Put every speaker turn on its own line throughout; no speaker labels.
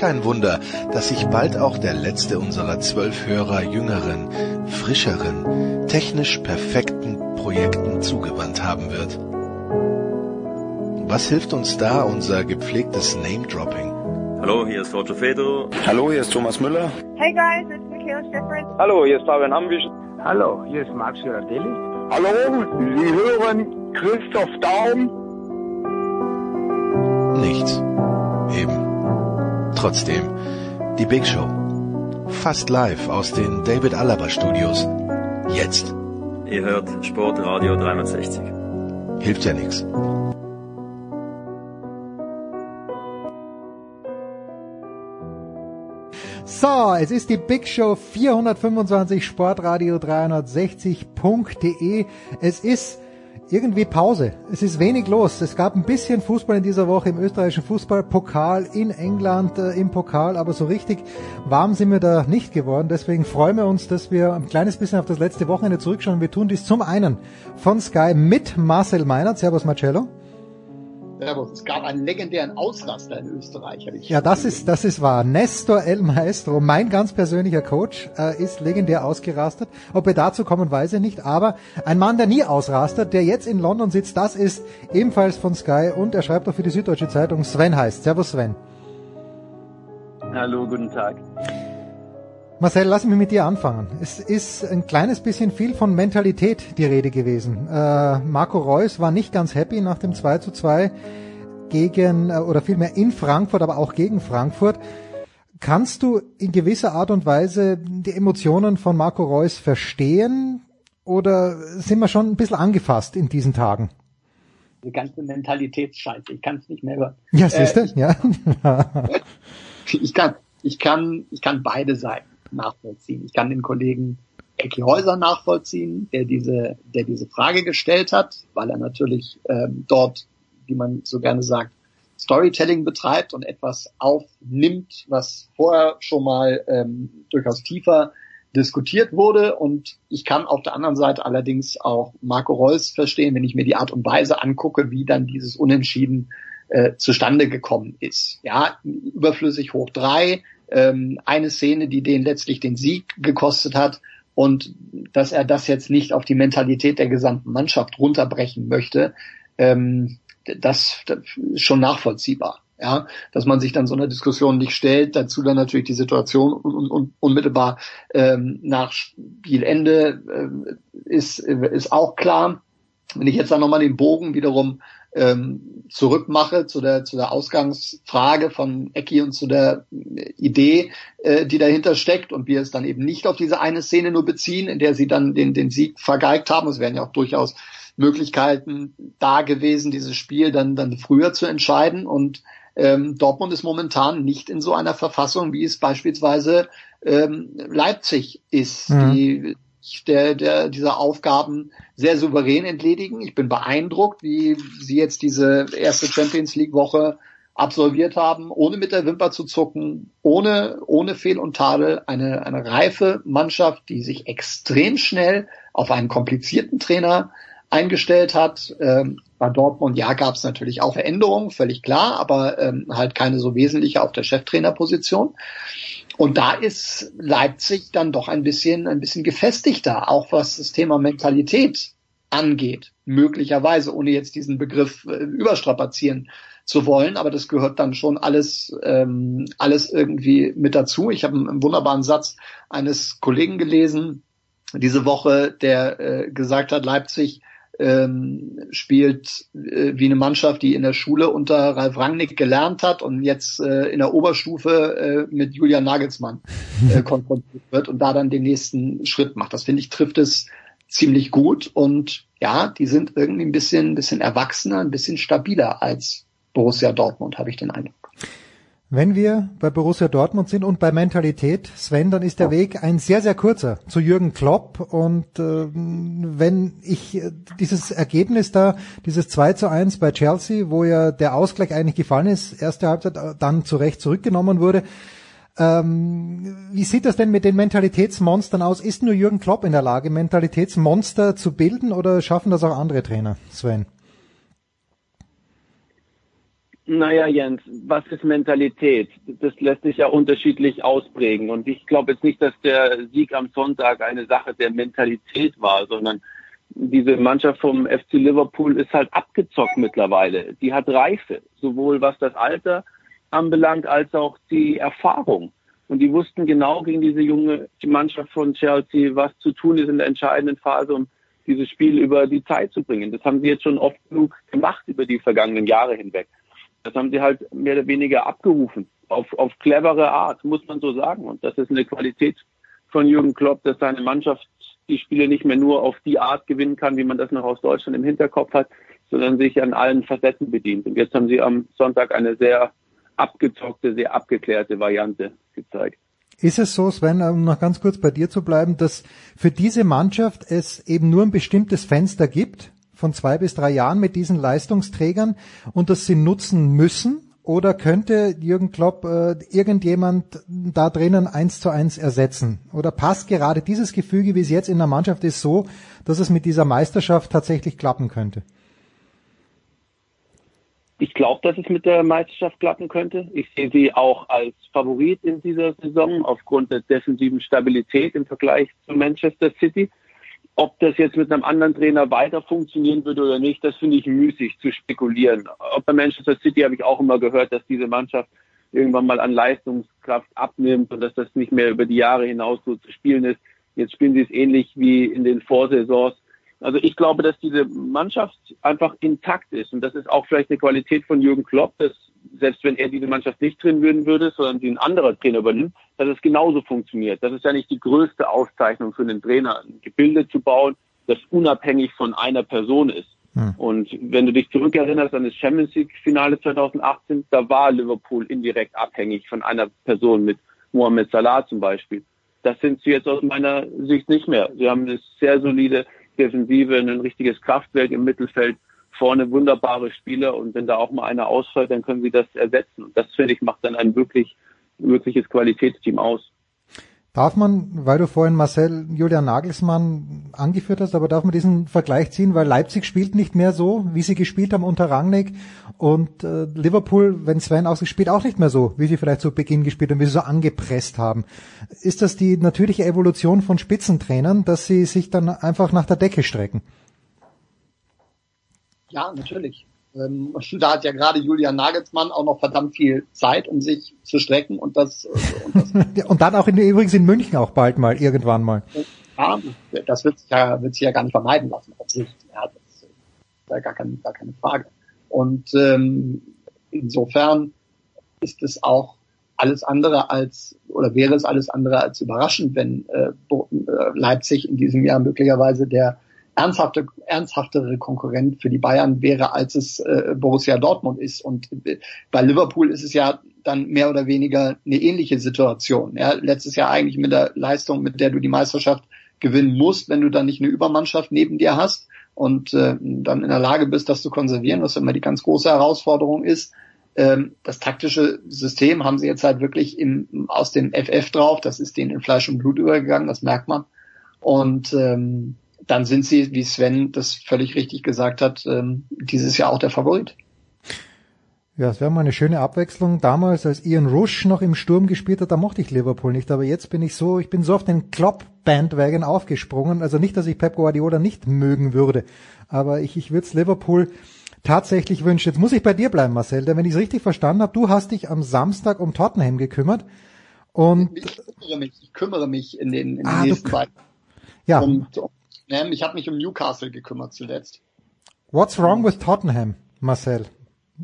Kein Wunder, dass sich bald auch der letzte unserer zwölf Hörer jüngeren, frischeren, technisch perfekten Projekten zugewandt haben wird. Was hilft uns da unser gepflegtes Name-Dropping?
Hallo, hier ist Roger Fedor.
Hallo, hier ist Thomas Müller.
Hey guys, it's Michaela Schifrin.
Hallo, hier ist Fabian Hambisch.
Hallo, hier ist Max Girardelli.
Hallo, Sie hören Christoph Daum.
Nichts. Trotzdem, die Big Show. Fast live aus den David Alaba Studios. Jetzt.
Ihr hört Sportradio 360.
Hilft ja nichts.
So, es ist die Big Show 425 Sportradio 360.de. Es ist irgendwie Pause. Es ist wenig los. Es gab ein bisschen Fußball in dieser Woche im österreichischen Fußballpokal in England äh, im Pokal, aber so richtig warm sind wir da nicht geworden. Deswegen freuen wir uns, dass wir ein kleines bisschen auf das letzte Wochenende zurückschauen. Wir tun dies zum einen von Sky mit Marcel Meinert. Servus Marcello.
Servus. Es gab einen legendären Ausraster in Österreich.
Ja, das ist, das ist wahr. Nestor El Maestro, mein ganz persönlicher Coach, äh, ist legendär ausgerastet. Ob er dazu kommen, weiß ich nicht. Aber ein Mann, der nie ausrastet, der jetzt in London sitzt, das ist ebenfalls von Sky und er schreibt auch für die Süddeutsche Zeitung. Sven heißt. Servus Sven.
Hallo, guten Tag.
Marcel, lass mich mit dir anfangen. Es ist ein kleines bisschen viel von Mentalität die Rede gewesen. Äh, Marco Reus war nicht ganz happy nach dem 2 zu 2 gegen, äh, oder vielmehr in Frankfurt, aber auch gegen Frankfurt. Kannst du in gewisser Art und Weise die Emotionen von Marco Reus verstehen? Oder sind wir schon ein bisschen angefasst in diesen Tagen?
Die ganze Mentalitätsscheiße, ich kann es nicht mehr hören.
Ja, siehst du? Äh, ja.
ich kann, ich kann, ich kann beide Seiten nachvollziehen. Ich kann den Kollegen Ecki Häuser nachvollziehen, der diese, der diese Frage gestellt hat, weil er natürlich ähm, dort, wie man so gerne sagt, Storytelling betreibt und etwas aufnimmt, was vorher schon mal ähm, durchaus tiefer diskutiert wurde. Und ich kann auf der anderen Seite allerdings auch Marco Reus verstehen, wenn ich mir die Art und Weise angucke, wie dann dieses Unentschieden äh, zustande gekommen ist. Ja, überflüssig hoch drei, ähm, eine Szene, die den letztlich den Sieg gekostet hat und dass er das jetzt nicht auf die Mentalität der gesamten Mannschaft runterbrechen möchte, ähm, das, das ist schon nachvollziehbar. Ja, dass man sich dann so einer Diskussion nicht stellt, dazu dann natürlich die Situation un, un, unmittelbar ähm, nach Spielende äh, ist, ist auch klar. Wenn ich jetzt dann nochmal den Bogen wiederum ähm, zurückmache zu der, zu der Ausgangsfrage von Ecki und zu der Idee, äh, die dahinter steckt und wir es dann eben nicht auf diese eine Szene nur beziehen, in der sie dann den, den Sieg vergeigt haben. Es wären ja auch durchaus Möglichkeiten da gewesen, dieses Spiel dann, dann früher zu entscheiden und ähm, Dortmund ist momentan nicht in so einer Verfassung, wie es beispielsweise ähm, Leipzig ist, mhm. die der, der, dieser Aufgaben sehr souverän entledigen. Ich bin beeindruckt, wie sie jetzt diese erste Champions League Woche absolviert haben, ohne mit der Wimper zu zucken, ohne, ohne Fehl und Tadel, eine, eine reife Mannschaft, die sich extrem schnell auf einen komplizierten Trainer eingestellt hat. Ähm, bei Dortmund, ja, gab es natürlich auch Veränderungen, völlig klar, aber ähm, halt keine so wesentliche auf der Cheftrainerposition. Und da ist Leipzig dann doch ein bisschen, ein bisschen gefestigter, auch was das Thema Mentalität angeht. Möglicherweise, ohne jetzt diesen Begriff äh, überstrapazieren zu wollen, aber das gehört dann schon alles, ähm, alles irgendwie mit dazu. Ich habe einen, wunderbaren Satz eines Kollegen gelesen diese Woche, der äh, gesagt hat, Leipzig ähm, spielt äh, wie eine Mannschaft, die in der Schule unter Ralf Rangnick gelernt hat und jetzt äh, in der Oberstufe äh, mit Julian Nagelsmann äh, konfrontiert wird und da dann den nächsten Schritt macht. Das finde ich trifft es ziemlich gut und ja, die sind irgendwie ein bisschen, ein bisschen erwachsener, ein bisschen stabiler als Borussia Dortmund, habe ich den Eindruck.
Wenn wir bei Borussia Dortmund sind und bei Mentalität, Sven, dann ist der Weg ein sehr, sehr kurzer zu Jürgen Klopp. Und äh, wenn ich äh, dieses Ergebnis da, dieses 2 zu 1 bei Chelsea, wo ja der Ausgleich eigentlich gefallen ist, erste Halbzeit äh, dann zu Recht zurückgenommen wurde, ähm, wie sieht das denn mit den Mentalitätsmonstern aus? Ist nur Jürgen Klopp in der Lage, Mentalitätsmonster zu bilden oder schaffen das auch andere Trainer, Sven?
Naja, Jens, was ist Mentalität? Das lässt sich ja unterschiedlich ausprägen. Und ich glaube jetzt nicht, dass der Sieg am Sonntag eine Sache der Mentalität war, sondern diese Mannschaft vom FC Liverpool ist halt abgezockt mittlerweile. Die hat Reife, sowohl was das Alter anbelangt, als auch die Erfahrung. Und die wussten genau gegen diese junge Mannschaft von Chelsea, was zu tun ist in der entscheidenden Phase, um dieses Spiel über die Zeit zu bringen. Das haben sie jetzt schon oft genug gemacht über die vergangenen Jahre hinweg. Das haben sie halt mehr oder weniger abgerufen. Auf, auf clevere Art, muss man so sagen. Und das ist eine Qualität von Jürgen Klopp, dass seine Mannschaft die Spiele nicht mehr nur auf die Art gewinnen kann, wie man das noch aus Deutschland im Hinterkopf hat, sondern sich an allen Facetten bedient. Und jetzt haben sie am Sonntag eine sehr abgezockte, sehr abgeklärte Variante gezeigt.
Ist es so, Sven, um noch ganz kurz bei dir zu bleiben, dass für diese Mannschaft es eben nur ein bestimmtes Fenster gibt, von zwei bis drei Jahren mit diesen Leistungsträgern und das sie nutzen müssen? Oder könnte Jürgen Klopp äh, irgendjemand da drinnen eins zu eins ersetzen? Oder passt gerade dieses Gefüge, wie es jetzt in der Mannschaft ist, so, dass es mit dieser Meisterschaft tatsächlich klappen könnte?
Ich glaube, dass es mit der Meisterschaft klappen könnte. Ich sehe sie auch als Favorit in dieser Saison aufgrund der defensiven Stabilität im Vergleich zu Manchester City. Ob das jetzt mit einem anderen Trainer weiter funktionieren würde oder nicht, das finde ich müßig zu spekulieren. Ob bei Manchester City habe ich auch immer gehört, dass diese Mannschaft irgendwann mal an Leistungskraft abnimmt und dass das nicht mehr über die Jahre hinaus so zu spielen ist. Jetzt spielen sie es ähnlich wie in den Vorsaisons. Also ich glaube, dass diese Mannschaft einfach intakt ist und das ist auch vielleicht eine Qualität von Jürgen Klopp, dass selbst wenn er diese Mannschaft nicht drin würden würde, sondern die ein anderer Trainer übernimmt, dass es genauso funktioniert. Das ist ja nicht die größte Auszeichnung für einen Trainer, ein Gebilde zu bauen, das unabhängig von einer Person ist. Hm. Und wenn du dich zurückerinnerst an das Champions League Finale 2018, da war Liverpool indirekt abhängig von einer Person mit Mohamed Salah zum Beispiel. Das sind sie jetzt aus meiner Sicht nicht mehr. Sie haben eine sehr solide Defensive, ein richtiges Kraftwerk im Mittelfeld vorne wunderbare Spieler und wenn da auch mal einer ausfällt, dann können sie das ersetzen. Und das finde ich macht dann ein wirklich, wirkliches Qualitätsteam aus.
Darf man, weil du vorhin Marcel Julian Nagelsmann angeführt hast, aber darf man diesen Vergleich ziehen, weil Leipzig spielt nicht mehr so, wie sie gespielt haben unter Rangnick und äh, Liverpool, wenn Sven auch spielt, auch nicht mehr so, wie sie vielleicht zu Beginn gespielt haben, wie sie so angepresst haben. Ist das die natürliche Evolution von Spitzentrainern, dass sie sich dann einfach nach der Decke strecken?
Ja, natürlich. Ähm, da hat ja gerade Julian Nagelsmann auch noch verdammt viel Zeit, um sich zu strecken und das.
Äh, und, das und dann auch in, übrigens in München auch bald mal, irgendwann mal.
Ja, das wird sich ja, wird sich ja gar nicht vermeiden lassen, auf Sicht. Ja, das ist ja gar, keine, gar keine Frage. Und ähm, insofern ist es auch alles andere als, oder wäre es alles andere als überraschend, wenn äh, äh Leipzig in diesem Jahr möglicherweise der ernsthafte, ernsthaftere Konkurrent für die Bayern wäre, als es äh, Borussia Dortmund ist. Und äh, bei Liverpool ist es ja dann mehr oder weniger eine ähnliche Situation. Ja, letztes Jahr eigentlich mit der Leistung, mit der du die Meisterschaft gewinnen musst, wenn du dann nicht eine Übermannschaft neben dir hast und äh, dann in der Lage bist, das zu konservieren, was immer die ganz große Herausforderung ist. Ähm, das taktische System haben sie jetzt halt wirklich im, aus dem FF drauf. Das ist denen in Fleisch und Blut übergegangen, das merkt man. Und ähm, dann sind sie, wie Sven das völlig richtig gesagt hat, ähm, dieses Jahr auch der Favorit.
Ja, es wäre mal eine schöne Abwechslung. Damals, als Ian Rush noch im Sturm gespielt hat, da mochte ich Liverpool nicht. Aber jetzt bin ich so, ich bin so auf den Klopp-Bandwagon aufgesprungen. Also nicht, dass ich Pep Guardiola nicht mögen würde. Aber ich, ich würde es Liverpool tatsächlich wünschen. Jetzt muss ich bei dir bleiben, Marcel, denn wenn ich es richtig verstanden habe, du hast dich am Samstag um Tottenham gekümmert. Und
ich kümmere mich, ich kümmere mich in den, in den ah, nächsten beiden.
Ja.
Und, um ähm, ich habe mich um Newcastle gekümmert zuletzt.
What's wrong with Tottenham, Marcel?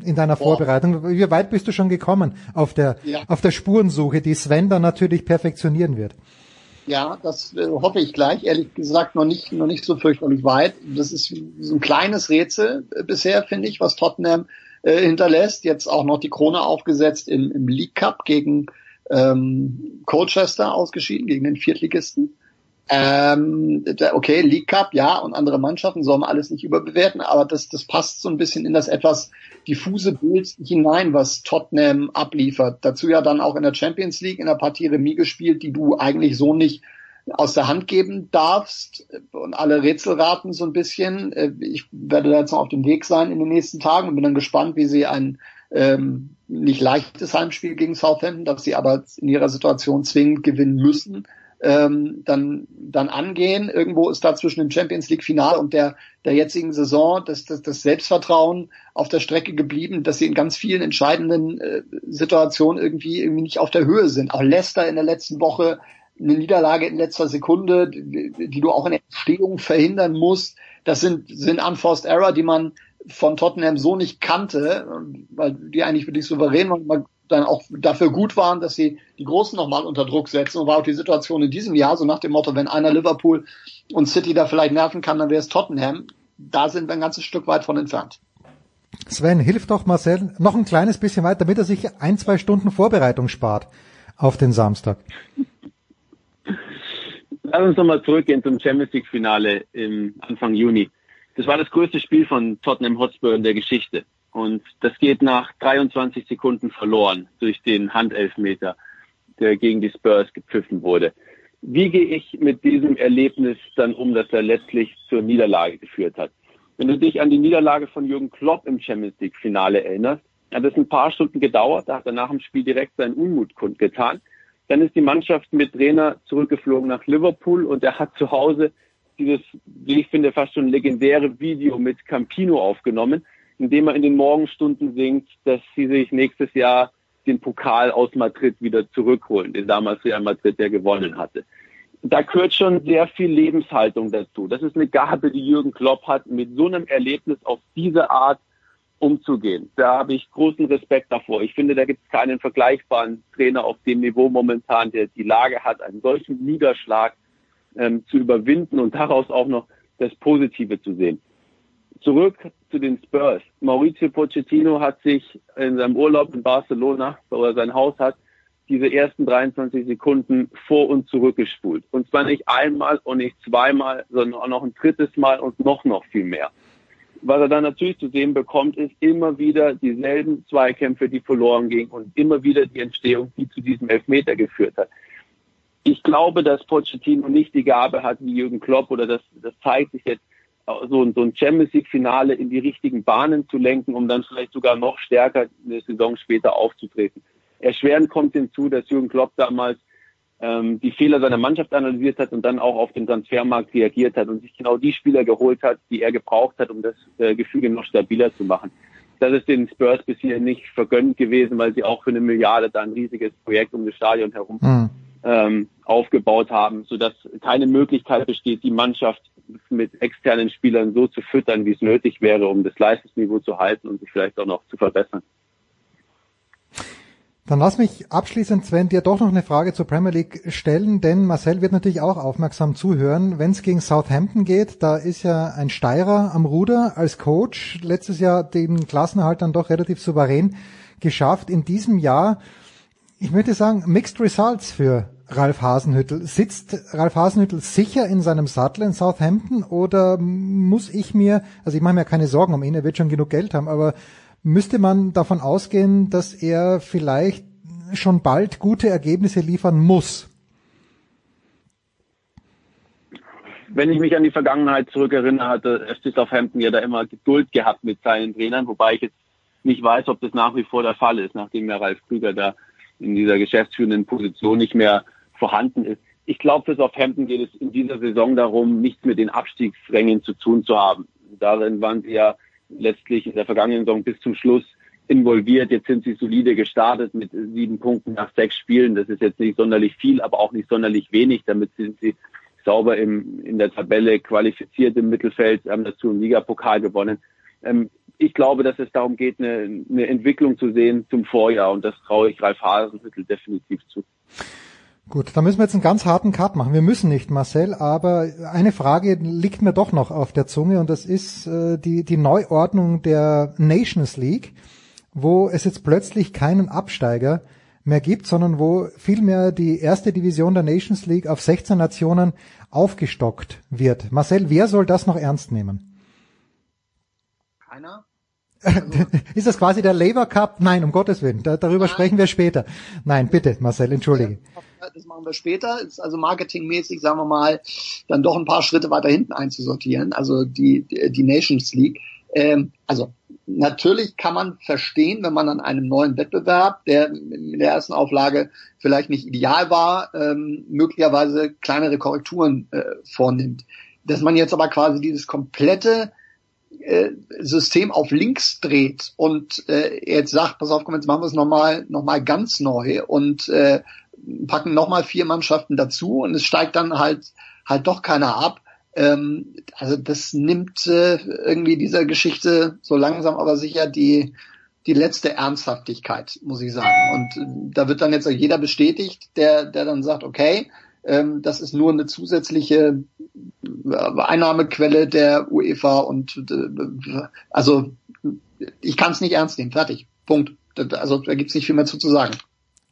In deiner Boah. Vorbereitung. Wie weit bist du schon gekommen auf der, ja. auf der Spurensuche, die Sven dann natürlich perfektionieren wird?
Ja, das äh, hoffe ich gleich. Ehrlich gesagt noch nicht, noch nicht so fürchterlich weit. Das ist so ein kleines Rätsel äh, bisher, finde ich, was Tottenham äh, hinterlässt. Jetzt auch noch die Krone aufgesetzt im, im League Cup gegen ähm, Colchester ausgeschieden, gegen den Viertligisten. Ähm, okay, League Cup, ja, und andere Mannschaften soll man alles nicht überbewerten, aber das, das passt so ein bisschen in das etwas diffuse Bild hinein, was Tottenham abliefert. Dazu ja dann auch in der Champions League in der Partie Remis gespielt, die du eigentlich so nicht aus der Hand geben darfst und alle Rätsel raten so ein bisschen. Äh, ich werde da jetzt noch auf dem Weg sein in den nächsten Tagen und bin dann gespannt, wie sie ein ähm, nicht leichtes Heimspiel gegen Southampton, das sie aber in ihrer Situation zwingend gewinnen müssen, ähm, dann, dann angehen. Irgendwo ist da zwischen dem Champions League Final und der, der jetzigen Saison das, das, das Selbstvertrauen auf der Strecke geblieben, dass sie in ganz vielen entscheidenden äh, Situationen irgendwie, irgendwie nicht auf der Höhe sind. Auch Leicester in der letzten Woche eine Niederlage in letzter Sekunde, die, die du auch in der Entstehung verhindern musst. Das sind, sind unforced error, die man von Tottenham so nicht kannte, weil die eigentlich wirklich souverän waren, dann auch dafür gut waren, dass sie die Großen nochmal unter Druck setzen. Und war auch die Situation in diesem Jahr, so nach dem Motto, wenn einer Liverpool und City da vielleicht nerven kann, dann wäre es Tottenham. Da sind wir ein ganzes Stück weit von entfernt.
Sven, hilf doch Marcel noch ein kleines bisschen weiter, damit er sich ein, zwei Stunden Vorbereitung spart auf den Samstag.
Lass uns nochmal zurückgehen zum Champions League Finale im Anfang Juni. Das war das größte Spiel von Tottenham Hotspur in der Geschichte. Und das geht nach 23 Sekunden verloren durch den Handelfmeter, der gegen die Spurs gepfiffen wurde. Wie gehe ich mit diesem Erlebnis dann um, dass er letztlich zur Niederlage geführt hat? Wenn du dich an die Niederlage von Jürgen Klopp im Champions League Finale erinnerst, hat es ein paar Stunden gedauert, da hat er nach dem Spiel direkt seinen Unmut kundgetan. Dann ist die Mannschaft mit Trainer zurückgeflogen nach Liverpool und er hat zu Hause dieses, wie ich finde, fast schon legendäre Video mit Campino aufgenommen, in dem er in den Morgenstunden singt, dass sie sich nächstes Jahr den Pokal aus Madrid wieder zurückholen, den damals Real Madrid der gewonnen hatte. Da gehört schon sehr viel Lebenshaltung dazu. Das ist eine Gabe, die Jürgen Klopp hat, mit so einem Erlebnis auf diese Art umzugehen. Da habe ich großen Respekt davor. Ich finde, da gibt es keinen vergleichbaren Trainer auf dem Niveau momentan, der die Lage hat, einen solchen Niederschlag ähm, zu überwinden und daraus auch noch das Positive zu sehen. Zurück zu den Spurs. Maurizio Pochettino hat sich in seinem Urlaub in Barcelona, wo er sein Haus hat, diese ersten 23 Sekunden vor und zurückgespult. Und zwar nicht einmal und nicht zweimal, sondern auch noch ein drittes Mal und noch, noch viel mehr. Was er dann natürlich zu sehen bekommt, ist immer wieder dieselben Zweikämpfe, die verloren gingen und immer wieder die Entstehung, die zu diesem Elfmeter geführt hat. Ich glaube, dass Pochettino nicht die Gabe hat wie Jürgen Klopp oder das, das zeigt sich jetzt, so, so ein Champions League Finale in die richtigen Bahnen zu lenken, um dann vielleicht sogar noch stärker eine Saison später aufzutreten. Erschwerend kommt hinzu, dass Jürgen Klopp damals ähm, die Fehler seiner Mannschaft analysiert hat und dann auch auf den Transfermarkt reagiert hat und sich genau die Spieler geholt hat, die er gebraucht hat, um das äh, Gefüge noch stabiler zu machen. Das ist den Spurs bisher nicht vergönnt gewesen, weil sie auch für eine Milliarde da ein riesiges Projekt um das Stadion herum mhm. Ähm, aufgebaut haben, sodass keine Möglichkeit besteht, die Mannschaft mit externen Spielern so zu füttern, wie es nötig wäre, um das Leistungsniveau zu halten und sich vielleicht auch noch zu verbessern.
Dann lass mich abschließend, Sven, dir doch noch eine Frage zur Premier League stellen, denn Marcel wird natürlich auch aufmerksam zuhören. Wenn es gegen Southampton geht, da ist ja ein Steirer am Ruder als Coach. Letztes Jahr den Klassenerhalt dann doch relativ souverän geschafft. In diesem Jahr, ich möchte sagen, Mixed Results für Ralf Hasenhüttel. Sitzt Ralf Hasenhüttel sicher in seinem Sattel in Southampton oder muss ich mir, also ich mache mir keine Sorgen um ihn, er wird schon genug Geld haben, aber müsste man davon ausgehen, dass er vielleicht schon bald gute Ergebnisse liefern muss?
Wenn ich mich an die Vergangenheit zurückerinnere, hatte FC Southampton ja da immer Geduld gehabt mit seinen Trainern, wobei ich jetzt nicht weiß, ob das nach wie vor der Fall ist, nachdem ja Ralf Krüger da in dieser geschäftsführenden Position nicht mehr vorhanden ist. Ich glaube, für Southampton geht es in dieser Saison darum, nichts mit den Abstiegsrängen zu tun zu haben. Darin waren sie ja letztlich in der vergangenen Saison bis zum Schluss involviert. Jetzt sind sie solide gestartet mit sieben Punkten nach sechs Spielen. Das ist jetzt nicht sonderlich viel, aber auch nicht sonderlich wenig. Damit sind sie sauber im, in der Tabelle qualifiziert im Mittelfeld, haben dazu einen Ligapokal gewonnen. Ähm, ich glaube, dass es darum geht, eine, eine Entwicklung zu sehen zum Vorjahr und das traue ich Ralf Hasenhüttl definitiv zu.
Gut, da müssen wir jetzt einen ganz harten Cut machen. Wir müssen nicht, Marcel, aber eine Frage liegt mir doch noch auf der Zunge und das ist äh, die, die Neuordnung der Nations League, wo es jetzt plötzlich keinen Absteiger mehr gibt, sondern wo vielmehr die erste Division der Nations League auf 16 Nationen aufgestockt wird. Marcel, wer soll das noch ernst nehmen?
Keiner?
ist das quasi der Labour Cup? Nein, um Gottes Willen. Da, darüber Nein. sprechen wir später. Nein, bitte, Marcel, entschuldige.
Das machen wir später. Ist also marketingmäßig, sagen wir mal, dann doch ein paar Schritte weiter hinten einzusortieren. Also die, die Nations League. Ähm, also natürlich kann man verstehen, wenn man an einem neuen Wettbewerb, der in der ersten Auflage vielleicht nicht ideal war, ähm, möglicherweise kleinere Korrekturen äh, vornimmt. Dass man jetzt aber quasi dieses komplette äh, System auf links dreht und äh, jetzt sagt, pass auf, komm, jetzt machen wir es nochmal noch mal ganz neu und äh, packen nochmal vier Mannschaften dazu und es steigt dann halt halt doch keiner ab ähm, also das nimmt äh, irgendwie dieser Geschichte so langsam aber sicher die die letzte Ernsthaftigkeit, muss ich sagen. Und äh, da wird dann jetzt auch jeder bestätigt, der der dann sagt, okay, ähm, das ist nur eine zusätzliche äh, Einnahmequelle der UEFA und äh, also ich kann es nicht ernst nehmen. Fertig. Punkt. Also da gibt's nicht viel mehr zu, zu sagen.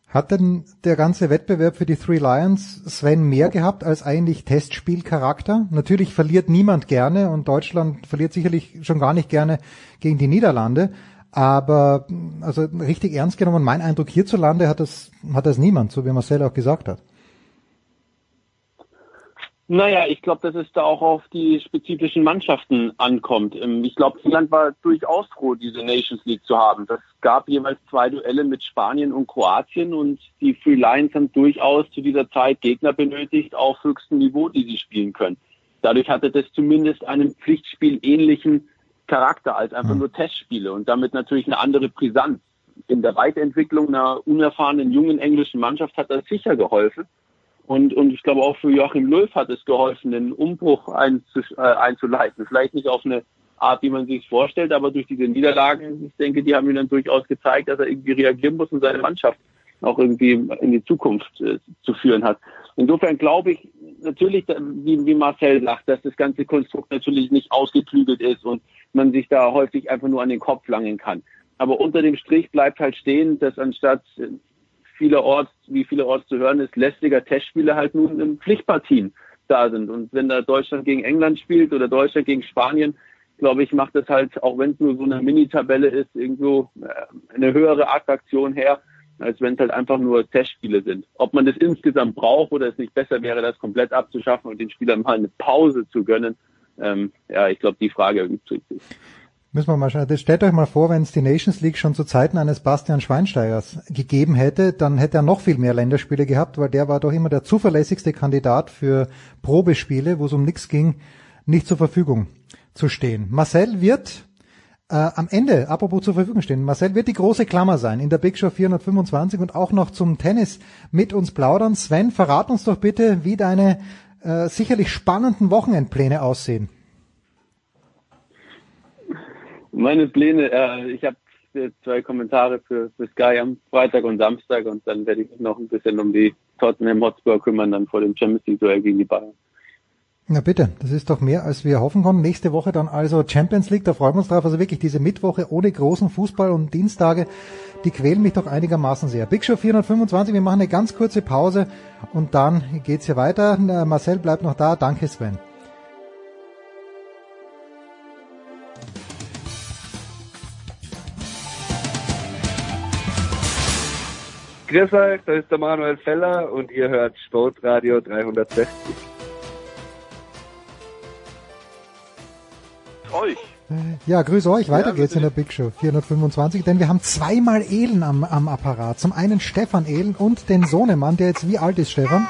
Hat denn der ganze Wettbewerb für die Three Lions Sven mehr gehabt als eigentlich Testspielcharakter? Natürlich verliert niemand gerne und Deutschland verliert sicherlich schon gar nicht gerne gegen die Niederlande. Aber also richtig ernst genommen, mein Eindruck hierzulande hat das, hat das niemand, so wie Marcel auch gesagt hat.
Naja, ich glaube, dass es da auch auf die spezifischen Mannschaften ankommt. Ähm, ich glaube, Finnland war durchaus froh, diese Nations League zu haben. Das gab jeweils zwei Duelle mit Spanien und Kroatien und die Free Lions haben durchaus zu dieser Zeit Gegner benötigt auf höchstem Niveau, die sie spielen können. Dadurch hatte das zumindest einen Pflichtspiel ähnlichen Charakter als einfach hm. nur Testspiele und damit natürlich eine andere Brisanz. In der Weiterentwicklung einer unerfahrenen jungen englischen Mannschaft hat das sicher geholfen. Und, und ich glaube auch für Joachim Löw hat es geholfen, den Umbruch einzu, äh, einzuleiten. Vielleicht nicht auf eine Art, wie man sich vorstellt, aber durch diese Niederlagen, ich denke, die haben ihm dann durchaus gezeigt, dass er irgendwie reagieren muss und seine Mannschaft auch irgendwie in die Zukunft äh, zu führen hat. Insofern glaube ich natürlich, wie, wie Marcel sagt, dass das ganze Konstrukt natürlich nicht ausgeklügelt ist und man sich da häufig einfach nur an den Kopf langen kann. Aber unter dem Strich bleibt halt stehen, dass anstatt vielerorts, wie vielerorts zu hören ist, lästiger Testspiele halt nun in Pflichtpartien da sind. Und wenn da Deutschland gegen England spielt oder Deutschland gegen Spanien, glaube ich, macht das halt, auch wenn es nur so eine Mini-Tabelle ist, irgendwo äh, eine höhere Attraktion her, als wenn es halt einfach nur Testspiele sind. Ob man das insgesamt braucht oder es nicht besser wäre, das komplett abzuschaffen und den Spielern mal eine Pause zu gönnen, ähm, ja, ich glaube, die Frage übt sich.
Müssen wir mal schauen. Stellt euch mal vor, wenn es die Nations League schon zu Zeiten eines Bastian Schweinsteigers gegeben hätte, dann hätte er noch viel mehr Länderspiele gehabt, weil der war doch immer der zuverlässigste Kandidat für Probespiele, wo es um nichts ging, nicht zur Verfügung zu stehen. Marcel wird äh, am Ende, apropos zur Verfügung stehen, Marcel wird die große Klammer sein in der Big Show 425 und auch noch zum Tennis mit uns plaudern. Sven, verrat uns doch bitte, wie deine äh, sicherlich spannenden Wochenendpläne aussehen.
Meine Pläne, äh, ich habe zwei Kommentare für, für Sky am Freitag und Samstag und dann werde ich mich noch ein bisschen um die Tottenham Hotspur kümmern, dann vor dem Champions League Duell gegen die Bayern.
Na bitte, das ist doch mehr, als wir hoffen konnten. Nächste Woche dann also Champions League, da freuen wir uns drauf. Also wirklich diese Mittwoche ohne großen Fußball und Dienstage, die quälen mich doch einigermaßen sehr. Big Show 425, wir machen eine ganz kurze Pause und dann geht's hier weiter. Marcel bleibt noch da. Danke Sven.
Grüß euch, da ist der Manuel Feller und ihr hört Sportradio 360.
Euch. Ja, grüß euch. Weiter ja, geht's in der Big Show 425, denn wir haben zweimal Ehlen am, am Apparat. Zum einen Stefan Ehlen und den Sohnemann, der jetzt wie alt ist, Stefan?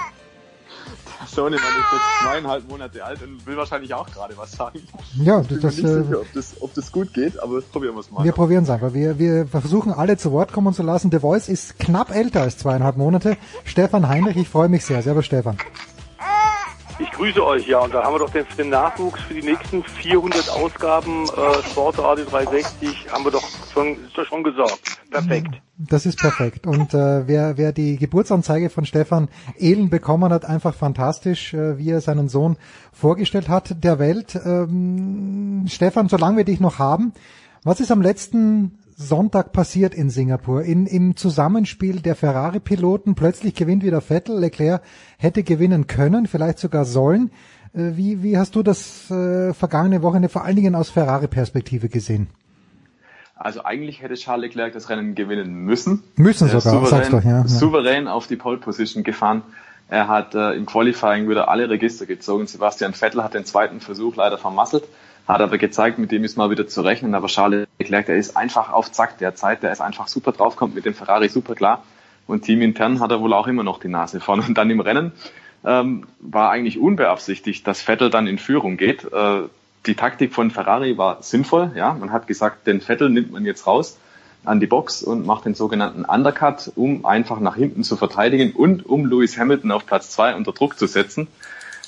Sohnemann ist jetzt zweieinhalb Monate alt und will wahrscheinlich auch gerade was sagen.
Ja,
ich bin
das,
mir nicht äh, sicher, ob das, ob das gut geht, aber probieren wir es mal.
Wir probieren es einfach. Wir, wir versuchen alle zu Wort kommen zu lassen. The Voice ist knapp älter als zweieinhalb Monate. Stefan Heinrich, ich freue mich sehr. Servus Stefan.
Ich grüße euch, ja, und da haben wir doch den, den Nachwuchs für die nächsten 400 Ausgaben äh, Sportradio 360, haben wir doch schon, ist doch schon gesorgt. Perfekt.
Das ist perfekt. Und äh, wer, wer die Geburtsanzeige von Stefan Ehlen bekommen hat, einfach fantastisch, äh, wie er seinen Sohn vorgestellt hat der Welt. Ähm, Stefan, solange wir dich noch haben, was ist am letzten Sonntag passiert in Singapur? In, Im Zusammenspiel der Ferrari-Piloten, plötzlich gewinnt wieder Vettel, Leclerc hätte gewinnen können, vielleicht sogar sollen. Äh, wie, wie hast du das äh, vergangene Wochenende vor allen Dingen aus Ferrari-Perspektive gesehen?
Also eigentlich hätte Charles Leclerc das Rennen gewinnen müssen.
Müssen sogar,
souverän,
sag's doch, ja.
Souverän auf die Pole Position gefahren. Er hat äh, im Qualifying wieder alle Register gezogen. Sebastian Vettel hat den zweiten Versuch leider vermasselt, hat aber gezeigt, mit dem ist mal wieder zu rechnen. Aber Charles Leclerc, der ist einfach auf Zack derzeit, der ist einfach super drauf, kommt mit dem Ferrari super klar. Und teamintern hat er wohl auch immer noch die Nase vorne. Und dann im Rennen ähm, war eigentlich unbeabsichtigt, dass Vettel dann in Führung geht. Äh, die Taktik von Ferrari war sinnvoll. Ja, man hat gesagt, den Vettel nimmt man jetzt raus an die Box und macht den sogenannten Undercut, um einfach nach hinten zu verteidigen und um Lewis Hamilton auf Platz zwei unter Druck zu setzen.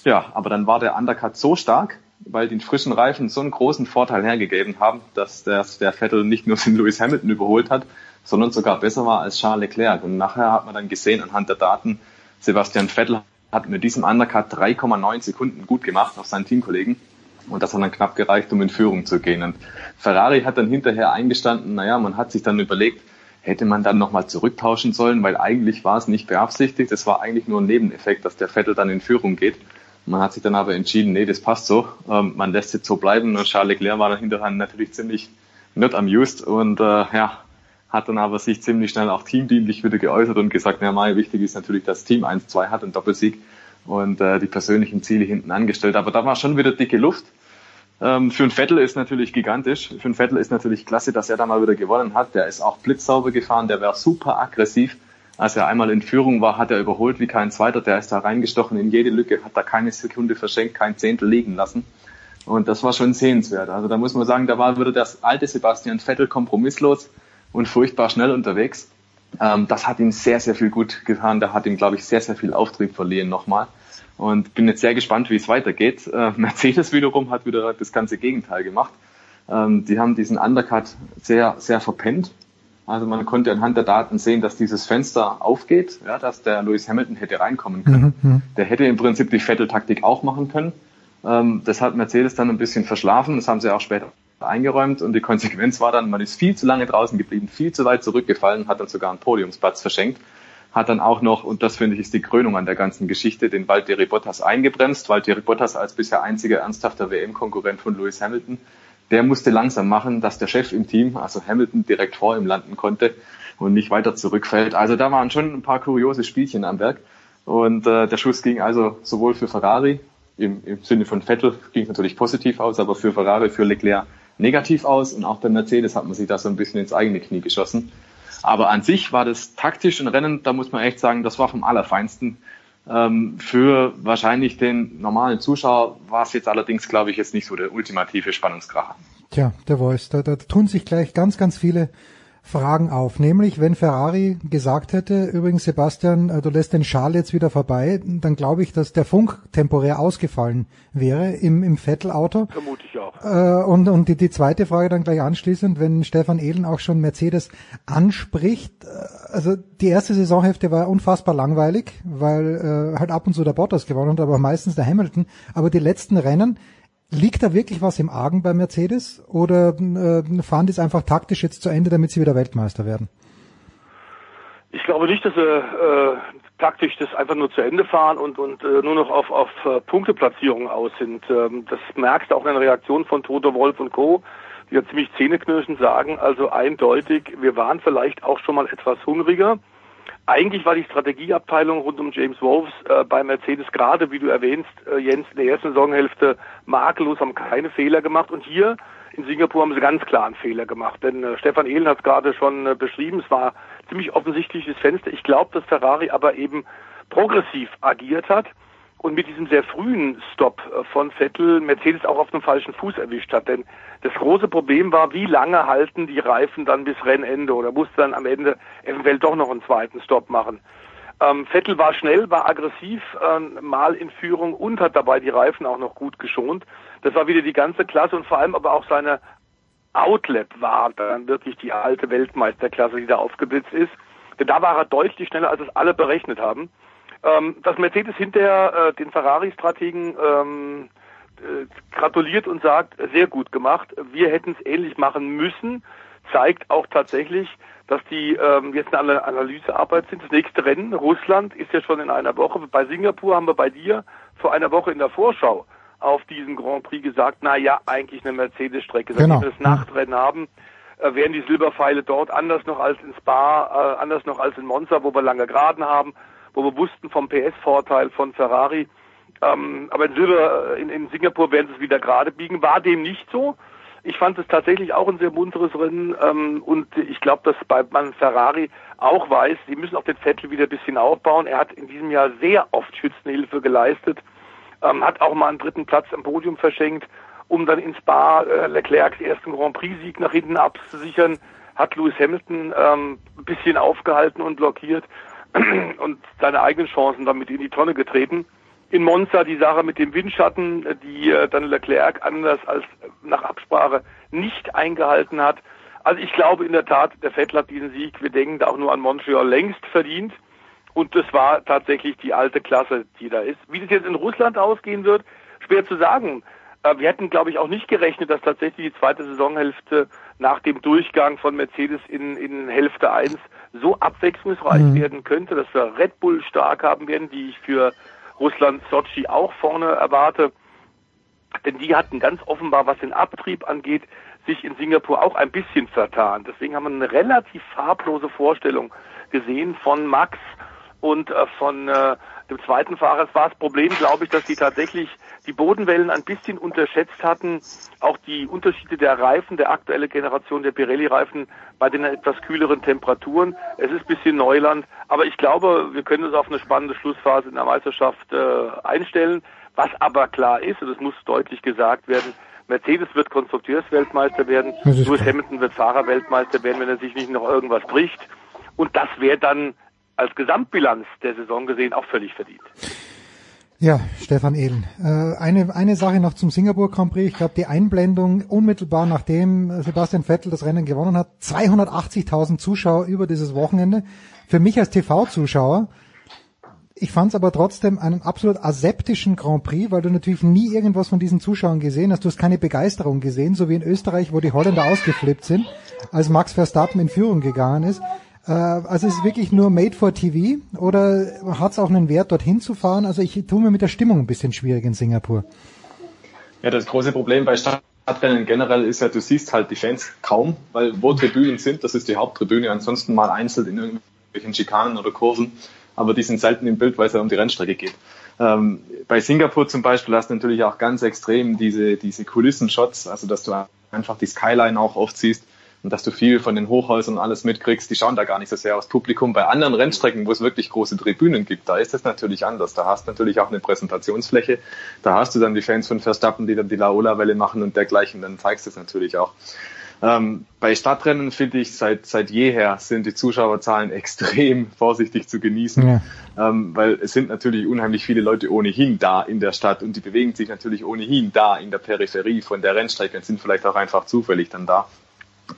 Ja, aber dann war der Undercut so stark, weil die frischen Reifen so einen großen Vorteil hergegeben haben, dass der, der Vettel nicht nur den Lewis Hamilton überholt hat, sondern sogar besser war als Charles Leclerc. Und nachher hat man dann gesehen anhand der Daten, Sebastian Vettel hat mit diesem Undercut 3,9 Sekunden gut gemacht auf seinen Teamkollegen. Und das hat dann knapp gereicht, um in Führung zu gehen. Und Ferrari hat dann hinterher eingestanden, naja, man hat sich dann überlegt, hätte man dann nochmal zurücktauschen sollen, weil eigentlich war es nicht beabsichtigt. Es war eigentlich nur ein Nebeneffekt, dass der Vettel dann in Führung geht. Man hat sich dann aber entschieden, nee, das passt so. Ähm, man lässt jetzt so bleiben. Und Charles Leclerc war dann hinterher natürlich ziemlich not amused und äh, ja, hat dann aber sich ziemlich schnell auch teamdienlich wieder geäußert und gesagt, ja, Mai, wichtig ist natürlich, dass Team 1-2 hat und Doppelsieg und äh, die persönlichen Ziele hinten angestellt. Aber da war schon wieder dicke Luft. Ähm, für einen Vettel ist natürlich gigantisch. Für einen Vettel ist natürlich klasse, dass er da mal wieder gewonnen hat. Der ist auch blitzsauber gefahren, der war super aggressiv. Als er einmal in Führung war, hat er überholt wie kein zweiter. Der ist da reingestochen in jede Lücke, hat da keine Sekunde verschenkt, kein Zehntel liegen lassen. Und das war schon sehenswert. Also da muss man sagen, da war wieder das alte Sebastian Vettel kompromisslos und furchtbar schnell unterwegs. Ähm, das hat ihm sehr, sehr viel gut getan. Da hat ihm, glaube ich, sehr, sehr viel Auftrieb verliehen nochmal. Und bin jetzt sehr gespannt, wie es weitergeht. Äh, Mercedes wiederum hat wieder das ganze Gegenteil gemacht. Ähm, die haben diesen Undercut sehr, sehr verpennt. Also man konnte anhand der Daten sehen, dass dieses Fenster aufgeht, ja, dass der Lewis Hamilton hätte reinkommen können. Mhm. Der hätte im Prinzip die Vettel-Taktik auch machen können. Ähm, das hat Mercedes dann ein bisschen verschlafen. Das haben sie auch später eingeräumt und die Konsequenz war dann, man ist viel zu lange draußen geblieben, viel zu weit zurückgefallen, hat dann sogar einen Podiumsplatz verschenkt, hat dann auch noch, und das finde ich ist die Krönung an der ganzen Geschichte, den Valtteri Bottas eingebremst. Valtteri Bottas als bisher einziger ernsthafter WM-Konkurrent von Lewis Hamilton, der musste langsam machen, dass der Chef im Team, also Hamilton, direkt vor ihm landen konnte und nicht weiter zurückfällt. Also da waren schon ein paar kuriose Spielchen am Werk. Und äh, der Schuss ging also sowohl für Ferrari, im, im Sinne von Vettel ging es natürlich positiv aus, aber für Ferrari, für Leclerc negativ aus und auch bei Mercedes hat man sich da so ein bisschen ins eigene Knie geschossen. Aber an sich war das taktisch ein Rennen, da muss man echt sagen, das war vom Allerfeinsten. Ähm, für wahrscheinlich den normalen Zuschauer war es jetzt allerdings, glaube ich, jetzt nicht so der ultimative Spannungskracher.
Tja, der Voice, da, da tun sich gleich ganz, ganz viele Fragen auf. Nämlich, wenn Ferrari gesagt hätte, übrigens Sebastian, äh, du lässt den Schal jetzt wieder vorbei, dann glaube ich, dass der Funk temporär ausgefallen wäre im, im Vettel-Auto.
Vermute ich auch.
Äh, und und die, die zweite Frage dann gleich anschließend, wenn Stefan Ehlen auch schon Mercedes anspricht. Äh, also die erste Saisonhälfte war unfassbar langweilig, weil äh, halt ab und zu der Bottas gewonnen hat, aber meistens der Hamilton. Aber die letzten Rennen, Liegt da wirklich was im Argen bei Mercedes oder äh, fahren die es einfach taktisch jetzt zu Ende, damit sie wieder Weltmeister werden?
Ich glaube nicht, dass sie äh, taktisch das einfach nur zu Ende fahren und, und äh, nur noch auf, auf äh, Punkteplatzierungen aus sind. Ähm, das merkst du auch in der Reaktion von Toto Wolf und Co., die ja ziemlich zähneknirschend sagen, also eindeutig, wir waren vielleicht auch schon mal etwas hungriger eigentlich war die Strategieabteilung rund um James Wolfs äh, bei Mercedes gerade, wie du erwähnst, äh, Jens, in der ersten Saisonhälfte makellos, haben keine Fehler gemacht. Und hier in Singapur haben sie ganz klar einen Fehler gemacht. Denn äh, Stefan Ehlen hat es gerade schon äh, beschrieben, es war ziemlich offensichtliches Fenster. Ich glaube, dass Ferrari aber eben progressiv agiert hat und mit diesem sehr frühen Stop äh, von Vettel Mercedes auch auf dem falschen Fuß erwischt hat. Denn das große Problem war, wie lange halten die Reifen dann bis Rennende oder musste dann am Ende eventuell doch noch einen zweiten Stop machen. Ähm, Vettel war schnell, war aggressiv, äh, mal in Führung und hat dabei die Reifen auch noch gut geschont. Das war wieder die ganze Klasse und vor allem aber auch seine Outlap war dann wirklich die alte Weltmeisterklasse, die da aufgeblitzt ist. Denn da war er deutlich schneller, als es alle berechnet haben. Ähm, dass Mercedes hinterher äh, den Ferrari-Strategen ähm, äh, gratuliert und sagt, sehr gut gemacht. Wir hätten es ähnlich machen müssen, zeigt auch tatsächlich, dass die ähm, jetzt eine Analysearbeit sind. Das nächste Rennen, Russland, ist ja schon in einer Woche. Bei Singapur haben wir bei dir vor einer Woche in der Vorschau auf diesen Grand Prix gesagt, na ja, eigentlich eine Mercedes-Strecke. Seitdem
Genau.
wir das Nachtrennen haben, äh, wären die Silberpfeile dort anders noch als in Spa, äh, anders noch als in Monza, wo wir lange Geraden haben, wo wir wussten vom PS-Vorteil von Ferrari. Ähm, aber in Silber, in, in Singapur werden sie es wieder gerade biegen. War dem nicht so. Ich fand es tatsächlich auch ein sehr munteres Rennen ähm, und ich glaube, dass bei man Ferrari auch weiß, sie müssen auch den Vettel wieder ein bisschen aufbauen. Er hat in diesem Jahr sehr oft Schützenhilfe geleistet, ähm, hat auch mal einen dritten Platz am Podium verschenkt, um dann ins Spa äh, Leclercs ersten Grand Prix-Sieg nach hinten abzusichern. Hat Lewis Hamilton ähm, ein bisschen aufgehalten und blockiert und seine eigenen Chancen damit in die Tonne getreten. In Monza die Sache mit dem Windschatten, die äh, dann Leclerc anders als nach Absprache nicht eingehalten hat. Also ich glaube in der Tat, der Vettel hat diesen Sieg, wir denken da auch nur an Montreal, längst verdient. Und das war tatsächlich die alte Klasse, die da ist. Wie das jetzt in Russland ausgehen wird, schwer zu sagen. Äh, Wir hätten, glaube ich, auch nicht gerechnet, dass tatsächlich die zweite Saisonhälfte nach dem Durchgang von Mercedes in, in Hälfte 1 so abwechslungsreich
Mhm.
werden könnte, dass wir Red Bull stark haben werden, die ich für Russland Sochi auch vorne erwarte. Denn die hatten ganz offenbar, was den Abtrieb angeht, sich in Singapur auch ein bisschen vertan. Deswegen haben wir eine relativ farblose Vorstellung gesehen von Max und äh, von äh, dem zweiten Fahrer. War das Problem, glaube ich, dass die tatsächlich die Bodenwellen ein bisschen unterschätzt hatten. Auch die Unterschiede der Reifen, der aktuelle Generation der Pirelli-Reifen bei den etwas kühleren Temperaturen. Es ist ein bisschen Neuland, aber ich glaube, wir können uns auf eine spannende Schlussphase in der Meisterschaft äh, einstellen. Was aber klar ist, und es muss deutlich gesagt werden, Mercedes wird Konstrukteursweltmeister werden,
Das
Lewis. Hamilton wird Fahrerweltmeister werden, wenn er sich nicht noch irgendwas bricht. Und das wäre dann als Gesamtbilanz der Saison gesehen auch völlig verdient.
Ja, Stefan Ehlen. Äh, eine, eine Sache noch zum Singapur Grand Prix. Ich glaube, die Einblendung unmittelbar nachdem äh, Sebastian Vettel das Rennen gewonnen hat, 280.000 Zuschauer über dieses Wochenende. Für mich als TV-Zuschauer, ich fand es aber trotzdem einen absolut aseptischen Grand Prix, weil du natürlich nie irgendwas von diesen Zuschauern gesehen hast. Du hast keine Begeisterung gesehen, so wie in Österreich, wo die Holländer ausgeflippt sind, als Max Verstappen in Führung gegangen ist. Äh, Also ist es wirklich nur made for TV oder hat es auch einen Wert, dorthin zu fahren? Also ich tue mir mit der Stimmung ein bisschen schwierig in Singapur.
Ja, das große Problem bei Stadtrennen generell ist ja, du siehst halt die Fans kaum, weil wo Tribünen sind, das ist die Haupttribüne, ansonsten mal einzeln in irgendwelchen Schikanen oder Kurven, aber die sind selten im Bild, weil es ja um die Rennstrecke geht. Ähm, bei Singapur zum Beispiel hast du natürlich auch ganz extrem diese, diese Kulissenshots, also dass du einfach die Skyline auch oft siehst und dass du viel von den Hochhäusern und alles mitkriegst, die schauen da gar nicht so sehr aufs Publikum. Bei anderen Rennstrecken, wo es wirklich große Tribünen gibt, da ist das natürlich anders. Da hast du natürlich auch eine Präsentationsfläche, da hast du dann die Fans von Verstappen, die dann die Laola-Welle machen und dergleichen, dann zeigst du es natürlich auch. Ähm, bei Stadtrennen finde ich, seit, seit jeher sind die Zuschauerzahlen extrem vorsichtig zu genießen,
Ja.
ähm, weil es sind natürlich unheimlich viele Leute ohnehin da in der Stadt und die bewegen sich natürlich ohnehin da in der Peripherie von der Rennstrecke und sind vielleicht auch einfach zufällig dann da.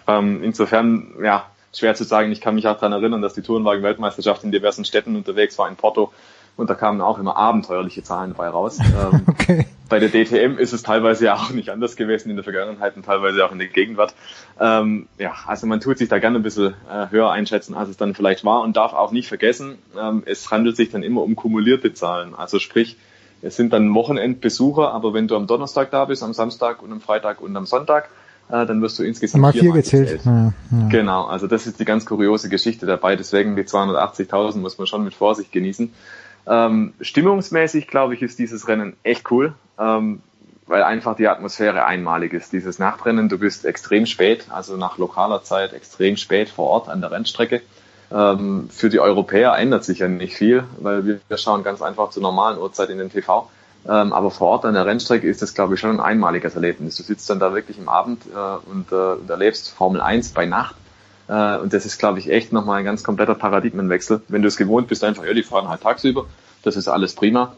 Ähm, insofern, ja, schwer zu sagen. Ich kann mich auch daran erinnern, dass die Tourenwagen-Weltmeisterschaft in diversen Städten unterwegs war, in Porto. Und da kamen auch immer abenteuerliche Zahlen bei raus. Ähm,
Okay.
bei der DTM ist es teilweise ja auch nicht anders gewesen in der Vergangenheit und teilweise auch in der Gegenwart. Ähm, ja, also man tut sich da gerne ein bisschen äh, höher einschätzen, als es dann vielleicht war und darf auch nicht vergessen, ähm, es handelt sich dann immer um kumulierte Zahlen. Also sprich, es sind dann Wochenendbesucher, aber wenn du am Donnerstag da bist, am Samstag und am Freitag und am Sonntag, äh, dann wirst du insgesamt
Mal vier
viermal
gezählt. Ja, ja.
Genau, also das ist die ganz kuriose Geschichte dabei. Deswegen die 280.000 muss man schon mit Vorsicht genießen. Ähm, stimmungsmäßig, glaube ich, ist dieses Rennen echt cool, ähm, weil einfach die Atmosphäre einmalig ist. Dieses Nachtrennen, du bist extrem spät, also nach lokaler Zeit extrem spät vor Ort an der Rennstrecke. Ähm, für die Europäer ändert sich ja nicht viel, weil wir, wir schauen ganz einfach zur normalen Uhrzeit in den TV. Ähm, aber vor Ort an der Rennstrecke ist das, glaube ich, schon ein einmaliges Erlebnis. Du sitzt dann da wirklich im Abend äh, und, äh, und erlebst Formel 1 bei Nacht. Äh, und das ist, glaube ich, echt nochmal ein ganz kompletter Paradigmenwechsel. Wenn du es gewohnt bist, einfach, ja, die fahren halt tagsüber, das ist alles prima.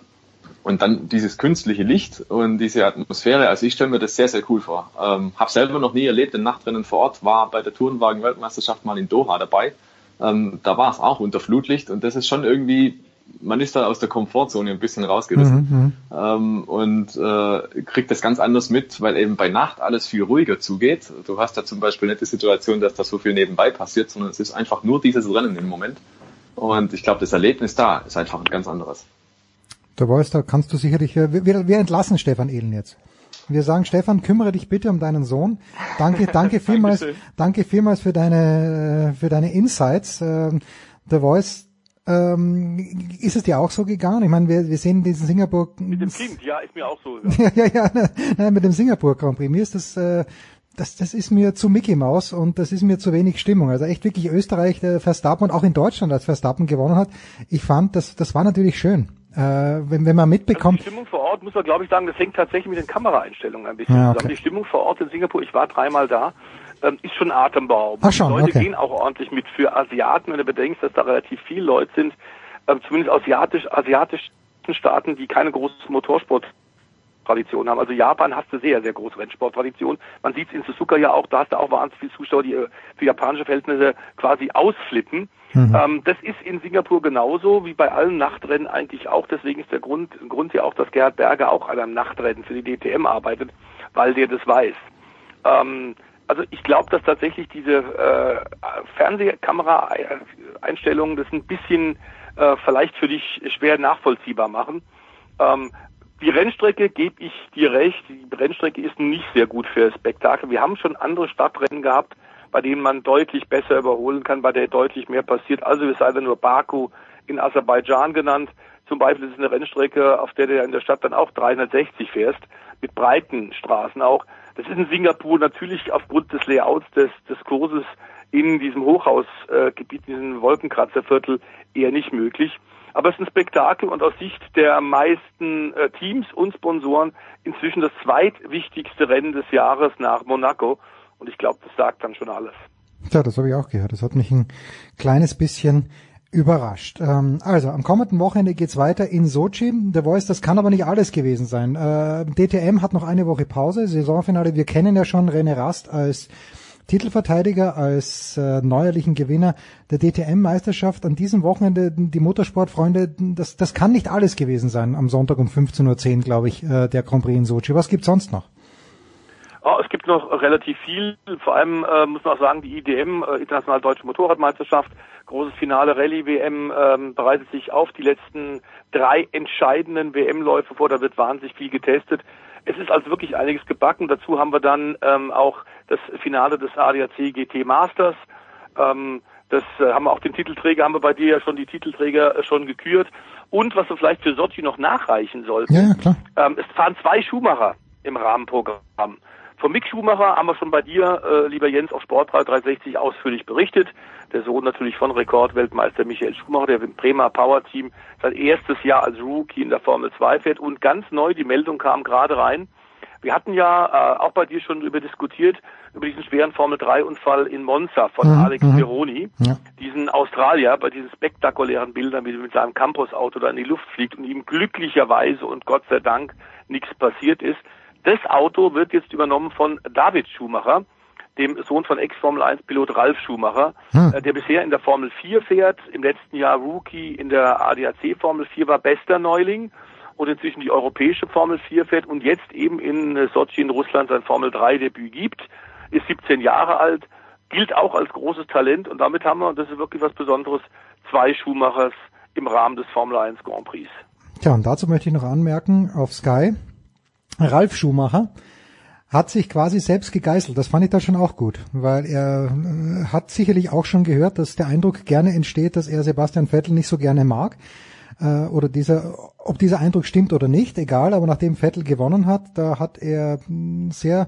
und dann dieses künstliche Licht und diese Atmosphäre, also ich stelle mir das sehr, sehr cool vor. Ähm, habe selber noch nie erlebt, ein Nachtrennen vor Ort, war bei der Tourenwagen-Weltmeisterschaft mal in Doha dabei. Ähm, da war es auch unter Flutlicht und das ist schon irgendwie, man ist da aus der Komfortzone ein bisschen rausgerissen
Mhm, mhm.
ähm, und äh, kriegt das ganz anders mit, weil eben bei Nacht alles viel ruhiger zugeht. Du hast da zum Beispiel nicht die Situation, dass da so viel nebenbei passiert, sondern es ist einfach nur dieses Rennen im Moment. Und ich glaube, das Erlebnis da ist einfach ein ganz anderes.
Da weißt da kannst du sicherlich, äh, wir, wir entlassen Stefan Ehlen jetzt. Wir sagen, Stefan, kümmere dich bitte um deinen Sohn. Danke, danke vielmals, danke vielmals für deine, äh, für deine Insights. Ähm, The Voice, ähm, ist es dir auch so gegangen? Ich meine, wir, wir sehen diesen Singapur,
Mit dem Kind, ja, ist mir auch so.
ja, ja, ja, nein, mit dem Singapur Grand Prix. Mir ist das, äh, das, das ist mir zu Mickey Mouse und das ist mir zu wenig Stimmung. Also echt wirklich Österreich, der Verstappen und auch in Deutschland, als Verstappen gewonnen hat. Ich fand, das, das war natürlich schön. Äh, wenn, wenn man mitbekommt,
Also die Stimmung vor Ort, muss man glaube ich sagen, das hängt tatsächlich mit den Kameraeinstellungen ein bisschen
Ja, okay.
zusammen. Die Stimmung vor Ort in Singapur, ich war dreimal da, ähm, ist schon atemberaubend.
Ach schon,
die Leute
okay.
gehen auch ordentlich mit. Für Asiaten, wenn du bedenkst, dass da relativ viele Leute sind, ähm, zumindest asiatisch, asiatischen Staaten, die keine große Motorsport Tradition haben. Also Japan hast du sehr, sehr große Rennsporttradition. Man sieht es in Suzuka ja auch, da hast du auch wahnsinnig viele Zuschauer, die äh, für japanische Verhältnisse quasi ausflippen.
Mhm.
Ähm, das ist in Singapur genauso wie bei allen Nachtrennen eigentlich auch. Deswegen ist der Grund, Grund ja auch, dass Gerhard Berger auch an einem Nachtrennen für die DTM arbeitet, weil der das weiß. Ähm, also ich glaube, dass tatsächlich diese äh, Fernsehkamera-Einstellungen das ein bisschen äh, vielleicht für dich schwer nachvollziehbar machen. Ähm, die Rennstrecke gebe ich dir recht. Die Rennstrecke ist nicht sehr gut für Spektakel. Wir haben schon andere Stadtrennen gehabt, bei denen man deutlich besser überholen kann, bei der deutlich mehr passiert. Also es sei denn nur Baku in Aserbaidschan genannt. Zum Beispiel ist es eine Rennstrecke, auf der du in der Stadt dann auch 360 fährst, mit breiten Straßen auch. Das ist in Singapur natürlich aufgrund des Layouts des, des Kurses in diesem Hochhausgebiet, in diesem Wolkenkratzerviertel eher nicht möglich. Aber es ist ein Spektakel und aus Sicht der meisten äh, Teams und Sponsoren inzwischen das zweitwichtigste Rennen des Jahres nach Monaco. Und ich glaube, das sagt dann schon alles.
Ja, das habe ich auch gehört. Das hat mich ein kleines bisschen überrascht. Ähm, also, am kommenden Wochenende geht's weiter in Sochi. The Voice, das kann aber nicht alles gewesen sein. Äh, DTM hat noch eine Woche Pause, Saisonfinale. Wir kennen ja schon René Rast als Titelverteidiger, als äh, neuerlichen Gewinner der DTM-Meisterschaft. An diesem Wochenende, die Motorsportfreunde, das, das kann nicht alles gewesen sein. Am Sonntag um 15.10 Uhr, glaube ich, äh, der Grand Prix in Sochi. Was gibt's sonst noch?
Oh, es gibt noch relativ viel. Vor allem äh, muss man auch sagen, die IDM, äh, Internationale Deutsche Motorradmeisterschaft, großes Finale Rallye-WM, ähm, bereitet sich auf die letzten drei entscheidenden WM-Läufe vor. Da wird wahnsinnig viel getestet. Es ist also wirklich einiges gebacken. Dazu haben wir dann ähm, auch das Finale des ADAC GT Masters. Ähm, das äh, haben wir auch den Titelträger, haben wir bei dir ja schon die Titelträger äh, schon gekürt. Und was wir vielleicht für Sochi noch nachreichen sollten,
Ja, ja, klar.
ähm, es fahren zwei Schumacher im Rahmenprogramm. Von Mick Schumacher haben wir schon bei dir, äh, lieber Jens, auf Sportrad 360 ausführlich berichtet. Der Sohn natürlich von Rekordweltmeister Michael Schumacher, der im Bremer Power Team sein erstes Jahr als Rookie in der Formel 2 fährt. Und ganz neu, die Meldung kam gerade rein. Wir hatten ja äh, auch bei dir schon darüber diskutiert, über diesen schweren Formel 3-Unfall in Monza von
Mhm,
Alex
mhm.
Peroni
Ja.
diesen Australier bei diesen spektakulären Bildern, wie er mit seinem Campusauto da in die Luft fliegt und ihm glücklicherweise und Gott sei Dank nichts passiert ist. Das Auto wird jetzt übernommen von David Schumacher, dem Sohn von Ex-Formel 1-Pilot Ralf Schumacher,
Hm.
äh, der bisher in der Formel 4 fährt, im letzten Jahr Rookie in der ADAC Formel 4 war bester Neuling und inzwischen die europäische Formel 4 fährt und jetzt eben in äh, Sochi in Russland sein Formel 3 Debüt gibt, ist 17 Jahre alt, gilt auch als großes Talent und damit haben wir, und das ist wirklich was Besonderes, zwei Schumachers im Rahmen des Formel 1 Grand Prix.
Tja, und dazu möchte ich noch anmerken, auf Sky, Ralf Schumacher hat sich quasi selbst gegeißelt. Das fand ich da schon auch gut, weil er äh, hat sicherlich auch schon gehört, dass der Eindruck gerne entsteht, dass er Sebastian Vettel nicht so gerne mag. Äh, oder dieser, ob dieser Eindruck stimmt oder nicht, egal, aber nachdem Vettel gewonnen hat, da hat er mh, sehr,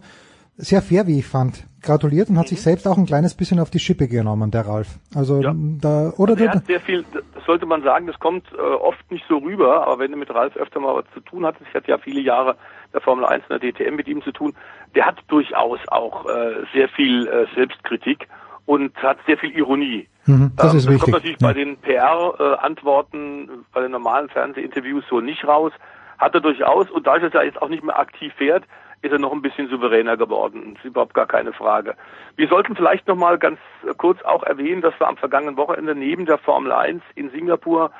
sehr fair, wie ich fand, gratuliert und hat sich selbst auch ein kleines bisschen auf die Schippe genommen, der Ralf. Also
Ja.
da, oder
Also er hat sehr viel, das sollte man sagen, das kommt äh, oft nicht so rüber, aber wenn du mit Ralf öfter mal was zu tun hattest, ich hatte ja viele Jahre der Formel 1 und der DTM mit ihm zu tun, der hat durchaus auch äh, sehr viel äh, Selbstkritik und hat sehr viel Ironie.
Mhm, das
Ähm,
ist
das
wichtig.
kommt natürlich
Ja.
bei den PR-Antworten, bei den normalen Fernsehinterviews so nicht raus. hat er durchaus, und da er jetzt auch nicht mehr aktiv fährt, ist er noch ein bisschen souveräner geworden. Das ist überhaupt gar keine Frage. Wir sollten vielleicht noch mal ganz kurz auch erwähnen, dass wir am vergangenen Wochenende neben der Formel 1 in Singapur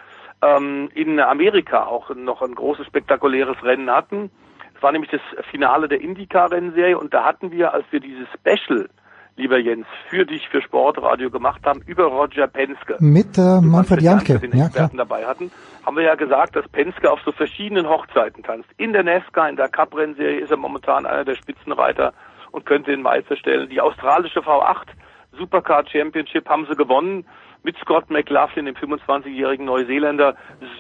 ähm, in Amerika auch noch ein großes spektakuläres Rennen hatten. War nämlich das Finale der IndyCar-Rennserie und da hatten wir, als wir dieses Special lieber Jens, für dich für Sportradio gemacht haben über Roger Penske.
Mit äh, Manfred Janke,
den ja, Experten klar. dabei hatten, haben wir ja gesagt, dass Penske auf so verschiedenen Hochzeiten tanzt. In der NASCAR, in der Cup-Rennserie ist er momentan einer der Spitzenreiter und könnte den Meister stellen. Die australische V8 Supercar Championship haben sie gewonnen mit Scott McLaughlin, dem 25-jährigen Neuseeländer,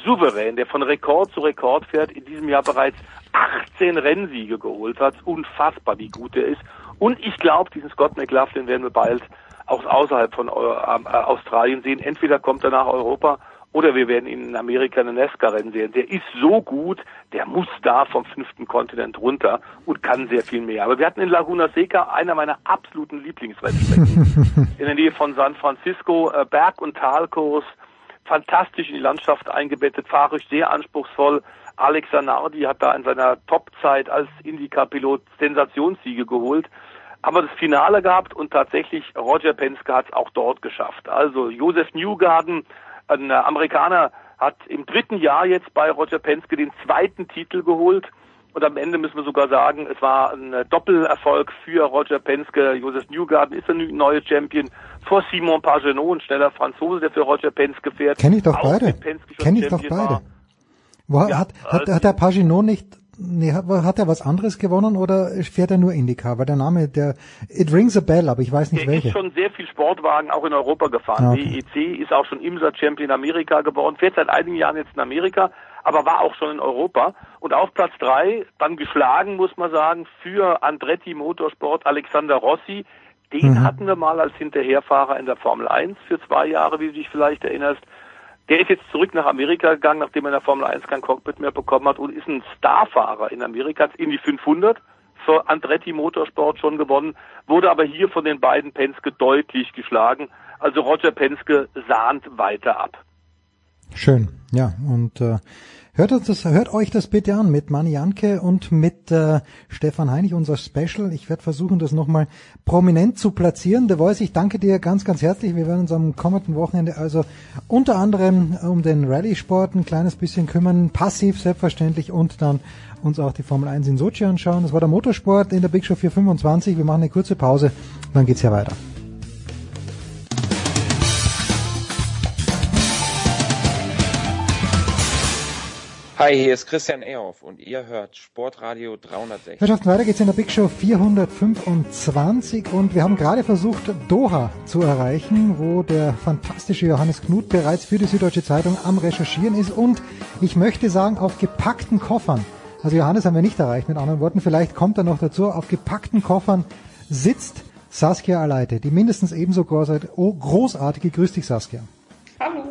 souverän, der von Rekord zu Rekord fährt, in diesem Jahr bereits 18 Rennsiege geholt hat. Unfassbar, wie gut er ist. Und ich glaube, diesen Scott McLaughlin werden wir bald auch außerhalb von äh, Australien sehen. Entweder kommt er nach Europa oder wir werden ihn in Amerika in der NASCAR-Rennen sehen. Der ist so gut, der muss da vom fünften Kontinent runter und kann sehr viel mehr. Aber wir hatten in Laguna Seca einer meiner absoluten Lieblingsrennstrecken. in der Nähe von San Francisco, äh, Berg- und Talkurs, fantastisch in die Landschaft eingebettet, fahrisch sehr anspruchsvoll. Alex Zanardi hat da in seiner Topzeit als Indycar-Pilot Sensationssiege geholt haben wir das Finale gehabt und tatsächlich Roger Penske hat es auch dort geschafft. Also Joseph Newgarden, ein Amerikaner, hat im dritten Jahr jetzt bei Roger Penske den zweiten Titel geholt. Und am Ende müssen wir sogar sagen, es war ein Doppelerfolg für Roger Penske. Joseph Newgarden ist ein neuer Champion vor Simon Pagenaud, ein schneller Franzose, der für Roger Penske fährt.
Kenn ich doch beide. Kenn ich doch beide. Wo, ja, hat, hat, hat der Pagenaud nicht Nee, hat, hat er was anderes gewonnen oder fährt er nur Indycar? Weil der Name, der It rings a bell, aber ich weiß nicht
er
welche.
Er ist schon sehr viel Sportwagen auch in Europa gefahren. Ah, okay. WEC ist auch schon IMSA-Champion in Amerika geworden, fährt seit einigen Jahren jetzt in Amerika, aber war auch schon in Europa. Und auf Platz drei, dann geschlagen, muss man sagen, für Andretti Motorsport Alexander Rossi. Den mhm. hatten wir mal als Hinterherfahrer in der Formel 1 für zwei Jahre, wie du dich vielleicht erinnerst. Der ist jetzt zurück nach Amerika gegangen, nachdem er in der Formel 1 kein Cockpit mehr bekommen hat und ist ein Starfahrer in Amerika, in die 500 für Andretti Motorsport schon gewonnen, wurde aber hier von den beiden Penske deutlich geschlagen. Also Roger Penske sahnt weiter ab.
Schön, ja, und äh, Hört, uns das, hört euch das bitte an mit Manni Janke und mit äh, Stefan Heinig, unser Special. Ich werde versuchen, das nochmal prominent zu platzieren. Der Voice, ich danke dir ganz, ganz herzlich. Wir werden uns am kommenden Wochenende also unter anderem um den Rallye-Sport ein kleines bisschen kümmern, passiv selbstverständlich und dann uns auch die Formel 1 in Sochi anschauen. Das war der Motorsport in der Big Show 425. Wir machen eine kurze Pause, dann geht's ja weiter.
Hi, hier ist Christian Ehoff und ihr hört Sportradio 360.
Herrschaften, weiter geht's in der Big Show 425 und wir haben gerade versucht, Doha zu erreichen, wo der fantastische Johannes Knut bereits für die Süddeutsche Zeitung am Recherchieren ist und ich möchte sagen, auf gepackten Koffern. Also Johannes haben wir nicht erreicht, mit anderen Worten, vielleicht kommt er noch dazu, auf gepackten Koffern sitzt Saskia Aleite, die mindestens ebenso großartige, grüß dich Saskia.
Hallo.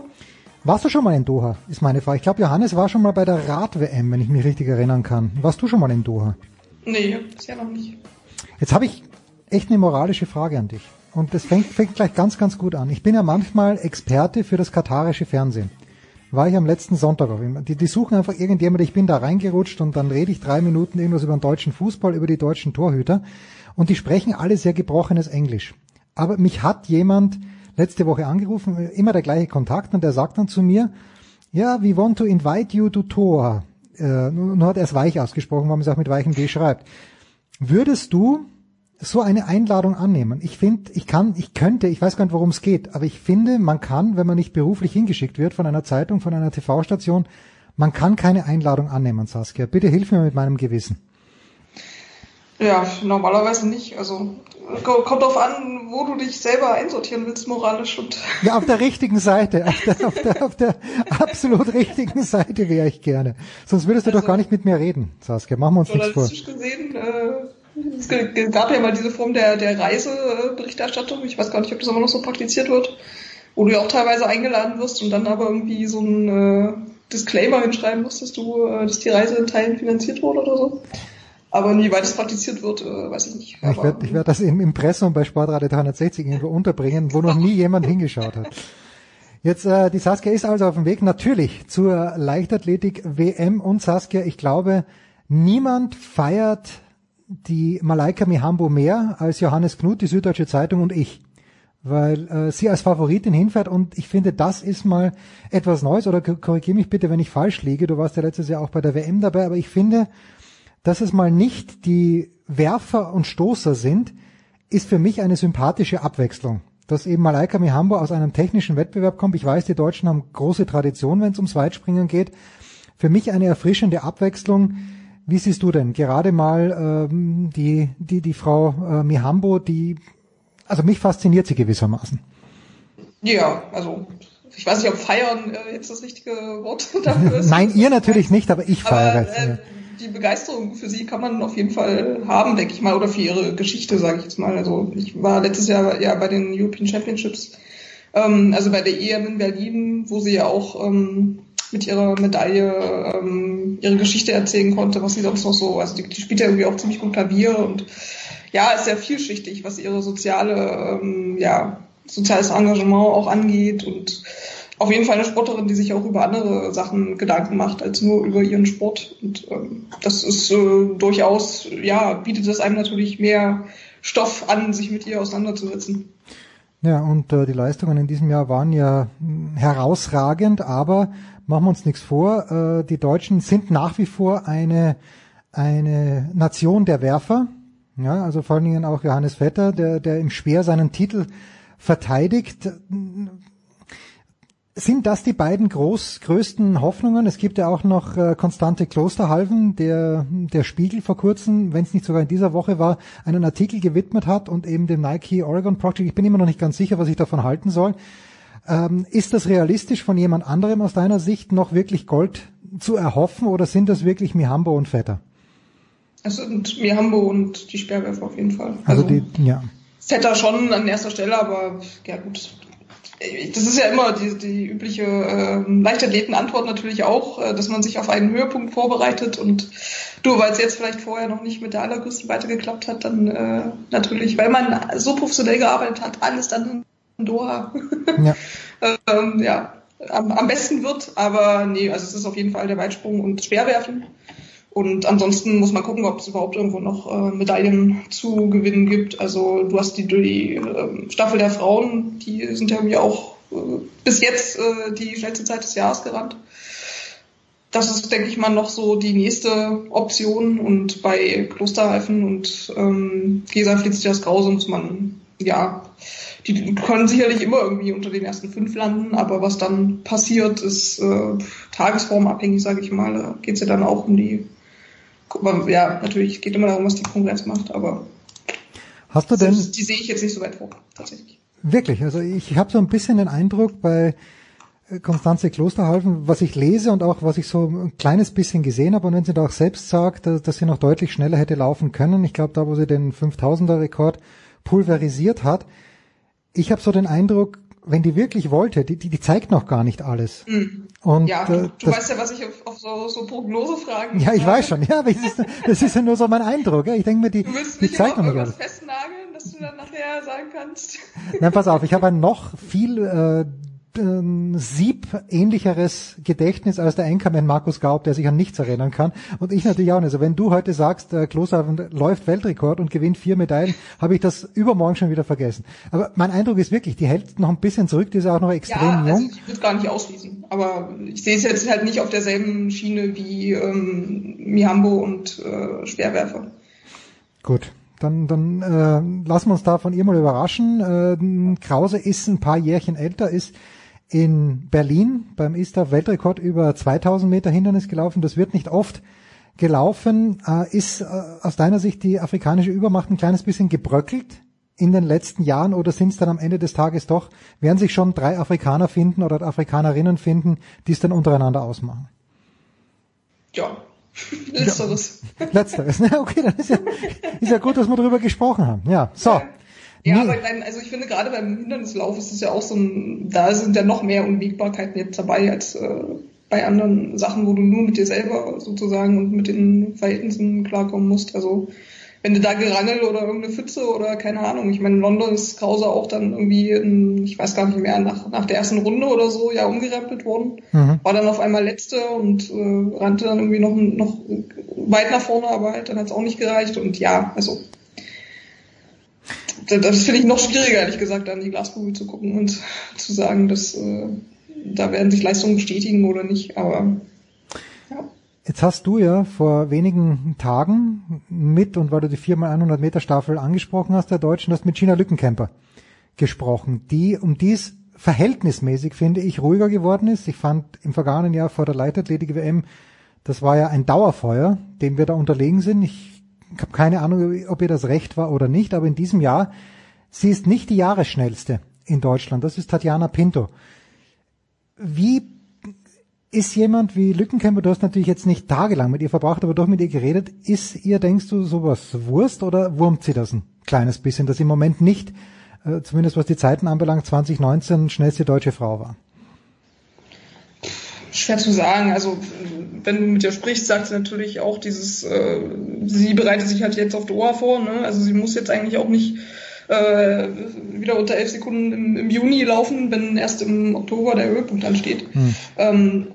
Warst du schon mal in Doha, ist meine Frage. Ich glaube, Johannes war schon mal bei der Rad-WM, wenn ich mich richtig erinnern kann. Warst du schon mal in Doha?
Nee, bisher noch nicht.
Jetzt habe ich echt eine moralische Frage an dich. Und das fängt, fängt gleich ganz, ganz gut an. Ich bin ja manchmal Experte für das katarische Fernsehen. War ich am letzten Sonntag auch immer. Die, die suchen einfach irgendjemand, ich bin da reingerutscht und dann rede ich drei Minuten irgendwas über den deutschen Fußball, über die deutschen Torhüter. Und die sprechen alle sehr gebrochenes Englisch. Aber mich hat jemand letzte Woche angerufen, immer der gleiche Kontakt und der sagt dann zu mir, ja, we want to invite you to Tor. Äh, nur hat er es weich ausgesprochen, weil man es auch mit weichem D schreibt. Würdest du so eine Einladung annehmen? Ich finde, ich kann, ich könnte, ich weiß gar nicht, worum es geht, aber ich finde, man kann, wenn man nicht beruflich hingeschickt wird von einer Zeitung, von einer TV-Station, man kann keine Einladung annehmen, Saskia. Bitte hilf mir mit meinem Gewissen.
Ja, normalerweise nicht. Also kommt drauf an, wo du dich selber einsortieren willst, moralisch und.
Ja, auf der richtigen Seite. Auf der, auf der, auf der absolut richtigen Seite wäre ich gerne. Sonst würdest du also, doch gar nicht mit mir reden, Saskia. Machen wir uns nichts vor.
gesehen, äh, es gab ja mal diese Form der, der Reiseberichterstattung. Ich weiß gar nicht, ob das immer noch so praktiziert wird. Wo du ja auch teilweise eingeladen wirst und dann aber irgendwie so ein äh, Disclaimer hinschreiben musst, dass du, äh, dass die Reise in Teilen finanziert wurde oder so. Aber inwieweit es praktiziert wird, äh, weiß ich nicht.
ich werde ich werd das im Impressum bei Sportradio 360 irgendwo unterbringen, wo noch nie jemand hingeschaut hat. Jetzt, äh, die Saskia ist also auf dem Weg natürlich zur Leichtathletik WM und Saskia, ich glaube, niemand feiert die Malaika Mihambo mehr als Johannes Knut, die Süddeutsche Zeitung und ich. Weil äh, sie als Favoritin hinfährt und ich finde, das ist mal etwas Neues oder korrigiere mich bitte, wenn ich falsch liege. Du warst ja letztes Jahr auch bei der WM dabei, aber ich finde, dass es mal nicht die Werfer und Stoßer sind, ist für mich eine sympathische Abwechslung dass eben Malaika Mihambo aus einem technischen Wettbewerb kommt. Ich weiß, die Deutschen haben große Tradition, wenn es ums Weitspringen geht. Für mich eine erfrischende Abwechslung. Wie siehst du denn gerade mal ähm, die, die, die Frau äh, Mihambo, die, also mich fasziniert sie gewissermaßen.
Ja, also ich weiß nicht, ob feiern äh, jetzt das richtige Wort dafür ist.
Nein, ihr natürlich nicht, aber ich feiere.
Aber, äh, die Begeisterung für sie kann man auf jeden Fall haben, denke ich mal, oder für ihre Geschichte, sage ich jetzt mal. Also ich war letztes Jahr ja bei den European Championships, ähm, also bei der EM in Berlin, wo sie ja auch ähm, mit ihrer Medaille ähm, ihre Geschichte erzählen konnte, was sie sonst noch so, also die, die spielt ja irgendwie auch ziemlich gut Klavier und ja, ist sehr vielschichtig, was ihre soziale, ähm, ja, soziales Engagement auch angeht und auf jeden Fall eine Sportlerin, die sich auch über andere Sachen Gedanken macht als nur über ihren Sport. Und ähm, das ist äh, durchaus, ja, bietet es einem natürlich mehr Stoff an, sich mit ihr auseinanderzusetzen.
Ja, und äh, die Leistungen in diesem Jahr waren ja hm, herausragend, aber machen wir uns nichts vor, äh, die Deutschen sind nach wie vor eine, eine Nation der Werfer. Ja, also vor allen Dingen auch Johannes Vetter, der, der im Speer seinen Titel verteidigt sind das die beiden groß, größten Hoffnungen? Es gibt ja auch noch äh, Konstante Klosterhalven, der der Spiegel vor kurzem, wenn es nicht sogar in dieser Woche war, einen Artikel gewidmet hat und eben dem Nike Oregon Project. Ich bin immer noch nicht ganz sicher, was ich davon halten soll. Ähm, ist das realistisch von jemand anderem aus deiner Sicht noch wirklich Gold zu erhoffen oder sind das wirklich Mihambo und Vetter?
Es sind Mihambo und die Sperrwerfer auf jeden Fall.
Also, also die, ja.
Vetter schon an erster Stelle, aber ja gut, das ist ja immer die, die übliche äh, Leichtathletenantwort natürlich auch, äh, dass man sich auf einen Höhepunkt vorbereitet und du, weil es jetzt vielleicht vorher noch nicht mit der allergrößten Weite geklappt hat, dann äh, natürlich, weil man so professionell gearbeitet hat, alles dann in Doha. Ja, ähm, ja am, am besten wird, aber nee, also es ist auf jeden Fall der Weitsprung und Schwerwerfen. Und ansonsten muss man gucken, ob es überhaupt irgendwo noch äh, Medaillen zu gewinnen gibt. Also du hast die, die äh, Staffel der Frauen, die sind ja irgendwie auch äh, bis jetzt äh, die schnellste Zeit des Jahres gerannt. Das ist, denke ich mal, noch so die nächste Option. Und bei Klosterreifen und ähm, Gesa Felicitas Grause muss man, ja, die können sicherlich immer irgendwie unter den ersten fünf landen, aber was dann passiert, ist äh, tagesformabhängig, sage ich mal. Da geht es ja dann auch um die ja, natürlich geht immer darum, was die Konkurrenz macht, aber
Hast du denn?
Die sehe ich jetzt nicht so weit vor, tatsächlich.
Wirklich, also ich habe so ein bisschen den Eindruck bei Konstanze Klosterhalfen, was ich lese und auch was ich so ein kleines bisschen gesehen habe und wenn sie da auch selbst sagt, dass, dass sie noch deutlich schneller hätte laufen können, ich glaube da, wo sie den 5000er Rekord pulverisiert hat, ich habe so den Eindruck, wenn die wirklich wollte, die, die, die zeigt noch gar nicht alles.
Mhm. Und, ja, du, äh, du weißt ja, was ich auf, auf so, so Prognosefragen
Ja, ich weiß schon, ja, aber das ist, das ist ja nur so mein Eindruck. Ja. Ich denke mir, die, die zeigt noch nicht alles.
festnageln, dass du dann nachher sagen kannst?
Nein, pass auf, ich habe ein noch viel äh, ähm, Sieb-ähnlicheres Gedächtnis als der Enkermann Markus Gaub, der sich an nichts erinnern kann. Und ich natürlich auch nicht. Also wenn du heute sagst, äh, Kloshafen läuft Weltrekord und gewinnt vier Medaillen, habe ich das übermorgen schon wieder vergessen. Aber mein Eindruck ist wirklich, die hält noch ein bisschen zurück, die ist auch noch extrem ja, also
jung. Ich würde gar nicht ausschließen. Aber ich sehe es jetzt halt nicht auf derselben Schiene wie ähm, Mihambo und äh, Schwerwerfer.
Gut. Dann, dann äh, lassen wir uns da von ihr mal überraschen. Äh, Krause ist ein paar Jährchen älter, ist in Berlin beim ISTA Weltrekord über 2000 Meter Hindernis gelaufen. Das wird nicht oft gelaufen. Äh, ist äh, aus deiner Sicht die afrikanische Übermacht ein kleines bisschen gebröckelt in den letzten Jahren oder sind es dann am Ende des Tages doch, werden sich schon drei Afrikaner finden oder Afrikanerinnen finden, die es dann untereinander ausmachen?
Ja, Letzteres.
Ja, letzteres. Okay, dann ist ja, ist ja gut, dass wir darüber gesprochen haben. Ja, so.
Ja, aber nein, also ich finde gerade beim Hindernislauf ist es ja auch so ein, da sind ja noch mehr Unwägbarkeiten jetzt dabei als äh, bei anderen Sachen, wo du nur mit dir selber sozusagen und mit den Verhältnissen klarkommen musst. Also wenn du da Gerangel oder irgendeine Pfütze oder keine Ahnung. Ich meine, in London ist Krause auch dann irgendwie, in, ich weiß gar nicht mehr, nach, nach der ersten Runde oder so ja umgerempelt worden. Mhm. War dann auf einmal letzte und äh, rannte dann irgendwie noch, noch weit nach vorne, aber halt, dann hat es auch nicht gereicht. Und ja, also das finde ich noch schwieriger, ehrlich gesagt, an die Glaskugel zu gucken und zu sagen, dass äh, da werden sich Leistungen bestätigen oder nicht. Aber
ja. Jetzt hast du ja vor wenigen Tagen mit, und weil du die 4x100 Meter Staffel angesprochen hast, der Deutschen, hast mit Gina Lückenkämper gesprochen, die um dies verhältnismäßig, finde ich, ruhiger geworden ist. Ich fand im vergangenen Jahr vor der Leichtathletik-WM, das war ja ein Dauerfeuer, dem wir da unterlegen sind. Ich habe keine Ahnung, ob ihr das recht war oder nicht, aber in diesem Jahr, sie ist nicht die Jahresschnellste in Deutschland. Das ist Tatjana Pinto. Wie ist jemand wie Lückenkämper, du hast natürlich jetzt nicht tagelang mit ihr verbracht, aber doch mit ihr geredet, ist ihr, denkst du, sowas Wurst oder wurmt sie das ein kleines bisschen, dass im Moment nicht, äh, zumindest was die Zeiten anbelangt, 2019 schnellste deutsche Frau war?
Schwer zu sagen. Also wenn du mit ihr sprichst, sagt sie natürlich auch dieses, äh, sie bereitet sich halt jetzt auf Doha vor, ne? Also sie muss jetzt eigentlich auch nicht äh, wieder unter elf Sekunden im, im, Juni laufen, wenn erst im Oktober der Höhepunkt ansteht. Hm. Ähm,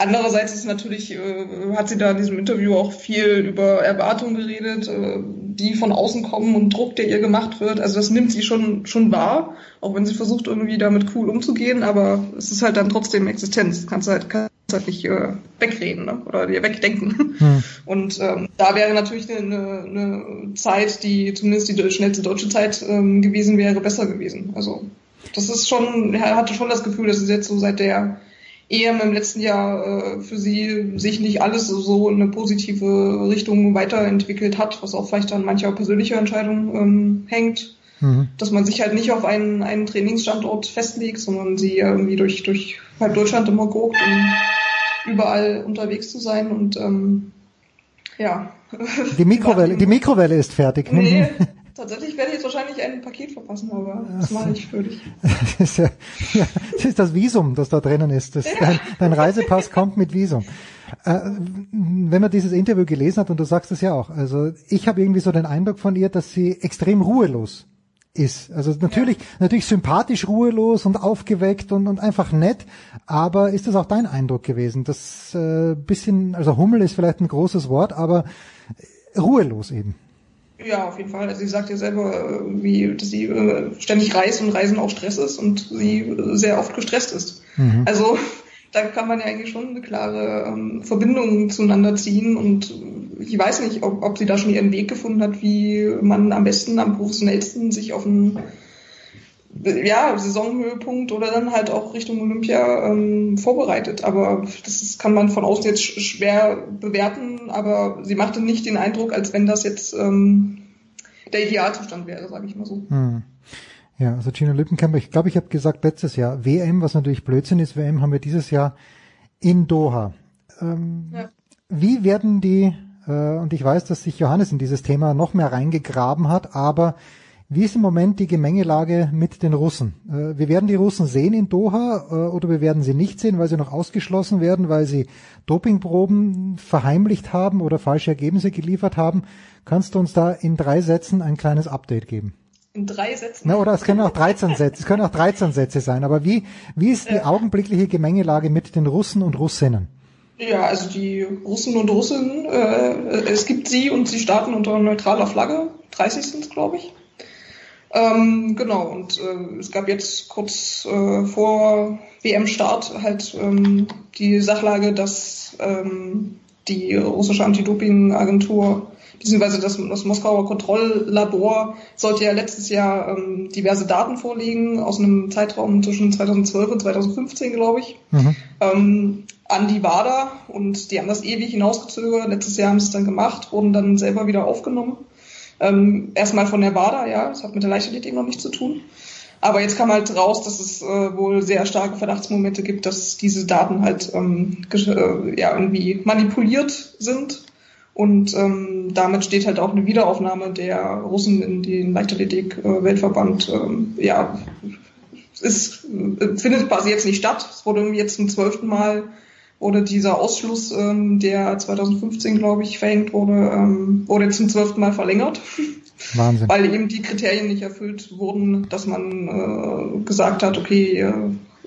Andererseits ist natürlich, äh, hat sie da in diesem Interview auch viel über Erwartungen geredet, äh, die von außen kommen und Druck, der ihr gemacht wird. Also das nimmt sie schon, schon wahr, auch wenn sie versucht, irgendwie damit cool umzugehen, aber es ist halt dann trotzdem Existenz. Kannst halt, kannst halt nicht äh, wegreden ne? oder dir wegdenken. Hm. Und ähm, da wäre natürlich eine, eine Zeit, die zumindest die schnellste deutsche Zeit ähm, gewesen wäre, besser gewesen. Also das ist schon, er hatte schon das Gefühl, dass es jetzt so seit der EM im letzten Jahr äh, für sie sich nicht alles so in eine positive Richtung weiterentwickelt hat, was auch vielleicht an mancher persönlicher Entscheidung ähm, hängt. Mhm. Dass man sich halt nicht auf einen, einen Trainingsstandort festlegt, sondern sie irgendwie durch, durch halb Deutschland immer guckt, um überall unterwegs zu sein und ähm, ja.
Die Mikrowelle, die Mikrowelle ist fertig.
Nee, Tatsächlich werde ich jetzt wahrscheinlich ein Paket verpassen, aber das mache ich für dich.
Das ist, ja, ja, das ist das Visum, das da drinnen ist. Das, dein, dein Reisepass kommt mit Visum. Äh, wenn man dieses Interview gelesen hat, und du sagst es ja auch, also ich habe irgendwie so den Eindruck von ihr, dass sie extrem ruhelos ist. Also natürlich, ja. natürlich sympathisch ruhelos und aufgeweckt und, und einfach nett, aber ist das auch dein Eindruck gewesen? Das äh, bisschen, also Hummel ist vielleicht ein großes Wort, aber ruhelos eben.
Ja, auf jeden Fall. Also sie sagt ja selber, äh, wie, dass sie äh, ständig reist und Reisen auch Stress ist und sie äh, sehr oft gestresst ist. Mhm. Also da kann man ja eigentlich schon eine klare ähm, Verbindung zueinander ziehen und ich weiß nicht, ob, ob sie da schon ihren Weg gefunden hat, wie man am besten, am professionellsten sich auf einen ja, Saisonhöhepunkt oder dann halt auch Richtung Olympia ähm, vorbereitet. Aber das ist, kann man von außen jetzt schwer bewerten, aber sie machte nicht den Eindruck, als wenn das jetzt ähm, der Idealzustand wäre, sage ich mal so. Hm.
Ja, also Gina Lippenkämper, ich glaube, ich habe gesagt letztes Jahr, WM, was natürlich Blödsinn ist, WM haben wir dieses Jahr in Doha. Ähm, ja. Wie werden die, äh, und ich weiß, dass sich Johannes in dieses Thema noch mehr reingegraben hat, aber wie ist im Moment die Gemengelage mit den Russen? Äh, wir werden die Russen sehen in Doha äh, oder wir werden sie nicht sehen, weil sie noch ausgeschlossen werden, weil sie Dopingproben verheimlicht haben oder falsche Ergebnisse geliefert haben. Kannst du uns da in drei Sätzen ein kleines Update geben?
In drei Sätzen?
Na, oder es können auch 13 Sätze, es können auch 13 Sätze sein. Aber wie, wie ist die äh, augenblickliche Gemengelage mit den Russen und Russinnen?
Ja, also die Russen und Russinnen, äh, es gibt sie und sie starten unter neutraler Flagge. 30 sind es, glaube ich. Ähm, genau, und äh, es gab jetzt kurz äh, vor WM-Start halt ähm, die Sachlage, dass ähm, die russische Anti-Doping-Agentur beziehungsweise das, das Moskauer Kontrolllabor sollte ja letztes Jahr ähm, diverse Daten vorlegen aus einem Zeitraum zwischen 2012 und 2015, glaube ich, mhm. ähm, an die WADA und die haben das ewig hinausgezögert. Letztes Jahr haben sie es dann gemacht, wurden dann selber wieder aufgenommen. Ähm, erstmal von der WADA, ja, das hat mit der Leichtathletik noch nichts zu tun. Aber jetzt kam halt raus, dass es äh, wohl sehr starke Verdachtsmomente gibt, dass diese Daten halt ähm, äh, ja, irgendwie manipuliert sind. Und ähm, damit steht halt auch eine Wiederaufnahme der Russen in den Leichtathletik-Weltverband. ähm, ja, ist, äh, findet quasi jetzt nicht statt. Es wurde irgendwie jetzt zum zwölften Mal wurde dieser Ausschluss, ähm, der 2015, glaube ich, verhängt wurde, ähm, wurde zum zwölften Mal verlängert.
Wahnsinn.
Weil eben die Kriterien nicht erfüllt wurden, dass man äh, gesagt hat, okay,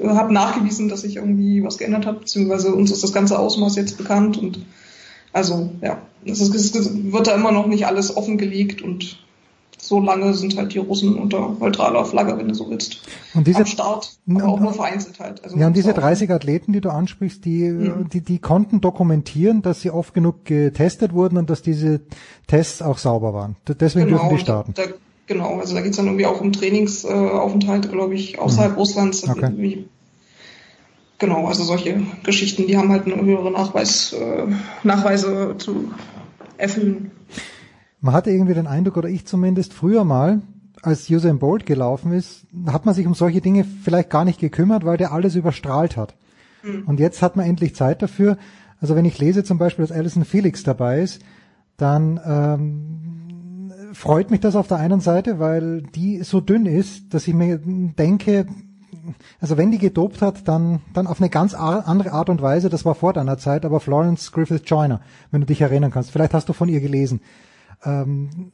ihr habt nachgewiesen, dass sich irgendwie was geändert hat, beziehungsweise uns ist das ganze Ausmaß jetzt bekannt und also ja, es, ist, es wird da immer noch nicht alles offengelegt und so lange sind halt die Russen unter neutraler Flagge, wenn du so willst.
Und diese,
am Start, aber auch nur vereinzelt halt.
Also ja, und diese 30 Athleten, die du ansprichst, die, mhm. die, die konnten dokumentieren, dass sie oft genug getestet wurden und dass diese Tests auch sauber waren. Deswegen genau, dürfen die starten.
Da, genau, also da geht's dann irgendwie auch um Trainingsaufenthalte, äh, glaube ich, außerhalb mhm. Russlands.
Okay.
Genau, also solche Geschichten, die haben halt eine höhere Nachweis, äh, Nachweise zu erfüllen.
Man hatte irgendwie den Eindruck, oder ich zumindest früher mal, als Usain Bolt gelaufen ist, hat man sich um solche Dinge vielleicht gar nicht gekümmert, weil der alles überstrahlt hat. Mhm. Und jetzt hat man endlich Zeit dafür. Also wenn ich lese zum Beispiel, dass Alison Felix dabei ist, dann ähm, freut mich das auf der einen Seite, weil die so dünn ist, dass ich mir denke, also wenn die gedopt hat, dann, dann auf eine ganz andere Art und Weise, das war vor deiner Zeit, aber Florence Griffith Joyner, wenn du dich erinnern kannst. Vielleicht hast du von ihr gelesen. Ähm,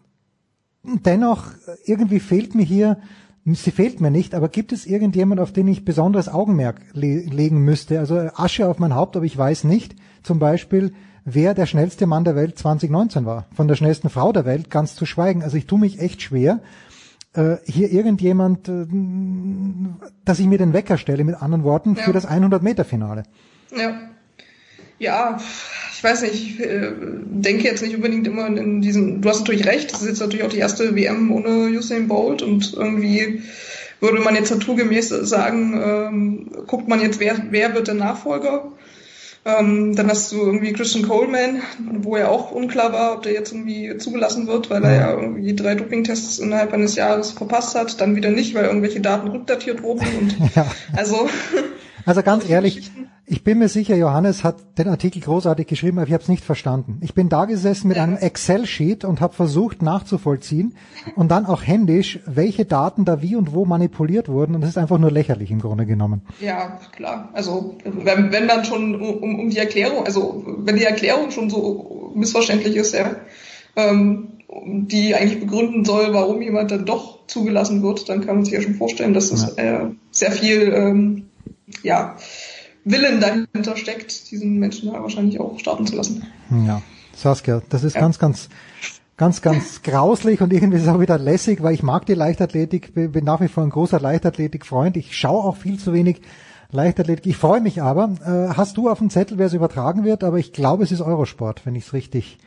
dennoch, irgendwie fehlt mir hier, sie fehlt mir nicht, aber gibt es irgendjemand, auf den ich besonderes Augenmerk le legen müsste? Also Asche auf mein Haupt, aber ich weiß nicht, zum Beispiel, wer der schnellste Mann der Welt 2019 war. Von der schnellsten Frau der Welt ganz zu schweigen. Also ich tue mich echt schwer, äh, hier irgendjemand, äh, dass ich mir den Wecker stelle, mit anderen Worten, ja. für das 100-Meter-Finale.
Ja. Ja, ich weiß nicht, ich äh, denke jetzt nicht unbedingt immer in diesen, du hast natürlich recht, das ist jetzt natürlich auch die erste WM ohne Usain Bolt und irgendwie würde man jetzt naturgemäß sagen, ähm, guckt man jetzt, wer, wer wird der Nachfolger? Ähm, dann hast du irgendwie Christian Coleman, wo er auch unklar war, ob der jetzt irgendwie zugelassen wird, weil er ja irgendwie drei Dopingtests innerhalb eines Jahres verpasst hat, dann wieder nicht, weil irgendwelche Daten rückdatiert wurden und
ja.
also
also ganz ehrlich, ich bin mir sicher, Johannes hat den Artikel großartig geschrieben, aber ich habe es nicht verstanden. Ich bin da gesessen mit einem Excel-Sheet und habe versucht nachzuvollziehen und dann auch händisch, welche Daten da wie und wo manipuliert wurden und das ist einfach nur lächerlich im Grunde genommen.
Ja, klar. Also wenn, wenn dann schon um, um die Erklärung, also wenn die Erklärung schon so missverständlich ist, ja, ähm, die eigentlich begründen soll, warum jemand dann doch zugelassen wird, dann kann man sich ja schon vorstellen, dass es ja. äh, sehr viel ähm, ja, Willen dahinter steckt, diesen Menschen da wahrscheinlich auch starten zu lassen.
Ja, Saskia, das ist ja. ganz, ganz, ganz, ganz grauslich und irgendwie ist es auch wieder lässig, weil ich mag die Leichtathletik, bin nach wie vor ein großer Leichtathletik-Freund. Ich schaue auch viel zu wenig Leichtathletik. Ich freue mich aber. Äh, hast du auf dem Zettel, wer es übertragen wird? Aber ich glaube, es ist Eurosport, wenn ich es richtig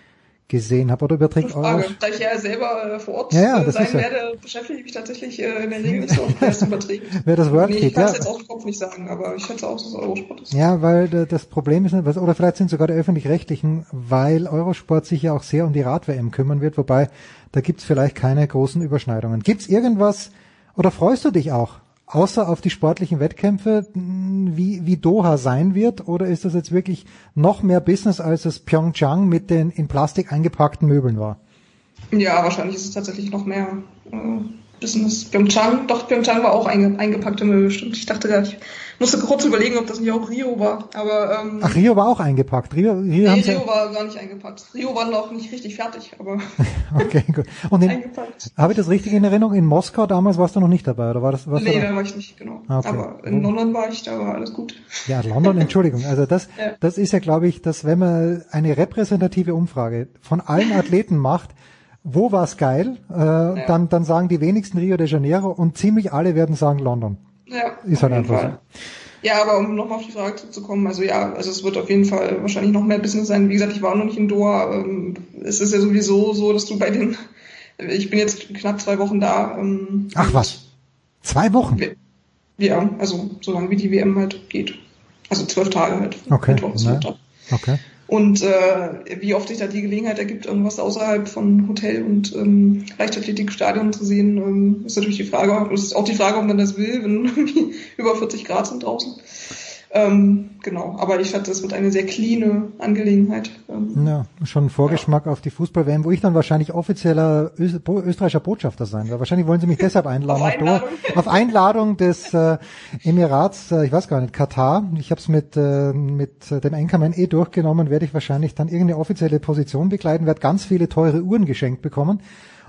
gesehen habe oder überträgt
Frage, Da ich ja selber äh, vor Ort
ja, ja, sein
werde, beschäftige ich mich tatsächlich äh, in der Regel nicht so, wer es überträgt.
wer das Word
nee,
ich
kann
es
ja. jetzt aus dem Kopf nicht sagen, aber ich schätze auch, dass es Eurosport ist.
Ja, weil das Problem ist, oder vielleicht sind sogar die Öffentlich-Rechtlichen, weil Eurosport sich ja auch sehr um die Rad-WM kümmern wird, wobei da gibt's vielleicht keine großen Überschneidungen. Gibt's irgendwas, oder freust du dich auch außer auf die sportlichen Wettkämpfe, wie, wie Doha sein wird? Oder ist das jetzt wirklich noch mehr Business, als es Pyeongchang mit den in Plastik eingepackten Möbeln war?
Ja, wahrscheinlich ist es tatsächlich noch mehr äh, Business. Pyeongchang, doch, Pyeongchang war auch einge, eingepackte Möbel, stimmt. Ich dachte gerade, ich musste kurz überlegen, ob das nicht auch Rio war. Aber, ähm,
Ach, Rio war auch eingepackt. Rio, Rio,
nee, Rio ja war gar nicht eingepackt. Rio war noch nicht richtig fertig, aber.
okay, gut. Und in, habe ich das richtig in Erinnerung? In Moskau damals warst du noch nicht dabei, oder war das? Warst
nee,
da?
da war ich nicht, genau. Ah, okay. Aber in London war ich, da war alles gut.
Ja, London, Entschuldigung. Also das, ja. das ist ja, glaube ich, dass wenn man eine repräsentative Umfrage von allen Athleten macht, wo war's geil, äh, ja. dann, dann sagen die wenigsten Rio de Janeiro und ziemlich alle werden sagen London.
Ja.
Ist halt einfach Fall. so.
Ja, aber um nochmal auf die Frage zurückzukommen, also ja, also es wird auf jeden Fall wahrscheinlich noch mehr Business sein. Wie gesagt, ich war noch nicht in Doha. Ähm, es ist ja sowieso so, dass du bei den, ich bin jetzt knapp zwei Wochen da. Ähm,
Ach was? Zwei Wochen?
Ja, also so lange wie die WM halt geht. Also zwölf Tage halt.
Okay. Okay.
Und äh, wie oft sich da die Gelegenheit ergibt, irgendwas außerhalb von Hotel und ähm, Leichtathletikstadion zu sehen, ähm, ist natürlich die Frage, ist auch die Frage, ob man das will, wenn über 40 Grad sind draußen. Ähm, genau, aber ich hatte es wird eine sehr cleane Angelegenheit.
Ähm, ja, schon ein Vorgeschmack ja. auf die Fußball-WM, wo ich dann wahrscheinlich offizieller Öst österreichischer Botschafter sein werde. Wahrscheinlich wollen sie mich deshalb einladen. auf, Einladung. auf Einladung des äh, Emirats, äh, ich weiß gar nicht, Katar. Ich habe es mit, äh, mit dem Anchorman eh durchgenommen, werde ich wahrscheinlich dann irgendeine offizielle Position begleiten, werde ganz viele teure Uhren geschenkt bekommen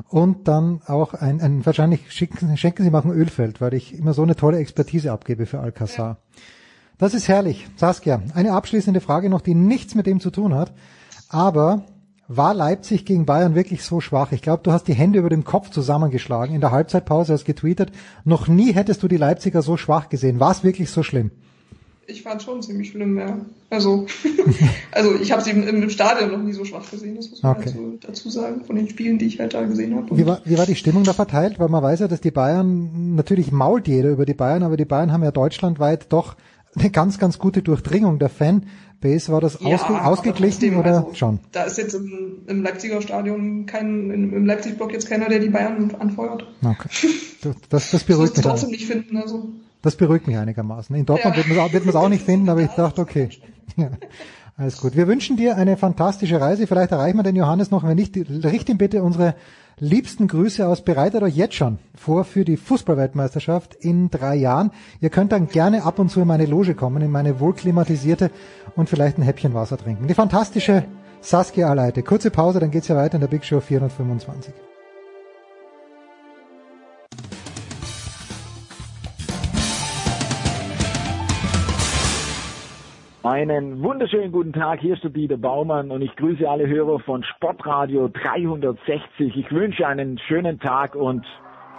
und dann auch ein, ein wahrscheinlich schicken, schenken Sie mal ein Ölfeld, weil ich immer so eine tolle Expertise abgebe für Alcazar. Ja. Das ist herrlich. Saskia, eine abschließende Frage noch, die nichts mit dem zu tun hat. Aber war Leipzig gegen Bayern wirklich so schwach? Ich glaube, du hast die Hände über dem Kopf zusammengeschlagen in der Halbzeitpause, hast getweetet. Noch nie hättest du die Leipziger so schwach gesehen. War es wirklich so schlimm?
Ich fand schon ziemlich schlimm, ja. Also, also ich habe sie im, im, Stadion noch nie so schwach gesehen, das muss man okay. dazu, dazu sagen, von den Spielen, die ich halt da gesehen habe.
Wie war, wie war die Stimmung da verteilt? Weil man weiß ja, dass die Bayern, natürlich mault jeder über die Bayern, aber die Bayern haben ja deutschlandweit doch eine ganz, ganz gute Durchdringung der Fanbase. War das ja, ausge ausgeglichen oder also, schon?
Da ist jetzt im, im Leipziger Stadion kein, im Leipzig-Block jetzt keiner, der die Bayern anfeuert.
Okay. Das, das beruhigt
mich. trotzdem nicht finden, also.
Das beruhigt mich einigermaßen. In Dortmund ja. wird man es auch nicht finden, aber ich dachte, okay. Ja. Alles gut. Wir wünschen dir eine fantastische Reise. Vielleicht erreichen wir den Johannes noch. Wenn nicht, richt ihm bitte unsere liebsten Grüße aus. Bereitet euch jetzt schon vor für die Fußballweltmeisterschaft in drei Jahren. Ihr könnt dann gerne ab und zu in meine Loge kommen, in meine wohlklimatisierte und vielleicht ein Häppchen Wasser trinken. Die fantastische Saskia Aleite. Kurze Pause, dann geht's ja weiter in der Big Show 425.
Einen wunderschönen guten Tag, hier ist der Dieter Baumann und ich grüße alle Hörer von Sportradio 360. Ich wünsche einen schönen Tag und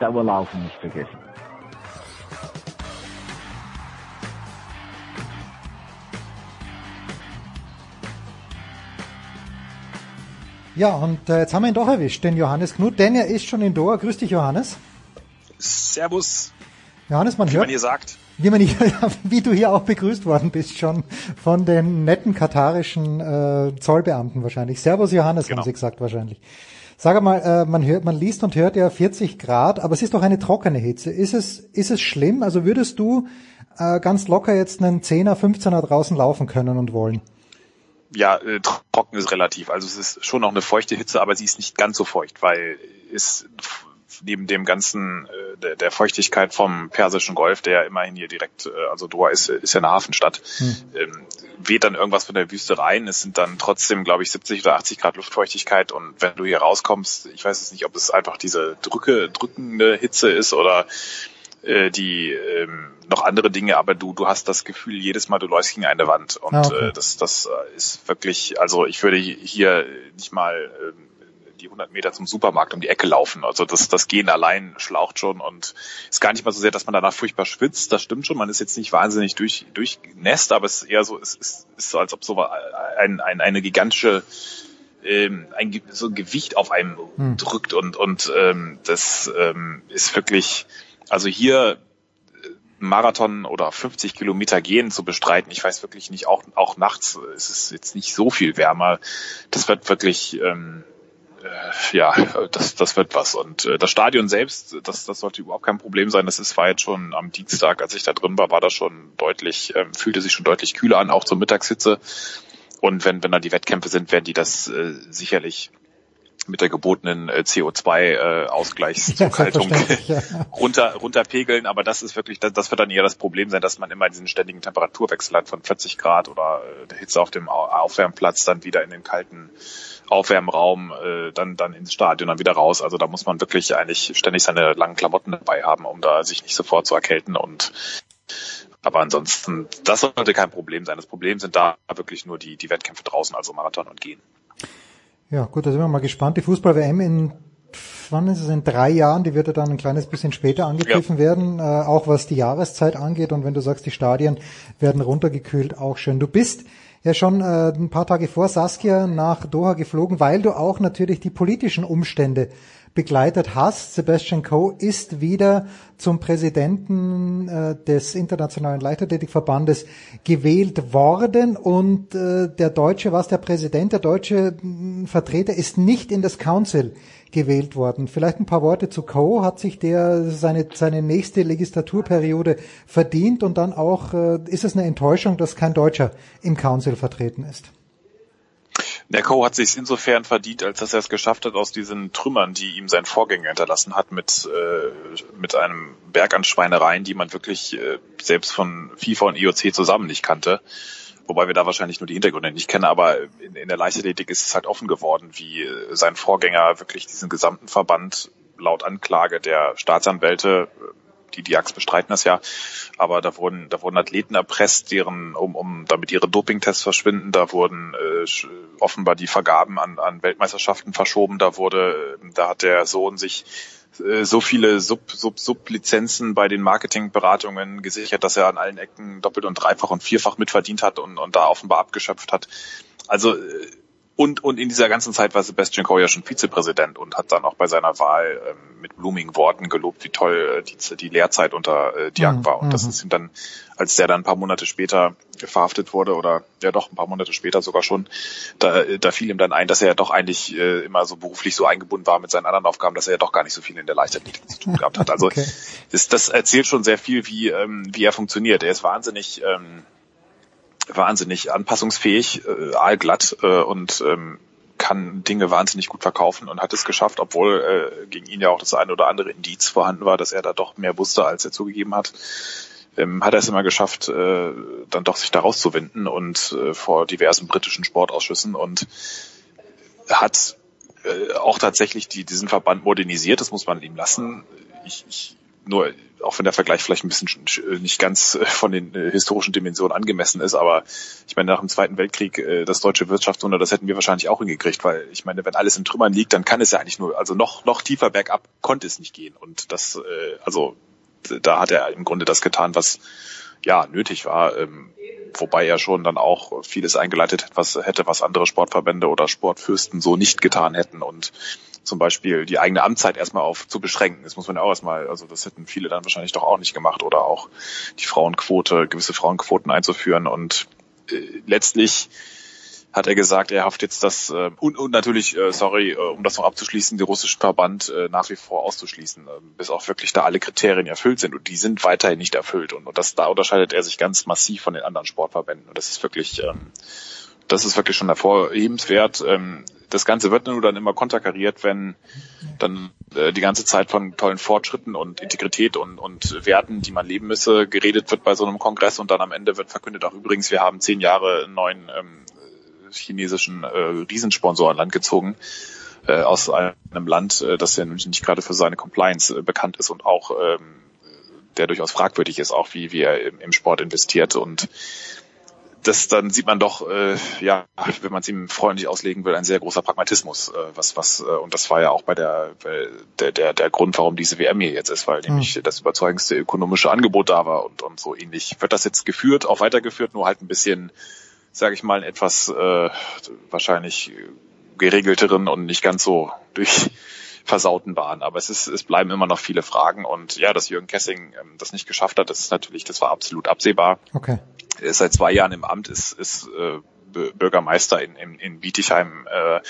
Dauerlaufen nicht vergessen.
Ja, und äh, jetzt haben wir ihn doch erwischt, den Johannes Knut, denn er ist schon in Doha. Grüß dich, Johannes.
Servus.
Johannes, man
Wie
hört.
man hier sagt
wie, man hier, wie du hier auch begrüßt worden bist schon von den netten katarischen äh, Zollbeamten wahrscheinlich. Servus Johannes, genau. haben sie gesagt wahrscheinlich. Sag mal, äh, man hört, man liest und hört ja 40 Grad, aber es ist doch eine trockene Hitze. Ist es, ist es schlimm? Also würdest du äh, ganz locker jetzt einen 10er, 15er draußen laufen können und wollen?
Ja, äh, trocken ist relativ. Also es ist schon noch eine feuchte Hitze, aber sie ist nicht ganz so feucht, weil es neben dem ganzen äh, der, der Feuchtigkeit vom Persischen Golf, der ja immerhin hier direkt, äh, also Doha ist, ist ja eine Hafenstadt, hm. ähm, weht dann irgendwas von der Wüste rein. Es sind dann trotzdem, glaube ich, 70 oder 80 Grad Luftfeuchtigkeit und wenn du hier rauskommst, ich weiß jetzt nicht, ob es einfach diese drücke, drückende Hitze ist oder äh, die ähm, noch andere Dinge, aber du du hast das Gefühl jedes Mal du läufst gegen eine Wand und ah, okay. äh, das das ist wirklich also ich würde hier nicht mal ähm, die 100 Meter zum Supermarkt um die Ecke laufen. Also das, das Gehen allein schlaucht schon und ist gar nicht mal so sehr, dass man danach furchtbar schwitzt. Das stimmt schon. Man ist jetzt nicht wahnsinnig durch, durchnässt, aber es ist eher so, es ist, ist so, als ob so ein, ein, eine gigantische ähm, ein, so ein Gewicht auf einem hm. drückt und, und ähm, das ähm, ist wirklich, also hier äh, Marathon oder 50 Kilometer gehen zu bestreiten. Ich weiß wirklich nicht, auch, auch nachts ist es jetzt nicht so viel wärmer. Das wird wirklich, ähm, äh, ja, das, das wird was. Und äh, das Stadion selbst, das, das sollte überhaupt kein Problem sein. Das ist, war jetzt schon am Dienstag, als ich da drin war, war das schon deutlich, ähm, fühlte sich schon deutlich kühler an, auch zur Mittagshitze. Und wenn, wenn da die Wettkämpfe sind, werden die das äh, sicherlich mit der gebotenen äh, CO2-Ausgleichszukaltung äh, ja, runter runterpegeln, aber das ist wirklich, das, das wird dann eher das Problem sein, dass man immer diesen ständigen Temperaturwechsel hat von 40 Grad oder äh, der Hitze auf dem Aufwärmplatz dann wieder in den kalten Aufwärmraum, äh, dann, dann ins Stadion, dann wieder raus. Also da muss man wirklich eigentlich ständig seine langen Klamotten dabei haben, um da sich nicht sofort zu erkälten und aber ansonsten, das sollte kein Problem sein. Das Problem sind da wirklich nur die, die Wettkämpfe draußen, also Marathon und Gehen.
Ja, gut, da sind wir mal gespannt. Die Fußball-WM in, wann ist es, in drei Jahren, die wird ja dann ein kleines bisschen später angegriffen ja. werden, äh, auch was die Jahreszeit angeht. Und wenn du sagst, die Stadien werden runtergekühlt, auch schön. Du bist ja schon äh, ein paar Tage vor Saskia nach Doha geflogen, weil du auch natürlich die politischen Umstände begleitet hast. Sebastian Coe ist wieder zum Präsidenten äh, des Internationalen Leichtathletikverbandes gewählt worden und äh, der deutsche, was der Präsident, der deutsche mh, Vertreter ist nicht in das Council gewählt worden. Vielleicht ein paar Worte zu Co. Hat sich der seine, seine nächste Legislaturperiode verdient und dann auch, äh, ist es eine Enttäuschung, dass kein Deutscher im Council vertreten ist?
Der Co. hat sich insofern verdient, als dass er es geschafft hat, aus diesen Trümmern, die ihm sein Vorgänger hinterlassen hat, mit, äh, mit einem Berg an Schweinereien, die man wirklich äh, selbst von FIFA und IOC zusammen nicht kannte, wobei wir da wahrscheinlich nur die Hintergründe nicht kennen, aber in, in der Leichtathletik ist es halt offen geworden, wie äh, sein Vorgänger wirklich diesen gesamten Verband laut Anklage der Staatsanwälte die Diaks bestreiten das ja, aber da wurden, da wurden Athleten erpresst, deren, um, um damit ihre Dopingtests verschwinden, da wurden äh, offenbar die Vergaben an, an Weltmeisterschaften verschoben, da wurde, da hat der Sohn sich äh, so viele Sub, Sub, Sublizenzen bei den Marketingberatungen gesichert, dass er an allen Ecken doppelt und dreifach und vierfach mitverdient hat und, und da offenbar abgeschöpft hat. Also äh, und, und in dieser ganzen Zeit war Sebastian Coe ja schon Vizepräsident und hat dann auch bei seiner Wahl ähm, mit blumigen Worten gelobt, wie toll äh, die, die Lehrzeit unter äh, Diak mhm. war. Und das mhm. ist ihm dann, als der dann ein paar Monate später verhaftet wurde, oder ja doch ein paar Monate später sogar schon, da, da fiel ihm dann ein, dass er ja doch eigentlich äh, immer so beruflich so eingebunden war mit seinen anderen Aufgaben, dass er ja doch gar nicht so viel in der Leichtathletik zu tun gehabt hat. Also okay. das, das erzählt schon sehr viel, wie, ähm, wie er funktioniert. Er ist wahnsinnig ähm, wahnsinnig anpassungsfähig, äh, aalglatt äh, und ähm, kann Dinge wahnsinnig gut verkaufen und hat es geschafft, obwohl äh, gegen ihn ja auch das eine oder andere Indiz vorhanden war, dass er da doch mehr wusste, als er zugegeben hat. Ähm, hat er es immer geschafft, äh, dann doch sich da rauszuwinden und äh, vor diversen britischen Sportausschüssen und hat äh, auch tatsächlich die, diesen Verband modernisiert, das muss man ihm lassen. Ich, ich nur auch wenn der Vergleich vielleicht ein bisschen nicht ganz äh, von den äh, historischen Dimensionen angemessen ist, aber ich meine, nach dem Zweiten Weltkrieg, äh, das deutsche Wirtschaftswunder, das hätten wir wahrscheinlich auch hingekriegt, weil ich meine, wenn alles in Trümmern liegt, dann kann es ja eigentlich nur, also noch, noch tiefer bergab konnte es nicht gehen. Und das, also da hat er im Grunde das getan, was ja nötig war, ähm, wobei er schon dann auch vieles eingeleitet was, hätte, was andere Sportverbände oder Sportfürsten so nicht getan hätten und zum Beispiel die eigene Amtszeit erstmal auf zu beschränken. Das muss man ja auch erstmal, also das hätten viele dann wahrscheinlich doch auch nicht gemacht oder auch die Frauenquote, gewisse Frauenquoten einzuführen und äh, letztlich hat er gesagt, er hofft jetzt das äh, und, und natürlich, äh, sorry, äh, um das noch abzuschließen, den russischen Verband äh, nach wie vor auszuschließen, äh, bis auch wirklich da alle Kriterien erfüllt sind. Und die sind weiterhin nicht erfüllt. Und, und das da unterscheidet er sich ganz massiv von den anderen Sportverbänden. Und das ist wirklich ähm, das ist wirklich schon hervorhebenswert. Ähm, das Ganze wird nur dann immer konterkariert, wenn dann äh, die ganze Zeit von tollen Fortschritten und Integrität und, und Werten, die man leben müsse, geredet wird bei so einem Kongress. Und dann am Ende wird verkündet, auch übrigens, wir haben zehn Jahre einen neuen ähm, chinesischen äh, Riesensponsor an Land gezogen äh, aus einem Land, äh, das ja nicht gerade für seine Compliance äh, bekannt ist und auch ähm, der durchaus fragwürdig ist, auch wie, wie er im, im Sport investiert und das dann sieht man doch, äh, ja, wenn man es ihm freundlich auslegen will, ein sehr großer Pragmatismus, äh, was was äh, und das war ja auch bei der der der der Grund, warum diese WM hier jetzt ist, weil mhm. nämlich das überzeugendste ökonomische Angebot da war und und so ähnlich wird das jetzt geführt, auch weitergeführt, nur halt ein bisschen, sage ich mal, etwas äh, wahrscheinlich geregelteren und nicht ganz so durch versauten Bahn. Aber es ist, es bleiben immer noch viele Fragen und ja, dass Jürgen Kessing ähm, das nicht geschafft hat, das ist natürlich, das war absolut absehbar.
Okay.
Er ist seit zwei Jahren im Amt, ist, ist äh, Bürgermeister in, in, in Bietigheim äh,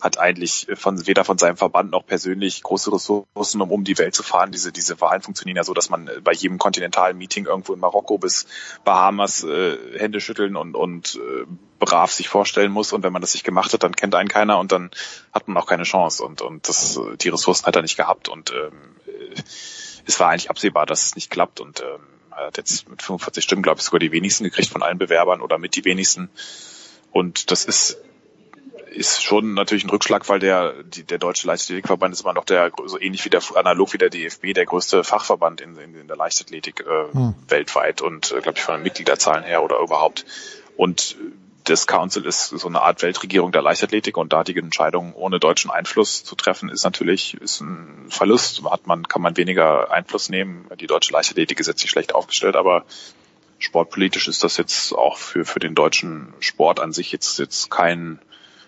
hat eigentlich von weder von seinem Verband noch persönlich große Ressourcen, um um die Welt zu fahren. Diese diese Wahlen funktionieren ja so, dass man bei jedem kontinentalen Meeting irgendwo in Marokko bis Bahamas äh, Hände schütteln und und äh, brav sich vorstellen muss. Und wenn man das nicht gemacht hat, dann kennt einen keiner und dann hat man auch keine Chance. Und und das die Ressourcen hat er nicht gehabt. Und ähm, äh, es war eigentlich absehbar, dass es nicht klappt. Und ähm, er hat jetzt mit 45 Stimmen, glaube ich, sogar die wenigsten gekriegt von allen Bewerbern oder mit die wenigsten. Und das ist ist schon natürlich ein Rückschlag, weil der die, der deutsche Leichtathletikverband ist immer noch der so ähnlich wie der analog wie der DFB der größte Fachverband in, in, in der Leichtathletik äh, hm. weltweit und äh, glaube ich von den Mitgliederzahlen her oder überhaupt. Und das Council ist so eine Art Weltregierung der Leichtathletik und da die Entscheidungen ohne deutschen Einfluss zu treffen, ist natürlich ist ein Verlust. Hat man kann man weniger Einfluss nehmen. Die deutsche Leichtathletik ist jetzt nicht schlecht aufgestellt, aber sportpolitisch ist das jetzt auch für, für den deutschen Sport an sich jetzt, jetzt kein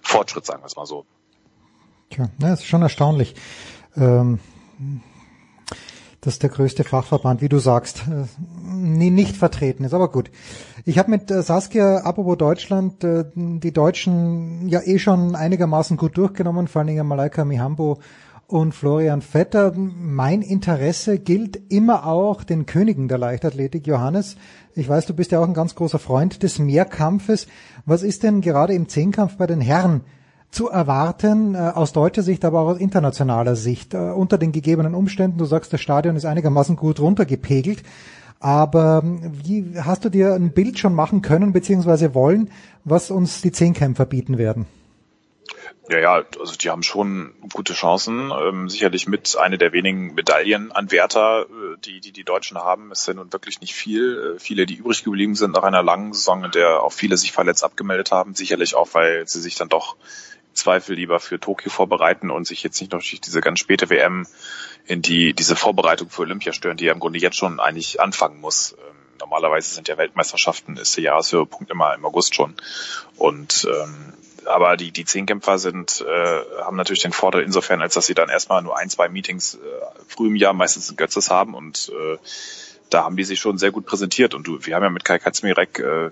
Fortschritt, sagen wir es mal so.
Tja, das ist schon erstaunlich. Ähm, dass der größte Fachverband, wie du sagst, äh, nicht vertreten ist. Aber gut. Ich habe mit äh, Saskia, apropos Deutschland, äh, die Deutschen ja eh schon einigermaßen gut durchgenommen, vor allen Dingen Malaika Mihambo und Florian Vetter. Mein Interesse gilt immer auch den Königen der Leichtathletik, Johannes. Ich weiß, du bist ja auch ein ganz großer Freund des Mehrkampfes. Was ist denn gerade im Zehnkampf bei den Herren zu erwarten, äh, aus deutscher Sicht, aber auch aus internationaler Sicht, äh, unter den gegebenen Umständen? Du sagst, das Stadion ist einigermaßen gut runtergepegelt. Aber wie hast du dir ein Bild schon machen können, beziehungsweise wollen, was uns die Zehnkämpfer bieten werden?
Ja, ja, also die haben schon gute Chancen. Ähm, sicherlich mit einer der wenigen Medaillenanwärter, äh, die, die die Deutschen haben. Es sind nun wirklich nicht viel. Äh, viele, die übrig geblieben sind nach einer langen Saison, in der auch viele sich verletzt abgemeldet haben. Sicherlich auch, weil sie sich dann doch im Zweifel lieber für Tokio vorbereiten und sich jetzt nicht noch durch diese ganz späte WM in die diese Vorbereitung für Olympia stören, die ja im Grunde jetzt schon eigentlich anfangen muss. Ähm, normalerweise sind ja Weltmeisterschaften, ist der Jahreshöhepunkt immer im August schon. Und ähm, aber die, die Zehnkämpfer sind, äh, haben natürlich den Vorteil insofern, als dass sie dann erstmal nur ein, zwei Meetings äh, früh im Jahr meistens in Götzes haben und äh, da haben die sich schon sehr gut präsentiert. Und du, wir haben ja mit Kai Katzmirek, äh,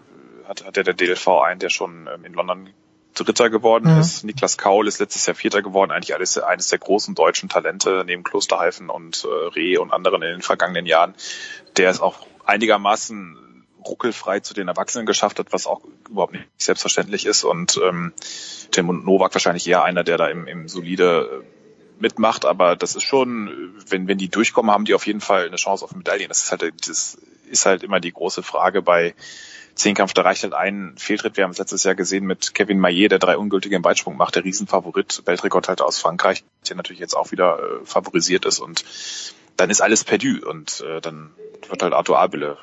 hat, hat ja der DLV einen, der schon ähm, in London Dritter geworden mhm. ist. Niklas Kaul ist letztes Jahr Vierter geworden, eigentlich alles, eines der großen deutschen Talente neben Klosterhalfen und äh, Reh und anderen in den vergangenen Jahren. Der ist auch einigermaßen ruckelfrei zu den Erwachsenen geschafft hat, was auch überhaupt nicht selbstverständlich ist. Und ähm, Tim Novak wahrscheinlich eher einer, der da im, im solide äh, mitmacht, aber das ist schon, wenn, wenn die durchkommen, haben die auf jeden Fall eine Chance auf Medaillen. Das ist halt, das ist halt immer die große Frage bei Zehnkampf, da reicht halt ein Fehltritt. Wir haben es letztes Jahr gesehen mit Kevin Maillet, der drei ungültige im Weitsprung macht, der Riesenfavorit, Weltrekordhalter aus Frankreich, der natürlich jetzt auch wieder äh, favorisiert ist und dann ist alles perdu und äh, dann wird halt Arthur Abele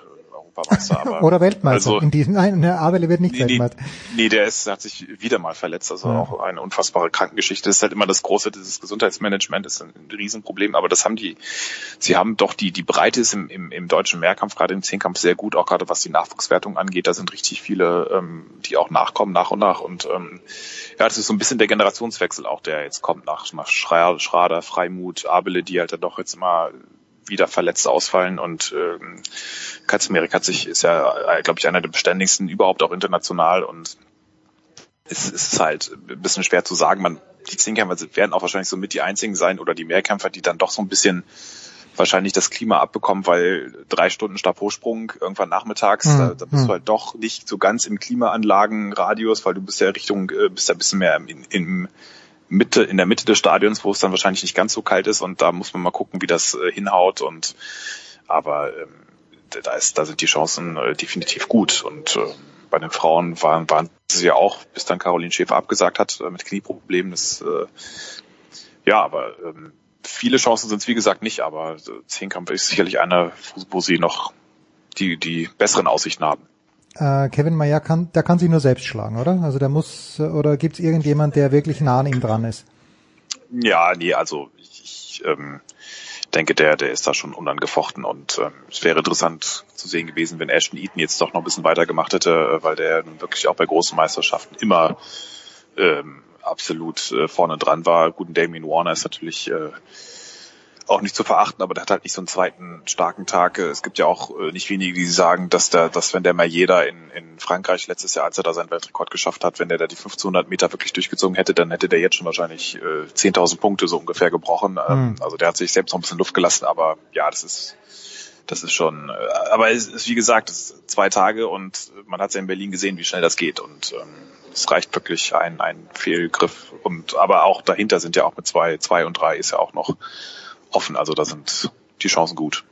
Europameister. Aber
Oder Weltmeister. Also, in diesem, nein, der Abele wird nicht nee, Weltmeister.
Nee, der ist, hat sich wieder mal verletzt. Also ja. auch eine unfassbare Krankengeschichte. Das ist halt immer das große, dieses Gesundheitsmanagement ist ein Riesenproblem. Aber das haben die, sie haben doch die, die Breite ist im, im, im deutschen Mehrkampf, gerade im Zehnkampf sehr gut, auch gerade was die Nachwuchswertung angeht. Da sind richtig viele, ähm, die auch nachkommen, nach und nach. Und ähm, ja, das ist so ein bisschen der Generationswechsel auch, der jetzt kommt nach, nach Schrader, Schrader Freimut, Abele, die halt dann doch jetzt immer wieder verletzt ausfallen und ähm, Katzmerik hat sich, ist ja, äh, glaube ich, einer der beständigsten überhaupt auch international und es ist halt ein bisschen schwer zu sagen. Man, die Zehnkämpfer werden auch wahrscheinlich so mit die einzigen sein oder die Mehrkämpfer, die dann doch so ein bisschen wahrscheinlich das Klima abbekommen, weil drei Stunden Stabhochsprung irgendwann nachmittags, mhm. da, da bist du hm. halt doch nicht so ganz im Klimaanlagenradius, weil du bist ja Richtung, äh, bist ja ein bisschen mehr im, im Mitte, in der Mitte des Stadions, wo es dann wahrscheinlich nicht ganz so kalt ist und da muss man mal gucken, wie das äh, hinhaut und aber ähm, da ist, da sind die Chancen äh, definitiv gut und äh, bei den Frauen waren, waren sie ja auch, bis dann Caroline Schäfer abgesagt hat äh, mit Knieproblemen. Das, äh, ja, aber ähm, viele Chancen sind es wie gesagt nicht, aber äh, Zehnkampf ist sicherlich einer, wo sie noch die, die besseren Aussichten haben
äh, Kevin Mayer kann, der kann sich nur selbst schlagen, oder? Also der muss, oder gibt es irgendjemand, der wirklich nah an ihm dran ist?
Ja, nee, also ich, ich ähm, denke, der, der ist da schon unangefochten und ähm, es wäre interessant zu sehen gewesen, wenn Ashton Eaton jetzt doch noch ein bisschen weiter gemacht hätte, äh, weil der nun wirklich auch bei großen Meisterschaften immer ähm, absolut äh, vorne dran war. Guten Damien Warner ist natürlich äh, auch nicht zu verachten, aber der hat halt nicht so einen zweiten starken Tag. Es gibt ja auch äh, nicht wenige, die sagen, dass der, dass wenn der mal jeder in, in Frankreich letztes Jahr, als er da seinen Weltrekord geschafft hat, wenn der da die 1500 Meter wirklich durchgezogen hätte, dann hätte der jetzt schon wahrscheinlich äh, 10.000 Punkte so ungefähr gebrochen. Ähm, mhm. Also der hat sich selbst noch ein bisschen Luft gelassen, aber ja, das ist, das ist schon, äh, aber es ist wie gesagt, es ist zwei Tage und man hat ja in Berlin gesehen, wie schnell das geht und ähm, es reicht wirklich ein, ein Fehlgriff und aber auch dahinter sind ja auch mit zwei, zwei und drei ist ja auch noch offen. Also da sind die Chancen gut.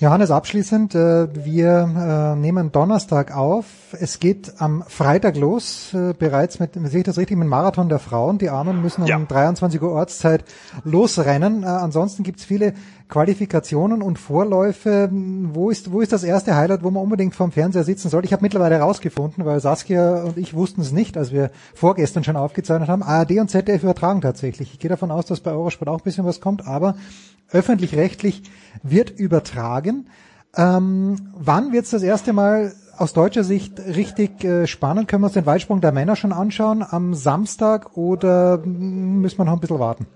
Johannes, abschließend, äh, wir äh, nehmen Donnerstag auf. Es geht am Freitag los, äh, bereits mit, sehe ich das richtig, mit dem Marathon der Frauen. Die Armen müssen um ja. 23 Uhr Ortszeit losrennen. ansonsten gibt's viele Qualifikationen und Vorläufe. Wo ist, wo ist das erste Highlight, wo man unbedingt vorm Fernseher sitzen soll? Ich habe mittlerweile herausgefunden, weil Saskia und ich wussten es nicht, als wir vorgestern schon aufgezeichnet haben. ARD und ZDF übertragen tatsächlich. Ich gehe davon aus, dass bei Eurosport auch ein bisschen was kommt, aber öffentlich-rechtlich wird übertragen. Ähm, wann wird es das erste Mal aus deutscher Sicht richtig äh, spannend? Können wir uns den Weitsprung der Männer schon anschauen am Samstag oder müssen wir noch ein bisschen warten?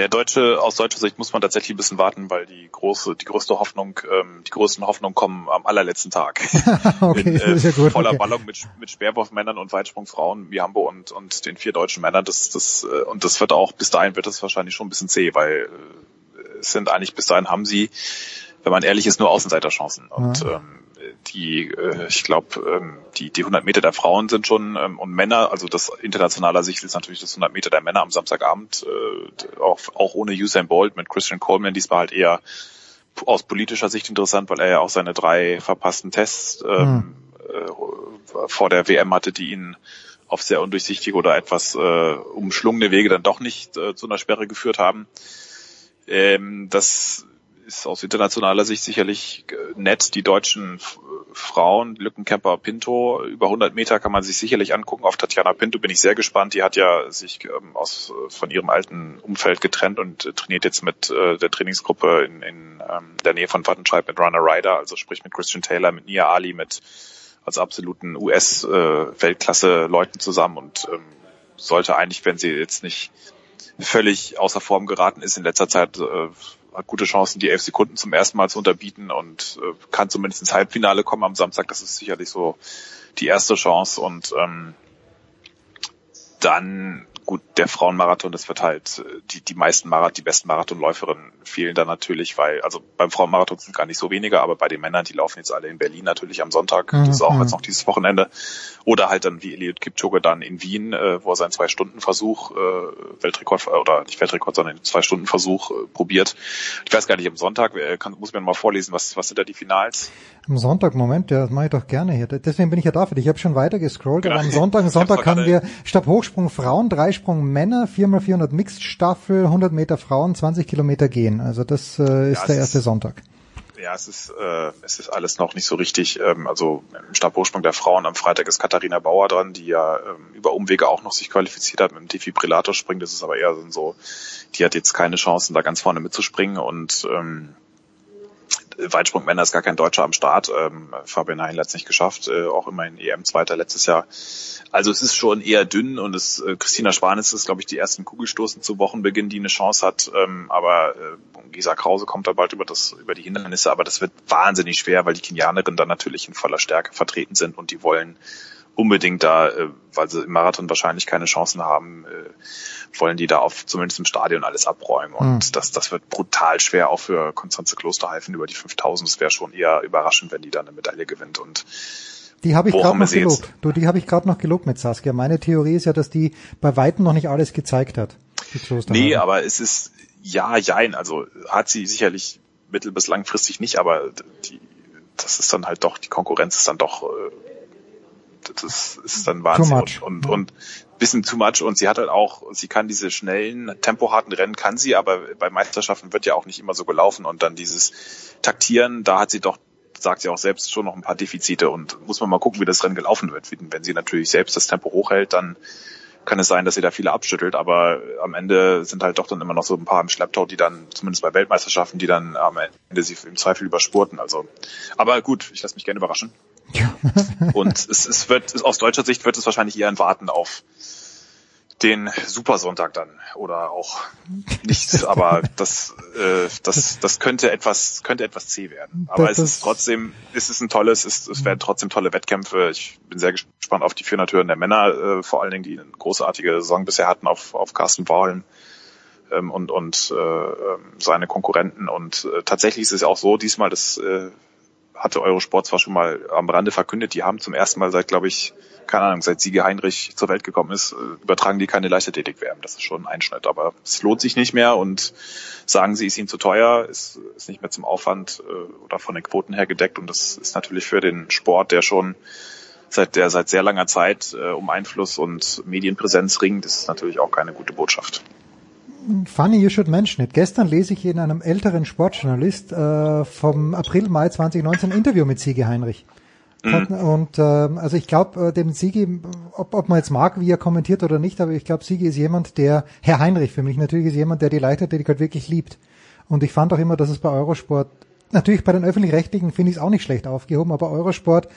Der deutsche, aus deutscher Sicht muss man tatsächlich ein bisschen warten, weil die große, die größte Hoffnung, ähm, die größten Hoffnungen kommen am allerletzten Tag.
okay,
In,
ist ja gut.
voller
okay.
Ballung mit, mit Speerwurfmännern und Weitsprungfrauen, Mihambo und, und den vier deutschen Männern. Das, das, äh, und das wird auch, bis dahin wird das wahrscheinlich schon ein bisschen zäh, weil äh, es sind eigentlich bis dahin haben sie, wenn man ehrlich ist, nur Außenseiterchancen. Und
Ja.
ähm, die, äh, ich glaube, ähm, die, die 100 Meter der Frauen sind schon ähm, und Männer, also das internationaler Sicht ist natürlich das 100 Meter der Männer am Samstagabend, äh, auch, auch ohne Usain Bolt mit Christian Coleman, diesmal halt eher aus politischer Sicht interessant, weil er ja auch seine drei verpassten Tests ähm, äh, vor der WM hatte, die ihn auf sehr undurchsichtige oder etwas äh, umschlungene Wege dann doch nicht äh, zu einer Sperre geführt haben. Ähm, das ist aus internationaler Sicht sicherlich äh, nett. Die deutschen F- Frauen, Lückenkämper Pinto, über 100 Meter kann man sich sicherlich angucken. Auf Tatjana Pinto bin ich sehr gespannt. Die hat ja sich ähm, aus, von ihrem alten Umfeld getrennt und äh, trainiert jetzt mit äh, der Trainingsgruppe in, in ähm, der Nähe von Wattenscheid mit Runner Ryder, also sprich mit Christian Taylor, mit Nia Ali, mit als absoluten US-Weltklasse-Leuten zusammen und ähm, sollte eigentlich, wenn sie jetzt nicht völlig außer Form geraten ist in letzter Zeit, äh, hat gute Chancen, die elf Sekunden zum ersten Mal zu unterbieten und äh, kann zumindest ins Halbfinale kommen am Samstag. Das ist sicherlich so die erste Chance und ähm, dann gut, der Frauenmarathon, das wird halt äh, die die meisten Marathon, die besten Marathonläuferinnen fehlen da natürlich, weil also beim Frauenmarathon sind gar nicht so wenige, aber bei den Männern, die laufen jetzt alle in Berlin natürlich am Sonntag, das ist auch
Mhm.
jetzt noch dieses Wochenende oder halt dann wie Eliud Kipchoge dann in Wien, äh, wo er seinen zwei Stunden Versuch äh, Weltrekord oder nicht Weltrekord, sondern zwei Stunden Versuch äh, probiert. Ich weiß gar nicht am Sonntag, äh, kann, muss mir mal vorlesen, was was sind da die Finals?
Am Sonntag, Moment, ja, das mache ich doch gerne hier. Deswegen bin ich ja da für dich. Ich habe schon weiter gescrollt, aber
Genau.
am Sonntag, am
Ich
Sonntag
hab's doch
haben wir Stabhochsprung Frauen, Dreisprung Männer, 4x400 Mixed Staffel, 100 Meter Frauen, 20 Kilometer gehen. Also das äh, ist
Ja,
der erste
ist-
Sonntag.
Ja, es ist, äh, es ist alles noch nicht so richtig. Ähm, also im Stabhochsprung der Frauen am Freitag ist Katharina Bauer dran, die ja ähm, über Umwege auch noch sich qualifiziert hat mit dem Defibrillator springen. Das ist aber eher so, die hat jetzt keine Chancen, da ganz vorne mitzuspringen und ähm, Weitsprungmänner ist gar kein Deutscher am Start. Ähm, Fabian Heinl hat es nicht geschafft, äh, auch immerhin EM-Zweiter letztes Jahr. Also es ist schon eher dünn und es, äh, Christina Schwanitz ist, glaube ich, die ersten Kugelstoßen zu Wochenbeginn, die eine Chance hat. Ähm, aber äh, Gesa Krause kommt da bald über das über die Hindernisse, aber das wird wahnsinnig schwer, weil die Kenianerinnen dann natürlich in voller Stärke vertreten sind und die wollen unbedingt da, äh, weil sie im Marathon wahrscheinlich keine Chancen haben, äh, wollen die da auf zumindest im Stadion alles abräumen. Und
Mhm.
das, das wird brutal schwer, auch für Konstanze Klosterhalfen über die 5000. Es wäre schon eher überraschend, wenn die da eine Medaille gewinnt. Und
Die habe ich gerade noch
jetzt?
gelobt. Du, die habe ich gerade noch gelobt mit Saskia. Meine Theorie ist ja, dass die bei weitem noch nicht alles gezeigt hat. Die
nee, aber es ist ja, jein. Also hat sie sicherlich mittel- bis langfristig nicht, aber die, das ist dann halt doch, die Konkurrenz ist dann doch, äh, das ist dann Wahnsinn und, und, und bisschen too much und sie hat halt auch, sie kann diese schnellen, tempoharten Rennen kann sie, aber bei Meisterschaften wird ja auch nicht immer so gelaufen und dann dieses Taktieren, da hat sie doch sagt sie auch selbst schon noch ein paar Defizite und muss man mal gucken, wie das Rennen gelaufen wird. Wenn sie natürlich selbst das Tempo hochhält, dann kann es sein, dass sie da viele abschüttelt, aber am Ende sind halt doch dann immer noch so ein paar im Schlepptau, die dann, zumindest bei Weltmeisterschaften, die dann am Ende sie im Zweifel überspurten. Also, aber gut, ich lasse mich gerne überraschen. Und es, es wird, aus deutscher Sicht wird es wahrscheinlich eher ein Warten auf den Supersonntag dann oder auch nicht, aber das, äh, das, das könnte etwas, könnte etwas zäh werden. Aber
Das-
es ist trotzdem, es ist ein tolles, es, es werden trotzdem tolle Wettkämpfe. Ich bin sehr gespannt auf die 400 Hürden der Männer, äh, vor allen Dingen, die eine großartige Saison bisher hatten auf, auf Carsten Wahlm ähm, und, und äh, ähm, seine Konkurrenten. Und äh, tatsächlich ist es auch so, diesmal, das äh, hatte Eurosport zwar schon mal am Rande verkündet, die haben zum ersten Mal seit, glaube ich, keine Ahnung, seit Siege Heinrich zur Welt gekommen ist, äh, übertragen die keine Leichtathletik-WM. Das ist schon ein Einschnitt, aber es lohnt sich nicht mehr und sagen sie, ist ihnen zu teuer, ist, ist nicht mehr zum Aufwand äh, oder von den Quoten her gedeckt und das ist natürlich für den Sport, der schon seit der seit sehr langer Zeit äh, um Einfluss und Medienpräsenz ringt, ist natürlich auch keine gute Botschaft.
Funny you should mention it. Gestern lese ich in einem älteren Sportjournalist äh, vom April, Mai 2019 ein Interview mit Sigi Heinrich. Hat, und ähm, also ich glaube, äh, dem Sigi, ob, ob man jetzt mag, wie er kommentiert oder nicht, aber ich glaube, Sigi ist jemand, der, Herr Heinrich für mich natürlich ist jemand, der die Leichtathletik halt wirklich liebt. Und ich fand auch immer, dass es bei Eurosport, natürlich bei den öffentlich-rechtlichen finde ich es auch nicht schlecht aufgehoben, aber Eurosport,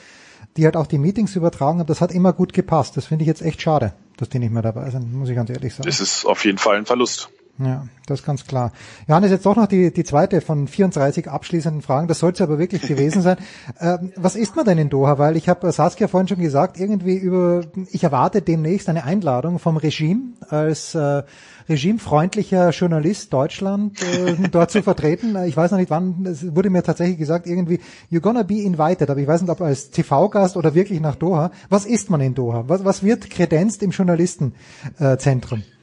die halt auch die Meetings übertragen haben, das hat immer gut gepasst. Das finde ich jetzt echt schade, dass die nicht mehr dabei sind, muss ich ganz ehrlich sagen.
Das ist auf jeden Fall ein Verlust.
Ja, das ist ganz klar. Johannes, jetzt doch noch die, die zweite von 34 abschließenden Fragen. Das soll es aber wirklich gewesen sein. Ähm, was isst man denn in Doha? Weil ich habe Saskia vorhin schon gesagt, irgendwie über, ich erwarte demnächst eine Einladung vom Regime als äh, regimefreundlicher Journalist Deutschland äh, dort zu vertreten. Ich weiß noch nicht wann, es wurde mir tatsächlich gesagt, irgendwie, you're gonna be invited, aber ich weiß nicht, ob als TV-Gast oder wirklich nach Doha. Was isst man in Doha? Was, was wird kredenzt im Journalistenzentrum? Äh,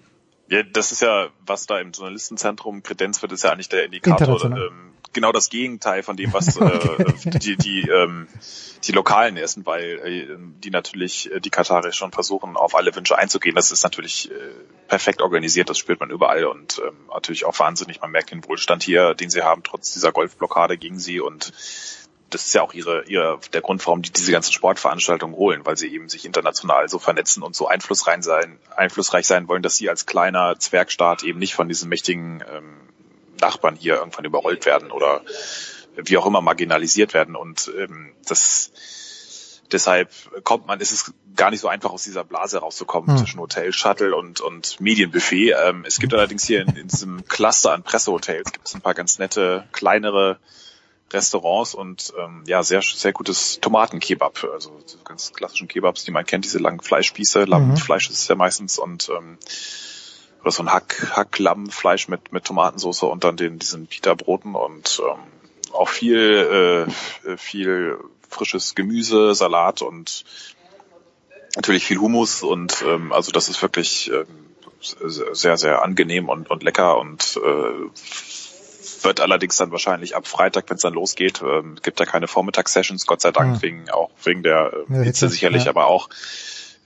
ja, das ist ja, was da im Journalistenzentrum kredenzt wird, ist ja eigentlich der Indikator. Ähm, genau das Gegenteil von dem, was okay. äh, die, die, ähm, die Lokalen essen, weil äh, die natürlich, äh, die Kataris schon versuchen, auf alle Wünsche einzugehen. Das ist natürlich äh, perfekt organisiert, das spürt man überall und ähm, natürlich auch wahnsinnig. Man merkt den Wohlstand hier, den sie haben, trotz dieser Golfblockade gegen sie und das ist ja auch ihre, ihre, der Grund, warum die diese ganzen Sportveranstaltungen holen, weil sie eben sich international so vernetzen und so einflussreich sein, einflussreich sein wollen, dass sie als kleiner Zwergstaat eben nicht von diesen mächtigen ähm, Nachbarn hier irgendwann überrollt werden oder wie auch immer marginalisiert werden. Und ähm, das deshalb kommt man, ist es gar nicht so einfach aus dieser Blase rauszukommen hm. zwischen Hotel, Shuttle und, und Medienbuffet. Ähm, es gibt allerdings hier in, in diesem Cluster an Pressehotels gibt es ein paar ganz nette, kleinere Restaurants und ähm, ja, sehr, sehr gutes Tomatenkebab, also ganz klassischen Kebabs, die man kennt, diese langen Fleischspieße, Lammfleisch mhm. ist es ja meistens und ähm, oder so ein Hack, Hacklammfleisch mit, mit Tomatensauce und dann den, diesen Pita-Broten und ähm, auch viel, äh, viel frisches Gemüse, Salat und natürlich viel Hummus und ähm, also das ist wirklich ähm, sehr, sehr angenehm und, und lecker und äh, wird allerdings dann wahrscheinlich ab Freitag, wenn es dann losgeht, ähm, gibt da keine Vormittagssessions, Gott sei Dank, mhm. wegen auch wegen der äh, ja, Hitze sicherlich, ja. aber auch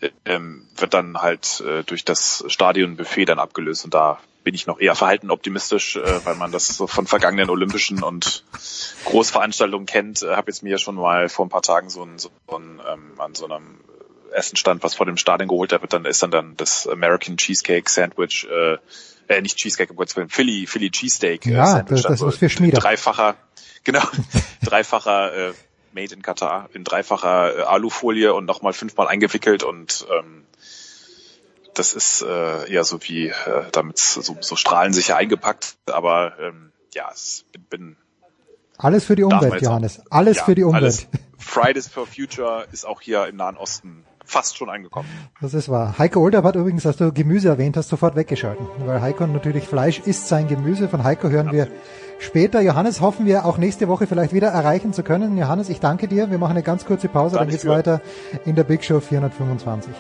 äh, ähm, wird dann halt äh, durch das Stadionbuffet dann abgelöst und da bin ich noch eher verhalten optimistisch, äh, weil man das so von vergangenen Olympischen und Großveranstaltungen kennt. Äh, habe jetzt mir ja schon mal vor ein paar Tagen so ein, so ein ähm, an so einem Essenstand was vor dem Stadion geholt. Da wird dann ist dann dann das American Cheesecake Sandwich äh, äh, nicht Cheesecake, um Gottes Willen, Philly, Philly Cheesesteak.
Äh, ja, Sandwich, das, das ist für Schmieder.
Dreifacher, genau, dreifacher äh, Made in Katar, in dreifacher äh, Alufolie und nochmal fünfmal eingewickelt und ähm, das ist äh, eher so wie äh, damit so, so strahlensicher eingepackt, aber ähm, ja, es bin, bin
alles für die Umwelt, Johannes. Alles ja, für die Umwelt. Alles.
Fridays for Future ist auch hier im Nahen Osten fast schon angekommen.
Das ist wahr. Heiko Older hat übrigens, als du Gemüse erwähnt hast, sofort weggeschalten. Weil Heiko natürlich Fleisch ist sein Gemüse. Von Heiko hören Absolut. wir später. Johannes hoffen wir auch nächste Woche vielleicht wieder erreichen zu können. Johannes, ich danke dir. Wir machen eine ganz kurze Pause, dann geht's weiter in der Big Show 425.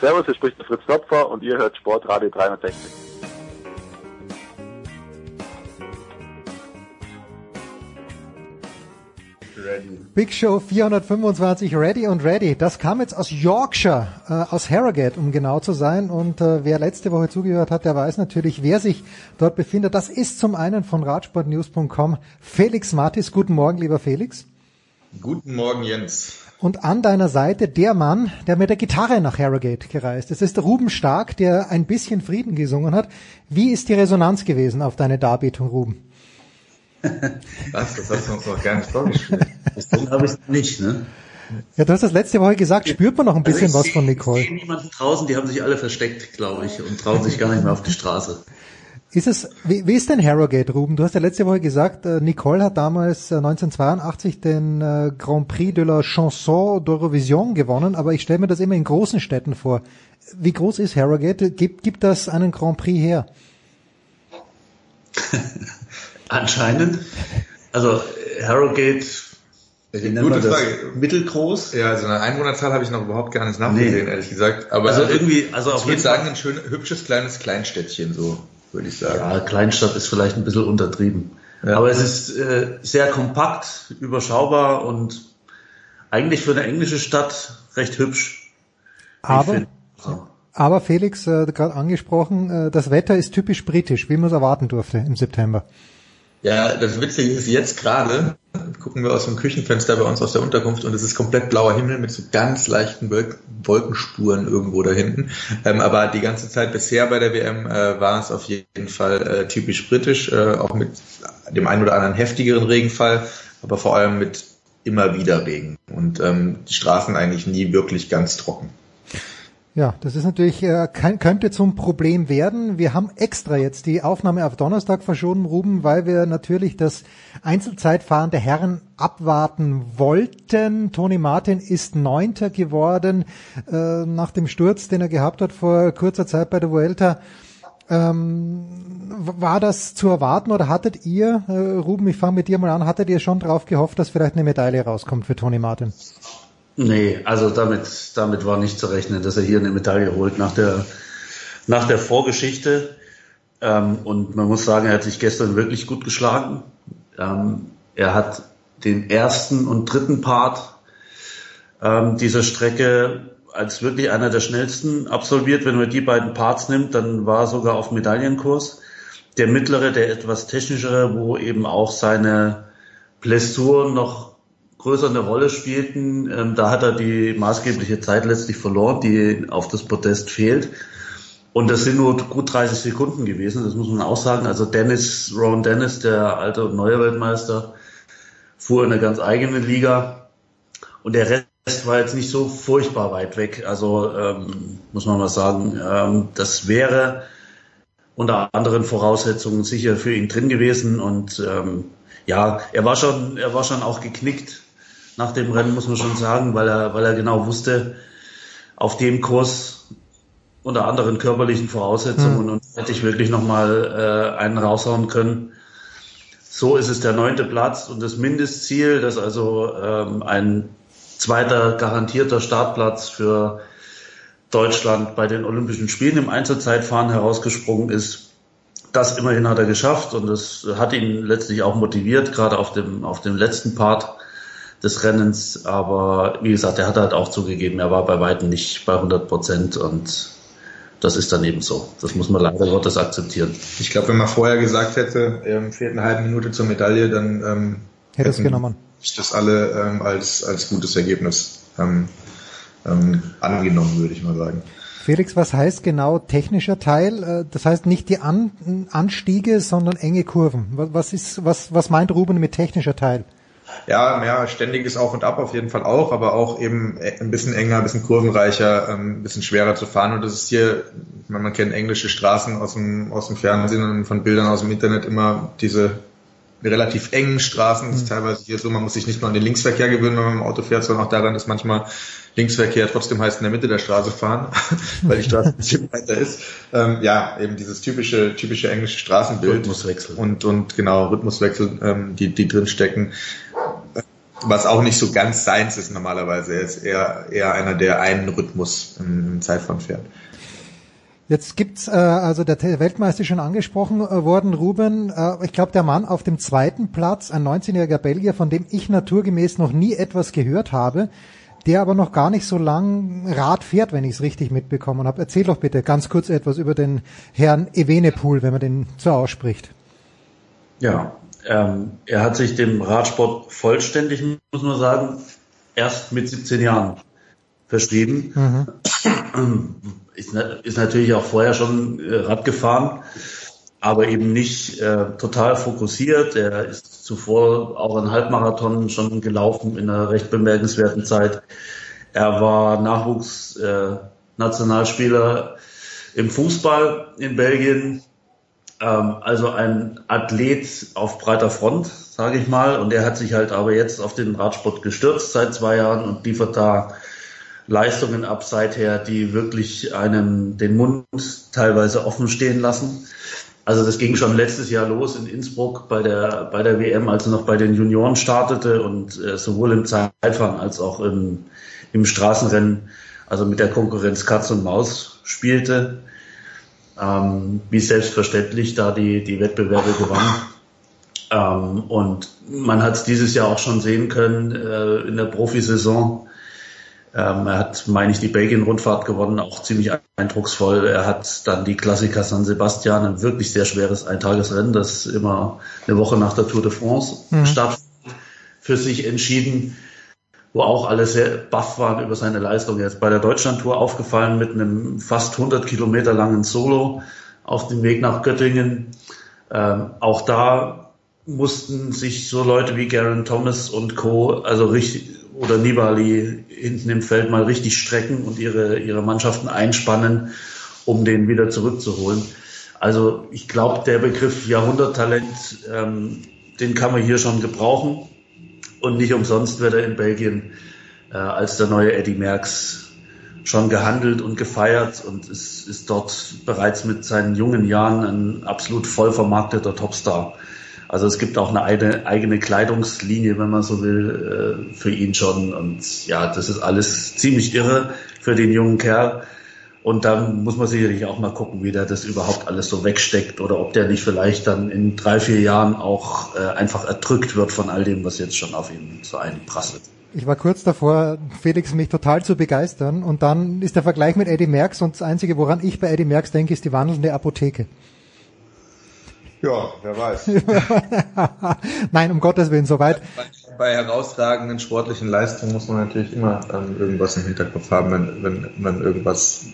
Servus, hier spricht der Fritz Topfer und ihr hört Sportradio 360.
Ready. Big Show 425 Ready und Ready. Das kam jetzt aus Yorkshire, äh, aus Harrogate, um genau zu sein. Und äh, wer letzte Woche zugehört hat, der weiß natürlich, wer sich dort befindet. Das ist zum einen von Radsportnews.com Felix Martis. Guten Morgen, lieber Felix.
Guten Morgen, Jens.
Und an deiner Seite der Mann, der mit der Gitarre nach Harrogate gereist ist. Das ist Ruben Stark, der ein bisschen Frieden gesungen hat. Wie ist die Resonanz gewesen auf deine Darbietung, Ruben?
Was? Das hast du uns noch gar nicht vorgestellt.
So habe ich es nicht, ne?
Ja, du hast das letzte Woche gesagt, spürt man noch ein also bisschen also was
seh,
von Nicole.
Ich sehe niemanden draußen, die haben sich alle versteckt, glaube ich, und trauen sich gar nicht mehr auf die Straße.
Ist es, wie, wie ist denn Harrogate, Ruben? Du hast ja letzte Woche gesagt, äh, Nicole hat damals äh, 1982 den äh, Grand Prix de la Chanson d'Eurovision gewonnen, aber ich stelle mir das immer in großen Städten vor. Wie groß ist Harrogate? Gibt, gibt das einen Grand Prix her?
Anscheinend. Also Harrogate, wie nennt man das? Frage. Mittelgroß?
Ja, also eine Einwohnerzahl habe ich noch überhaupt gar nicht nachgesehen, nee. ehrlich gesagt. Aber
also irgendwie, also
auf jeden Fall sagen, ein schön hübsches kleines Kleinstädtchen, so würde ich sagen.
Ja, Kleinstadt ist vielleicht ein bisschen untertrieben. Ja. Aber es ist äh, sehr kompakt, überschaubar und eigentlich für eine englische Stadt recht hübsch.
Aber, aber Felix, äh, gerade angesprochen, äh, das Wetter ist typisch britisch, wie man es erwarten durfte im September.
Ja, das Witzige ist jetzt gerade, gucken wir aus dem Küchenfenster bei uns aus der Unterkunft und es ist komplett blauer Himmel mit so ganz leichten Wolkenspuren irgendwo da hinten. Ähm, aber die ganze Zeit bisher bei der WM äh, war es auf jeden Fall äh, typisch britisch, äh, auch mit dem einen oder anderen heftigeren Regenfall, aber vor allem mit immer wieder Regen und ähm, die Straßen eigentlich nie wirklich ganz trocken.
Ja, das ist natürlich, äh, könnte zum Problem werden. Wir haben extra jetzt die Aufnahme auf Donnerstag verschoben, Ruben, weil wir natürlich das Einzelzeitfahren der Herren abwarten wollten. Toni Martin ist Neunter geworden äh, nach dem Sturz, den er gehabt hat vor kurzer Zeit bei der Vuelta. Ähm, war das zu erwarten oder hattet ihr, äh, Ruben, ich fange mit dir mal an, hattet ihr schon drauf gehofft, dass vielleicht eine Medaille rauskommt für Toni Martin?
Nee, also damit, damit war nicht zu rechnen, dass er hier eine Medaille holt nach der, nach der Vorgeschichte. Ähm, und man muss sagen, er hat sich gestern wirklich gut geschlagen. Ähm, er hat den ersten und dritten Part ähm, dieser Strecke als wirklich einer der schnellsten absolviert. Wenn man die beiden Parts nimmt, dann war er sogar auf Medaillenkurs. Der mittlere, der etwas technischere, wo eben auch seine Blessur noch größer eine Rolle spielten. Ähm, da hat er die maßgebliche Zeit letztlich verloren, die auf das Podest fehlt. Und das sind nur gut 30 Sekunden gewesen, das muss man auch sagen. Also Dennis, Ron Dennis, der alte und neue Weltmeister, fuhr in eine ganz eigene Liga. Und der Rest war jetzt nicht so furchtbar weit weg. Also ähm, muss man mal sagen, ähm, das wäre unter anderen Voraussetzungen sicher für ihn drin gewesen. Und ähm, ja, er war schon, er war schon auch geknickt nach dem Rennen, muss man schon sagen, weil er, weil er genau wusste, auf dem Kurs unter anderen körperlichen Voraussetzungen mhm. und hätte ich wirklich nochmal äh, einen raushauen können. So ist es der neunte Platz und das Mindestziel, dass also ähm, ein zweiter garantierter Startplatz für Deutschland bei den Olympischen Spielen im Einzelzeitfahren herausgesprungen ist. Das immerhin hat er geschafft und das hat ihn letztlich auch motiviert, gerade auf dem, auf dem letzten Part des Rennens. Aber wie gesagt, er hat halt auch zugegeben, er war bei weitem nicht bei 100 Prozent und das ist dann eben so. Das muss man leider Gottes akzeptieren.
Ich glaube, wenn man vorher gesagt hätte, ähm, fehlt eine halbe Minute zur Medaille, dann ähm,
hätte es genommen.
Ich das alle ähm, als als gutes Ergebnis ähm, ähm, angenommen, würde ich mal sagen.
Felix, was heißt genau technischer Teil? Äh, das heißt nicht die An Anstiege, sondern enge Kurven. Was ist, was, was meint Ruben mit technischer Teil?
Ja, mehr ständiges Auf und Ab auf jeden Fall auch, aber auch eben ein bisschen enger, ein bisschen kurvenreicher, ähm, ein bisschen schwerer zu fahren. Und das ist hier, man, man kennt englische Straßen aus dem, aus dem Fernsehen und von Bildern aus dem Internet immer diese relativ engen Straßen. Das ist mhm. teilweise hier so, man muss sich nicht nur an den Linksverkehr gewöhnen, wenn man im Auto fährt, sondern auch daran, dass manchmal Linksverkehr trotzdem heißt in der Mitte der Straße fahren, weil die Straße ein bisschen weiter ist. Ähm, ja, eben dieses typische, typische englische Straßenbild.
Rhythmuswechsel.
Und, und genau, Rhythmuswechsel, ähm, die, die drin stecken. Was auch nicht so ganz seins ist normalerweise. Er ist eher, eher einer, der einen Rhythmus im, im Zeitfahren fährt.
Jetzt gibt's äh, also der Weltmeister schon angesprochen äh, worden, Ruben. Äh, ich glaube, der Mann auf dem zweiten Platz, ein 19-jähriger Belgier, von dem ich naturgemäß noch nie etwas gehört habe, der aber noch gar nicht so lang Rad fährt, wenn ich es richtig mitbekommen habe. Erzähl doch bitte ganz kurz etwas über den Herrn Evenepoel, wenn man den so ausspricht.
Ja, ähm, er hat sich dem Radsport vollständig, muss man sagen, erst mit 17 Jahren verschrieben. Mhm. Ist, ist, natürlich auch vorher schon äh, Rad gefahren, aber eben nicht äh, total fokussiert. Er ist zuvor auch einen Halbmarathon schon gelaufen in einer recht bemerkenswerten Zeit. Er war Nachwuchsnationalspieler äh, im Fußball in Belgien, ähm, also ein Athlet auf breiter Front, sage ich mal. Und er hat sich halt aber jetzt auf den Radsport gestürzt seit zwei Jahren und liefert da Leistungen ab seither, die wirklich einem den Mund teilweise offen stehen lassen. Also das ging schon letztes Jahr los in Innsbruck bei der bei der WM, als er noch bei den Junioren startete und äh, sowohl im Zeitfahren als auch im, im Straßenrennen, also mit der Konkurrenz Katz und Maus spielte ähm, wie selbstverständlich da die, die Wettbewerbe gewann. Ähm, und man hat es dieses Jahr auch schon sehen können äh, in der Profisaison. Ähm, er hat, meine ich, die Belgien-Rundfahrt gewonnen, auch ziemlich eindrucksvoll. Er hat dann die Klassiker San Sebastian, ein wirklich sehr schweres Eintagesrennen, das immer eine Woche nach der Tour de France mhm. stattfindet, für sich entschieden wo auch alle sehr baff waren über seine Leistung. Ist bei der Deutschlandtour aufgefallen mit einem fast 100 Kilometer langen Solo auf dem Weg nach Göttingen. Ähm, auch da mussten sich so Leute wie Garen Thomas und Co. also richtig oder Nibali hinten im Feld mal richtig strecken und ihre ihre Mannschaften einspannen, um den wieder zurückzuholen. Also ich glaube, der Begriff Jahrhunderttalent, ähm, den kann man hier schon gebrauchen und nicht umsonst wird er in Belgien äh, als der neue Eddie Merckx schon gehandelt und gefeiert und ist, ist dort bereits mit seinen jungen Jahren ein absolut voll vermarkteter Topstar. Also es gibt auch eine eigene, eigene Kleidungslinie, wenn man so will, äh, für ihn schon. Und ja, das ist alles ziemlich irre für den jungen Kerl. Und dann muss man sicherlich auch mal gucken, wie der das überhaupt alles so wegsteckt oder ob der nicht vielleicht dann in drei, vier Jahren auch äh, einfach erdrückt wird von all dem, was jetzt schon auf ihn so einprasselt.
Ich war kurz davor, Felix mich total zu begeistern und dann ist der Vergleich mit Eddie Merckx und das Einzige, woran ich bei Eddie Merckx denke, ist die wandelnde Apotheke.
Ja, wer weiß.
Nein, um Gottes Willen, soweit.
Bei, bei herausragenden sportlichen Leistungen muss man natürlich immer ähm, irgendwas im Hinterkopf haben, wenn, wenn, wenn irgendwas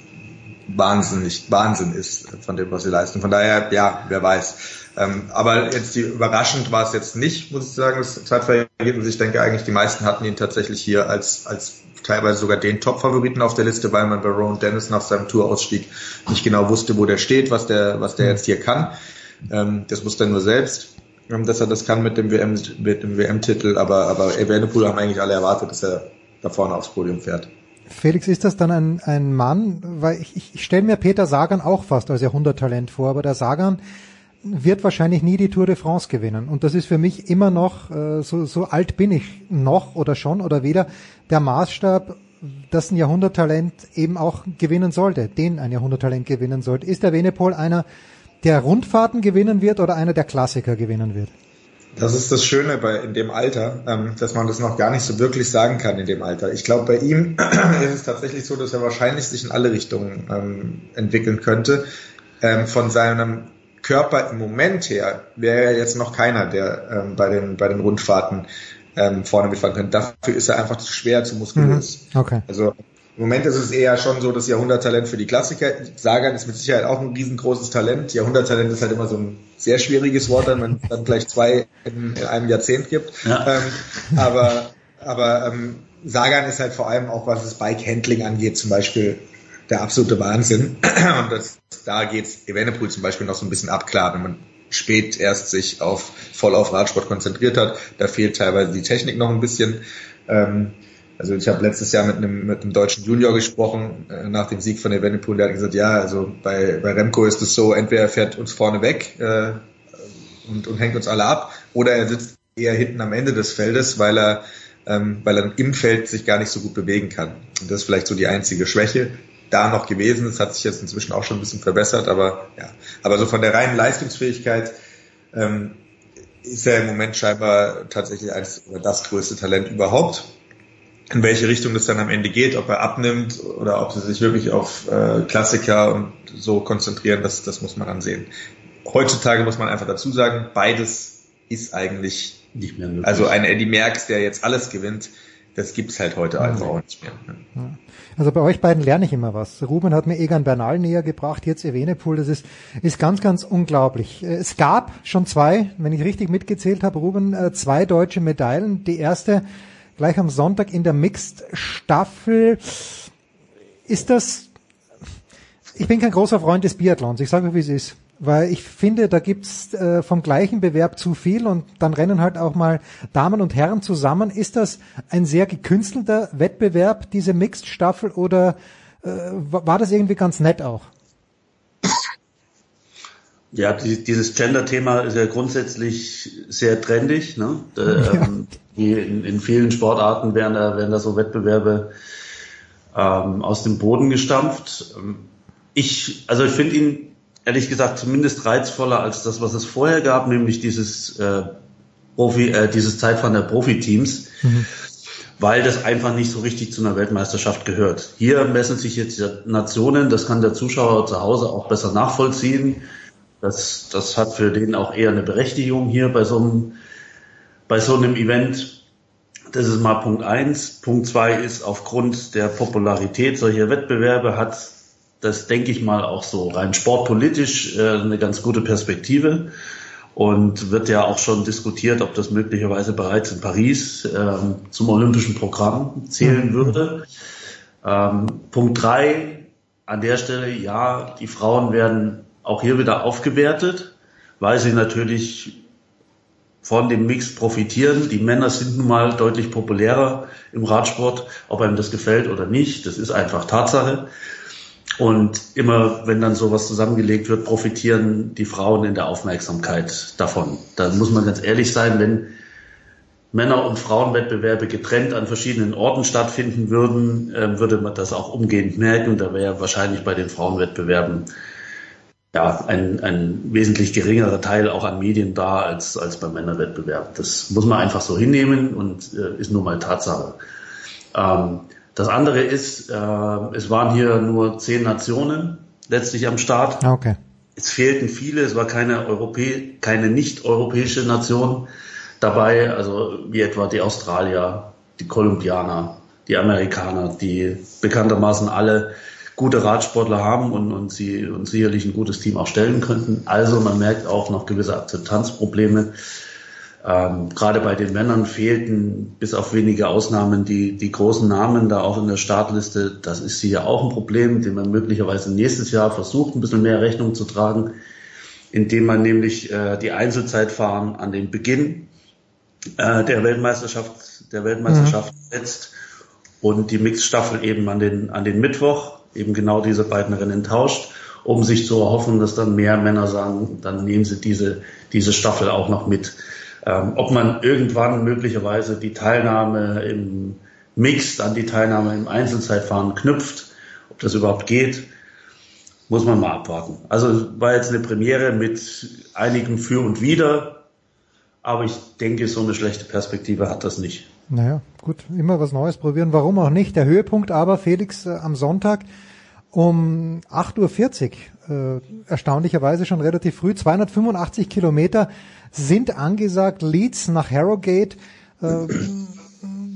wahnsinnig Wahnsinn ist von dem, was sie leisten. Von daher, ja, wer weiß. Ähm, aber jetzt die, überraschend war es jetzt nicht, muss ich sagen, das Zeitverhältnis. Ich denke eigentlich, die meisten hatten ihn tatsächlich hier als, als teilweise sogar den Top-Favoriten auf der Liste, weil man bei Rowan Dennis nach seinem Tourausstieg nicht genau wusste, wo der steht, was der, was der jetzt hier kann. Ähm, das wusste er nur selbst, ähm, dass er das kann mit dem WM, mit dem WM-Titel, aber, aber Evenepoel haben eigentlich alle erwartet, dass er da vorne aufs Podium fährt.
Felix, ist das dann ein, ein Mann, weil ich, ich, ich stelle mir Peter Sagan auch fast als Jahrhunderttalent vor, aber der Sagan wird wahrscheinlich nie die Tour de France gewinnen. Und das ist für mich immer noch, äh, so, so alt bin ich noch oder schon oder weder, der Maßstab, dass ein Jahrhunderttalent eben auch gewinnen sollte, den ein Jahrhunderttalent gewinnen sollte. Ist der Venepol einer, der Rundfahrten gewinnen wird oder einer der Klassiker gewinnen wird?
Das ist das Schöne bei in dem Alter, ähm, dass man das noch gar nicht so wirklich sagen kann in dem Alter. Ich glaube, bei ihm ist es tatsächlich so, dass er wahrscheinlich sich in alle Richtungen ähm, entwickeln könnte. Ähm, von seinem Körper im Moment her wäre er jetzt noch keiner, der ähm, bei den bei den Rundfahrten ähm, vorne mitfahren könnte. Dafür ist er einfach zu schwer, zu muskulös.
Mhm. Okay.
Also im Moment ist es eher schon so das Jahrhunderttalent für die Klassiker. Sagan ist mit Sicherheit auch ein riesengroßes Talent. Jahrhunderttalent ist halt immer so ein sehr schwieriges Wort, wenn man dann gleich zwei in, in einem Jahrzehnt gibt. Ja. Ähm, aber aber ähm, Sagan ist halt vor allem auch, was das Bike-Handling angeht, zum Beispiel der absolute Wahnsinn. Und das, da geht's Evenepoel zum Beispiel noch so ein bisschen ab, klar, wenn man spät erst sich auf voll auf Radsport konzentriert hat, da fehlt teilweise die Technik noch ein bisschen. Ähm, also ich habe letztes Jahr mit einem, mit einem deutschen Junior gesprochen, äh, nach dem Sieg von Evenepoel, der hat gesagt, ja, also bei, bei Remco ist es so, entweder er fährt uns vorne weg äh, und, und hängt uns alle ab, oder er sitzt eher hinten am Ende des Feldes, weil er, ähm, weil er im Feld sich gar nicht so gut bewegen kann. Und das ist vielleicht so die einzige Schwäche da noch gewesen. Das hat sich jetzt inzwischen auch schon ein bisschen verbessert, aber ja. Aber so von der reinen Leistungsfähigkeit ähm, ist er im Moment scheinbar tatsächlich eines, das größte Talent überhaupt in welche Richtung das dann am Ende geht, ob er abnimmt oder ob sie sich wirklich auf äh, Klassiker und so konzentrieren, das, das muss man dann sehen. Heutzutage muss man einfach dazu sagen, beides ist eigentlich nicht mehr möglich. Also ein Eddie Merckx, der jetzt alles gewinnt, das gibt's halt heute mhm. einfach auch nicht mehr.
Also bei euch beiden lerne ich immer was. Ruben hat mir Egan Bernal näher gebracht, jetzt Evenepoel. Das ist, ist ganz, ganz unglaublich. Es gab schon zwei, wenn ich richtig mitgezählt habe, Ruben, äh, zwei deutsche Medaillen. Die erste gleich am Sonntag in der Mixed-Staffel. Ist das, ich bin kein großer Freund des Biathlons, ich sage wie es ist. Weil ich finde, da gibt's äh, vom gleichen Bewerb zu viel und dann rennen halt auch mal Damen und Herren zusammen. Ist das ein sehr gekünstelter Wettbewerb, diese Mixed-Staffel, oder äh, war das irgendwie ganz nett auch?
Ja, dieses Gender-Thema ist ja grundsätzlich sehr trendig. Ne? Ja. Ähm, in, in, vielen Sportarten werden da, werden da so Wettbewerbe ähm, aus dem Boden gestampft. Ich, also ich finde ihn ehrlich gesagt zumindest reizvoller als das, was es vorher gab, nämlich dieses äh, Profi, äh, dieses Zeitfahren der Profiteams. Mhm weil das einfach nicht so richtig zu einer Weltmeisterschaft gehört. Hier messen sich jetzt die Nationen, das kann der Zuschauer zu Hause auch besser nachvollziehen. Das, das hat für den auch eher eine Berechtigung hier bei so einem, bei so einem Event. Das ist mal Punkt eins. Punkt zwei ist, aufgrund der Popularität solcher Wettbewerbe hat das, denke ich mal, auch so rein sportpolitisch äh, eine ganz gute Perspektive. und wird ja auch schon diskutiert, ob das möglicherweise bereits in Paris ähm, zum olympischen Programm zählen mhm. würde. Ähm, Punkt drei an der Stelle, ja, die Frauen werden auch hier wieder aufgewertet, weil sie natürlich von dem Mix profitieren. Die Männer sind nun mal deutlich populärer im Radsport, ob einem das gefällt oder nicht. Das ist einfach Tatsache. Und immer, wenn dann sowas zusammengelegt wird, profitieren die Frauen in der Aufmerksamkeit davon. Da muss man ganz ehrlich sein, wenn Männer- und Frauenwettbewerbe getrennt an verschiedenen Orten stattfinden würden, äh, würde man das auch umgehend merken. Da wäre wahrscheinlich bei den Frauenwettbewerben ja, ein, ein wesentlich geringerer Teil auch an Medien da als, als beim Männerwettbewerb. Das muss man einfach so hinnehmen und äh, ist nun mal Tatsache. Ähm, das andere ist, äh, es waren hier nur zehn Nationen letztlich am Start.
Ah, okay.
Es fehlten viele, es war keine Europä keine nicht-europäische Nation dabei, also wie etwa die Australier, die Kolumbianer, die Amerikaner, die bekanntermaßen alle gute Radsportler haben und, und sie und sicherlich ein gutes Team auch stellen könnten. Also man merkt auch noch gewisse Akzeptanzprobleme. Ähm, gerade bei den Männern fehlten bis auf wenige Ausnahmen die, die großen Namen da auch in der Startliste. Das ist hier auch ein Problem, dem man möglicherweise nächstes Jahr versucht, ein bisschen mehr Rechnung zu tragen, indem man nämlich äh, die Einzelzeitfahren an den Beginn äh, der Weltmeisterschaft, der Weltmeisterschaft mhm. setzt und die Mixstaffel eben an den, an den Mittwoch eben genau diese beiden Rennen tauscht, um sich zu erhoffen, dass dann mehr Männer sagen, dann nehmen sie diese, diese Staffel auch noch mit. Ähm, ob man irgendwann möglicherweise die Teilnahme im Mixed an die Teilnahme im Einzelzeitfahren knüpft, ob das überhaupt geht, muss man mal abwarten. Also war jetzt eine Premiere mit einigem Für und Wider, aber ich denke, so eine schlechte Perspektive hat das nicht.
Naja, gut, immer was Neues probieren, warum auch nicht. Der Höhepunkt aber, Felix, äh, am Sonntag um 8.40 Uhr, äh, erstaunlicherweise schon relativ früh, 285 Kilometer sind angesagt, Leeds nach Harrogate. Äh,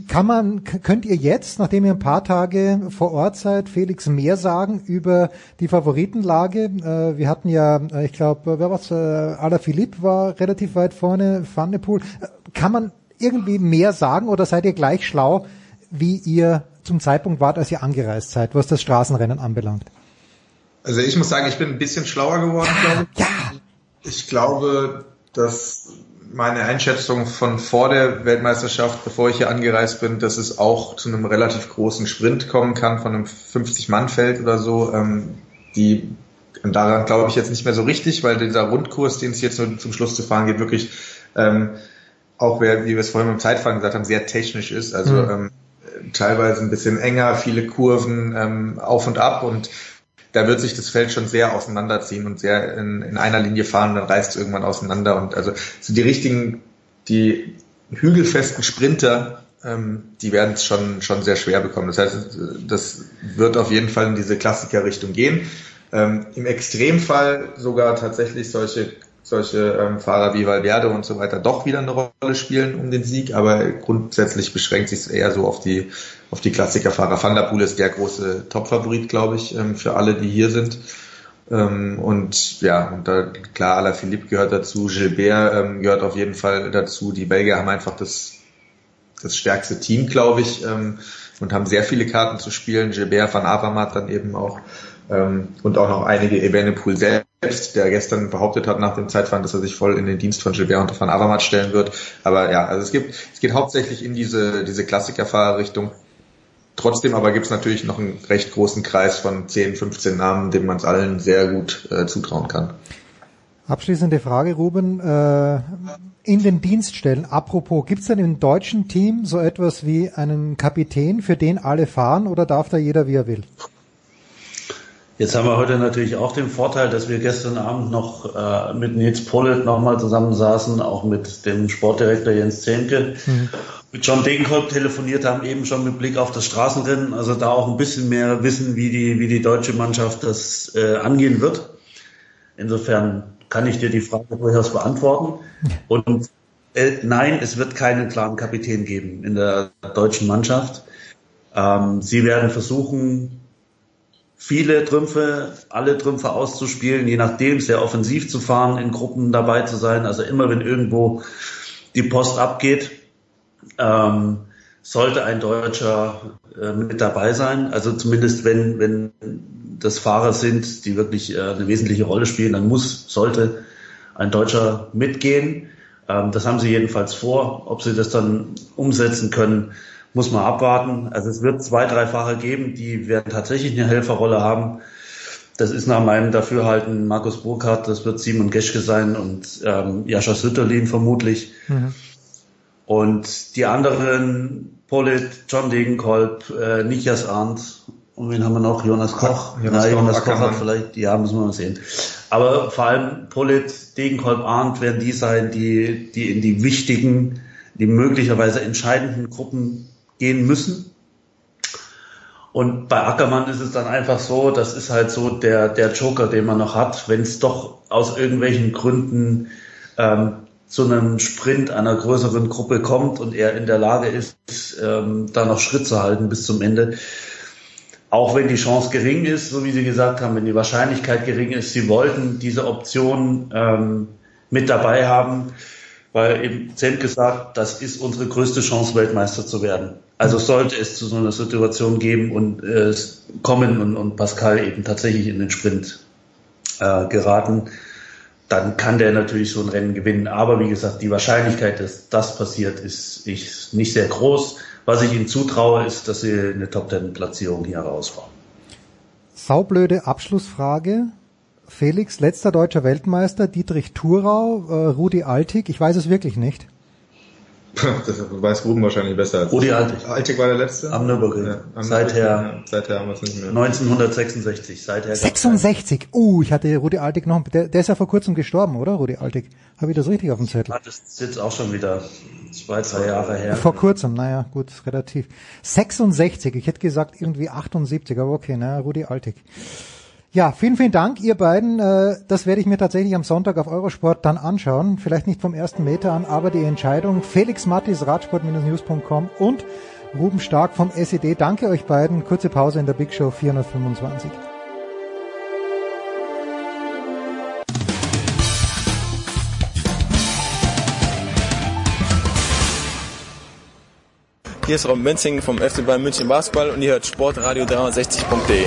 kann man, könnt ihr jetzt, nachdem ihr ein paar Tage vor Ort seid, Felix, mehr sagen über die Favoritenlage? Äh, wir hatten ja, äh, ich glaube, wer war's? Äh, Alaphilippe war relativ weit vorne, Van. Äh, kann man irgendwie mehr sagen oder seid ihr gleich schlau, wie ihr zum Zeitpunkt wart, als ihr angereist seid, was das Straßenrennen anbelangt?
Also ich muss sagen, ich bin ein bisschen schlauer geworden, glaube ich. Ja. Ich glaube, dass meine Einschätzung von vor der Weltmeisterschaft, bevor ich hier angereist bin, dass es auch zu einem relativ großen Sprint kommen kann von einem 50-Mann-Feld oder so. Ähm, die daran glaube ich jetzt nicht mehr so richtig, weil dieser Rundkurs, den es jetzt nur zum Schluss zu fahren geht, wirklich ähm, auch wer, wie wir es vorhin beim Zeitfahren gesagt haben, sehr technisch ist. Also mhm. ähm, teilweise ein bisschen enger, viele Kurven ähm, auf und ab und da wird sich das Feld schon sehr auseinanderziehen und sehr in, in einer Linie fahren, dann reißt es irgendwann auseinander. Und also so die richtigen, die hügelfesten Sprinter, ähm, die werden es schon, schon sehr schwer bekommen. Das heißt, das wird auf jeden Fall in diese Klassiker-Richtung gehen. Ähm, Im Extremfall sogar tatsächlich solche solche ähm, Fahrer wie Valverde und so weiter doch wieder eine Rolle spielen um den Sieg, aber grundsätzlich beschränkt sich es eher so auf die auf die Klassikerfahrer. Van der Poel ist der große Topfavorit, glaube ich, ähm, für alle, die hier sind. Ähm, und ja, und da klar, Alaphilippe gehört dazu, Gilbert ähm, gehört auf jeden Fall dazu. Die Belgier haben einfach das das stärkste Team, glaube ich, ähm, und haben sehr viele Karten zu spielen. Gilbert van Avermaet dann eben auch ähm, und auch noch einige Evenepoel selbst, der gestern behauptet hat nach dem Zeitfahren, dass er sich voll in den Dienst von Gilbert und von Avermaet stellen wird. Aber ja, also es gibt, es geht hauptsächlich in diese, diese Klassikerfahrerrichtung. Trotzdem aber gibt es natürlich noch einen recht großen Kreis von 10, 15 Namen, dem man es allen sehr gut äh, zutrauen kann.
Abschließende Frage, Ruben. Äh, in den Dienststellen, apropos, gibt es denn im deutschen Team so etwas wie einen Kapitän, für den alle fahren oder darf da jeder, wie er will?
Jetzt haben wir heute natürlich auch den Vorteil, dass wir gestern Abend noch äh, mit Nils Pollitt nochmal zusammensaßen, auch mit dem Sportdirektor Jens Zehnke, mhm. mit John Degenkolb telefoniert haben, eben schon mit Blick auf das Straßenrennen, also da auch ein bisschen mehr wissen, wie die, wie die deutsche Mannschaft das äh, angehen wird. Insofern kann ich dir die Frage durchaus beantworten. Und äh, nein, es wird keinen klaren Kapitän geben in der deutschen Mannschaft. Ähm, sie werden versuchen, viele Trümpfe, alle Trümpfe auszuspielen, je nachdem, sehr offensiv zu fahren, in Gruppen dabei zu sein. Also immer, wenn irgendwo die Post abgeht, ähm, sollte ein Deutscher äh, mit dabei sein. Also zumindest wenn, wenn das Fahrer sind, die wirklich äh, eine wesentliche Rolle spielen, dann muss, sollte ein Deutscher mitgehen. Ähm, das haben sie jedenfalls vor. Ob sie das dann umsetzen können, muss man abwarten. Also es wird zwei, drei Fahrer geben, die werden tatsächlich eine Helferrolle haben. Das ist nach meinem Dafürhalten Markus Burkhardt, das wird Simon Geschke sein und ähm, Jascha Sütterlin vermutlich. Mhm. Und die anderen, Polit, John Degenkolb, äh, Nikias Arndt und wen haben wir noch? Jonas Koch. Jonas, Na, Jonas Koch hat vielleicht, ja, müssen wir mal sehen. Aber vor allem Polit, Degenkolb, Arndt werden die sein, die, die in die wichtigen, die möglicherweise entscheidenden Gruppen gehen müssen. Und bei Ackermann ist es dann einfach so, das ist halt so der, der Joker, den man noch hat, wenn es doch aus irgendwelchen Gründen ähm, zu einem Sprint einer größeren Gruppe kommt und er in der Lage ist, ähm, da noch Schritt zu halten bis zum Ende. Auch wenn die Chance gering ist, so wie Sie gesagt haben, wenn die Wahrscheinlichkeit gering ist, Sie wollten diese Option ähm, mit dabei haben, weil eben Zent gesagt, das ist unsere größte Chance, Weltmeister zu werden. Also sollte es zu so einer Situation geben und äh, kommen und, und Pascal eben tatsächlich in den Sprint äh, geraten, dann kann der natürlich so ein Rennen gewinnen. Aber wie gesagt, die Wahrscheinlichkeit, dass das passiert, ist, nicht sehr groß. Was ich ihnen zutraue, ist, dass sie eine Top Ten Platzierung hier rausfahren.
Saublöde Abschlussfrage. Felix, letzter deutscher Weltmeister, Dietrich Thurau, äh, Rudi Altig, ich weiß es wirklich nicht.
Das weiß Ruben wahrscheinlich besser als
Rudi Altig.
Altig war der letzte?
Am Nürburgring. Ja, am seither,
ja, seither haben wir es nicht mehr.
1966. Seither
66. Uh, ich hatte Rudi Altig noch, der, der ist ja vor kurzem gestorben, oder? Rudi Altig. Habe ich das richtig auf dem Zettel?
Ja, das ist jetzt auch schon wieder zwei, drei Jahre her.
Vor kurzem, naja, gut, relativ. 66, ich hätte gesagt irgendwie 78, aber okay, naja, Rudi Altig. Ja, vielen, vielen Dank, ihr beiden. Äh, das werde ich mir tatsächlich am Sonntag auf Eurosport dann anschauen. Vielleicht nicht vom ersten Meter an, aber die Entscheidung. Felix Mattis, Radsport-News.com und Ruben Stark vom SED. Danke euch beiden. Kurze Pause in der Big Show 425.
Hier ist Rob Menzing vom FC Bayern München Basketball und ihr hört sportradio360.de.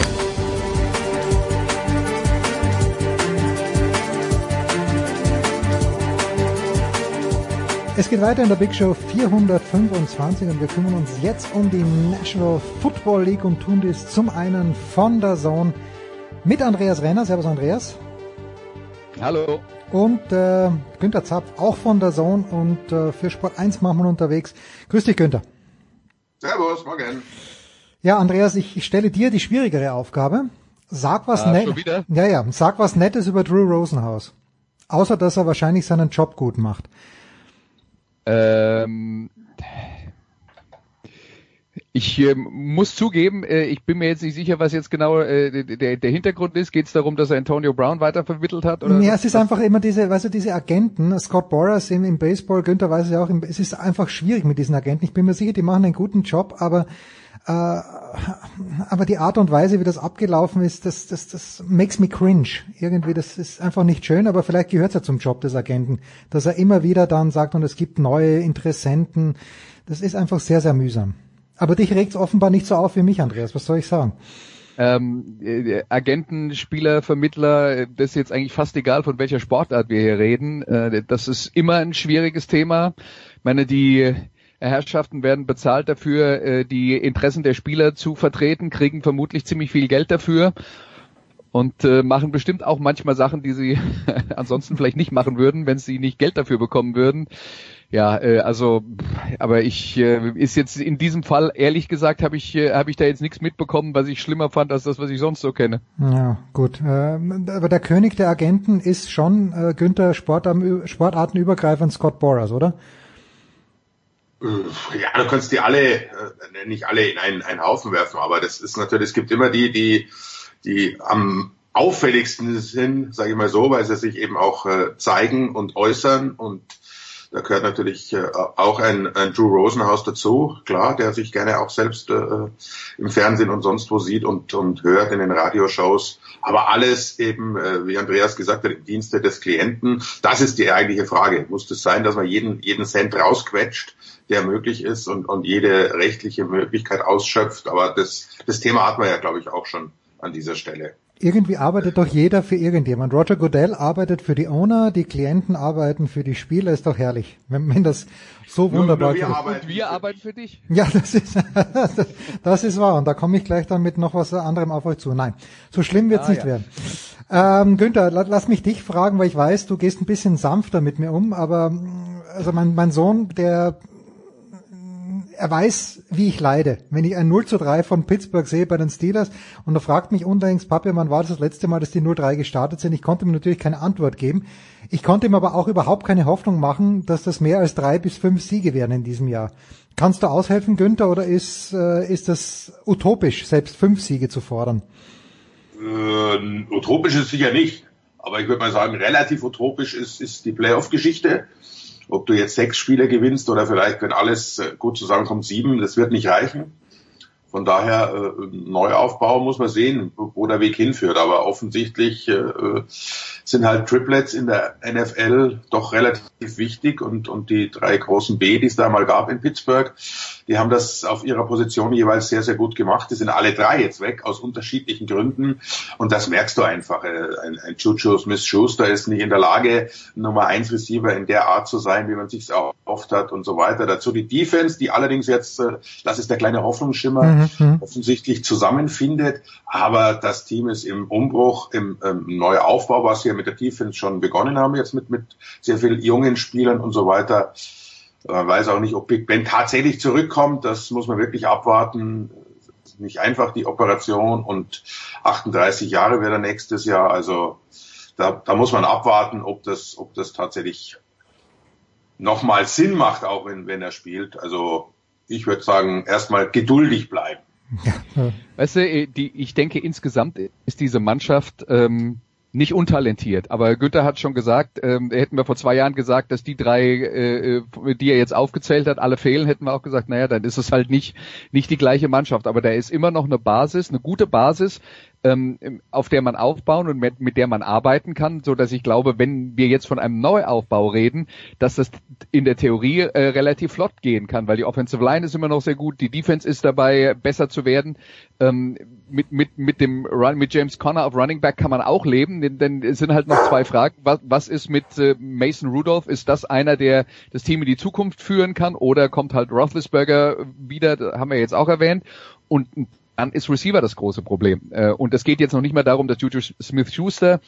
Es geht weiter in der Big Show 425 und wir kümmern uns jetzt um die National Football League und tun dies zum einen von der Zone mit Andreas Renner. Servus Andreas.
Hallo.
Und äh, Günther Zapf auch von der Zone und äh, für Sport 1 machen wir unterwegs. Grüß dich Günther.
Servus, morgen.
Ja, Andreas, ich, ich stelle dir die schwierigere Aufgabe. Sag was
ah,
Nettes. Ja, ja, sag was Nettes über Drew Rosenhaus. Außer dass er wahrscheinlich seinen Job gut macht.
Ähm, ich äh, muss zugeben, äh, ich bin mir jetzt nicht sicher, was jetzt genau äh, der, der Hintergrund ist. Geht es darum, dass er Antonio Brown weitervermittelt hat? Oder
ja, es ist einfach immer diese, weißt du, diese Agenten, Scott Boras im, im Baseball, Günther weiß es ja auch, im, es ist einfach schwierig mit diesen Agenten. Ich bin mir sicher, die machen einen guten Job, aber aber die Art und Weise, wie das abgelaufen ist, das, das, das makes me cringe. Irgendwie, das ist einfach nicht schön, aber vielleicht gehört es ja zum Job des Agenten, dass er immer wieder dann sagt, und es gibt neue Interessenten. Das ist einfach sehr, sehr mühsam. Aber dich regt es offenbar nicht so auf wie mich, Andreas. Was soll ich sagen?
Ähm, äh, Agenten, Spieler, Vermittler, das ist jetzt eigentlich fast egal, von welcher Sportart wir hier reden. Äh, das ist immer ein schwieriges Thema. Ich meine, die Herrschaften werden bezahlt dafür, äh, die Interessen der Spieler zu vertreten, kriegen vermutlich ziemlich viel Geld dafür und äh, machen bestimmt auch manchmal Sachen, die sie ansonsten vielleicht nicht machen würden, wenn sie nicht Geld dafür bekommen würden. Ja, äh, also, aber ich äh, ist jetzt in diesem Fall ehrlich gesagt habe ich äh, habe ich da jetzt nichts mitbekommen, was ich schlimmer fand als das, was ich sonst so kenne.
Ja, gut. Ähm, aber der König der Agenten ist schon äh, Günther Sportarten, Sportartenübergreifend Scott Boras, oder?
Ja, du kannst die alle, äh, nicht alle in einen, einen Haufen werfen, aber das ist natürlich, es gibt immer die, die, die am auffälligsten sind, sage ich mal so, weil sie sich eben auch äh, zeigen und äußern und Da gehört natürlich äh, auch ein, ein Drew Rosenhaus dazu, klar, der sich gerne auch selbst äh, im Fernsehen und sonst wo sieht und, und hört in den Radioshows. Aber alles eben, äh, wie Andreas gesagt hat, im Dienste des Klienten. Das ist die eigentliche Frage. Muss es sein, dass man jeden, jeden Cent rausquetscht, der möglich ist und, und jede rechtliche Möglichkeit ausschöpft? Aber das, das Thema hat man ja, glaube ich, auch schon an dieser Stelle
irgendwie arbeitet doch jeder für irgendjemand. Roger Goodell arbeitet für die Owner, die Klienten arbeiten für die Spieler, ist doch herrlich, wenn, wenn das so wunderbar
ist. Und wir arbeiten für dich.
Ja, das ist, das ist wahr. Und da komme ich gleich dann mit noch was anderem auf euch zu. Nein, so schlimm wird's ah, nicht ja. werden. Ähm, Günther, lass mich dich fragen, weil ich weiß, du gehst ein bisschen sanfter mit mir um, aber also mein, mein Sohn, der er weiß, wie ich leide. Wenn ich ein 0 zu 3 von Pittsburgh sehe bei den Steelers und er fragt mich unlängst, Papi, wann war das das letzte Mal, dass die 0-3 gestartet sind? Ich konnte ihm natürlich keine Antwort geben. Ich konnte ihm aber auch überhaupt keine Hoffnung machen, dass das mehr als drei bis fünf Siege werden in diesem Jahr. Kannst du aushelfen, Günther, oder ist, äh, ist das utopisch, selbst fünf Siege zu fordern?
Äh, utopisch ist sicher nicht. Aber ich würde mal sagen, relativ utopisch ist, ist die Playoff-Geschichte. Ob du jetzt sechs Spiele gewinnst oder vielleicht, wenn alles äh, gut zusammenkommt, sieben, das wird nicht reichen. Von daher äh, Neuaufbau muss man sehen, wo der Weg hinführt. Aber offensichtlich äh, sind halt Triplets in der NFL doch relativ wichtig und, und die drei großen B, die es da mal gab in Pittsburgh, die haben das auf ihrer Position jeweils sehr, sehr gut gemacht. Die sind alle drei jetzt weg aus unterschiedlichen Gründen und das merkst du einfach. Äh, ein, ein Juju Smith-Schuster ist nicht in der Lage, Nummer eins Receiver in der Art zu sein, wie man sich oft hat und so weiter. Dazu die Defense, die allerdings jetzt, äh, das ist der kleine Hoffnungsschimmer, mhm. mhm. offensichtlich zusammenfindet. Aber das Team ist im Umbruch, im, im Neuaufbau, was hier mit der Defense schon begonnen haben, jetzt mit, mit sehr vielen jungen Spielern und so weiter. Man weiß auch nicht, ob Big Ben tatsächlich zurückkommt. Das muss man wirklich abwarten. Nicht einfach die Operation und 38 Jahre wäre er nächstes Jahr. Also da, da muss man abwarten, ob das, ob das tatsächlich nochmal Sinn macht, auch wenn, wenn er spielt. Also ich würde sagen, erstmal geduldig bleiben.
Weißt du, die, ich denke insgesamt ist diese Mannschaft ähm, nicht untalentiert, aber Günther hat schon gesagt, ähm, hätten wir vor zwei Jahren gesagt, dass die drei, äh, äh, die er jetzt aufgezählt hat, alle fehlen, hätten wir auch gesagt, naja, dann ist es halt nicht, nicht die gleiche Mannschaft. Aber da ist immer noch eine Basis, eine gute Basis, ähm, auf der man aufbauen und mit, mit der man arbeiten kann, so dass ich glaube, wenn wir jetzt von einem Neuaufbau reden, dass das in der Theorie äh, relativ flott gehen kann, weil die Offensive Line ist immer noch sehr gut, die Defense ist dabei besser zu werden. Ähm, mit mit mit dem Run mit James Conner auf Running Back kann man auch leben, denn, denn es sind halt noch zwei Fragen. Was, was ist mit äh, Mason Rudolph? Ist das einer, der das Team in die Zukunft führen kann, oder kommt halt Roethlisberger wieder? Haben wir jetzt auch erwähnt. Und dann ist Receiver das große Problem. Äh, und es geht jetzt noch nicht mal darum, dass Juju Smith-Schuster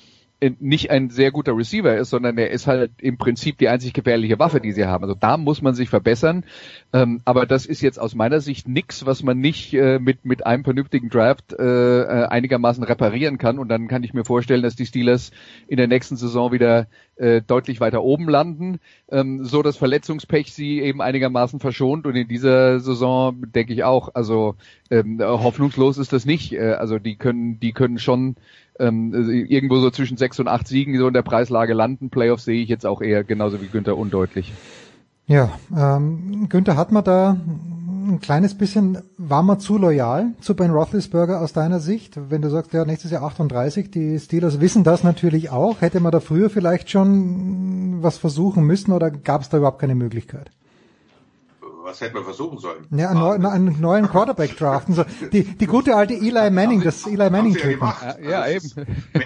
nicht ein sehr guter Receiver ist, sondern er ist halt im Prinzip die einzig gefährliche Waffe, die sie haben. Also da muss man sich verbessern. Ähm, aber das ist jetzt aus meiner Sicht nichts, was man nicht äh, mit, mit einem vernünftigen Draft äh, äh, einigermaßen reparieren kann. Und dann kann ich mir vorstellen, dass die Steelers in der nächsten Saison wieder äh, deutlich weiter oben landen, ähm, so das Verletzungspech sie eben einigermaßen verschont. Und in dieser Saison denke ich auch, also ähm, hoffnungslos ist das nicht. Äh, also die können, die können schon ähm, irgendwo so zwischen sechs und acht Siegen so in der Preislage landen. Playoffs sehe ich jetzt auch eher genauso wie Günther undeutlich.
Ja, ähm, Günther, hat man da ein kleines bisschen, war man zu loyal zu Ben Roethlisberger aus deiner Sicht? Wenn du sagst, ja, nächstes Jahr 38, die Steelers wissen das natürlich auch. Hätte man da früher vielleicht schon was versuchen müssen oder gab es da überhaupt keine Möglichkeit?
Was hätte man versuchen sollen?
Ja, einen, neu, einen neuen Quarterback draften. So, die, die gute alte Eli Manning, das Eli Manning
ja, ja, eben.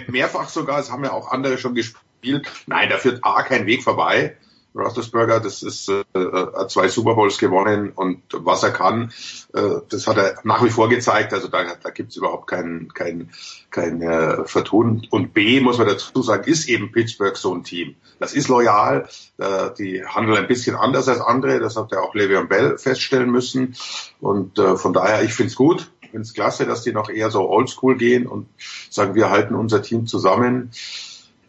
Mehrfach sogar, es haben ja auch andere schon gespielt. Nein, da führt A kein Weg vorbei. Roethlisberger, das ist äh, äh, zwei Super Bowls gewonnen und was er kann, äh, das hat er nach wie vor gezeigt. Also da, da gibt's überhaupt kein, kein, kein äh, Vertun. Und B, muss man dazu sagen, ist eben Pittsburgh so ein Team. Das ist loyal, äh, die handeln ein bisschen anders als andere, das hat ja auch Le'Veon Bell feststellen müssen. Und äh, von daher, ich find's gut. Ich finde klasse, dass die noch eher so oldschool gehen und sagen, wir halten unser Team zusammen.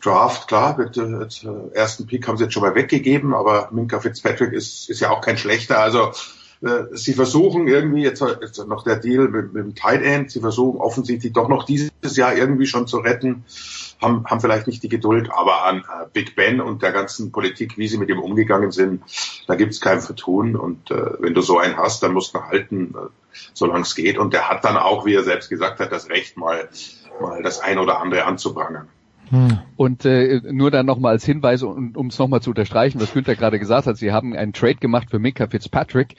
Draft, klar, mit äh, ersten Pick haben sie jetzt schon mal weggegeben, aber Minka Fitzpatrick ist, ist ja auch kein schlechter. Also äh, sie versuchen irgendwie, jetzt, jetzt noch der Deal mit, mit dem Tight End, sie versuchen offensichtlich doch noch dieses Jahr irgendwie schon zu retten, haben, haben vielleicht nicht die Geduld, aber an äh, Big Ben und der ganzen Politik, wie sie mit ihm umgegangen sind, da gibt's kein Vertun und äh, wenn du so einen hast, dann musst du halten, äh, solange es geht und der hat dann auch, wie er selbst gesagt hat, das Recht mal, mal das ein oder andere anzuprangern.
Hm. Und äh, nur dann nochmal als Hinweis, um es nochmal zu unterstreichen, was Günther gerade gesagt hat, Sie haben einen Trade gemacht für Minka Fitzpatrick.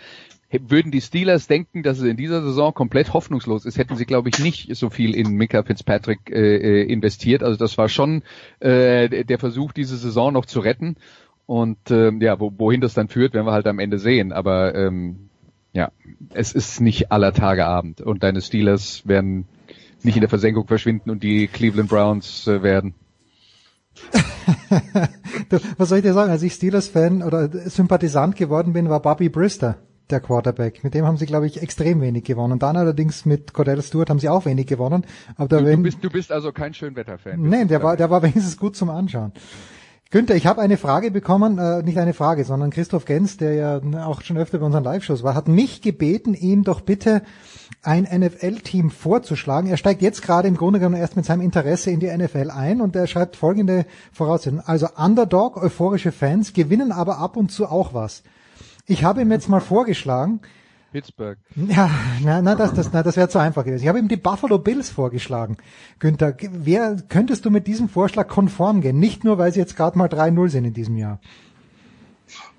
Würden die Steelers denken, dass es in dieser Saison komplett hoffnungslos ist, hätten sie, glaube ich, nicht so viel in Minka Fitzpatrick äh, äh, investiert. Also das war schon äh, der Versuch, diese Saison noch zu retten. Und äh, ja, wo, wohin das dann führt, werden wir halt am Ende sehen. Aber ähm, ja, es ist nicht aller Tage Abend. Und deine Steelers werden nicht in der Versenkung verschwinden und die Cleveland Browns äh, werden.
was soll ich dir sagen? Als ich Steelers-Fan oder Sympathisant geworden bin, war Bobby Brister der Quarterback. Mit dem haben sie, glaube ich, extrem wenig gewonnen. Dann allerdings mit Cordell Stewart haben sie auch wenig gewonnen. Aber
du, du, bist, du bist also kein Schönwetterfan.
Nein, der war, der war wenigstens gut zum Anschauen. Günther, ich habe eine Frage bekommen, äh, nicht eine Frage, sondern Christoph Gens, der ja auch schon öfter bei unseren Live-Shows war, hat mich gebeten, ihm doch bitte ein NFL-Team vorzuschlagen. Er steigt jetzt gerade im Grunde genommen erst mit seinem Interesse in die NFL ein und er schreibt folgende Voraussetzungen. Also Underdog, euphorische Fans, gewinnen aber ab und zu auch was. Ich habe ihm jetzt mal vorgeschlagen,
Pittsburgh.
Ja, na, na, das, das, na, das wäre zu einfach gewesen. Ich habe ihm die Buffalo Bills vorgeschlagen. Günther, wer könntest du mit diesem Vorschlag konform gehen? Nicht nur, weil sie jetzt gerade mal 3-0 sind in diesem Jahr.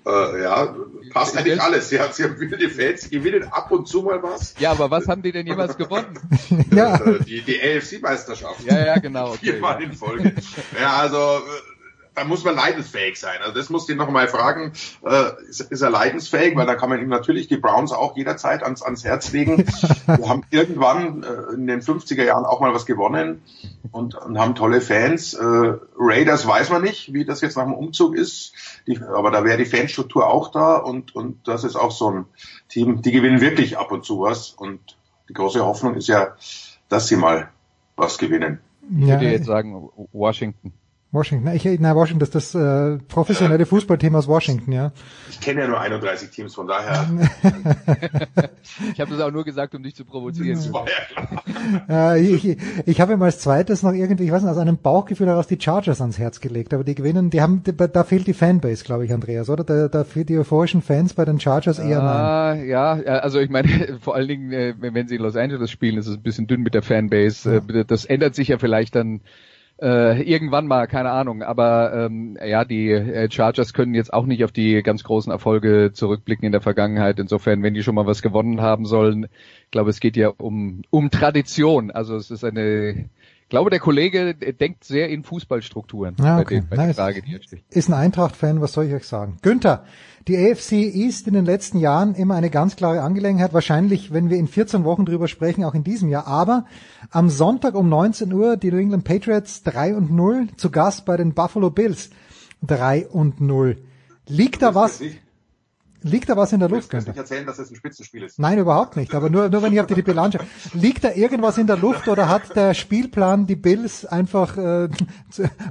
Äh, ja, passt eigentlich alles. Sie haben, sie haben viele Fans, sie gewinnen ab und zu mal was.
Ja, aber was haben die denn jemals gewonnen?
ja.
Äh, die, die AFC-Meisterschaft.
Ja, ja, genau.
Okay, Viermal in Folge. ja, also äh, da muss man leidensfähig sein. Also das muss ich noch mal fragen, äh, ist, ist, er leidensfähig? Weil da kann man ihm natürlich die Browns auch jederzeit ans, ans Herz legen. Wir haben irgendwann äh, in den 50er Jahren auch mal was gewonnen und, und haben tolle Fans. Äh, Raiders weiß man nicht, wie das jetzt nach dem Umzug ist, die, aber da wäre die Fanstruktur auch da und, und das ist auch so ein Team, die gewinnen wirklich ab und zu was und die große Hoffnung ist ja, dass sie mal was gewinnen.
Ich würde jetzt sagen Washington.
Washington. Ich, na, Washington, das ist das äh, professionelle Fußballteam aus Washington, ja.
Ich kenne ja nur 31 Teams, von daher.
ich habe das auch nur gesagt, um dich zu provozieren. Das war
ja klar.
äh, ich ich habe ihm als zweites noch irgendwie, ich weiß nicht, aus einem Bauchgefühl heraus die Chargers ans Herz gelegt, aber die gewinnen, die haben, da fehlt die Fanbase, glaube ich, Andreas, oder? Da, da fehlt die euphorischen Fans bei den Chargers eher
ah, nein. Ja, also ich meine, vor allen Dingen, äh, wenn sie in Los Angeles spielen, ist es ein bisschen dünn mit der Fanbase. Ja. Äh, das ändert sich ja vielleicht dann äh, irgendwann mal, keine Ahnung. Aber ähm, ja, die äh, Chargers können jetzt auch nicht auf die ganz großen Erfolge zurückblicken in der Vergangenheit. Insofern, wenn die schon mal was gewonnen haben sollen, ich glaube, es geht ja um um Tradition. Also es ist eine glaube, der Kollege denkt sehr in Fußballstrukturen.
Ja, okay. bei, den, bei nice. Frage, die Ist ein Eintracht-Fan, was soll ich euch sagen? Günther, die AFC ist in den letzten Jahren immer eine ganz klare Angelegenheit. Wahrscheinlich, wenn wir in 14 Wochen drüber sprechen, auch in diesem Jahr. Aber am Sonntag um 19 Uhr die New England Patriots 3 und 0 zu Gast bei den Buffalo Bills 3 und 0. Liegt da was? Liegt da was in der Luft?
Ich nicht erzählen, dass es ein Spitzenspiel ist.
Nein, überhaupt nicht. Aber nur, nur wenn ich auf die Bilanz schaue. Liegt da irgendwas in der Luft oder hat der Spielplan die Bills einfach, äh,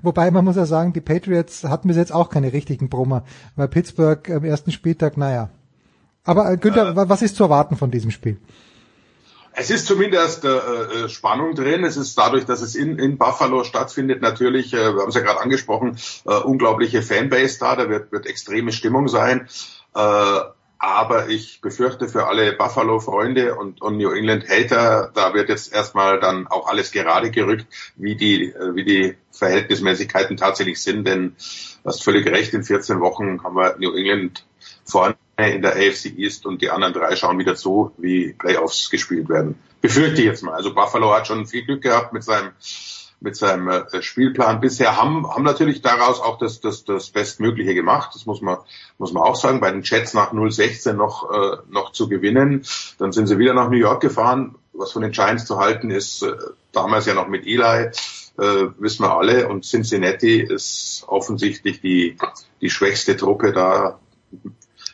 wobei man muss ja sagen, die Patriots hatten bis jetzt auch keine richtigen Brummer, weil Pittsburgh am ersten Spieltag, naja. Aber äh, Günther, äh, was ist zu erwarten von diesem Spiel?
Es ist zumindest äh, äh, Spannung drin. Es ist dadurch, dass es in, in Buffalo stattfindet, natürlich, äh, wir haben es ja gerade angesprochen, äh, unglaubliche Fanbase da. Da wird, wird extreme Stimmung sein. Äh, aber ich befürchte für alle Buffalo-Freunde und, und New England-Hater, da wird jetzt erstmal dann auch alles gerade gerückt, wie die, äh, wie die Verhältnismäßigkeiten tatsächlich sind. Denn du hast völlig recht, in 14 Wochen haben wir New England vorne in der AFC East und die anderen drei schauen wieder zu, wie Playoffs gespielt werden. Befürchte ich jetzt mal. Also Buffalo hat schon viel Glück gehabt mit seinem mit seinem äh, Spielplan bisher haben, haben natürlich daraus auch das, das, das Bestmögliche gemacht. Das muss man, muss man auch sagen. Bei den Jets nach 016 noch, äh, noch zu gewinnen. Dann sind sie wieder nach New York gefahren. Was von den Giants zu halten ist, äh, damals ja noch mit Eli, äh, wissen wir alle. Und Cincinnati ist offensichtlich die, die schwächste Truppe da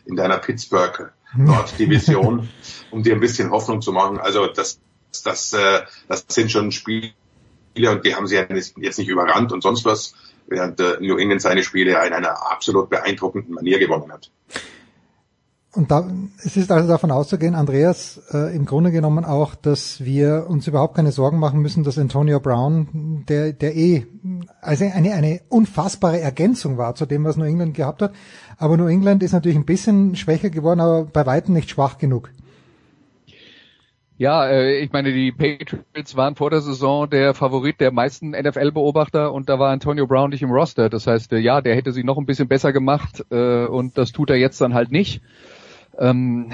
in deiner Pittsburgh Nord-Division, um dir ein bisschen Hoffnung zu machen. Also das, das, äh, das sind schon Spiele, Spiele und die haben sie jetzt nicht überrannt und sonst was, während äh, New England seine Spiele in einer absolut beeindruckenden Manier gewonnen hat.
und da, es ist also davon auszugehen, Andreas, äh, im Grunde genommen auch, dass wir uns überhaupt keine Sorgen machen müssen, dass Antonio Brown, der, der eh also eine, eine unfassbare Ergänzung war zu dem, was New England gehabt hat. Aber New England ist natürlich ein bisschen schwächer geworden, aber bei weitem nicht schwach genug.
Ja, äh, ich meine, die Patriots waren vor der Saison der Favorit der meisten NFL-Beobachter und da war Antonio Brown nicht im Roster. Das heißt, äh, ja, der hätte sie noch ein bisschen besser gemacht äh, und das tut er jetzt dann halt nicht. Ähm,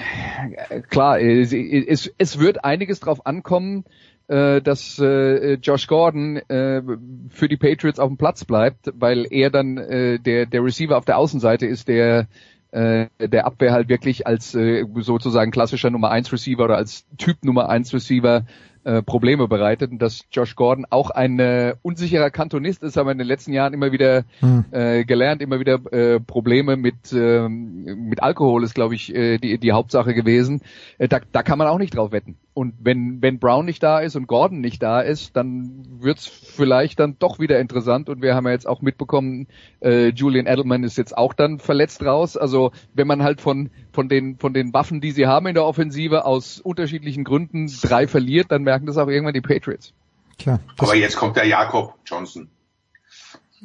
klar, es, wird einiges drauf ankommen, dass Josh Gordon für die Patriots auf dem Platz bleibt, weil er dann der Receiver auf der Außenseite ist, der äh, der Abwehr halt wirklich als äh, sozusagen klassischer Nummer 1 Receiver oder als Typ Nummer 1 Receiver äh, Probleme bereitet und dass Josh Gordon auch ein äh, unsicherer Kantonist ist, haben wir in den letzten Jahren immer wieder hm. äh, gelernt, immer wieder äh, Probleme mit äh, mit Alkohol ist, glaube ich, äh, die die Hauptsache gewesen. Äh, da, da kann man auch nicht drauf wetten. Und wenn wenn Brown nicht da ist und Gordon nicht da ist, dann wird's vielleicht dann doch wieder interessant. Und wir haben ja jetzt auch mitbekommen, äh, Julian Edelman ist jetzt auch dann verletzt raus. Also wenn man halt von von den von den Waffen, die sie haben in der Offensive aus unterschiedlichen Gründen drei verliert, dann merken das auch irgendwann die Patriots.
Klar. Aber jetzt kommt der Jakob Johnson.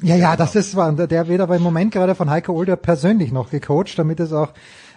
Ja, ja, das ist wahr. Der wird aber im Moment gerade von Heiko Older persönlich noch gecoacht, damit es auch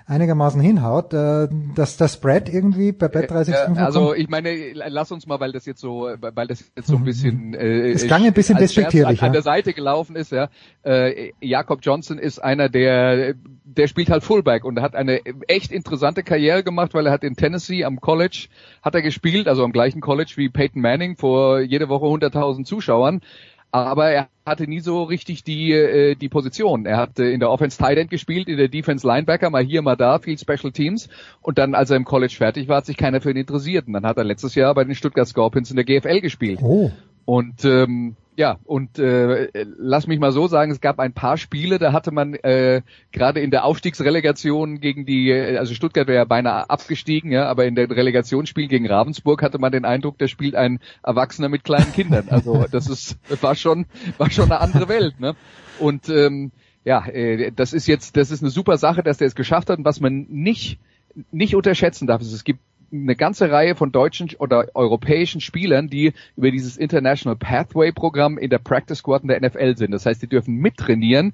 einigermaßen hinhaut, äh, dass der Spread irgendwie bei Bet 365
Also ich meine, lass uns mal, weil das jetzt so, weil das jetzt so ein bisschen
äh, es klang ein bisschen despektierlich
an, an der Seite gelaufen ist, ja. Äh, Jakob Johnson ist einer, der der spielt halt Fullback und hat eine echt interessante Karriere gemacht, weil er hat in Tennessee am College hat er gespielt, also am gleichen College wie Peyton Manning vor jede Woche 100.000 Zuschauern aber er hatte nie so richtig die äh, die Position. Er hat äh, in der Offense Tight End gespielt, in der Defense Linebacker, mal hier, mal da, viel Special Teams und dann, als er im College fertig war, hat sich keiner für ihn interessiert. Und dann hat er letztes Jahr bei den Stuttgart Scorpions in der GFL gespielt.
Oh.
Und ähm, ja, und äh, lass mich mal so sagen, es gab ein paar Spiele, da hatte man äh, gerade in der Aufstiegsrelegation gegen die, also Stuttgart wäre ja beinahe abgestiegen, ja, aber in der Relegationsspiel gegen Ravensburg hatte man den Eindruck, da spielt ein Erwachsener mit kleinen Kindern. Also das ist war schon war schon eine andere Welt, ne? Und ähm, ja, äh, das ist jetzt, das ist eine super Sache, dass der es geschafft hat und was man nicht nicht unterschätzen darf, ist, es gibt eine ganze Reihe von deutschen oder europäischen Spielern, die über dieses International Pathway Programm in der Practice Squad in der NFL sind. Das heißt, die dürfen mittrainieren,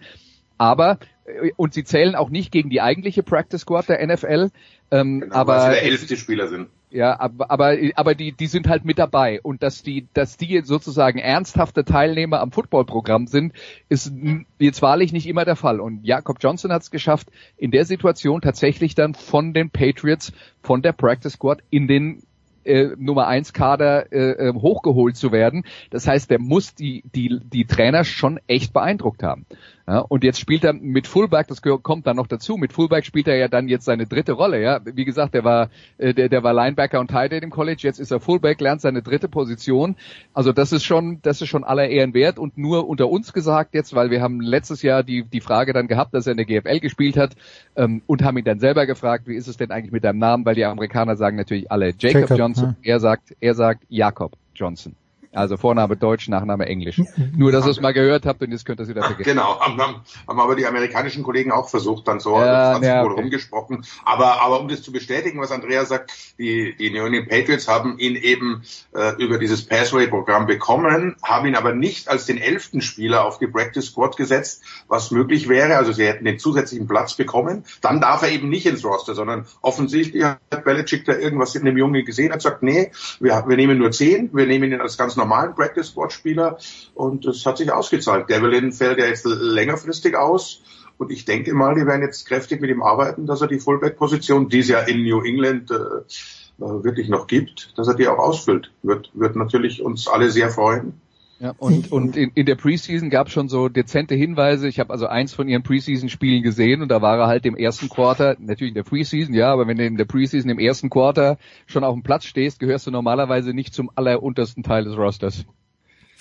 aber äh, und sie zählen auch nicht gegen die eigentliche Practice Squad der NFL. Ähm, genau, aber
weil sie der elfte Spieler sind.
Ja, aber, aber, aber die, die sind halt mit dabei. Und dass die, dass die sozusagen ernsthafte Teilnehmer am Footballprogramm sind, ist jetzt wahrlich nicht immer der Fall. Und Jakob Johnson hat es geschafft, in der Situation tatsächlich dann von den Patriots, von der Practice Squad in den äh, Nummer 1 Kader äh, äh, hochgeholt zu werden. Das heißt, der muss die, die, die Trainer schon echt beeindruckt haben. Ja, und jetzt spielt er mit Fullback, das kommt dann noch dazu, mit Fullback spielt er ja dann jetzt seine dritte Rolle. Ja, Wie gesagt, der war, äh, der, der war Linebacker und Tight End im College, jetzt ist er Fullback, lernt seine dritte Position. Also das ist schon, das ist schon aller Ehren wert und nur unter uns gesagt jetzt, weil wir haben letztes Jahr die, die Frage dann gehabt, dass er in der GFL gespielt hat ähm, und haben ihn dann selber gefragt, wie ist es denn eigentlich mit deinem Namen, weil die Amerikaner sagen natürlich alle Jacob, Jacob Johnson, ja. er sagt, er sagt Jakob Johnson. Also Vorname Deutsch, Nachname Englisch. Nur, dass ihr es mal gehört habt und jetzt könnt ihr es wieder vergessen.
Genau, haben, haben, haben aber die amerikanischen Kollegen auch versucht, dann so, ja, hat ja, okay. rumgesprochen. Aber, aber um das zu bestätigen, was Andrea sagt, die, die New England Patriots haben ihn eben äh, über dieses Passway-Programm bekommen, haben ihn aber nicht als den elften Spieler auf die Practice Squad gesetzt, was möglich wäre. Also sie hätten den zusätzlichen Platz bekommen. Dann darf er eben nicht ins Roster, sondern offensichtlich hat Belichick da irgendwas in dem Jungen gesehen, hat gesagt, nee, wir, wir nehmen nur zehn, wir nehmen ihn als ganz normal normalen Practice Squad Spieler und das hat sich ausgezahlt. Devlin fällt ja jetzt längerfristig aus und ich denke mal, die werden jetzt kräftig mit ihm arbeiten, dass er die Fullback-Position, die es ja in New England äh, äh, wirklich noch gibt, dass er die auch ausfüllt. Wird, wird natürlich uns alle sehr freuen.
Ja, und, und in, in der Preseason gab es schon so dezente Hinweise. Ich habe also eins von ihren Preseason-Spielen gesehen und da war er halt im ersten Quarter, natürlich in der Preseason, ja, aber wenn du in der Preseason im ersten Quarter schon auf dem Platz stehst, gehörst du normalerweise nicht zum alleruntersten Teil des Rosters.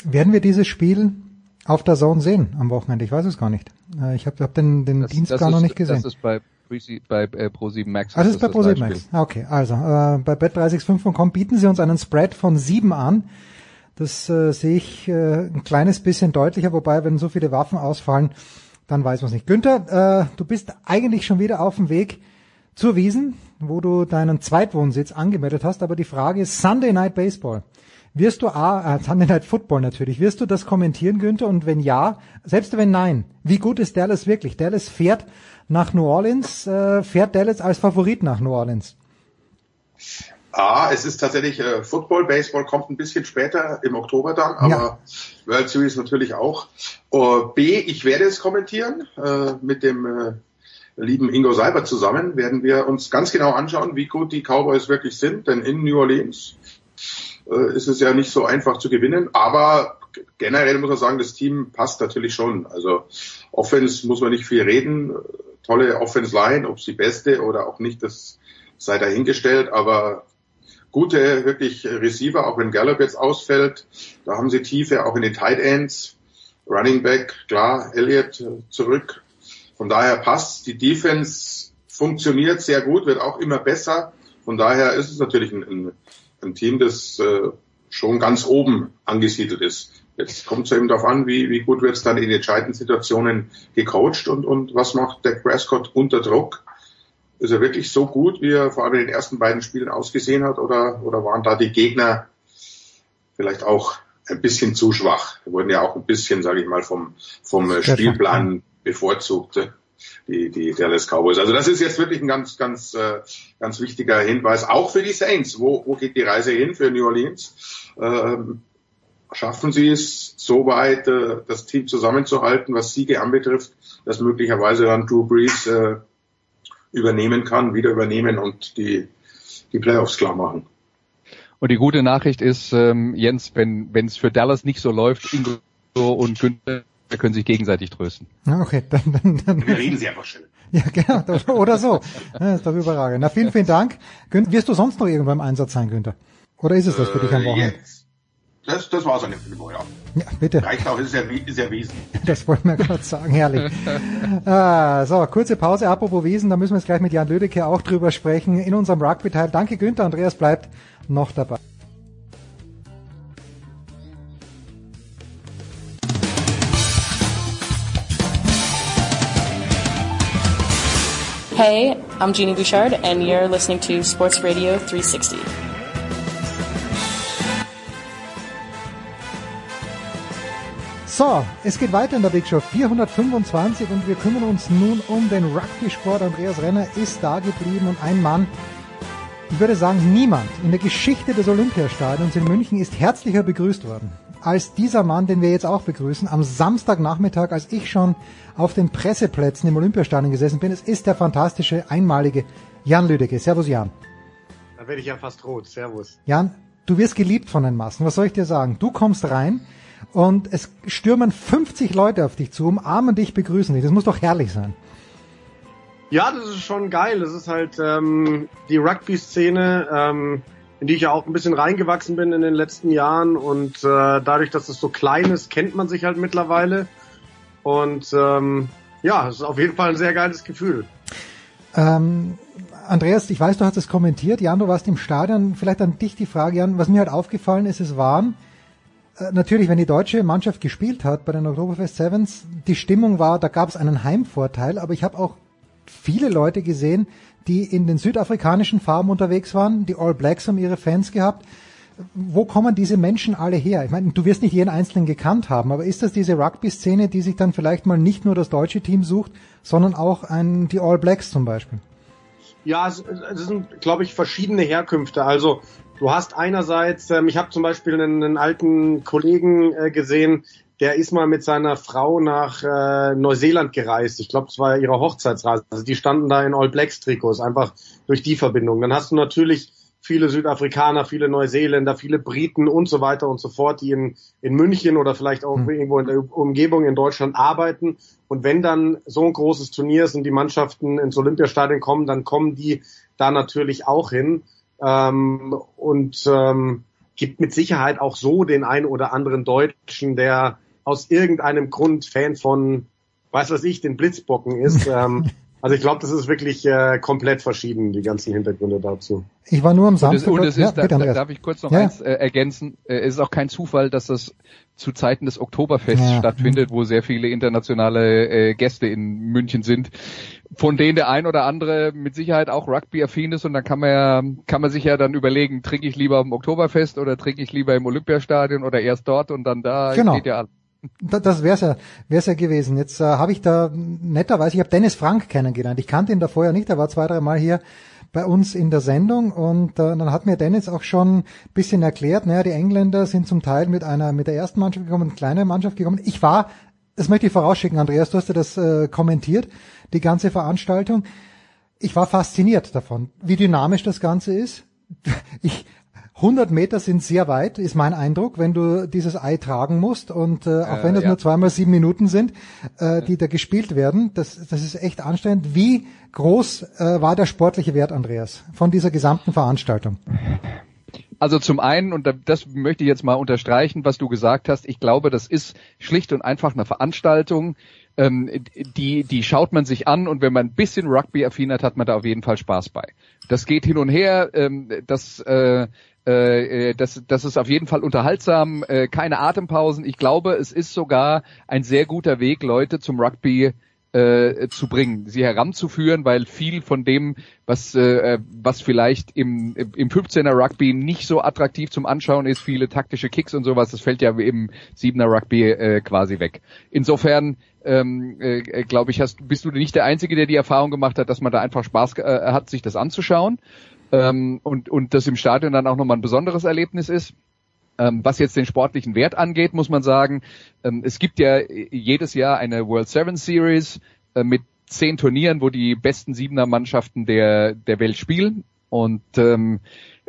Werden wir dieses Spiel auf der Zone sehen am Wochenende? Ich weiß es gar nicht. Äh, ich habe hab den, den das, Dienst das gar ist, noch nicht gesehen. Das
ist bei bei äh, Pro7 Max.
Das ist bei Pro7 Max. Ah, okay, also äh, bei bet365.com bieten sie uns einen Spread von 7 an. Das äh, sehe ich äh, ein kleines bisschen deutlicher, wobei, wenn so viele Waffen ausfallen, dann weiß man es nicht. Günther, äh, du bist eigentlich schon wieder auf dem Weg zur Wiesen, wo du deinen Zweitwohnsitz angemeldet hast, aber die Frage ist Sunday Night Baseball. Wirst du A, äh, Sunday Night Football natürlich, wirst du das kommentieren, Günther? Und wenn ja, selbst wenn nein, wie gut ist Dallas wirklich? Dallas fährt nach New Orleans, äh, fährt Dallas als Favorit nach New Orleans?
A, es ist tatsächlich äh, Football, Baseball kommt ein bisschen später im Oktober dann, aber ja. World Series natürlich auch. Uh, B, ich werde es kommentieren äh, mit dem äh, lieben Ingo Seiber zusammen, werden wir uns ganz genau anschauen, wie gut die Cowboys wirklich sind, denn in New Orleans äh, ist es ja nicht so einfach zu gewinnen, aber generell muss man sagen, das Team passt natürlich schon. Also Offense muss man nicht viel reden, tolle Offense Line, ob sie beste oder auch nicht, das sei dahingestellt, aber gute wirklich Receiver, auch wenn Gallup jetzt ausfällt. Da haben sie Tiefe, auch in den Tight Ends. Running Back, klar, Elliott zurück. Von daher passt. Die Defense funktioniert sehr gut, wird auch immer besser. Von daher ist es natürlich ein, ein, ein Team, das äh, schon ganz oben angesiedelt ist. Jetzt kommt es eben darauf an, wie, wie gut wird es dann in entscheidenden Situationen gecoacht und, und was macht der Prescott unter Druck ist er wirklich so gut, wie er vor allem in den ersten beiden Spielen ausgesehen hat, oder, oder waren da die Gegner vielleicht auch ein bisschen zu schwach? Die wurden ja auch ein bisschen, sage ich mal, vom, vom Spielplan bevorzugt, die, die Dallas Cowboys. Also das ist jetzt wirklich ein ganz, ganz, äh, ganz wichtiger Hinweis, auch für die Saints. Wo, wo geht die Reise hin für New Orleans? Ähm, schaffen sie es, so weit äh, das Team zusammenzuhalten, was Siege anbetrifft, dass möglicherweise dann Drew Brees äh, übernehmen kann, wieder übernehmen und die, die Playoffs klar machen.
Und die gute Nachricht ist, ähm, Jens, wenn es für Dallas nicht so läuft, Ingo und Günther können sich gegenseitig trösten.
Okay, dann, dann, dann.
Wir reden sie einfach schnell.
Ja, genau, oder so. Das ist doch überragend. Na, vielen, vielen Dank. Wirst du sonst noch irgendwann im Einsatz sein, Günther? Oder ist es das für dich am äh, Wochenende? Jetzt
das, das war es an dem Film, ja.
Ja, bitte.
Reicht auch, ist ja, ist ja Wiesen.
Das wollten wir gerade sagen, herrlich. ah, so, kurze Pause, apropos Wiesen, da müssen wir jetzt gleich mit Jan Lüdecke auch drüber sprechen in unserem Rugby-Teil. Danke Günther, Andreas bleibt noch dabei.
Hey, I'm Jeannie Bouchard and you're listening to Sports Radio 360.
So, es geht weiter in der Big Show 425 und wir kümmern uns nun um den Rugby-Sport. Andreas Renner ist da geblieben und ein Mann, ich würde sagen, niemand in der Geschichte des Olympiastadions in München ist herzlicher begrüßt worden als dieser Mann, den wir jetzt auch begrüßen, am Samstagnachmittag, als ich schon auf den Presseplätzen im Olympiastadion gesessen bin. Es ist der fantastische, einmalige Jan Lüdecke. Servus Jan.
Da werde ich ja fast rot. Servus.
Jan, du wirst geliebt von den Massen. Was soll ich dir sagen? Du kommst rein, und es stürmen 50 Leute auf dich zu, umarmen dich, begrüßen dich. Das muss doch herrlich sein.
Ja, das ist schon geil. Das ist halt ähm, die Rugby-Szene, ähm, in die ich ja auch ein bisschen reingewachsen bin in den letzten Jahren. Und äh, dadurch, dass es so klein ist, kennt man sich halt mittlerweile. Und ähm, ja, es ist auf jeden Fall ein sehr geiles Gefühl.
Ähm, Andreas, ich weiß, du hast es kommentiert. Jan, du warst im Stadion. Vielleicht an dich die Frage, Jan. Was mir halt aufgefallen ist, es waren natürlich, wenn die deutsche Mannschaft gespielt hat bei den Oktoberfest Sevens, die Stimmung war, da gab es einen Heimvorteil, aber ich habe auch viele Leute gesehen, die in den südafrikanischen Farben unterwegs waren. Die All Blacks haben ihre Fans gehabt. Wo kommen diese Menschen alle her? Ich meine, du wirst nicht jeden einzelnen gekannt haben, aber ist das diese Rugby-Szene, die sich dann vielleicht mal nicht nur das deutsche Team sucht, sondern auch ein, die All Blacks zum Beispiel?
Ja, es, es sind, glaube ich, verschiedene Herkünfte. Also Du hast einerseits, ähm, ich habe zum Beispiel einen, einen alten Kollegen äh, gesehen, der ist mal mit seiner Frau nach äh, Neuseeland gereist. Ich glaube, es war ihre Hochzeitsreise. Also die standen da in All Blacks Trikots, einfach durch die Verbindung. Dann hast du natürlich viele Südafrikaner, viele Neuseeländer, viele Briten und so weiter und so fort, die in, in München oder vielleicht auch mhm. irgendwo in der Umgebung in Deutschland arbeiten. Und wenn dann so ein großes Turnier ist und die Mannschaften ins Olympiastadion kommen, dann kommen die da natürlich auch hin ähm, und ähm, gibt mit Sicherheit auch so den einen oder anderen Deutschen, der aus irgendeinem Grund Fan von, weiß was ich, den Blitzbocken ist. ähm, Also ich glaube, das ist wirklich äh, komplett verschieden, die ganzen Hintergründe dazu.
Ich war nur am Samstag.
Und es, und es
ja,
ist, da,
bitte,
da, darf ich kurz noch
Ja.
eins äh, ergänzen, äh, es ist auch kein Zufall, dass das zu Zeiten des Oktoberfests
Ja.
stattfindet, wo sehr viele internationale äh, Gäste in München sind, von denen der ein oder andere mit Sicherheit auch Rugby-affin ist und dann kann man ja, kann man sich ja dann überlegen, trinke ich lieber am Oktoberfest oder trinke ich lieber im Olympiastadion oder erst dort und dann da
Genau.
geht ja alles.
Da- Das wär's ja, wär's ja gewesen. Jetzt äh, habe ich da netterweise, ich habe Dennis Frank kennengelernt. Ich kannte ihn da vorher nicht, er war zwei, drei Mal hier bei uns in der Sendung und äh, dann hat mir Dennis auch schon ein bisschen erklärt, naja, die Engländer sind zum Teil mit einer mit der ersten Mannschaft gekommen, eine kleine Mannschaft gekommen. Ich war, das möchte ich vorausschicken, Andreas, du hast ja das äh, kommentiert, die ganze Veranstaltung. Ich war fasziniert davon, wie dynamisch das Ganze ist. Ich 100 Meter sind sehr weit, ist mein Eindruck, wenn du dieses Ei tragen musst und äh, auch
Äh,
wenn das
ja.
nur zweimal sieben Minuten sind, äh, die da gespielt werden, das, das ist echt anstrengend. Wie groß äh, war der sportliche Wert, Andreas, von dieser gesamten Veranstaltung?
Also zum einen, und da- das möchte ich jetzt mal unterstreichen, was du gesagt hast, ich glaube, das ist schlicht und einfach eine Veranstaltung, ähm, die, die schaut man sich an und wenn man ein bisschen Rugby-affin hat, hat man da auf jeden Fall Spaß bei. Das geht hin und her, ähm, das, äh, äh, das, das ist auf jeden Fall unterhaltsam, äh, keine Atempausen. Ich glaube, es ist sogar ein sehr guter Weg, Leute zum Rugby äh, zu bringen, sie heranzuführen, weil viel von dem, was äh, was vielleicht im im 15er Rugby nicht so attraktiv zum Anschauen ist, viele taktische Kicks und sowas, das fällt ja im 7er Rugby äh, quasi weg. Insofern ähm, äh, glaube ich, hast, bist du nicht der Einzige, der die Erfahrung gemacht hat, dass man da einfach Spaß äh, hat, sich das anzuschauen ähm, und und das im Stadion dann auch nochmal ein besonderes Erlebnis ist. Ähm, was jetzt den sportlichen Wert angeht, muss man sagen, ähm, es gibt ja jedes Jahr eine World Seven Series äh, mit zehn Turnieren, wo die besten Siebener Mannschaften der, der Welt spielen. Und ähm,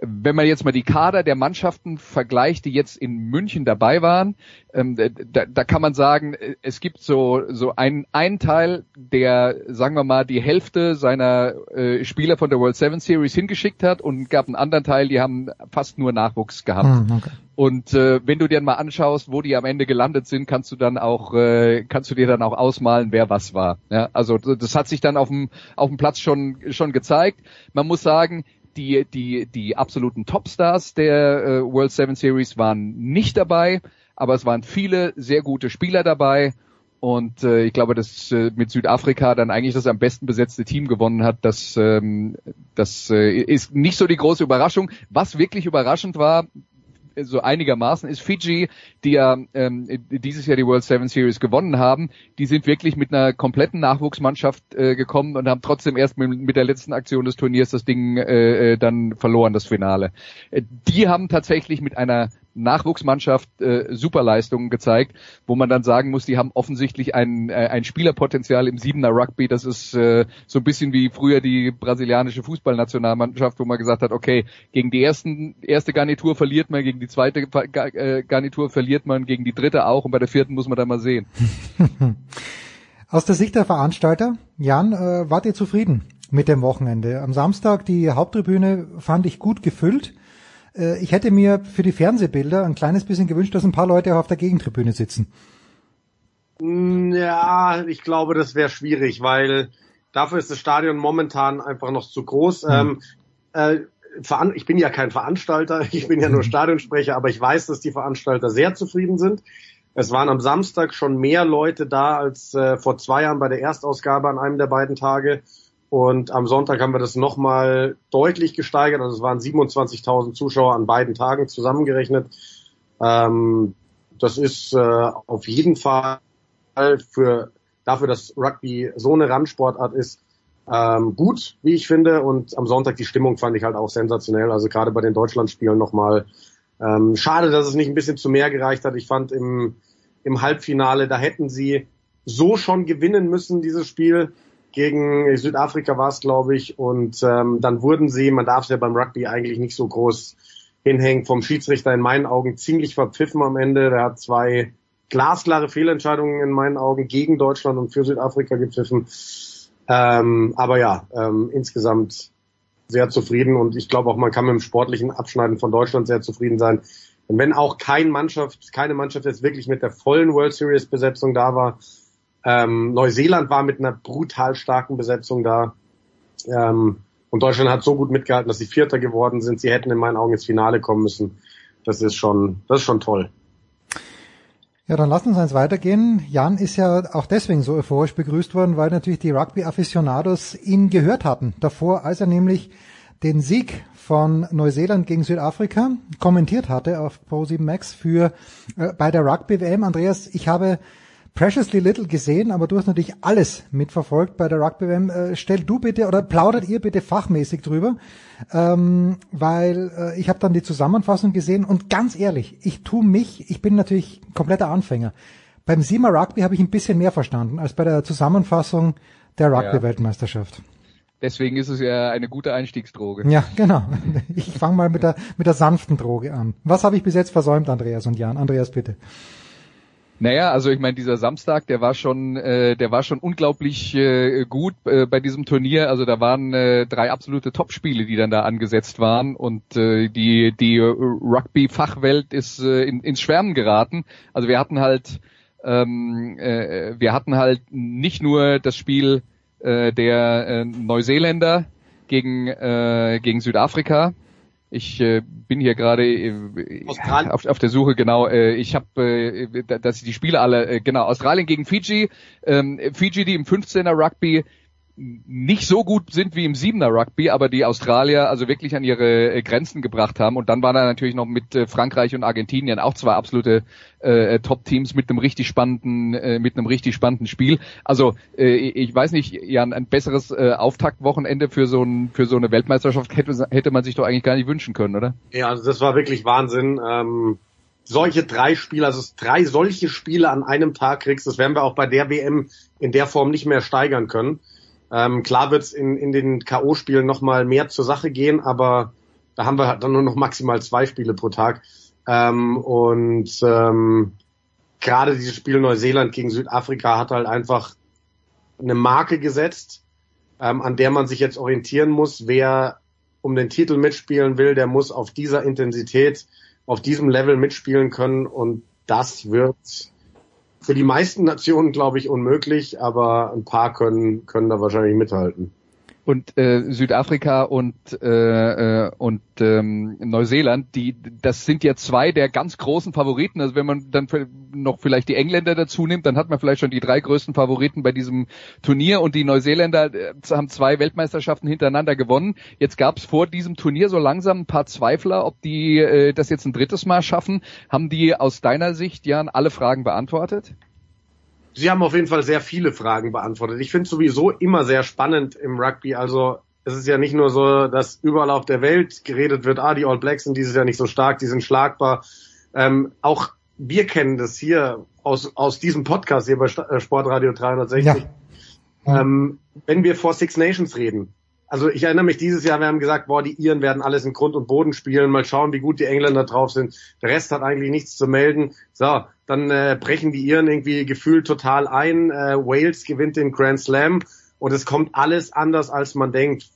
wenn man jetzt mal die Kader der Mannschaften vergleicht, die jetzt in München dabei waren, ähm, da, da kann man sagen, äh, es gibt so so einen einen Teil, der sagen wir mal die Hälfte seiner äh, Spieler von der World Seven Series hingeschickt hat und gab einen anderen Teil, die haben fast nur Nachwuchs gehabt.
Hm, okay.
Und äh, wenn du dir mal anschaust, wo die am Ende gelandet sind, kannst du dann auch äh, kannst du dir dann auch ausmalen, wer was war. Ja, also das hat sich dann auf dem auf dem Platz schon schon gezeigt. Man muss sagen, die die die absoluten Topstars der äh, World Seven Series waren nicht dabei, aber es waren viele sehr gute Spieler dabei. Und äh, ich glaube, dass äh, mit Südafrika dann eigentlich das am besten besetzte Team gewonnen hat. Das, ähm, das äh, ist nicht so die große Überraschung. Was wirklich überraschend war, so einigermaßen ist Fiji, die ja ähm, dieses Jahr die World Seven Series gewonnen haben, die sind wirklich mit einer kompletten Nachwuchsmannschaft äh, gekommen und haben trotzdem erst mit, mit der letzten Aktion des Turniers das Ding äh, äh, dann verloren, das Finale. Äh, die haben tatsächlich mit einer Nachwuchsmannschaft äh, Superleistungen gezeigt, wo man dann sagen muss, die haben offensichtlich ein, äh, ein Spielerpotenzial im Siebener Rugby. Das ist äh, so ein bisschen wie früher die brasilianische Fußballnationalmannschaft, wo man gesagt hat, okay, gegen die ersten erste Garnitur verliert man, gegen die zweite äh, Garnitur verliert man, gegen die dritte auch und bei der vierten muss man dann mal sehen.
Aus der Sicht der Veranstalter, Jan, äh, wart ihr zufrieden mit dem Wochenende? Am Samstag die Haupttribüne fand ich gut gefüllt. Äh, ich hätte mir für die Fernsehbilder ein kleines bisschen gewünscht, dass ein paar Leute auch auf der Gegentribüne sitzen.
Mm, Ja, ich glaube, das wäre schwierig, weil dafür ist das Stadion momentan einfach noch zu groß.
Mhm.
Ähm, äh, ich bin ja kein Veranstalter, ich bin ja nur Stadionsprecher, aber ich weiß, dass die Veranstalter sehr zufrieden sind. Es waren am Samstag schon mehr Leute da als äh, vor zwei Jahren bei der Erstausgabe an einem der beiden Tage. Und am Sonntag haben wir das nochmal deutlich gesteigert. Also es waren 27.000 Zuschauer an beiden Tagen zusammengerechnet. Ähm, das ist äh, auf jeden Fall für dafür, dass Rugby so eine Randsportart ist, ähm, gut, wie ich finde. Und am Sonntag die Stimmung fand ich halt auch sensationell. Also gerade bei den Deutschlandspielen nochmal. Ähm, schade, dass es nicht ein bisschen zu mehr gereicht hat. Ich fand im, im Halbfinale, da hätten sie so schon gewinnen müssen, dieses Spiel. Gegen Südafrika war es, glaube ich. Und ähm, dann wurden sie, man darf es ja beim Rugby eigentlich nicht so groß hinhängen, vom Schiedsrichter in meinen Augen ziemlich verpfiffen am Ende. Der hat zwei glasklare Fehlentscheidungen in meinen Augen gegen Deutschland und für Südafrika gepfiffen. Ähm, aber ja, ähm, insgesamt sehr zufrieden und ich glaube auch, man kann mit dem sportlichen Abschneiden von Deutschland sehr zufrieden sein. Und wenn auch kein Mannschaft, keine Mannschaft jetzt wirklich mit der vollen World Series Besetzung da war, Ähm, Neuseeland war mit einer brutal starken Besetzung da. Ähm, und Deutschland hat so gut mitgehalten, dass sie Vierter geworden sind. Sie hätten in meinen Augen ins Finale kommen müssen. Das ist schon, das ist schon toll.
Ja, dann lass uns eins weitergehen. Jan ist ja auch deswegen so euphorisch begrüßt worden, weil natürlich die Rugby-Aficionados ihn gehört hatten. Davor, als er nämlich den Sieg von Neuseeland gegen Südafrika kommentiert hatte auf Pro7 Max für äh, bei der Rugby WM. Andreas, ich habe Preciously Little gesehen, aber du hast natürlich alles mitverfolgt bei der Rugby WM. Äh, stell du bitte oder plaudert ihr bitte fachmäßig drüber, ähm, weil äh, ich habe dann die Zusammenfassung gesehen und ganz ehrlich, ich tu mich, ich bin natürlich kompletter Anfänger. Beim Sima Rugby habe ich ein bisschen mehr verstanden als bei der Zusammenfassung der Rugby-Weltmeisterschaft.
Deswegen ist es ja eine gute Einstiegsdroge.
Ja, genau. Ich fange mal mit der, mit der sanften Droge an. Was habe ich bis jetzt versäumt, Andreas und Jan? Andreas, bitte.
Naja, also ich meine, dieser Samstag, der war schon, äh, der war schon unglaublich äh, gut äh, bei diesem Turnier. Also da waren äh, drei absolute Topspiele, die dann da angesetzt waren und äh, die die Rugby-Fachwelt ist äh, in, ins Schwärmen geraten. Also wir hatten halt, ähm, äh, wir hatten halt nicht nur das Spiel äh, der äh, Neuseeländer gegen äh, gegen Südafrika, ich äh, bin hier gerade äh, auf, auf der Suche, genau. Äh, ich habe, äh, dass ich die Spiele alle, äh, genau, Australien gegen Fiji, ähm, Fiji, die im 15er Rugby nicht so gut sind wie im Siebener Rugby, aber die Australier also wirklich an ihre äh, Grenzen gebracht haben. Und dann war da natürlich noch mit äh, Frankreich und Argentinien auch zwei absolute äh, Top-Teams mit einem richtig spannenden, äh, mit einem richtig spannenden Spiel. Also äh, ich weiß nicht, Jan, ein besseres äh, Auftaktwochenende für so ein für so eine Weltmeisterschaft hätte, hätte man sich doch eigentlich gar nicht wünschen können, oder?
Ja, also das war wirklich Wahnsinn. Ähm solche drei Spiele, also drei solche Spiele an einem Tag kriegst, das werden wir auch bei der WM in der Form nicht mehr steigern können. Ähm, klar wird es in, in den K.O.-Spielen nochmal mehr zur Sache gehen, aber da haben wir halt dann nur noch maximal zwei Spiele pro Tag. Ähm, und ähm, gerade dieses Spiel Neuseeland gegen Südafrika hat halt einfach eine Marke gesetzt, ähm, an der man sich jetzt orientieren muss. Wer um den Titel mitspielen will, der muss auf dieser Intensität, auf diesem Level mitspielen können und das wird für die meisten Nationen, glaube ich, unmöglich, aber ein paar können, können da wahrscheinlich mithalten.
Und äh, Südafrika und äh, äh, und ähm, Neuseeland, die das sind ja zwei der ganz großen Favoriten. Also wenn man dann noch vielleicht die Engländer dazu nimmt, dann hat man vielleicht schon die drei größten Favoriten bei diesem Turnier. Und die Neuseeländer äh, haben zwei Weltmeisterschaften hintereinander gewonnen. Jetzt gab es vor diesem Turnier so langsam ein paar Zweifler, ob die äh, das jetzt ein drittes Mal schaffen. Haben die aus deiner Sicht, Jan, alle Fragen beantwortet?
Sie haben auf jeden Fall sehr viele Fragen beantwortet. Ich finde es sowieso immer sehr spannend im Rugby. Also es ist ja nicht nur so, dass überall auf der Welt geredet wird, ah, die All Blacks sind dieses Jahr nicht so stark, die sind schlagbar. Ähm, auch wir kennen das hier aus, aus diesem Podcast hier bei äh, Sportradio 360. Ja. Ähm, wenn wir vor Six Nations reden, also ich erinnere mich dieses Jahr, wir haben gesagt, boah, die Iren werden alles in Grund und Boden spielen, mal schauen, wie gut die Engländer drauf sind. Der Rest hat eigentlich nichts zu melden. So, dann äh, brechen die Iren irgendwie gefühlt total ein. Äh, Wales gewinnt den Grand Slam und es kommt alles anders, als man denkt.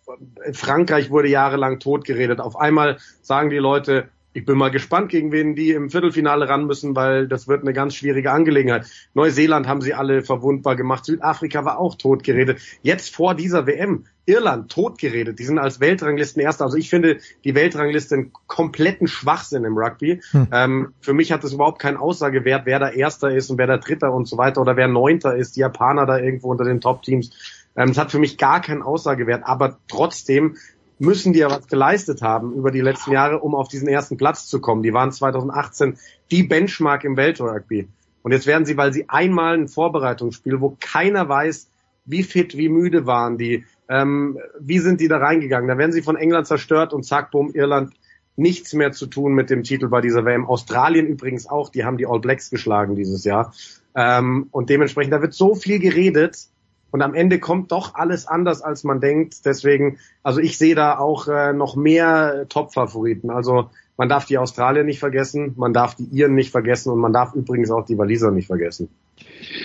Frankreich wurde jahrelang totgeredet. Auf einmal sagen die Leute, ich bin mal gespannt, gegen wen die im Viertelfinale ran müssen, weil das wird eine ganz schwierige Angelegenheit. Neuseeland haben sie alle verwundbar gemacht. Südafrika war auch totgeredet. Jetzt vor dieser WM Irland totgeredet. Die sind als Weltranglisten Erster. Also ich finde die Weltrangliste einen kompletten Schwachsinn im Rugby. Hm. Ähm, für mich hat es überhaupt keinen Aussagewert, wer da Erster ist und wer da Dritter und so weiter oder wer Neunter ist. Die Japaner da irgendwo unter den Top-Teams. Ähm, es hat für mich gar keinen Aussagewert. Aber trotzdem müssen die ja was geleistet haben über die letzten Jahre, um auf diesen ersten Platz zu kommen. Die waren 2018 die Benchmark im Weltrugby. Und jetzt werden sie, weil sie einmal ein Vorbereitungsspiel, wo keiner weiß, wie fit, wie müde waren die, ähm, wie sind die da reingegangen? Da werden sie von England zerstört und zack, boom, Irland nichts mehr zu tun mit dem Titel bei dieser WM. Australien übrigens auch, die haben die All Blacks geschlagen dieses Jahr. Ähm, und dementsprechend, da wird so viel geredet und am Ende kommt doch alles anders, als man denkt. Deswegen, also ich sehe da auch äh, noch mehr Top-Favoriten. Also man darf die Australier nicht vergessen, man darf die Iren nicht vergessen und man darf übrigens auch die Waliser nicht vergessen.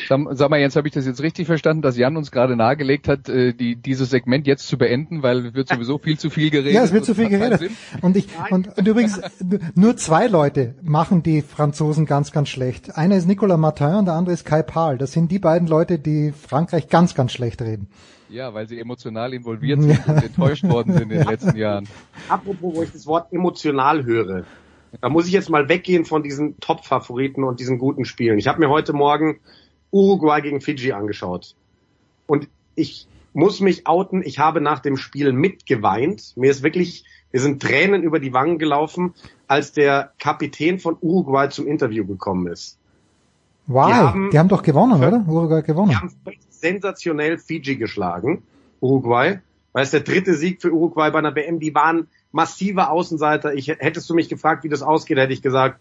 Sag, sag mal, Jens, habe ich das jetzt richtig verstanden, dass Jan uns gerade nahegelegt hat, äh, die, dieses Segment jetzt zu beenden, weil es wird sowieso viel zu viel geredet.
Ja, es wird zu viel geredet. Und ich und, und übrigens nur zwei Leute machen die Franzosen ganz, ganz schlecht. Einer ist Nicolas Martin und der andere ist Kai Pahl. Das sind die beiden Leute, die Frankreich ganz, ganz schlecht reden.
Ja, weil sie emotional involviert sind ja. und enttäuscht worden sind in den letzten Jahren.
Apropos, wo ich das Wort emotional höre, da muss ich jetzt mal weggehen von diesen Top-Favoriten und diesen guten Spielen. Ich habe mir heute Morgen Uruguay gegen Fiji angeschaut. Und ich muss mich outen, ich habe nach dem Spiel mitgeweint. Mir ist wirklich, mir sind Tränen über die Wangen gelaufen, als der Kapitän von Uruguay zum Interview gekommen ist.
Wow, die haben, die haben doch gewonnen, oder? Uruguay gewonnen. Die haben
sensationell Fiji geschlagen, Uruguay. Weil es der dritte Sieg für Uruguay bei einer WM, die waren massive Außenseiter. Ich hättest du mich gefragt, wie das ausgeht, hätte ich gesagt,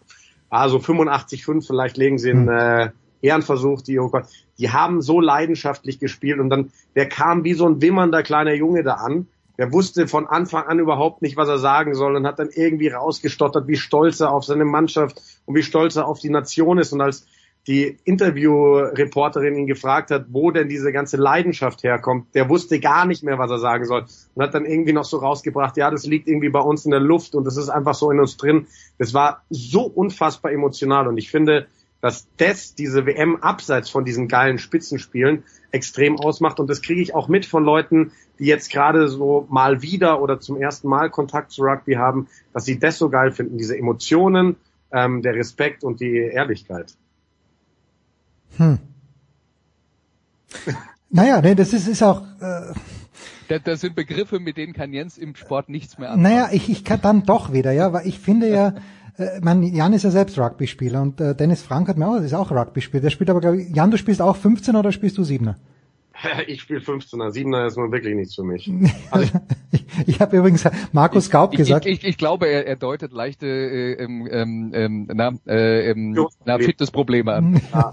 also 85-5, vielleicht legen sie einen hm. äh, Ehrenversuch, die Uruguay. Die haben so leidenschaftlich gespielt und dann, der kam wie so ein wimmernder kleiner Junge da an. Der wusste von Anfang an überhaupt nicht, was er sagen soll und hat dann irgendwie rausgestottert, wie stolz er auf seine Mannschaft und wie stolz er auf die Nation ist. Und als die Interviewreporterin ihn gefragt hat, wo denn diese ganze Leidenschaft herkommt, der wusste gar nicht mehr, was er sagen soll und hat dann irgendwie noch so rausgebracht, ja, das liegt irgendwie bei uns in der Luft und das ist einfach so in uns drin. Das war so unfassbar emotional und ich finde, dass das diese WM abseits von diesen geilen Spitzenspielen extrem ausmacht und das kriege ich auch mit von Leuten, die jetzt gerade so mal wieder oder zum ersten Mal Kontakt zu Rugby haben, dass sie das so geil finden, diese Emotionen, ähm, der Respekt und die Ehrlichkeit.
Hm. Naja, nee, das ist, ist auch. Äh,
das, das sind Begriffe, mit denen kann Jens im Sport nichts mehr anfangen.
Naja, ich, ich kann dann doch wieder, ja, weil ich finde ja, äh, man, Jan ist ja selbst Rugby-Spieler und äh, Dennis Frank hat mir auch, ist auch Rugby-Spieler. Der spielt aber, glaube ich, Jan, du spielst auch 15 oder spielst du 7er?
Ich spiele 15er, 7er ist nun wirklich nichts für mich.
Also ich, ich habe übrigens Markus Gaub
ich,
gesagt.
Ich, ich, ich glaube, er, er deutet leichte äh, ähm, ähm, na, äh, ähm, na, Fitnessprobleme an. Ah,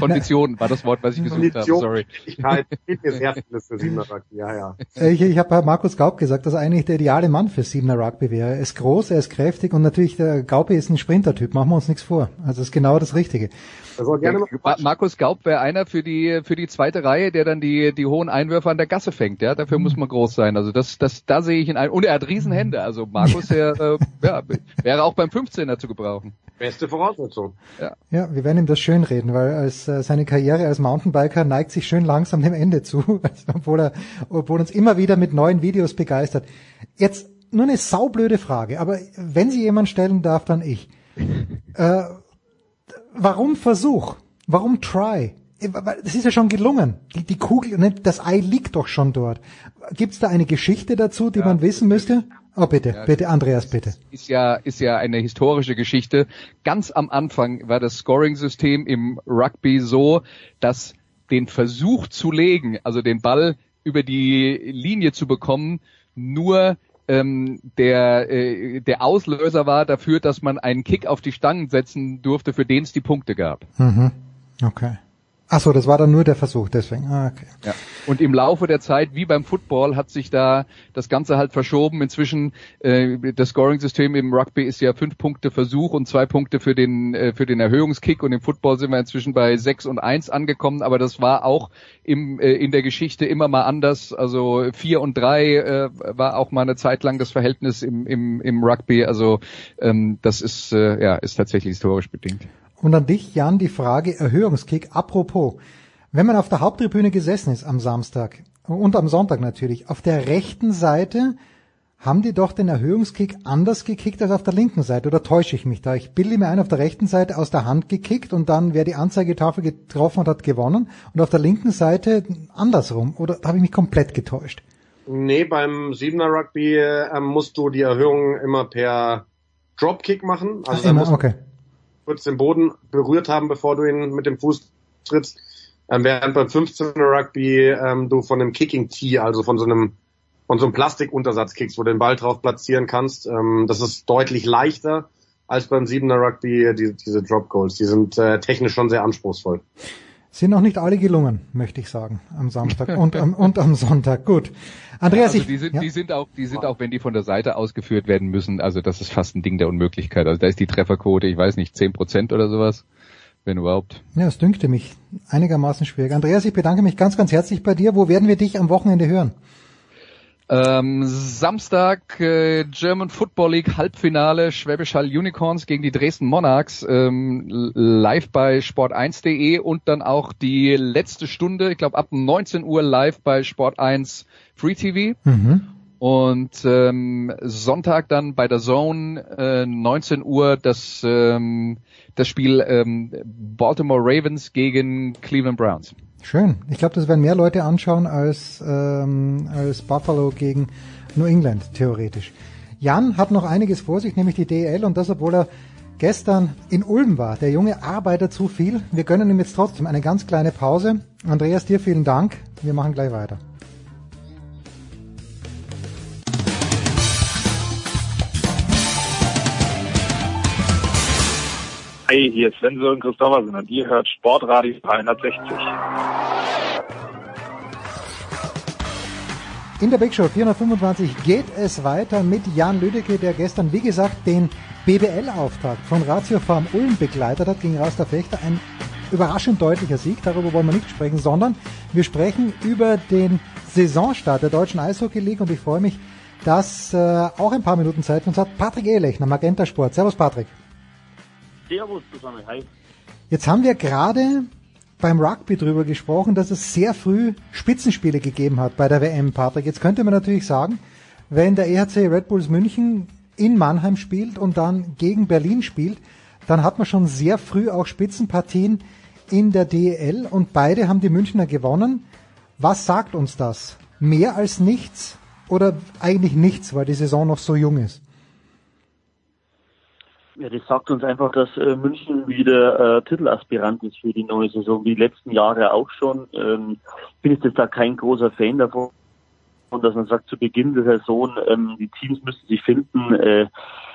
Kondition war das Wort, was ich gesucht habe. Sorry.
Fitness für 7er Rugby, ja, ja.
Ich, ich habe Markus Gaub gesagt, dass er eigentlich der ideale Mann für 7er Rugby wäre. Er ist groß, er ist kräftig und natürlich der Gaupe ist ein Sprintertyp, machen wir uns nichts vor. Also das ist genau das Richtige.
Markus Gaub wäre einer für die für die zweite Reihe, der dann die die hohen Einwürfe an der Gasse fängt. Ja, dafür muss man groß sein. Also das das da sehe ich ihn ein. Und er hat Riesenhände. Also Markus der, äh, ja, wäre auch beim 15er zu gebrauchen.
Beste Voraussetzung.
Ja. ja, wir werden ihm das schön reden, weil als äh, seine Karriere als Mountainbiker neigt sich schön langsam dem Ende zu, also, obwohl er obwohl uns immer wieder mit neuen Videos begeistert. Jetzt nur eine saublöde Frage, aber wenn sie jemand stellen darf, dann ich. Äh, warum Versuch? Warum try? Das ist ja schon gelungen. Die, die Kugel, ne, das Ei liegt doch schon dort. Gibt es da eine Geschichte dazu, die ja, man wissen müsste? Oh bitte, ja, bitte, Andreas, bitte.
Ist ja, ist ja eine historische Geschichte. Ganz am Anfang war das Scoring-System im Rugby so, dass den Versuch zu legen, also den Ball über die Linie zu bekommen, nur ähm, der, äh, der Auslöser war dafür, dass man einen Kick auf die Stangen setzen durfte, für den es die Punkte gab.
Mhm. Okay. Ach so, das war dann nur der Versuch, deswegen. Ah, okay.
Ja. Und im Laufe der Zeit, wie beim Football, hat sich da das Ganze halt verschoben. Inzwischen äh, das Scoring-System im Rugby ist ja fünf Punkte Versuch und zwei Punkte für den äh, für den Erhöhungskick. Und im Football sind wir inzwischen bei sechs und eins angekommen. Aber das war auch im äh, in der Geschichte immer mal anders. Also vier und drei äh, war auch mal eine Zeit lang das Verhältnis im im, im Rugby. Also ähm, das ist äh, ja ist tatsächlich historisch bedingt.
Und an dich, Jan, die Frage Erhöhungskick. Apropos, wenn man auf der Haupttribüne gesessen ist am Samstag und am Sonntag natürlich, auf der rechten Seite haben die doch den Erhöhungskick anders gekickt als auf der linken Seite, oder täusche ich mich da? Ich bilde mir ein, auf der rechten Seite aus der Hand gekickt und dann wer die Anzeigetafel getroffen hat, hat gewonnen und auf der linken Seite andersrum, oder habe ich mich komplett getäuscht?
Nee, beim Siebener Rugby äh, musst du die Erhöhung immer per Dropkick machen.
Also Ach, immer, okay
kurz den Boden berührt haben, bevor du ihn mit dem Fuß trittst. Ähm, während beim 15er Rugby ähm, du von einem Kicking Tee, also von so einem von so einem Plastikuntersatz kickst, wo du den Ball drauf platzieren kannst. Ähm, das ist deutlich leichter als beim 7er Rugby die, diese Drop Goals. Die sind äh, technisch schon sehr anspruchsvoll.
Sind noch nicht alle gelungen, möchte ich sagen, am Samstag und am, und am Sonntag. Gut. Andreas,
ja, also die sind, ja? die sind auch, die sind auch, wenn die von der Seite ausgeführt werden müssen, also das ist fast ein Ding der Unmöglichkeit. Also da ist die Trefferquote, ich weiß nicht, zehn Prozent oder sowas. wenn überhaupt.
Ja, es dünkte mich einigermaßen schwierig. Andreas, ich bedanke mich ganz, ganz herzlich bei dir. Wo werden wir dich am Wochenende hören?
Ähm, Samstag äh, German Football League Halbfinale Schwäbisch Hall Unicorns gegen die Dresden Monarchs ähm, live bei sport1.de und dann auch die letzte Stunde, ich glaube ab 19 Uhr live bei Sport1 Free TV. Mhm. Und ähm, Sonntag dann bei der Zone äh, 19 Uhr das ähm, das Spiel ähm, Baltimore Ravens gegen Cleveland Browns.
Schön. Ich glaube, das werden mehr Leute anschauen als, ähm, als Buffalo gegen New England, theoretisch. Jan hat noch einiges vor sich, nämlich die DL und das, obwohl er gestern in Ulm war. Der Junge arbeitet zu viel. Wir gönnen ihm jetzt trotzdem eine ganz kleine Pause. Andreas, dir vielen Dank. Wir machen gleich weiter.
Hi, hier ist Sven und Christoffersen und ihr hört Sportradio 360.
In der Big Show 425 geht es weiter mit Jan Lüdecke, der gestern, wie gesagt, den BBL-Auftakt von Ratio Farm Ulm begleitet hat gegen Rasta Fechter. Ein überraschend deutlicher Sieg, darüber wollen wir nicht sprechen, sondern wir sprechen über den Saisonstart der deutschen Eishockey League und ich freue mich, dass äh, auch ein paar Minuten Zeit für uns hat Patrick Ehlechner, Magenta Sport. Servus Patrick.
Servus zusammen, hi.
Jetzt haben wir gerade beim Rugby drüber gesprochen, dass es sehr früh Spitzenspiele gegeben hat bei der WM, Patrick. Jetzt könnte man natürlich sagen, wenn der EHC Red Bulls München in Mannheim spielt und dann gegen Berlin spielt, dann hat man schon sehr früh auch Spitzenpartien in der DEL und beide haben die Münchner gewonnen. Was sagt uns das? Mehr als nichts oder eigentlich nichts, weil die Saison noch so jung ist?
Ja, das sagt uns einfach, dass äh, München wieder äh, Titelaspirant ist für die neue Saison, wie die letzten Jahre auch schon. Ähm, bin ich jetzt da kein großer Fan davon, dass man sagt, zu Beginn der Saison, ähm, die Teams müssten sich finden. Äh,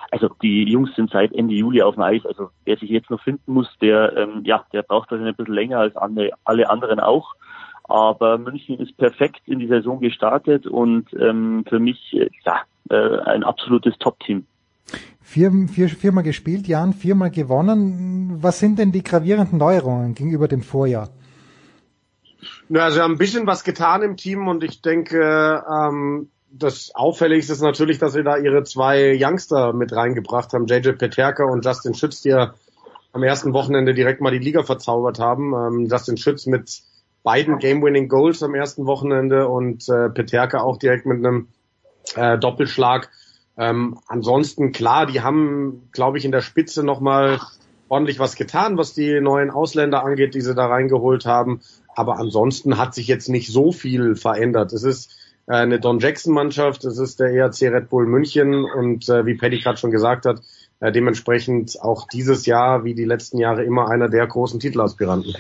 also die Jungs sind seit Ende Juli auf dem Eis. Also wer sich jetzt noch finden muss, der ähm, ja, der braucht wahrscheinlich ein bisschen länger als andere, alle anderen auch. Aber München ist perfekt in die Saison gestartet und ähm, für mich äh, ja, äh, ein absolutes Top-Team.
Vier, vier, viermal gespielt, Jan, viermal gewonnen. Was sind denn die gravierenden Neuerungen gegenüber dem Vorjahr?
Na, also wir haben ein bisschen was getan im Team und ich denke, ähm, das Auffälligste ist natürlich, dass sie da ihre zwei Youngster mit reingebracht haben, JJ Peterka und Justin Schütz, die ja am ersten Wochenende direkt mal die Liga verzaubert haben. Ähm, Justin Schütz mit beiden Game-Winning Goals am ersten Wochenende und äh, Peterka auch direkt mit einem äh, Doppelschlag. Ähm, ansonsten klar, die haben, glaube ich, in der Spitze nochmal ordentlich was getan, was die neuen Ausländer angeht, die sie da reingeholt haben. Aber ansonsten hat sich jetzt nicht so viel verändert. Es ist äh, eine Don Jackson Mannschaft, es ist der ERC Red Bull München und äh, wie Paddy gerade schon gesagt hat, äh, dementsprechend auch dieses Jahr wie die letzten Jahre immer einer der großen Titelaspiranten.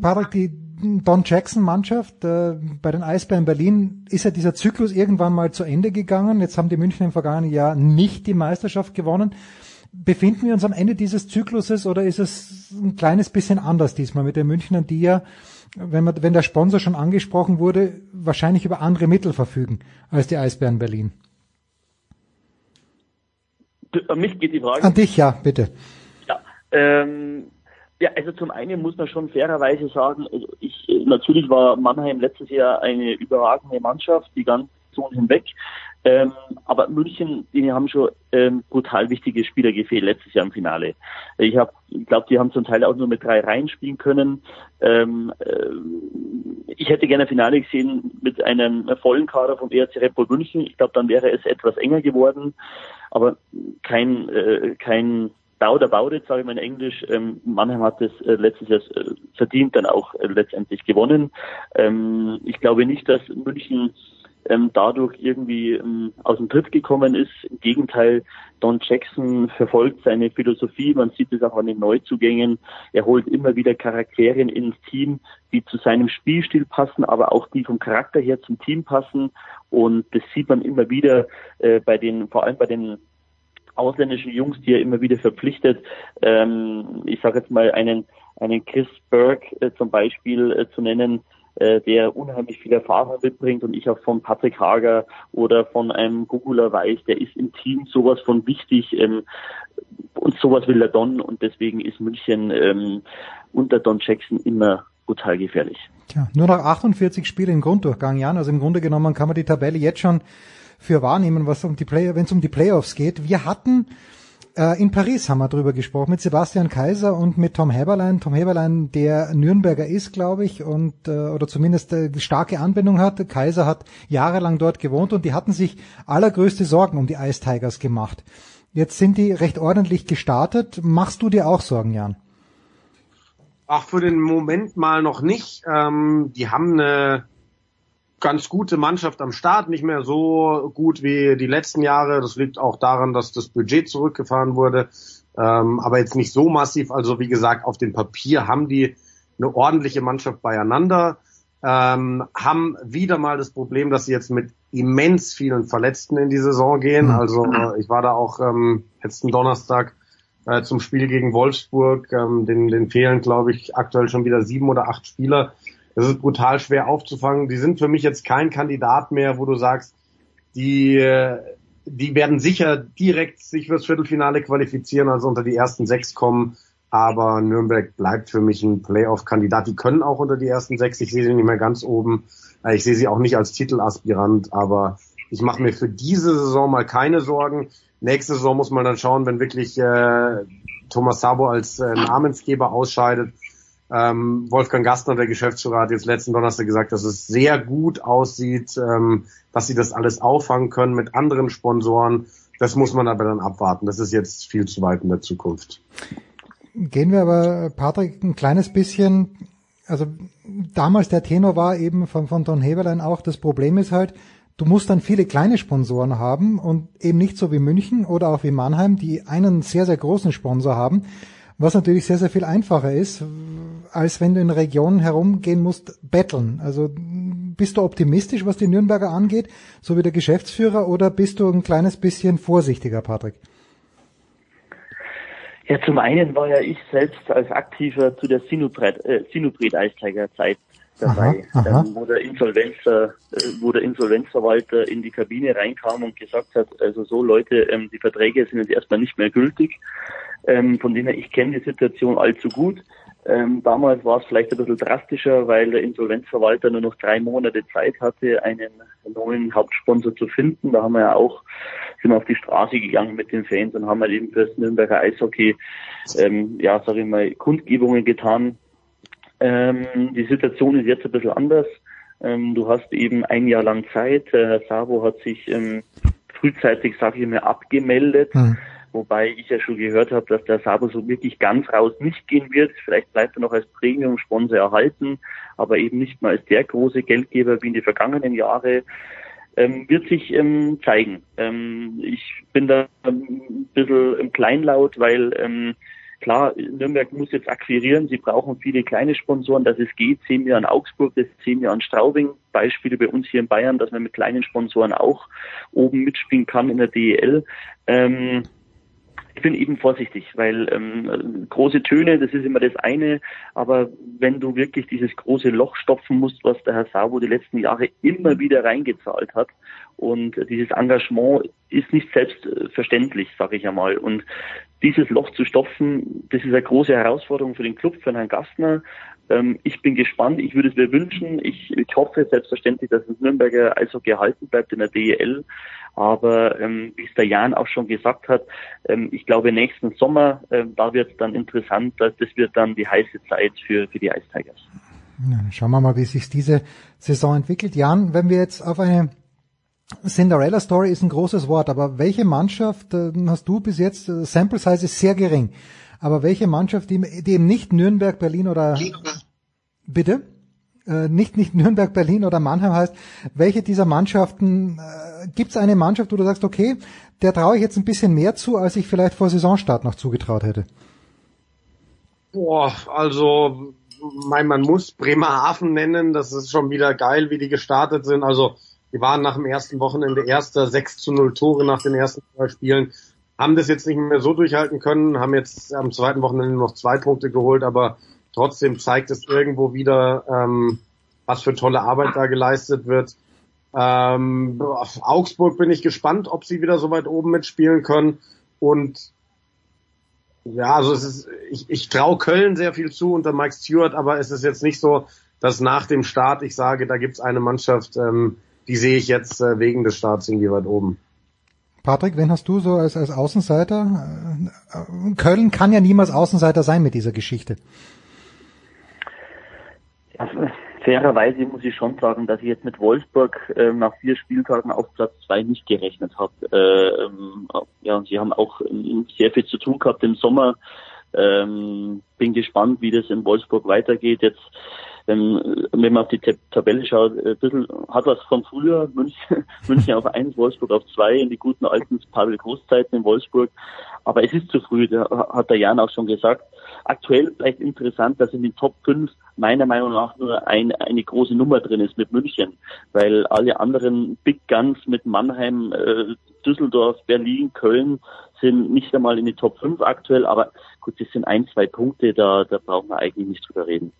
Patrick, die Don Jackson Mannschaft äh, bei den Eisbären Berlin ist ja dieser Zyklus irgendwann mal zu Ende gegangen. Jetzt haben die München im vergangenen Jahr nicht die Meisterschaft gewonnen. Befinden wir uns am Ende dieses Zykluses oder ist es ein kleines bisschen anders diesmal mit den Münchnern, die ja, wenn, man, wenn der Sponsor schon angesprochen wurde, wahrscheinlich über andere Mittel verfügen als die Eisbären Berlin?
An mich geht die Frage.
An dich, ja, bitte.
Ja, ähm, ja, also zum einen muss man schon fairerweise sagen, also ich, natürlich war Mannheim letztes Jahr eine überragende Mannschaft, die ganze Zone hinweg. Ähm, aber München, die haben schon ähm, brutal wichtige Spieler gefehlt letztes Jahr im Finale. Ich habe, ich glaube, die haben zum Teil auch nur mit drei Reihen spielen können. Ähm, äh, ich hätte gerne Finale gesehen mit einem vollen Kader vom ERC Red Bull München. Ich glaube, dann wäre es etwas enger geworden, aber kein äh, kein Doubt about it, sage ich mal in Englisch. Ähm, Mannheim hat das äh, letztes Jahr äh, verdient, dann auch äh, letztendlich gewonnen. Ähm, ich glaube nicht, dass München ähm, dadurch irgendwie ähm, aus dem Tritt gekommen ist. Im Gegenteil, Don Jackson verfolgt seine Philosophie. Man sieht es auch an den Neuzugängen. Er holt immer wieder Charakterien ins Team, die zu seinem Spielstil passen, aber auch die vom Charakter her zum Team passen. Und das sieht man immer wieder äh, bei den, vor allem bei den ausländischen Jungs, die er immer wieder verpflichtet. Ähm, ich sage jetzt mal einen, einen Chris Berg äh, zum Beispiel äh, zu nennen, äh, der unheimlich viel Erfahrung mitbringt und ich auch von Patrick Hager oder von einem Gugula weiß, der ist im Team sowas von wichtig ähm, und sowas will der Don und deswegen ist München ähm, unter Don Jackson immer brutal gefährlich.
Tja, nur noch 48 Spiele im Grunddurchgang, Jan. Also im Grunde genommen kann man die Tabelle jetzt schon für wahrnehmen, was um die Play wenn es um die Playoffs geht. Wir hatten äh, in Paris haben wir drüber gesprochen mit Sebastian Kaiser und mit Tom Heberlein. Tom Heberlein, der Nürnberger ist, glaube ich, und äh, oder zumindest äh, starke Anbindung hat. Kaiser hat jahrelang dort gewohnt und die hatten sich allergrößte Sorgen um die Ice Tigers gemacht. Jetzt sind die recht ordentlich gestartet. Machst du dir auch Sorgen, Jan?
Ach, für den Moment mal noch nicht. Ähm, die haben eine ganz gute Mannschaft am Start, nicht mehr so gut wie die letzten Jahre. Das liegt auch daran, dass das Budget zurückgefahren wurde, ähm, aber jetzt nicht so massiv. Also wie gesagt, auf dem Papier haben die eine ordentliche Mannschaft beieinander, ähm, haben wieder mal das Problem, dass sie jetzt mit immens vielen Verletzten in die Saison gehen. Mhm. Also äh, ich war da auch ähm, letzten Donnerstag äh, zum Spiel gegen Wolfsburg. Ähm, den, den fehlen, glaube ich, aktuell schon wieder sieben oder acht Spieler. Das ist brutal schwer aufzufangen. Die sind für mich jetzt kein Kandidat mehr, wo du sagst, die, die werden sicher direkt sich fürs Viertelfinale qualifizieren, also unter die ersten sechs kommen. Aber Nürnberg bleibt für mich ein Playoff-Kandidat. Die können auch unter die ersten sechs. Ich sehe sie nicht mehr ganz oben. Äh, ich sehe sie auch nicht als Titelaspirant, aber ich mache mir für diese Saison mal keine Sorgen. Nächste Saison muss man dann schauen, wenn wirklich äh, Thomas Sabo als äh, Namensgeber ausscheidet, ähm, Wolfgang Gastner, der Geschäftsführer, hat jetzt letzten Donnerstag gesagt, dass es sehr gut aussieht, ähm, dass sie das alles auffangen können mit anderen Sponsoren. Das muss man aber dann abwarten. Das ist jetzt viel zu weit in der Zukunft.
Gehen wir aber, Patrick, ein kleines bisschen, also damals der Tenor war eben von, von Don Heberlein auch, das Problem ist halt, du musst dann viele kleine Sponsoren haben und eben nicht so wie München oder auch wie Mannheim, die einen sehr, sehr großen Sponsor haben was natürlich sehr, sehr viel einfacher ist, als wenn du in Regionen herumgehen musst, betteln. Also bist du optimistisch, was die Nürnberger angeht, so wie der Geschäftsführer, oder bist du ein kleines bisschen vorsichtiger, Patrick?
Ja, zum einen war ja ich selbst als Aktiver zu der Sinubred-Eisteiger-Zeit äh, dabei, aha, aha. Wo, der Insolvenzer, äh, wo der Insolvenzverwalter in die Kabine reinkam und gesagt hat, also so Leute, ähm, die Verträge sind jetzt erstmal nicht mehr gültig. Ähm, von dem her, ich kenne die Situation allzu gut. Ähm, damals war es vielleicht ein bisschen drastischer, weil der Insolvenzverwalter nur noch drei Monate Zeit hatte, einen neuen Hauptsponsor zu finden. Da haben wir ja auch, sind wir auf die Straße gegangen mit den Fans und haben halt eben fürs Nürnberger Eishockey, ähm, ja, sag ich mal, Kundgebungen getan. Ähm, die Situation ist jetzt ein bisschen anders. Ähm, du hast eben ein Jahr lang Zeit. Herr Sabo hat sich ähm, frühzeitig, sage ich mal, abgemeldet. Hm wobei ich ja schon gehört habe, dass der Sabo so wirklich ganz raus nicht gehen wird. Vielleicht bleibt er noch als Premium-Sponsor erhalten, aber eben nicht mal als der große Geldgeber wie in den vergangenen Jahren. Ähm, wird sich ähm, zeigen. Ähm, ich bin da ein bisschen im Kleinlaut, weil ähm, klar, Nürnberg muss jetzt akquirieren. Sie brauchen viele kleine Sponsoren, dass es geht. Sehen wir an Augsburg, das sehen wir an Straubing. Beispiele bei uns hier in Bayern, dass man mit kleinen Sponsoren auch oben mitspielen kann in der DEL. Ähm, ich bin eben vorsichtig, weil ähm, große Töne, das ist immer das eine, aber wenn du wirklich dieses große Loch stopfen musst, was der Herr Sabo die letzten Jahre immer wieder reingezahlt hat, und dieses Engagement ist nicht selbstverständlich, sage ich einmal. Und dieses Loch zu stopfen, das ist eine große Herausforderung für den Club, für Herrn Gastner. Ähm, ich bin gespannt, ich würde es mir wünschen. Ich, ich hoffe selbstverständlich, dass das Nürnberger Eishockey erhalten bleibt in der DEL. Aber ähm, wie es der Jan auch schon gesagt hat, ähm, ich glaube nächsten Sommer, ähm, da wird es dann interessant, das wird dann die heiße Zeit für, für die Ice Tigers.
Ja, schauen wir mal, wie sich diese Saison entwickelt. Jan, wenn wir jetzt auf eine Cinderella Story ist ein großes Wort, aber welche Mannschaft äh, hast du bis jetzt, äh, Sample Size ist sehr gering, aber welche Mannschaft, die, die eben nicht Nürnberg, Berlin oder... Bitte? Äh, nicht, nicht Nürnberg, Berlin oder Mannheim heißt, welche dieser Mannschaften, äh, gibt es eine Mannschaft, wo du sagst, okay, der traue ich jetzt ein bisschen mehr zu, als ich vielleicht vor Saisonstart noch zugetraut hätte?
Boah, also mein, man muss Bremerhaven nennen, das ist schon wieder geil, wie die gestartet sind. Also die waren nach dem ersten Wochenende erster, 6 zu 0 Tore nach den ersten zwei Spielen, haben das jetzt nicht mehr so durchhalten können, haben jetzt am zweiten Wochenende noch zwei Punkte geholt, aber trotzdem zeigt es irgendwo wieder, ähm, was für tolle Arbeit da geleistet wird. Ähm, auf Augsburg bin ich gespannt, ob sie wieder so weit oben mitspielen können. Und ja, also es ist, ich, ich traue Köln sehr viel zu unter Mike Stewart, aber es ist jetzt nicht so, dass nach dem Start ich sage, da gibt's eine Mannschaft, ähm, die sehe ich jetzt äh, wegen des Starts irgendwie weit oben.
Patrick, wen hast du so als, als Außenseiter? Äh, Köln kann ja niemals Außenseiter sein mit dieser Geschichte.
Ja, fairerweise muss ich schon sagen, dass ich jetzt mit Wolfsburg äh, nach vier Spieltagen auf Platz zwei nicht gerechnet habe. Äh, ähm, ja, und sie haben auch ähm, sehr viel zu tun gehabt im Sommer. Ähm, bin gespannt, wie das in Wolfsburg weitergeht. Jetzt, ähm, wenn man auf die Tabelle schaut, ein bisschen hat was von früher. München, München auf eins, Wolfsburg auf zwei in die guten alten Pavel Großzeiten in Wolfsburg. Aber es ist zu früh, da hat der Jan auch schon gesagt. Aktuell vielleicht interessant, dass in den Top 5 meiner Meinung nach nur ein, eine große Nummer drin ist mit München, weil alle anderen Big Guns mit Mannheim, äh, Düsseldorf, Berlin, Köln sind nicht einmal in die Top 5 aktuell, aber gut, das sind ein, zwei Punkte, da, da brauchen wir eigentlich nicht drüber reden.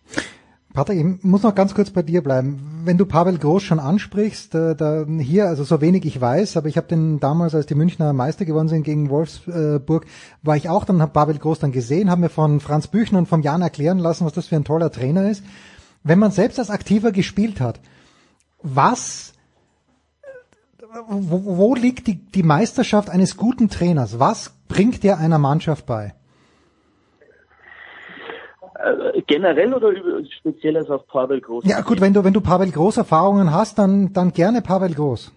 Patrick, ich muss noch ganz kurz bei dir bleiben. Wenn du Pavel Groß schon ansprichst, äh, da hier, also so wenig ich weiß, aber ich habe den damals, als die Münchner Meister geworden sind gegen Wolfsburg, war ich auch dann, habe Pavel Groß dann gesehen, habe mir von Franz Büchner und vom Jan erklären lassen, was das für ein toller Trainer ist. Wenn man selbst als Aktiver gespielt hat, was, wo, wo liegt die, die Meisterschaft eines guten Trainers? Was bringt dir einer Mannschaft bei?
Äh, generell oder spezielles auf Pavel Groß?
Ja gut, wenn du wenn du Pavel Groß Erfahrungen hast, dann dann gerne Pavel Groß.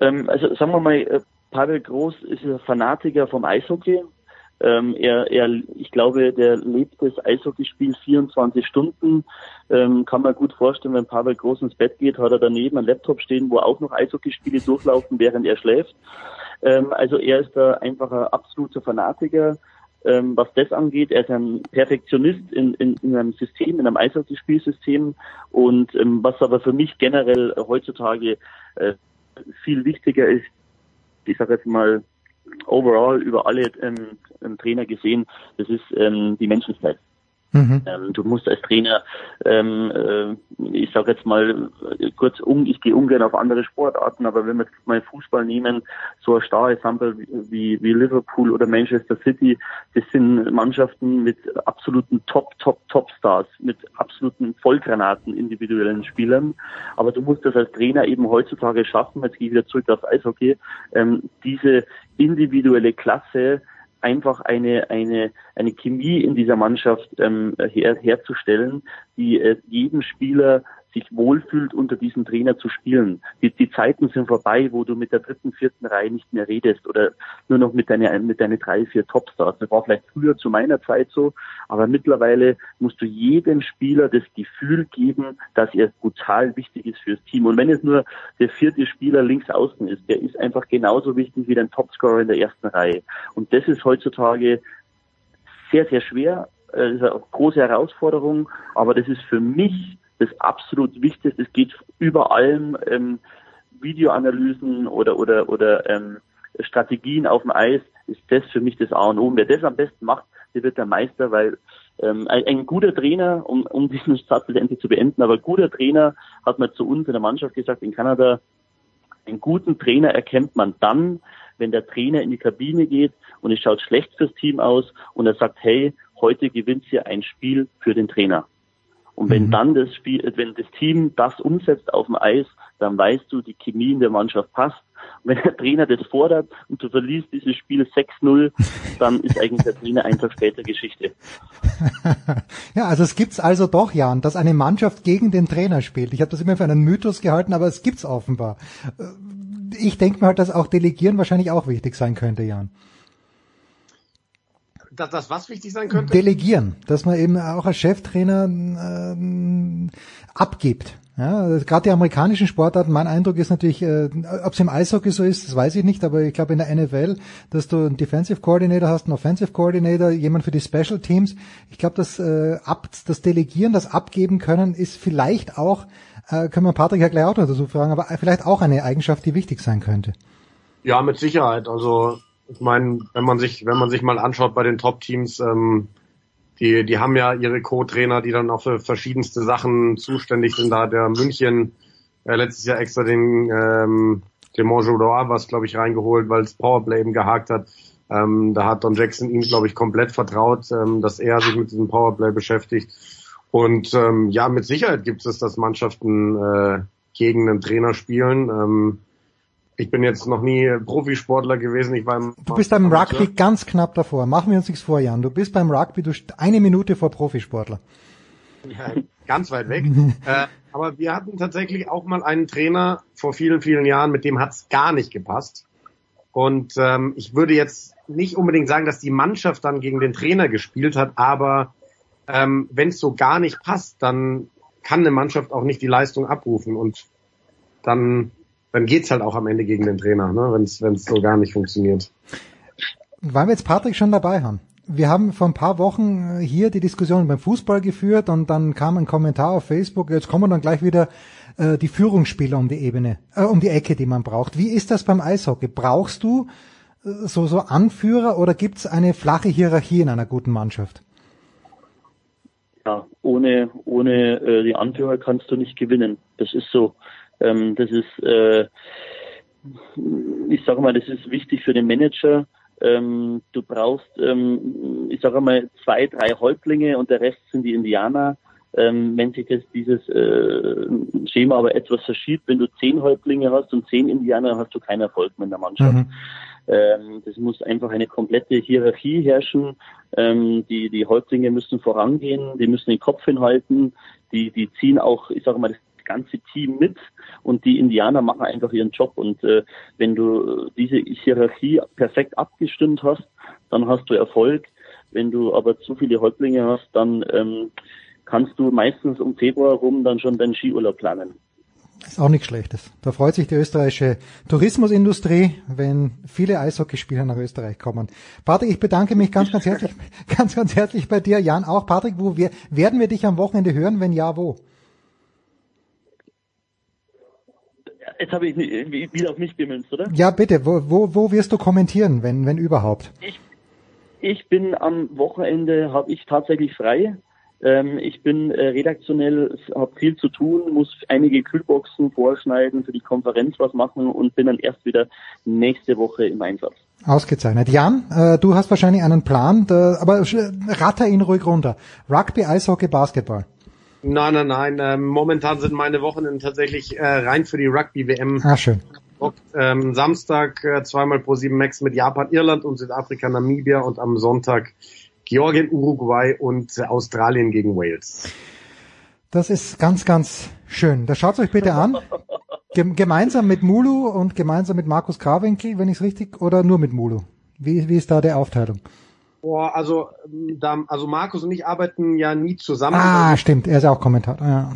Ähm, also sagen wir mal, äh, Pavel Groß ist ein Fanatiker vom Eishockey. Ähm, er, er, ich glaube, der lebt das Eishockeyspiel 24 Stunden. Ähm, kann man gut vorstellen, wenn Pavel Groß ins Bett geht, hat er daneben einen Laptop stehen, wo auch noch Eishockeyspiele durchlaufen, während er schläft. Ähm, also er ist da einfach ein absoluter Fanatiker ähm, was das angeht. Er ist ein Perfektionist in, in, in einem System, in einem Eishockeyspielsystem. Und ähm, was aber für mich generell heutzutage äh, viel wichtiger ist, ich sage jetzt mal overall über alle ähm, Trainer gesehen, das ist ähm, die Menschlichkeit. Mhm. Ähm, du musst als Trainer, ähm, äh, ich sage jetzt mal kurz um, ich gehe ungern auf andere Sportarten, aber wenn wir mal Fußball nehmen, so ein Star-Example wie, wie Liverpool oder Manchester City, das sind Mannschaften mit absoluten Top, Top, Top-Stars, mit absoluten Vollgranaten individuellen Spielern. Aber du musst das als Trainer eben heutzutage schaffen, jetzt gehe ich wieder zurück aufs Eishockey, ähm, diese individuelle Klasse einfach eine, eine, eine Chemie in dieser Mannschaft ähm, her, herzustellen, die äh, jedem Spieler sich wohlfühlt, unter diesem Trainer zu spielen. Die, die Zeiten sind vorbei, wo du mit der dritten, vierten Reihe nicht mehr redest oder nur noch mit deinen mit deine drei, vier Topstars. Das war vielleicht früher zu meiner Zeit so, aber mittlerweile musst du jedem Spieler das Gefühl geben, dass er brutal wichtig ist fürs Team. Und wenn es nur der vierte Spieler links außen ist, der ist einfach genauso wichtig wie dein Topscorer in der ersten Reihe. Und das ist heutzutage sehr, sehr schwer. Das ist eine große Herausforderung, aber das ist für mich das absolut Wichtigste. Es geht über allem ähm, Videoanalysen oder oder oder ähm, Strategien auf dem Eis ist das für mich das A und O. Wer das am besten macht, der wird der Meister, weil ähm, ein, ein guter Trainer, um, um diesen Satz endlich zu beenden, aber guter Trainer hat man zu uns in der Mannschaft gesagt in Kanada, einen guten Trainer erkennt man dann, wenn der Trainer in die Kabine geht und es schaut schlecht fürs Team aus und er sagt, hey, heute gewinnt ihr ein Spiel für den Trainer. Und wenn mhm. dann das Spiel, wenn das Team das umsetzt auf dem Eis, dann weißt du, die Chemie in der Mannschaft passt. Und wenn der Trainer das fordert und du verlierst dieses Spiel 6-0, dann ist eigentlich der Trainer einfach später Geschichte.
ja, also es gibt's also doch, Jan, dass eine Mannschaft gegen den Trainer spielt. Ich habe das immer für einen Mythos gehalten, aber es gibt's offenbar. Äh, ich denke mir halt, dass auch Delegieren wahrscheinlich auch wichtig sein könnte, Jan
dass das was wichtig sein könnte?
Delegieren, dass man eben auch als Cheftrainer ähm, abgibt. Ja, gerade die amerikanischen Sportarten, mein Eindruck ist natürlich, äh, ob es im Eishockey so ist, das weiß ich nicht, aber ich glaube in der NFL, dass du einen Defensive Coordinator hast, einen Offensive Coordinator, jemand für die Special Teams. Ich glaube, das äh, ab, das Delegieren, das Abgeben können, ist vielleicht auch, äh, können wir Patrick ja gleich auch noch dazu fragen, aber vielleicht auch eine Eigenschaft, die wichtig sein könnte.
Ja, mit Sicherheit. Also ich meine, wenn man sich, wenn man sich mal anschaut bei den Top-Teams, ähm, die, die haben ja ihre Co-Trainer, die dann auch für verschiedenste Sachen zuständig sind. Da hat der München äh, letztes Jahr extra den, ähm, den Monjodoa was, glaube ich, reingeholt, weil es Powerplay eben gehakt hat. Ähm, da hat Don Jackson ihm, glaube ich, komplett vertraut, ähm, dass er sich mit diesem Powerplay beschäftigt. Und ähm, ja, mit Sicherheit gibt es, dass Mannschaften äh, gegen einen Trainer spielen. Ähm, ich bin jetzt noch nie Profisportler gewesen. Ich war im
Du bist beim Rugby ganz knapp davor. Machen wir uns nichts vor, Jan. Du bist beim Rugby du eine Minute vor Profisportler.
Ja, ganz weit weg. äh, aber wir hatten tatsächlich auch mal einen Trainer vor vielen, vielen Jahren, mit dem hat's gar nicht gepasst. Und ähm, ich würde jetzt nicht unbedingt sagen, dass die Mannschaft dann gegen den Trainer gespielt hat, aber ähm, wenn es so gar nicht passt, dann kann eine Mannschaft auch nicht die Leistung abrufen und dann dann geht's halt auch am Ende gegen den Trainer, ne, wenn es so gar nicht funktioniert.
Weil wir jetzt Patrick schon dabei haben. Wir haben vor ein paar Wochen hier die Diskussion beim Fußball geführt und dann kam ein Kommentar auf Facebook, jetzt kommen dann gleich wieder äh, die Führungsspieler um die Ebene, äh, um die Ecke, die man braucht. Wie ist das beim Eishockey? Brauchst du äh, so, so Anführer oder gibt's eine flache Hierarchie in einer guten Mannschaft?
Ja, ohne, ohne äh, die Anführer kannst du nicht gewinnen. Das ist so. Ähm, das ist, äh, ich sage mal, das ist wichtig für den Manager. Ähm, du brauchst, ähm, ich sage mal, zwei, drei Häuptlinge und der Rest sind die Indianer. Ähm, wenn sich das, dieses äh, Schema aber etwas verschiebt, wenn du zehn Häuptlinge hast und zehn Indianer, hast du keinen Erfolg mit der Mannschaft. Mhm. Ähm, das muss einfach eine komplette Hierarchie herrschen. Ähm, die, die Häuptlinge müssen vorangehen, die müssen den Kopf hinhalten, die, die ziehen auch, ich sage mal, das ganze Team mit und die Indianer machen einfach ihren Job. Und äh, wenn du diese Hierarchie perfekt abgestimmt hast, dann hast du Erfolg. Wenn du aber zu viele Häuptlinge hast, dann ähm, kannst du meistens um Februar rum dann schon deinen Skiurlaub planen.
Ist auch nichts Schlechtes. Da freut sich die österreichische Tourismusindustrie, wenn viele Eishockeyspieler nach Österreich kommen. Patrick, ich bedanke mich ganz, ganz herzlich, ganz, ganz herzlich bei dir. Jan, auch Patrick, wo wir, werden wir dich am Wochenende hören? Wenn ja, wo?
Jetzt habe ich wieder auf mich gemünzt, oder?
Ja, bitte. Wo, wo, wo wirst du kommentieren, wenn, wenn überhaupt?
Ich, ich bin am Wochenende, habe ich tatsächlich frei. Ähm, ich bin äh, redaktionell, habe viel zu tun, muss einige Kühlboxen vorschneiden, für die Konferenz was machen und bin dann erst wieder nächste Woche im Einsatz.
Ausgezeichnet. Jan, äh, du hast wahrscheinlich einen Plan, da, aber ratter ihn ruhig runter. Rugby, Eishockey, Basketball.
Nein, nein, nein. Ähm, momentan sind meine Wochenenden tatsächlich äh, rein für die Rugby-WM.
Ah, schön.
Ähm, Samstag äh, zweimal pro sieben Max mit Japan, Irland und Südafrika, Namibia und am Sonntag Georgien, Uruguay und äh, Australien gegen Wales.
Das ist ganz, ganz schön. Da schaut euch bitte an. Gem gemeinsam mit Mulu und gemeinsam mit Markus Krawinkel, wenn ich es richtig, oder nur mit Mulu? Wie, wie ist da die Aufteilung?
Boah, also, ähm, da, also Markus und ich arbeiten ja nie zusammen.
Ah, stimmt, er ist ja auch Kommentator. Ja.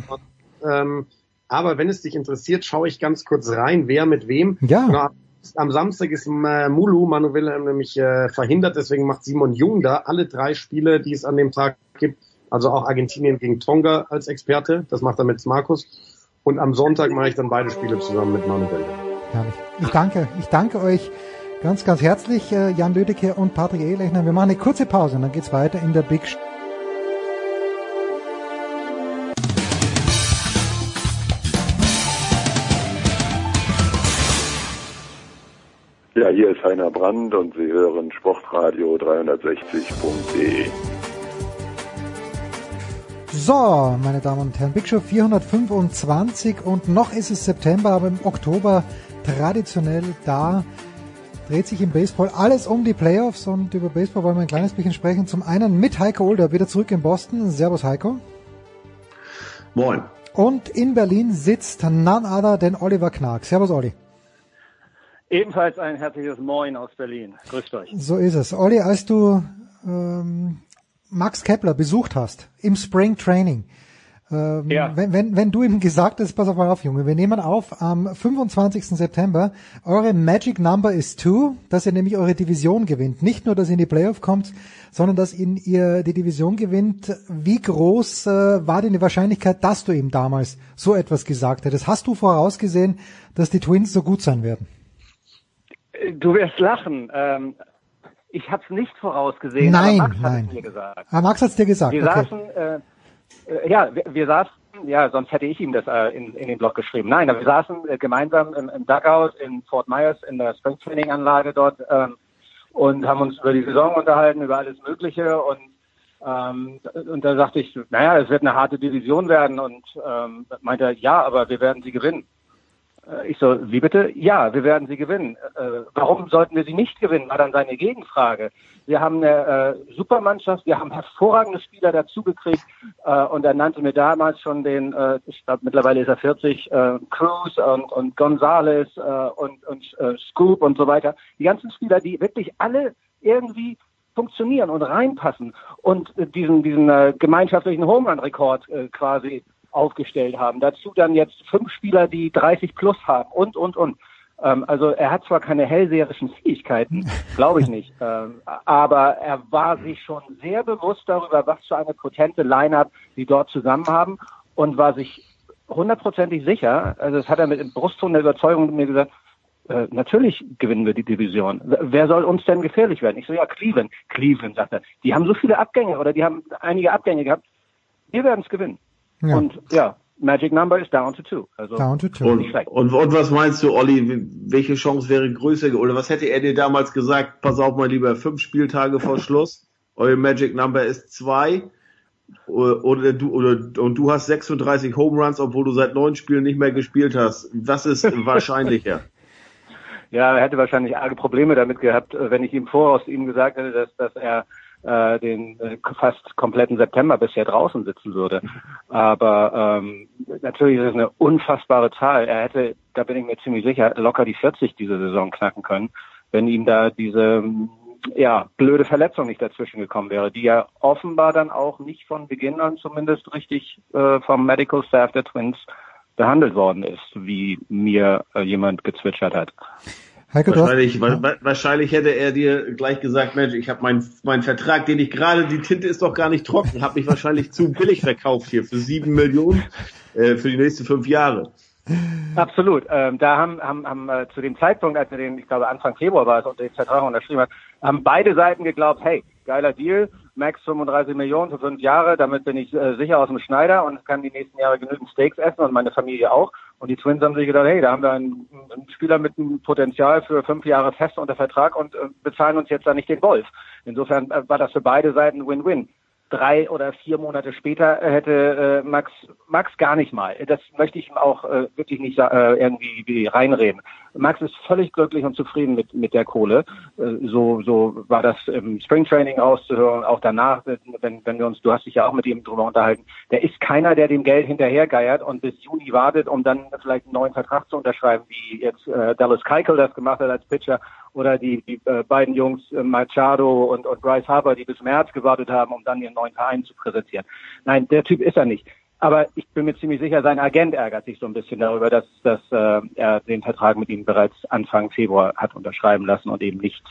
Ähm, aber wenn es dich interessiert, schaue ich ganz kurz rein, wer mit wem.
Ja. Genau,
am Samstag ist äh, Mulu, Manu Wilhelm nämlich äh, verhindert, deswegen macht Simon Jung da alle drei Spiele, die es an dem Tag gibt. Also auch Argentinien gegen Tonga als Experte, das macht er mit Markus. Und am Sonntag mache ich dann beide Spiele zusammen mit Manu Wilhelm.
Herrlich. Ich danke, ich danke euch Ganz, ganz herzlich, äh, Jan Lüdecke und Patrick Ehlechner. Wir machen eine kurze Pause und dann geht's weiter in der Big Show.
Ja, hier ist Heiner Brand und Sie hören Sportradio 360.de.
So, meine Damen und Herren, Big Show 425 und noch ist es September, aber im Oktober traditionell da dreht sich im Baseball alles um die Playoffs und über Baseball wollen wir ein kleines bisschen sprechen. Zum einen mit Heiko Older, wieder zurück in Boston. Servus Heiko.
Moin.
Und in Berlin sitzt none other than Oliver Knark. Servus Olli.
Ebenfalls ein herzliches Moin aus Berlin. Grüßt euch.
So ist es. Olli, als du ähm, Max Kepler besucht hast im Spring Training, ähm, ja. wenn, wenn, wenn du ihm gesagt hast, pass auf mal auf, Junge, wir nehmen auf am 25. September, eure Magic Number ist two, dass ihr nämlich eure Division gewinnt. Nicht nur, dass ihr in die Playoff kommt, sondern dass ihn ihr die Division gewinnt. Wie groß äh, war denn die Wahrscheinlichkeit, dass du ihm damals so etwas gesagt hättest? Hast du vorausgesehen, dass die Twins so gut sein werden?
Du wirst lachen. Ähm, Ich habe es nicht vorausgesehen,
Nein,
aber Max hat
nein.
es mir gesagt.
Ah, Max hat's dir gesagt.
Wir
okay.
saßen, äh, äh, ja, wir, wir saßen, ja, sonst hätte ich ihm das äh, in, in den Blog geschrieben. Nein, aber wir saßen äh, gemeinsam im, im Dugout in Fort Myers in der Springtraining-Anlage dort ähm, und haben uns über die Saison unterhalten, über alles Mögliche und ähm, und da sagte ich, naja, es wird eine harte Division werden und ähm, meinte ja, aber wir werden sie gewinnen. Äh, Ich so, wie bitte? Ja, wir werden sie gewinnen. Äh, warum sollten wir sie nicht gewinnen? War dann seine Gegenfrage. Wir haben eine äh, Supermannschaft, wir haben hervorragende Spieler dazugekriegt äh, und er nannte mir damals schon den, äh, ich glaube mittlerweile ist er 40, äh, Cruz und, und Gonzales äh, und, und äh, Scoop und so weiter. Die ganzen Spieler, die wirklich alle irgendwie funktionieren und reinpassen und diesen, diesen äh, gemeinschaftlichen Home Run Rekord äh, quasi aufgestellt haben. Dazu dann jetzt fünf Spieler, die 30 plus haben und, und, und. Ähm, also er hat zwar keine hellseherischen Fähigkeiten, glaube ich nicht, ähm, aber er war sich schon sehr bewusst darüber, was für eine potente Line-Up sie dort zusammen haben und war sich hundertprozentig sicher, also das hat er mit Brustton der Überzeugung mir gesagt, äh, natürlich gewinnen wir die Division. Wer soll uns denn gefährlich werden? Ich so, ja, Cleveland. Cleveland, sagt er. Die haben so viele Abgänge oder die haben einige Abgänge gehabt. Wir werden es gewinnen.
Ja.
Und ja, Magic Number ist down to two. Also
Down to two.
nicht
Und, und, und was meinst du, Olli, welche Chance wäre größer oder was hätte er dir damals gesagt? Pass auf mal lieber, fünf Spieltage vor Schluss, euer Magic Number ist zwei oder, oder du oder und du hast 36 Home Runs, obwohl du seit neun Spielen nicht mehr gespielt hast. Was ist wahrscheinlicher?
Ja, er hätte wahrscheinlich arge Probleme damit gehabt, wenn ich ihm voraus ihm gesagt hätte, dass, dass er äh, den äh, fast kompletten September bisher draußen sitzen würde. Aber ähm, natürlich ist es eine unfassbare Zahl. Er hätte, da bin ich mir ziemlich sicher, locker die 40 diese Saison knacken können, wenn ihm da diese ja, blöde Verletzung nicht dazwischen gekommen wäre, die ja offenbar dann auch nicht von Beginn an zumindest richtig äh, vom Medical Staff der Twins behandelt worden ist, wie mir äh, jemand gezwitschert hat.
Hast,
Wahrscheinlich, wa wa wahrscheinlich hätte er dir gleich gesagt, Mensch, ich habe meinen mein Vertrag, den ich gerade, die Tinte ist doch gar nicht trocken, habe mich wahrscheinlich zu billig verkauft hier für sieben Millionen äh, für die nächsten fünf Jahre.
Absolut. Ähm, da haben, haben, haben äh, zu dem Zeitpunkt, als er den, ich glaube Anfang Februar war es, und den Vertrag unterschrieben hat, haben beide Seiten geglaubt, hey, geiler Deal, Max 35 Millionen für fünf Jahre, damit bin ich äh, sicher aus dem Schneider und kann die nächsten Jahre genügend Steaks essen und meine Familie auch. Und die Twins haben sich gedacht, hey, da haben wir einen, einen Spieler mit einem Potenzial für fünf Jahre fest unter Vertrag und äh, bezahlen uns jetzt da nicht den Wolf. Insofern äh, war das für beide Seiten Win-Win. Drei oder vier Monate später äh, hätte äh, Max Max gar nicht mal. Das möchte ich ihm auch äh, wirklich nicht äh, irgendwie wie reinreden. Max ist völlig glücklich und zufrieden mit mit der Kohle. Äh, so so war das im Springtraining auszuhören, auch danach, wenn wenn wir uns, du hast dich ja auch mit ihm drüber unterhalten. Der ist keiner, der dem Geld hinterhergeiert und bis Juni wartet, um dann vielleicht einen neuen Vertrag zu unterschreiben, wie jetzt äh, Dallas Keuchel das gemacht hat als Pitcher oder die, die äh, beiden Jungs äh, Machado und, und Bryce Harper, die bis März gewartet haben, um dann ihren neuen Verein zu präsentieren. Nein, der Typ ist er nicht. Aber ich bin mir ziemlich sicher, sein Agent ärgert sich so ein bisschen darüber, dass, dass äh, er den Vertrag mit ihm bereits Anfang Februar hat unterschreiben lassen und eben nicht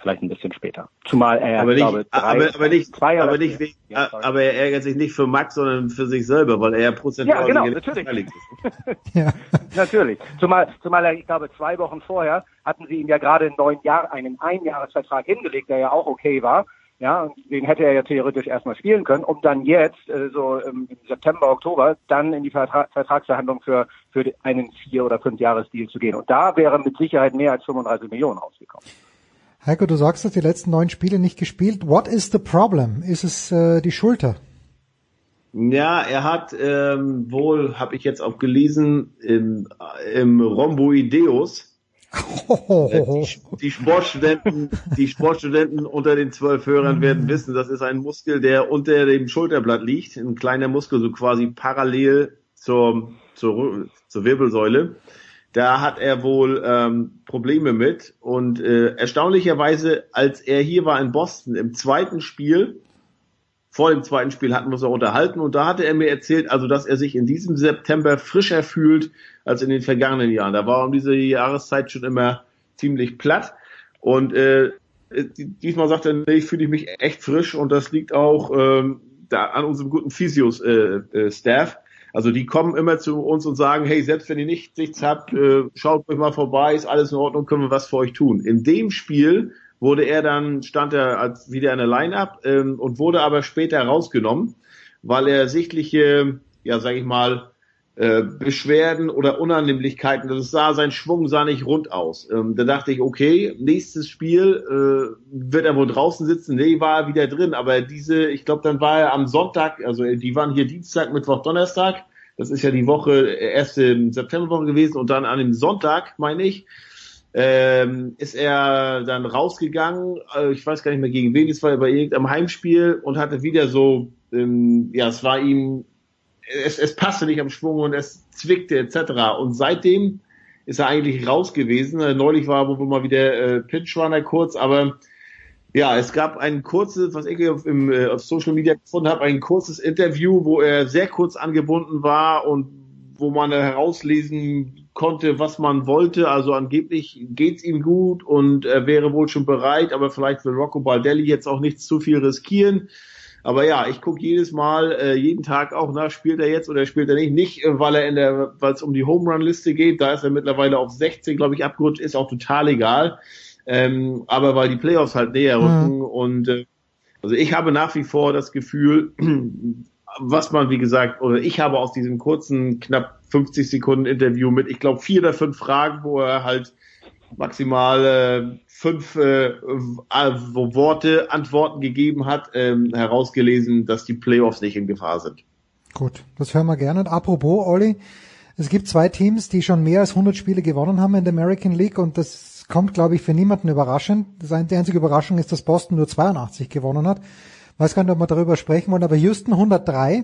vielleicht ein bisschen später. Zumal er,
aber nicht,
glaube drei,
aber, aber nicht,
zwei
aber nicht, wegen, aber er ärgert sich nicht für Max, sondern für sich selber, weil er ja prozentual
Ja, genau,
nicht
natürlich.
ist.
Natürlich. Zumal, zumal er, ich glaube, zwei Wochen vorher hatten sie ihm ja gerade einen neuen Jahr, einen Einjahresvertrag hingelegt, der ja auch okay war. Ja, und den hätte er ja theoretisch erstmal spielen können, um dann jetzt, äh, so im September, Oktober, dann in die Vertra Vertragsverhandlung für, für einen vier- oder fünf Jahres-Deal zu gehen. Und da wäre mit Sicherheit mehr als 35 Millionen rausgekommen.
Heiko, du sagst, dass die letzten neun Spiele nicht gespielt. What is the problem? Ist es äh, die Schulter?
Ja, er hat ähm, wohl, habe ich jetzt auch gelesen, im, im Rhomboideus. Äh, Die, die Sportstudenten, die Sportstudenten unter den zwölf Hörern werden wissen, das ist ein Muskel, der unter dem Schulterblatt liegt, ein kleiner Muskel, so quasi parallel zur, zur, zur Wirbelsäule. Da hat er wohl ähm, Probleme mit und äh, erstaunlicherweise, als er hier war in Boston im zweiten Spiel, vor dem zweiten Spiel hatten wir uns auch unterhalten und da hatte er mir erzählt, also dass er sich in diesem September frischer fühlt als in den vergangenen Jahren. Da war um diese Jahreszeit schon immer ziemlich platt und äh, diesmal sagt er, nee, ich fühle mich echt frisch und das liegt auch ähm, da an unserem guten Physios äh, äh, Staff. Also die kommen immer zu uns und sagen, hey, selbst wenn ihr nicht nichts habt, äh, schaut euch mal vorbei, ist alles in Ordnung, können wir was für euch tun. In dem Spiel wurde er dann, stand er als wieder in der Line-Up ähm, und wurde aber später rausgenommen, weil er sichtliche, ja sag ich mal, äh, Beschwerden oder Unannehmlichkeiten, das sah, sein Schwung sah nicht rund aus. Ähm, da dachte ich, okay, nächstes Spiel äh, wird er wohl draußen sitzen. Nee, war er wieder drin, aber diese, ich glaube, dann war er am Sonntag, also die waren hier Dienstag, Mittwoch, Donnerstag, das ist ja die Woche, erste Septemberwoche gewesen. Und dann an dem Sonntag, meine ich, ähm, ist er dann rausgegangen, äh, ich weiß gar nicht mehr gegen wen, es war bei irgendeinem Heimspiel und hatte wieder so, ähm, ja, es war ihm es, es passte nicht am Schwung und es zwickte etc. Und seitdem ist er eigentlich raus gewesen. Äh, neulich war wohl mal wieder äh, Pitchrunner kurz, aber ja, es gab ein kurzes, was ich auf, im, äh, auf Social Media gefunden habe, ein kurzes Interview, wo er sehr kurz angebunden war und wo man herauslesen konnte, was man wollte. Also angeblich geht's ihm gut und er wäre wohl schon bereit, aber vielleicht will Rocco Baldelli jetzt auch nicht zu viel riskieren. Aber ja, ich gucke jedes Mal, äh, jeden Tag auch nach, spielt er jetzt oder spielt er nicht. Nicht, äh, weil er in der, weil es um die Home Run Liste geht, da ist er mittlerweile auf 16, glaube ich, abgerutscht, ist auch total egal. Ähm, aber weil die Playoffs halt näher mhm. rücken mhm. und äh, also ich habe nach wie vor das Gefühl, was man, wie gesagt, oder ich habe aus diesem kurzen, knapp 50 Sekunden Interview mit, ich glaube, vier oder fünf Fragen, wo er halt maximal äh, fünf äh, äh, Worte, Antworten gegeben hat, ähm, herausgelesen, dass die Playoffs nicht in Gefahr sind.
Gut, das hören wir gerne. Und apropos, Olli, es gibt zwei Teams, die schon mehr als 100 Spiele gewonnen haben in der American League und das kommt, glaube ich, für niemanden überraschend. Die einzige Überraschung ist, dass Boston nur 82 gewonnen hat. Weiß gar nicht, ob wir darüber sprechen wollen, aber Houston 103,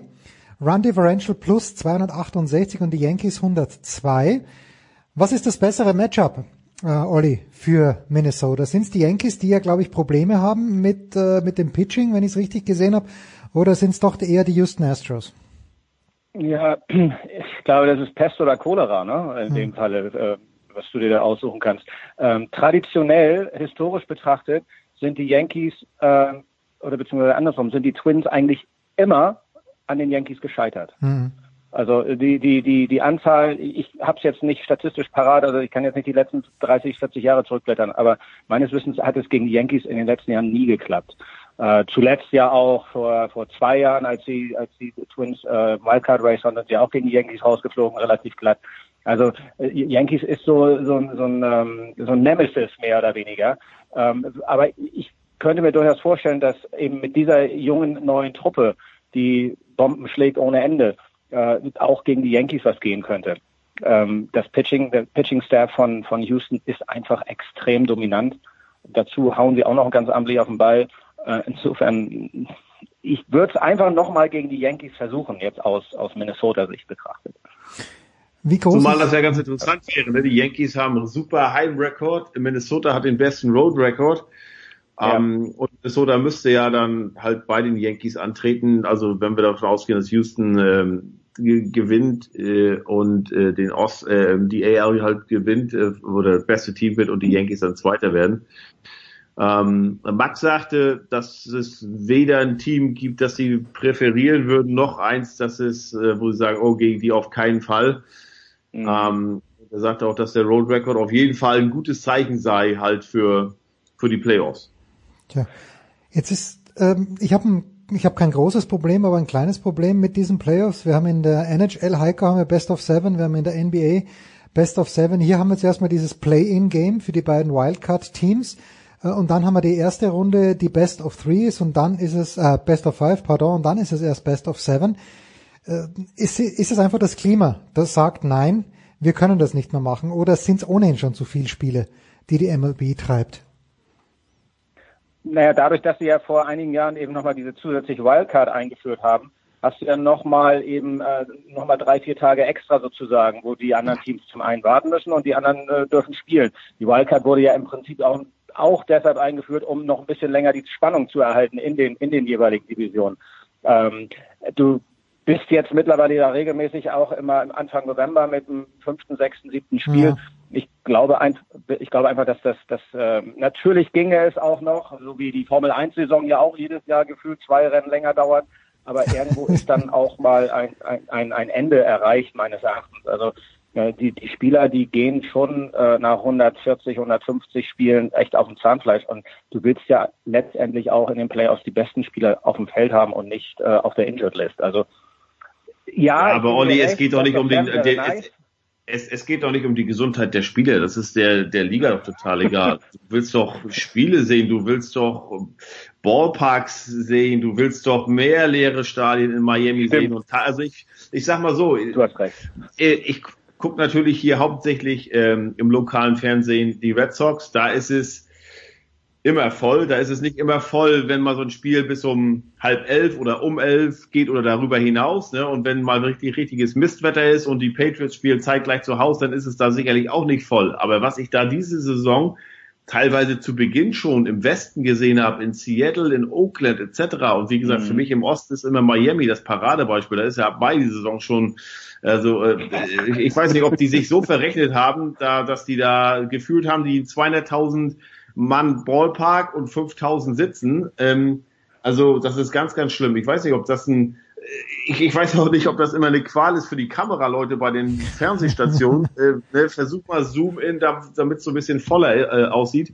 Run Differential plus 268 und die Yankees 102. Was ist das bessere Matchup? Äh, Olli, für Minnesota? Sind es die Yankees, die ja, glaube ich, Probleme haben mit, äh, mit dem Pitching, wenn ich es richtig gesehen habe, oder sind es doch eher die Houston Astros?
Ja, ich glaube, das ist Pest oder Cholera, ne? In hm. dem Falle, äh, was du dir da aussuchen kannst. Ähm, traditionell, historisch betrachtet, sind die Yankees äh, oder beziehungsweise andersrum, sind die Twins eigentlich immer an den Yankees gescheitert. Mhm. Also die, die, die, die Anzahl, ich habe es jetzt nicht statistisch parat, also ich kann jetzt nicht die letzten 30, 40 Jahre zurückblättern, aber meines Wissens hat es gegen die Yankees in den letzten Jahren nie geklappt. Äh, zuletzt ja auch vor, vor zwei Jahren, als die, als die Twins äh, Wildcard Race waren, sind sie auch gegen die Yankees rausgeflogen, relativ glatt. Also äh, Yankees ist so, so, so, ein, ähm, so ein Nemesis mehr oder weniger. Ähm, aber ich könnte mir durchaus vorstellen, dass eben mit dieser jungen neuen Truppe, die Bomben schlägt ohne Ende, äh, auch gegen die Yankees was gehen könnte. Ähm, das Pitching, der Pitching-Staff von, von Houston ist einfach extrem dominant. Dazu hauen sie auch noch ganz amtlich auf den Ball. Äh, insofern, ich würde es einfach nochmal gegen die Yankees versuchen, jetzt aus, aus Minnesota-Sicht betrachtet.
Wie groß Zumal das ja ganz interessant wäre. Ne? Die Yankees haben einen super Heim-Rekord. Minnesota hat den besten Road-Rekord. Ja. Ähm, und Minnesota müsste ja dann halt bei den Yankees antreten. Also wenn wir davon ausgehen, dass Houston ähm, gewinnt äh, und äh, den Ost, äh, die AL halt gewinnt äh, oder das beste Team wird und die Yankees dann Zweiter werden. Ähm, Max sagte, dass es weder ein Team gibt, das sie präferieren würden, noch eins, das ist, äh, wo sie sagen, oh, gegen die auf keinen Fall. Mhm. Ähm, er sagte auch, dass der Road Record auf jeden Fall ein gutes Zeichen sei halt für, für die Playoffs.
Tja, jetzt ist, ähm, ich habe ich habe kein großes Problem, aber ein kleines Problem mit diesen Playoffs. Wir haben in der NHL Heiko haben wir Best of Seven, wir haben in der NBA Best of Seven. Hier haben wir zuerst mal dieses Play-in-Game für die beiden Wildcard-Teams. Äh, und dann haben wir die erste Runde, die Best of Threes und dann ist es äh, Best of Five, pardon, und dann ist es erst Best of Seven. Äh, ist, ist es einfach das Klima, das sagt nein, wir können das nicht mehr machen oder sind es ohnehin schon zu viele Spiele, die die MLB treibt?
Naja, dadurch, dass sie ja vor einigen Jahren eben nochmal diese zusätzliche Wildcard eingeführt haben, hast du ja nochmal eben äh, nochmal drei, vier Tage extra sozusagen, wo die anderen Teams zum einen warten müssen und die anderen äh, dürfen spielen. Die Wildcard wurde ja im Prinzip auch, auch deshalb eingeführt, um noch ein bisschen länger die Spannung zu erhalten in den, in den jeweiligen Divisionen. Ähm, du bist jetzt mittlerweile ja regelmäßig auch immer im Anfang November mit dem fünften, sechsten, siebten Spiel. Ja ich glaube, ein, ich glaube einfach, dass das, das äh, natürlich ginge es auch noch, so wie die Formel 1 Saison ja auch jedes Jahr gefühlt zwei Rennen länger dauert. Aber irgendwo ist dann auch mal ein, ein, ein Ende erreicht, meines Erachtens. Also äh, die, die Spieler, die gehen schon äh, nach 140, 150 Spielen echt auf dem Zahnfleisch und du willst ja letztendlich auch in den Playoffs die besten Spieler auf dem Feld haben und nicht äh, auf der Injured List. Also ja,
ja aber Olli, es geht doch nicht um den, den nice. Es, es geht doch nicht um die Gesundheit der Spieler. Das ist der, der Liga doch total egal. Du willst doch Spiele sehen, du willst doch Ballparks sehen, du willst doch mehr leere Stadien in Miami Stimmt. sehen. Und also ich, ich sag mal so,
du hast recht.
Ich, ich gucke natürlich hier hauptsächlich ähm, im lokalen Fernsehen die Red Sox. Da ist es immer voll. Da ist es nicht immer voll, wenn mal so ein Spiel bis um halb elf oder um elf geht oder darüber hinaus. Ne? Und wenn mal richtig richtiges Mistwetter ist und die Patriots spielen zeitgleich zu Hause, dann ist es da sicherlich auch nicht voll. Aber was ich da diese Saison teilweise zu Beginn schon im Westen gesehen habe, in Seattle, in Oakland etc. Und wie gesagt, mhm. für mich im Osten ist immer Miami das Paradebeispiel. Da ist ja beide Saison schon, also äh, ich, ich weiß nicht, ob die sich so verrechnet haben, da, dass die da gefühlt haben, die 200.000 Mann Ballpark und 5000 sitzen. Ähm, also das ist ganz, ganz schlimm. Ich weiß nicht, ob das ein, äh, ich, ich weiß auch nicht, ob das immer eine Qual ist für die Kameraleute bei den Fernsehstationen. äh, ne, versuch mal Zoom in, damit es so ein bisschen voller äh, aussieht.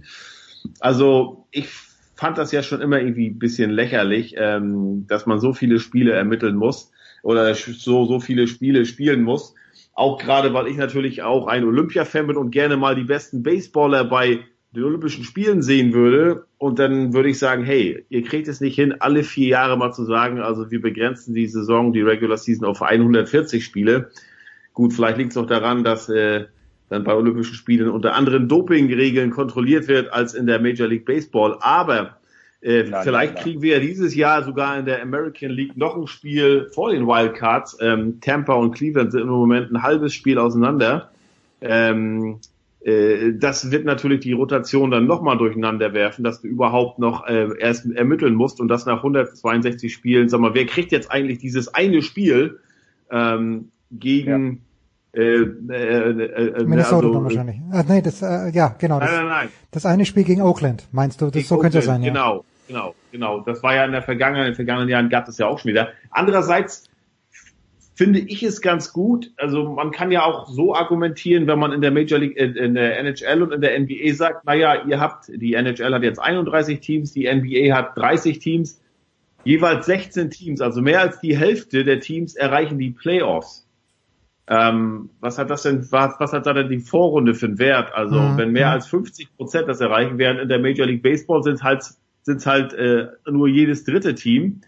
Also ich fand das ja schon immer irgendwie ein bisschen lächerlich, ähm, dass man so viele Spiele ermitteln muss oder so, so viele Spiele spielen muss. Auch gerade, weil ich natürlich auch ein Olympia-Fan bin und gerne mal die besten Baseballer bei den Olympischen Spielen sehen würde und dann würde ich sagen, hey, ihr kriegt es nicht hin, alle vier Jahre mal zu sagen, also wir begrenzen die Saison, die Regular Season auf 140 Spiele. Gut, vielleicht liegt es auch daran, dass äh, dann bei Olympischen Spielen unter anderen Dopingregeln kontrolliert wird als in der Major League Baseball. Aber äh, nein, vielleicht nein, kriegen wir ja dieses Jahr sogar in der American League noch ein Spiel vor den Wildcards. Ähm, Tampa und Cleveland sind im Moment ein halbes Spiel auseinander. Ähm, äh, das wird natürlich die Rotation dann nochmal durcheinander werfen, dass du überhaupt noch äh, erst ermitteln musst und das nach 162 Spielen. Sag mal, wer kriegt jetzt eigentlich dieses eine Spiel ähm, gegen ja. äh,
äh, äh, Minnesota also, dann wahrscheinlich. Ah, nee, das, äh, ja, genau. Das, nein, nein, nein. das eine Spiel gegen Oakland, meinst du? Das so könnte es sein, ja.
Genau, genau, genau. Das war ja in der vergangenen, in den vergangenen Jahren gab es ja auch schon wieder. Andererseits finde ich es ganz gut. Also man kann ja auch so argumentieren, wenn man in der Major League, äh, in der NHL und in der NBA sagt, naja, ihr habt, die NHL hat jetzt 31 Teams, die NBA hat 30 Teams, jeweils 16 Teams, also mehr als die Hälfte der Teams erreichen die Playoffs. Ähm, was hat das denn, was, was hat da denn die Vorrunde für einen Wert? Also mhm. wenn mehr als 50 Prozent das erreichen, während in der Major League Baseball sind halt, sind halt äh, nur jedes dritte Team.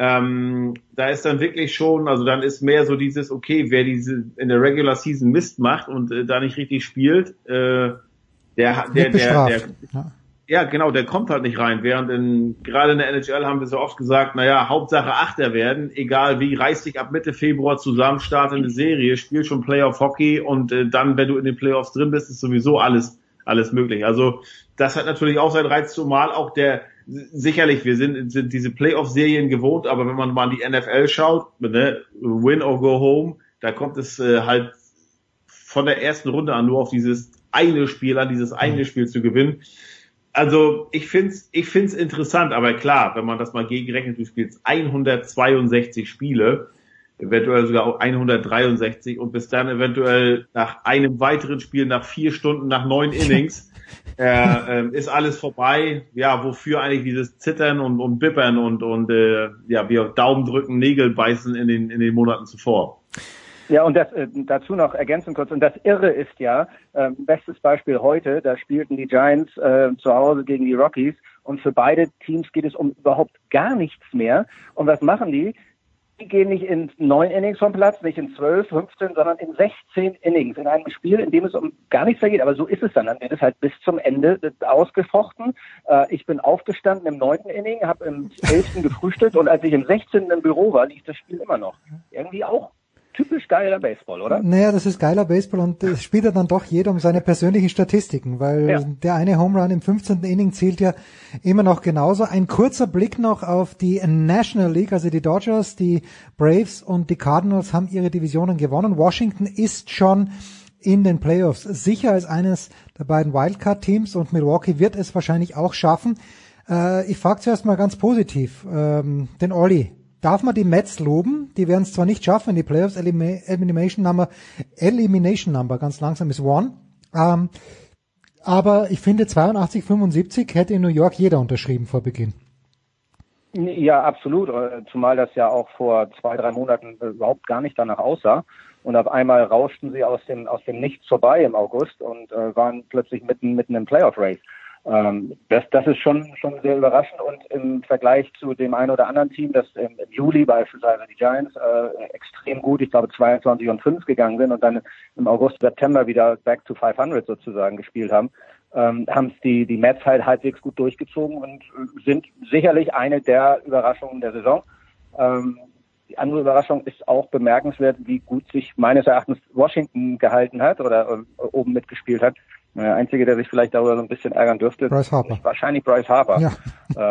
Ähm, da ist dann wirklich schon, also dann ist mehr so dieses, okay, wer diese in der Regular Season Mist macht und äh, da nicht richtig spielt, äh, der, der, der, der, ja. ja. genau, der kommt halt nicht rein. Während in, gerade in der NHL haben wir so oft gesagt, naja, Hauptsache Achter werden, egal wie, reiß dich ab Mitte Februar zusammen, starte eine Serie, spiel schon Playoff Hockey und äh, dann, wenn du in den Playoffs drin bist, ist sowieso alles, alles möglich. Also, das hat natürlich auch seinen Reiz, zumal auch der, sicherlich, wir sind, sind diese Playoff-Serien gewohnt, aber wenn man mal in die NFL schaut, ne, win or go home, da kommt es äh, halt von der ersten Runde an nur auf dieses eine Spiel an, dieses eine Spiel zu gewinnen. Also ich find's, ich find's interessant, aber klar, wenn man das mal gegenrechnet, du spielst 162 Spiele, eventuell sogar 163 und bis dann eventuell nach einem weiteren Spiel, nach vier Stunden, nach neun Innings, äh, äh, ist alles vorbei. Ja, wofür eigentlich dieses Zittern und, und Bippern und, und äh, ja, wir Daumen drücken, Nägel beißen in den, in den Monaten zuvor.
Ja, und das, äh, dazu noch ergänzen kurz. Und das Irre ist ja, äh, bestes Beispiel heute, da spielten die Giants äh, zu Hause gegen die Rockies und für beide Teams geht es um überhaupt gar nichts mehr. Und was machen die? Die gehen nicht in neun Innings vom Platz, nicht in zwölf, 15, sondern in 16 Innings in einem Spiel, in dem es um gar nichts mehr geht. Aber so ist es dann. Dann wird es halt bis zum Ende ausgefochten. Äh, ich bin aufgestanden im neunten Inning, habe im elften gefrühstückt und als ich im 16. im Büro war, lief das Spiel immer noch. Irgendwie auch typisch geiler Baseball, oder?
Naja, das ist geiler Baseball und es spielt ja dann doch jeder um seine persönlichen Statistiken, weil ja. der eine Home Run im 15. Inning zählt ja immer noch genauso. Ein kurzer Blick noch auf die National League, also die Dodgers, die Braves und die Cardinals haben ihre Divisionen gewonnen. Washington ist schon in den Playoffs sicher als eines der beiden Wildcard-Teams und Milwaukee wird es wahrscheinlich auch schaffen. Äh, ich frage zuerst mal ganz positiv, ähm, den Olli. Darf man die Mets loben. Die werden es zwar nicht schaffen in die Playoffs. Elimination Number, Elimination Number, ganz langsam ist One. Ähm, aber ich finde 82, 75 hätte in New York jeder unterschrieben vor Beginn.
Ja, absolut. Äh, Zumal das ja auch vor zwei, drei Monaten äh, überhaupt gar nicht danach aussah. Und auf einmal rauschten sie aus dem, aus dem Nichts vorbei im August und äh, waren plötzlich mitten, mitten im Playoff-Race. Ähm, das, das ist schon, schon sehr überraschend und im Vergleich zu dem einen oder anderen Team, das im, Juli beispielsweise die Giants äh, extrem gut, ich glaube 22 und 5 gegangen sind und dann im August, September wieder back to 500 sozusagen gespielt haben, ähm, haben es die, die Mets halt halbwegs gut durchgezogen und äh, sind sicherlich eine der Überraschungen der Saison. Ähm, die andere Überraschung ist auch bemerkenswert, wie gut sich meines Erachtens Washington gehalten hat oder äh, oben mitgespielt hat. Der Einzige, der sich vielleicht darüber so ein bisschen ärgern dürfte,
Bryce Harper.
ist wahrscheinlich Bryce Harper,
Ja.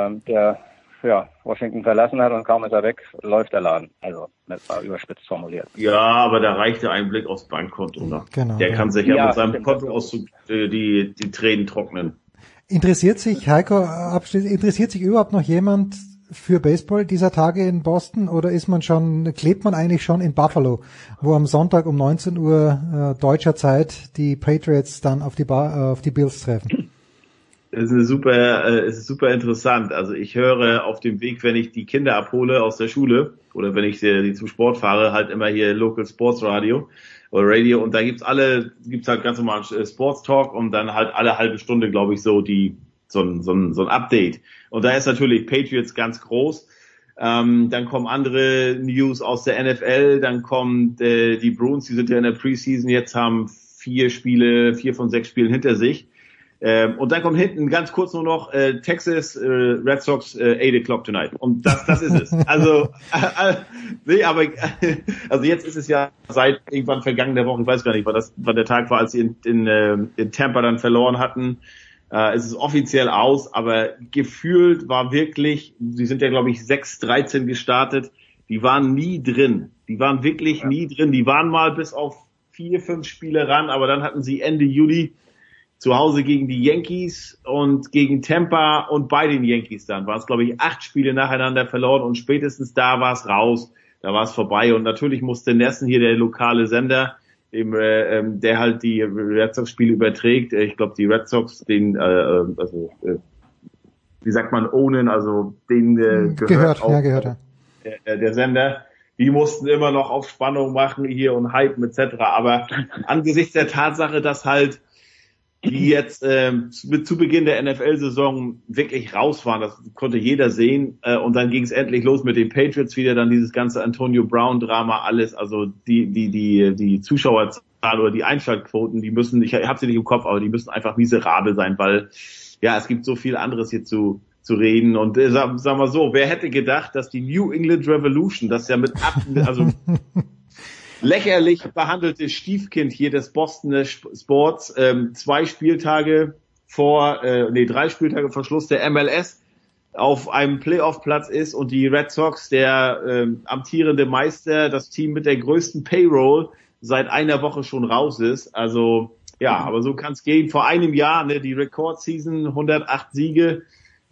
ähm, der ja, Washington verlassen hat und kaum ist er weg, läuft der Laden. Also das war überspitzt formuliert.
Ja, aber da reichte ein Blick aufs Bankkonto. Ne?
Genau,
Der
ja.
kann sich ja,
Ja,
mit seinem. Kontoauszug äh, die, die Tränen trocknen.
Interessiert sich, Heiko, abschließend, interessiert sich überhaupt noch jemand für Baseball dieser Tage in Boston oder ist man schon, klebt man eigentlich schon in Buffalo, wo am Sonntag um 19 Uhr äh, deutscher Zeit die Patriots dann auf die, Bar, äh, auf die Bills treffen?
Es ist eine super, äh, ist super interessant. Also ich höre auf dem Weg, wenn ich die Kinder abhole aus der Schule oder wenn ich sie, die zum Sport fahre, halt immer hier Local Sports Radio oder Radio und da gibt's alle, gibt's halt ganz normal äh, Sports Talk und dann halt alle halbe Stunde, glaube ich, so die so ein, so ein, so ein Update. Und da ist natürlich Patriots ganz groß. Ähm, dann kommen andere News aus der NFL, dann kommen äh, die Bruins, die sind ja in der Preseason, jetzt haben vier Spiele, vier von sechs Spielen hinter sich. Ähm, und dann kommt hinten ganz kurz nur noch äh, Texas äh, Red Sox äh, 8 o'clock tonight. Und das, das ist es. Also, äh, äh, nee, aber äh, also jetzt ist es ja seit irgendwann vergangene Woche, ich weiß gar nicht, wann das wann der Tag war, als sie in, in, äh, in Tampa dann verloren hatten. Äh, es ist offiziell aus, aber gefühlt war wirklich, sie sind ja glaube ich 6-13 gestartet, die waren nie drin. Die waren wirklich nie drin. Die waren mal bis auf vier, fünf Spiele ran, aber dann hatten sie Ende Juli zu Hause gegen die Yankees und gegen Tampa und bei den Yankees dann. Waren es, glaube ich, acht Spiele nacheinander verloren und spätestens da war es raus, da war es vorbei. Und natürlich musste Nessen hier der lokale Sender, dem, äh, ähm, der halt die Red Sox Spiele überträgt, ich glaube die Red Sox, den, äh, äh, also äh, wie sagt man, ownen, also den äh, gehört,
Gehört,
auch,
ja, gehört, ja.
der, der Sender, die mussten immer noch auf Spannung machen hier und hypen etc. Aber angesichts der Tatsache, dass halt die jetzt ähm, zu, zu Beginn der NFL-Saison wirklich raus waren, das konnte jeder sehen. Äh, und dann ging es endlich los mit den Patriots wieder, dann dieses ganze Antonio Brown-Drama, alles. Also die die die die Zuschauerzahl oder die Einschaltquoten, die müssen, ich habe sie nicht im Kopf, aber die müssen einfach miserabel sein, weil ja es gibt so viel anderes hier zu zu reden und äh, sagen sag mal so, wer hätte gedacht, dass die New England Revolution, das ja mit ab, also lächerlich behandelte Stiefkind hier des Boston Sports ähm, zwei Spieltage vor, äh, nee, drei Spieltage vor Schluss der MLS auf einem Playoff-Platz ist und die Red Sox, der ähm, amtierende Meister, das Team mit der größten Payroll seit einer Woche schon raus ist. Also ja, aber so kann es gehen. Vor einem Jahr, ne, die Rekord-Season, 108 Siege,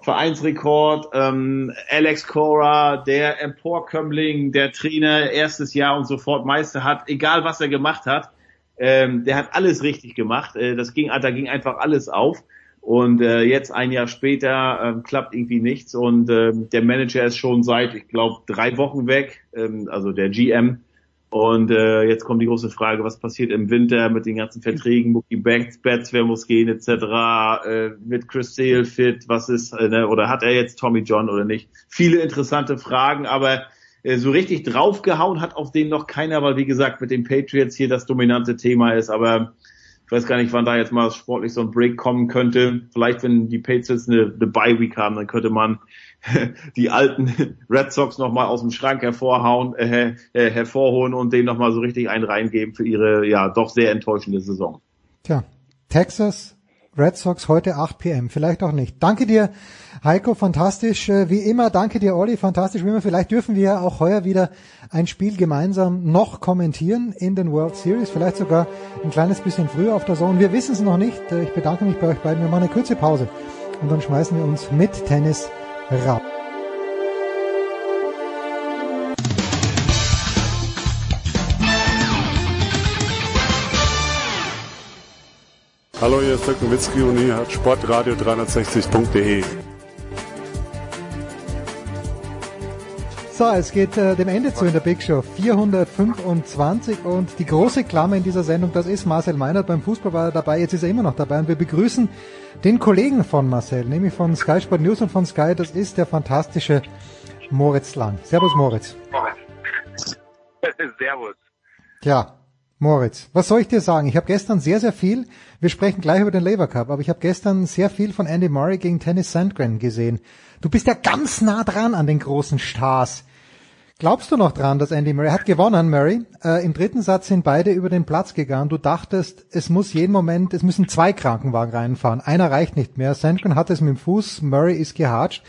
Vereinsrekord, ähm, Alex Cora, der Emporkömmling, der Trainer, erstes Jahr und sofort Meister hat, egal was er gemacht hat, ähm, der hat alles richtig gemacht. Äh, das ging, da ging einfach alles auf. Und äh, jetzt ein Jahr später ähm, klappt irgendwie nichts und ähm, der Manager ist schon seit, ich glaube, drei Wochen weg, ähm, also der GM. Und äh, jetzt kommt die große Frage, was passiert im Winter mit den ganzen Verträgen, Mookie Betts, Betts wer muss gehen etc. Äh, wird Chris Sale fit, was ist, äh, ne, oder hat er jetzt Tommy John oder nicht? Viele interessante Fragen, aber äh, so richtig draufgehauen hat auf den noch keiner, weil wie gesagt mit den Patriots hier das dominante Thema ist, aber ich weiß gar nicht, wann da jetzt mal sportlich so ein Break kommen könnte. Vielleicht, wenn die Patriots eine, eine Bye-Week haben, dann könnte man die alten Red Sox nochmal aus dem Schrank hervorhauen, äh, äh, hervorholen und denen nochmal so richtig einen reingeben für ihre ja doch sehr enttäuschende Saison.
Tja, Texas Red Sox heute 8 p.m. Vielleicht auch nicht. Danke dir, Heiko, fantastisch. Äh, Wie immer, danke dir, Olli, fantastisch. Wie immer, vielleicht dürfen wir ja auch heuer wieder ein Spiel gemeinsam noch kommentieren in den World Series. Vielleicht sogar ein kleines bisschen früher auf der Zone. Wir wissen es noch nicht. Äh, Ich bedanke mich bei euch beiden. Wir machen eine kurze Pause und dann schmeißen wir uns mit Tennis raus.
Hallo, hier ist Dirk Nowitzki und hier hat Sportradio 360.de.
So, es geht äh, dem Ende zu in der Big Show 425 und die große Klammer in dieser Sendung, das ist Marcel Meinert. Beim Fußball war er dabei, jetzt ist er immer noch dabei und wir begrüßen den Kollegen von Marcel, nämlich von Sky Sport News und von Sky, das ist der fantastische Moritz Lang. Servus Moritz.
Servus.
Tja, Moritz, was soll ich dir sagen? Ich habe gestern sehr, sehr viel, wir sprechen gleich über den Labour Cup, aber ich habe gestern sehr viel von Andy Murray gegen Tennis Sandgren gesehen. Du bist ja ganz nah dran an den großen Stars. Glaubst du noch dran, dass Andy Murray hat gewonnen, Murray? Äh, Im dritten Satz sind beide über den Platz gegangen. Du dachtest, es muss jeden Moment, es müssen zwei Krankenwagen reinfahren. Einer reicht nicht mehr. Sandgren hat es mit dem Fuß, Murray ist gehatscht.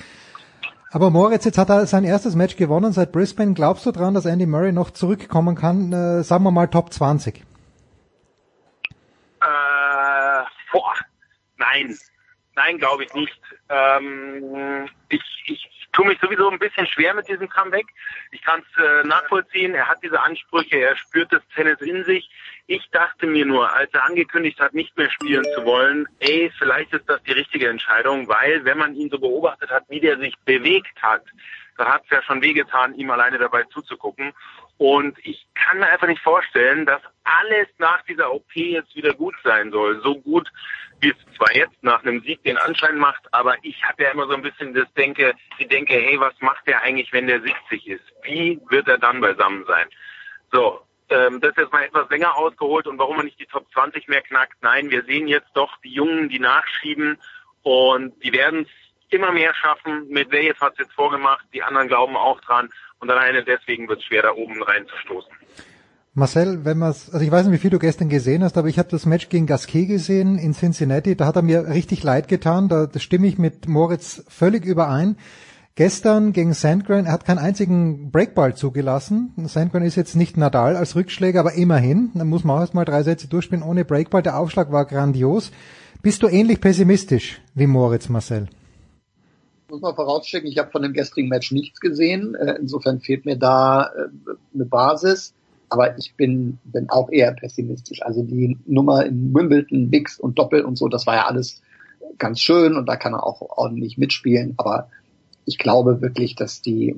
Aber Moritz, jetzt hat er sein erstes Match gewonnen seit Brisbane. Glaubst du dran, dass Andy Murray noch zurückkommen kann? Äh, sagen wir mal Top 20.
Äh, nein. Nein, glaube ich nicht. Ähm, ich, ich tue mich sowieso ein bisschen schwer mit diesem Comeback. Ich kann es äh, nachvollziehen. Er hat diese Ansprüche, er spürt das Tennis in sich. Ich dachte mir nur, als er angekündigt hat, nicht mehr spielen zu wollen, ey, vielleicht ist das die richtige Entscheidung, weil wenn man ihn so beobachtet hat, wie der sich bewegt hat, dann hat es ja schon wehgetan, ihm alleine dabei zuzugucken. Und ich kann mir einfach nicht vorstellen, dass alles nach dieser OP jetzt wieder gut sein soll. So gut, wie es zwar jetzt nach einem Sieg den Anschein macht, aber ich habe ja immer so ein bisschen das Denke, die denke, hey, was macht der eigentlich, wenn der 70 ist? Wie wird er dann beisammen sein? So, ähm, das ist jetzt mal etwas länger ausgeholt und warum man nicht die Top 20 mehr knackt. Nein, wir sehen jetzt doch die Jungen, die nachschieben und die werden es immer mehr schaffen. Mit Medvedev hat es jetzt vorgemacht, die anderen glauben auch dran und alleine deswegen wird es schwer, da oben reinzustoßen.
Marcel, wenn man also ich weiß nicht, wie viel du gestern gesehen hast, aber ich habe das Match gegen Gasquet gesehen in Cincinnati. Da hat er mir richtig leid getan. Da, da stimme ich mit Moritz völlig überein. Gestern gegen Sandgren, er hat keinen einzigen Breakball zugelassen. Sandgren ist jetzt nicht Nadal als Rückschläger, aber immerhin. Da muss man auch erstmal drei Sätze durchspielen ohne Breakball. Der Aufschlag war grandios. Bist du ähnlich pessimistisch wie Moritz, Marcel?
muss man vorausschicken, ich habe von dem gestrigen Match nichts gesehen. Äh, insofern fehlt mir da äh, eine Basis aber ich bin, bin auch eher pessimistisch. Also die Nummer in Wimbledon, Mix und Doppel und so, das war ja alles ganz schön und da kann er auch ordentlich mitspielen. Aber ich glaube wirklich, dass die,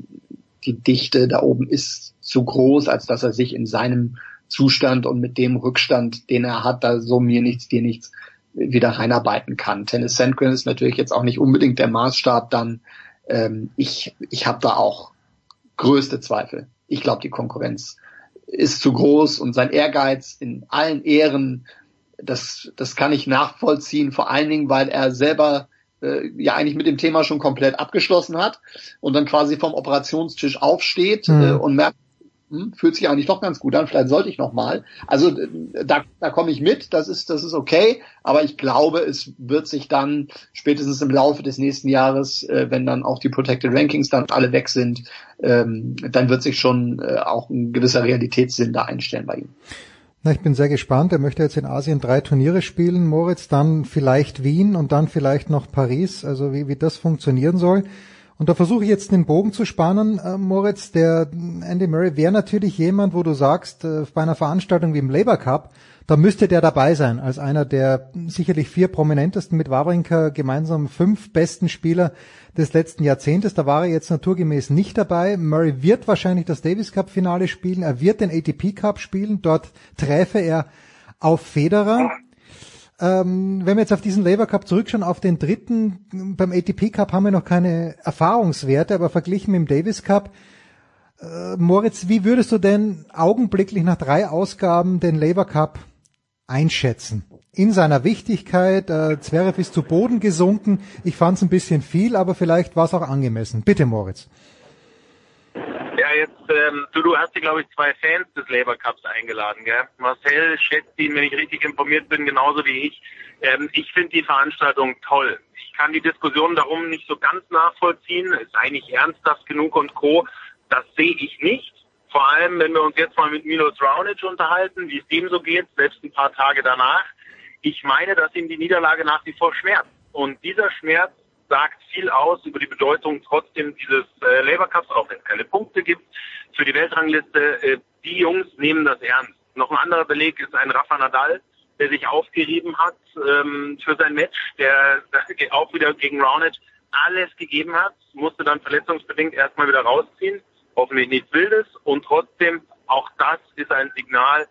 die Dichte da oben ist zu groß, als dass er sich in seinem Zustand und mit dem Rückstand, den er hat, da so mir nichts, dir nichts wieder reinarbeiten kann. Tennis Sandgren ist natürlich jetzt auch nicht unbedingt der Maßstab dann. Ähm, ich ich habe da auch größte Zweifel. Ich glaube, die Konkurrenz ist zu groß und sein Ehrgeiz in allen Ehren, das, das kann ich nachvollziehen, vor allen Dingen, weil er selber äh, ja eigentlich mit dem Thema schon komplett abgeschlossen hat und dann quasi vom Operationstisch aufsteht mhm. äh, und merkt, hm, fühlt sich eigentlich doch ganz gut an, vielleicht sollte ich noch mal. Also da, da komme ich mit, das ist, das ist okay, aber ich glaube, es wird sich dann spätestens im Laufe des nächsten Jahres, äh, wenn dann auch die Protected Rankings dann alle weg sind, ähm, dann wird sich schon äh, auch ein gewisser Realitätssinn da einstellen bei ihm.
Na, ich bin sehr gespannt. Er möchte jetzt in Asien drei Turniere spielen, Moritz, dann vielleicht Wien und dann vielleicht noch Paris, also wie, wie das funktionieren soll. Und da versuche ich jetzt den Bogen zu spannen, äh, Moritz. Der Andy Murray wäre natürlich jemand, wo du sagst, äh, bei einer Veranstaltung wie im Labour Cup, da müsste der dabei sein, als einer der sicherlich vier prominentesten mit Wawrinka gemeinsam fünf besten Spieler des letzten Jahrzehntes. Da war er jetzt naturgemäß nicht dabei. Murray wird wahrscheinlich das Davis Cup Finale spielen. Er wird den ATP Cup spielen. Dort träfe er auf Federer. Ähm, wenn wir jetzt auf diesen Labour Cup zurückschauen, auf den dritten, beim ATP Cup haben wir noch keine Erfahrungswerte, aber verglichen mit dem Davis Cup, äh, Moritz, wie würdest du denn augenblicklich nach drei Ausgaben den Labour Cup einschätzen? In seiner Wichtigkeit, äh, Zverev ist zu Boden gesunken. Ich fand es ein bisschen viel, aber vielleicht war es auch angemessen. Bitte, Moritz.
Jetzt, ähm, du, du hast dir, glaube ich, zwei Fans des Labour Cups eingeladen, gell? Marcel schätzt ihn, wenn ich richtig informiert bin, genauso wie ich. Ähm, ich finde die Veranstaltung toll. Ich kann die Diskussion darum nicht so ganz nachvollziehen. Ist eigentlich ernsthaft genug und Co. Das sehe ich nicht. Vor allem, wenn wir uns jetzt mal mit Milos Raonic unterhalten, wie es dem so geht, selbst ein paar Tage danach. Ich meine, dass ihm die Niederlage nach wie vor schmerzt. Und dieser Schmerz sagt viel aus über die Bedeutung trotzdem dieses äh, Labour Cups, auch wenn es keine Punkte gibt für die Weltrangliste. Äh, die Jungs nehmen das ernst. Noch ein anderer Beleg ist ein Rafa Nadal, der sich aufgerieben hat ähm, für sein Match, der auch wieder gegen Raonic alles gegeben hat, musste dann verletzungsbedingt erstmal wieder rausziehen. Hoffentlich nichts Wildes und trotzdem, auch das ist ein Signal,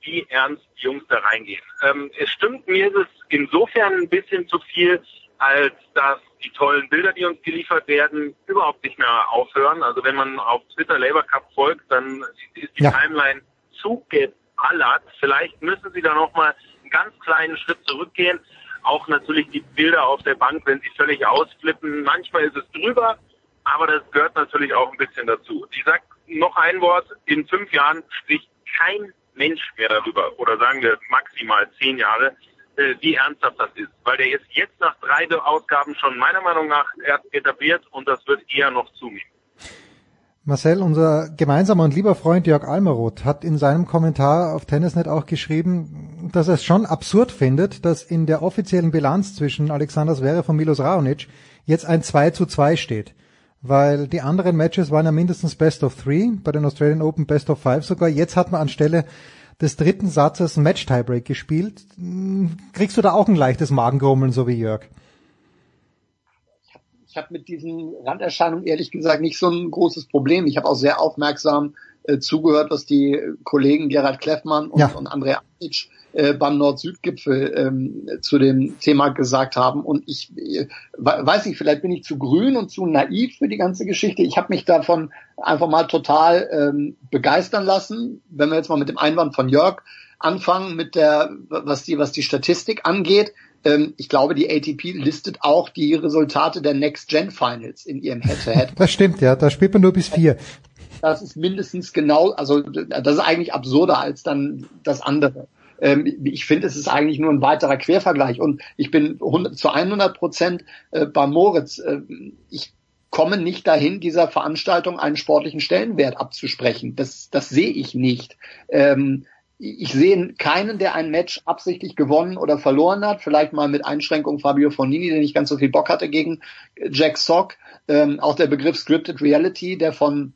wie ernst die Jungs da reingehen. Ähm, es stimmt, mir ist es insofern ein bisschen zu viel, als dass die tollen Bilder, die uns geliefert werden, überhaupt nicht mehr aufhören. Also wenn man auf Twitter Labour Cup folgt, dann ist die ja. Timeline zugeballert. Vielleicht müssen sie da nochmal einen ganz kleinen Schritt zurückgehen. Auch natürlich die Bilder auf der Bank, wenn sie völlig ausflippen. Manchmal ist es drüber, aber das gehört natürlich auch ein bisschen dazu. Ich sag noch ein Wort, in fünf Jahren spricht kein Mensch mehr darüber, oder sagen wir maximal zehn Jahre, wie ernsthaft das ist. Weil der ist jetzt nach drei Ausgaben schon meiner Meinung nach etabliert und das wird eher noch zunehmen.
Marcel, unser gemeinsamer und lieber Freund Jörg Almeroth hat in seinem Kommentar auf Tennisnet auch geschrieben, dass er es schon absurd findet, dass in der offiziellen Bilanz zwischen Alexander Zverev und Milos Raonic jetzt ein 2 zu 2 steht. Weil die anderen Matches waren ja mindestens Best of Three, bei den Australian Open Best of Five sogar. Jetzt hat man anstelle des dritten Satzes ein Match-Tiebreak gespielt. Kriegst du da auch ein leichtes Magengrummeln, so wie Jörg?
Ich habe mit diesen Randerscheinungen ehrlich gesagt nicht so ein großes Problem. Ich habe auch sehr aufmerksam äh, zugehört, was die Kollegen Gerhard Kleffmann und, ja. und Andrea Anic äh, beim Nord-Süd-Gipfel ähm, zu dem Thema gesagt haben. Und ich äh, weiß nicht, vielleicht bin ich zu grün und zu naiv für die ganze Geschichte. Ich habe mich davon einfach mal total ähm, begeistern lassen. Wenn wir jetzt mal mit dem Einwand von Jörg anfangen, mit der, was die, was die Statistik angeht. Ähm, ich glaube, die ATP listet auch die Resultate der Next Gen Finals in ihrem Head-to-Head.
-Head. Das stimmt, ja. Da spielt man nur bis vier
das ist mindestens genau, also das ist eigentlich absurder als dann das andere. Ähm, ich finde, es ist eigentlich nur ein weiterer Quervergleich und ich bin 100, zu 100 Prozent äh, bei Moritz. Äh, ich komme nicht dahin, dieser Veranstaltung einen sportlichen Stellenwert abzusprechen. Das, das sehe ich nicht. Ähm, ich sehe keinen, der ein Match absichtlich gewonnen oder verloren hat. Vielleicht mal mit Einschränkung Fabio Fonini, der nicht ganz so viel Bock hatte gegen Jack Sock. Ähm, auch der Begriff Scripted Reality, der von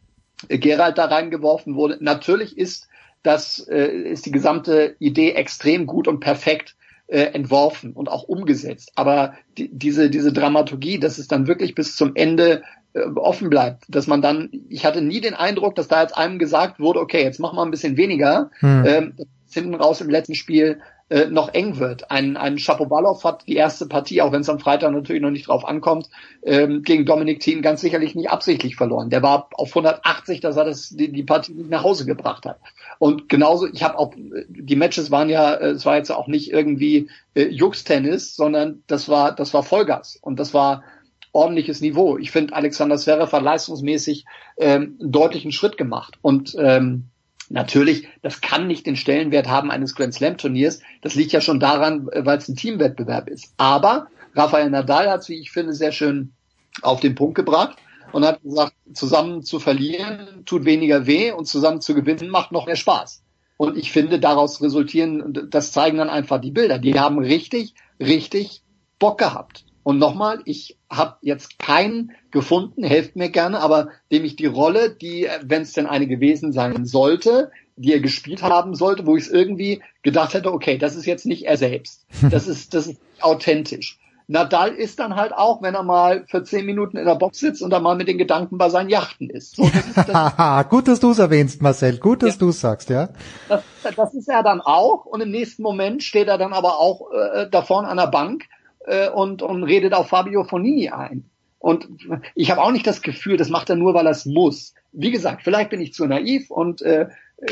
Gerald da reingeworfen wurde. Natürlich ist das äh, ist die gesamte Idee extrem gut und perfekt äh, entworfen und auch umgesetzt. Aber die, diese diese Dramaturgie, dass es dann wirklich bis zum Ende äh, offen bleibt, dass man dann, ich hatte nie den Eindruck, dass da jetzt einem gesagt wurde, okay, jetzt mach mal ein bisschen weniger. Hm. Ähm, hinten raus im letzten Spiel äh, noch eng wird. Ein, ein Shapovalov hat die erste Partie, auch wenn es am Freitag natürlich noch nicht drauf ankommt, ähm, gegen Dominik Thiem ganz sicherlich nicht absichtlich verloren. Der war auf 180, dass er das, die, die Partie nicht nach Hause gebracht hat. Und genauso, ich habe auch, die Matches waren ja, äh, es war jetzt auch nicht irgendwie äh, Jux-Tennis, sondern das war, das war Vollgas. Und das war ordentliches Niveau. Ich finde, Alexander Zverev hat leistungsmäßig ähm, einen deutlichen Schritt gemacht. Und ähm, Natürlich, das kann nicht den Stellenwert haben eines Grand Slam Turniers. Das liegt ja schon daran, äh, weil es ein Teamwettbewerb ist. Aber Rafael Nadal hat, wie ich finde, sehr schön auf den Punkt gebracht und hat gesagt, zusammen zu verlieren tut weniger weh und zusammen zu gewinnen macht noch mehr Spaß. Und ich finde, daraus resultieren, das zeigen dann einfach die Bilder. Die haben richtig, richtig Bock gehabt. Und nochmal, ich habe jetzt keinen gefunden, helft mir gerne, aber dem ich die Rolle, die, wenn es denn eine gewesen sein sollte, die er gespielt haben sollte, wo ich es irgendwie gedacht hätte, okay, das ist jetzt nicht er selbst. Das ist, das ist authentisch. Nadal ist dann halt auch, wenn er mal für zehn Minuten in der Box sitzt und dann mal mit den Gedanken bei seinen Yachten ist. So,
das ist das Gut, dass du es erwähnst, Marcel. Gut, dass ja. du es sagst, ja.
Das, das, ist er dann auch. Und im nächsten Moment steht er dann aber auch äh, da vorne an der Bank äh, und, und redet auf Fabio Fonini ein. Und ich habe auch nicht das Gefühl, das macht er nur, weil er es muss. Wie gesagt, vielleicht bin ich zu naiv und äh,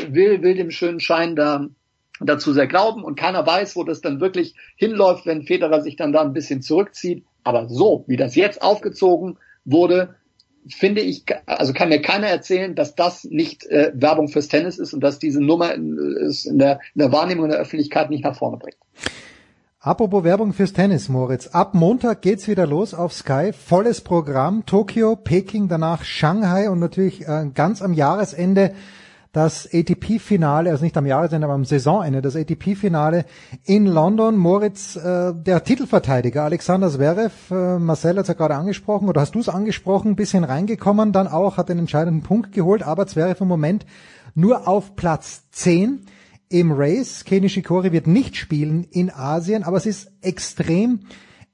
will, will dem schönen Schein da dazu sehr glauben und keiner weiß, wo das dann wirklich hinläuft, wenn Federer sich dann da ein bisschen zurückzieht. Aber so, wie das jetzt aufgezogen wurde, finde ich, also kann mir keiner erzählen, dass das nicht äh, Werbung fürs Tennis ist und dass diese Nummer in, in, der, in der Wahrnehmung der Öffentlichkeit nicht nach vorne bringt.
Apropos Werbung fürs Tennis, Moritz. Ab Montag geht's wieder los auf Sky. Volles Programm. Tokio, Peking, danach Shanghai und natürlich äh, ganz am Jahresende das ATP-Finale, also nicht am Jahresende, aber am Saisonende, das ATP-Finale in London. Moritz, äh, der Titelverteidiger Alexander Zverev, äh, Marcel hat es ja gerade angesprochen, oder hast du es angesprochen, bisschen reingekommen, dann auch, hat den entscheidenden Punkt geholt, aber Zverev im Moment nur auf Platz 10 im Race. Kenny Shikori wird nicht spielen in Asien, aber es ist extrem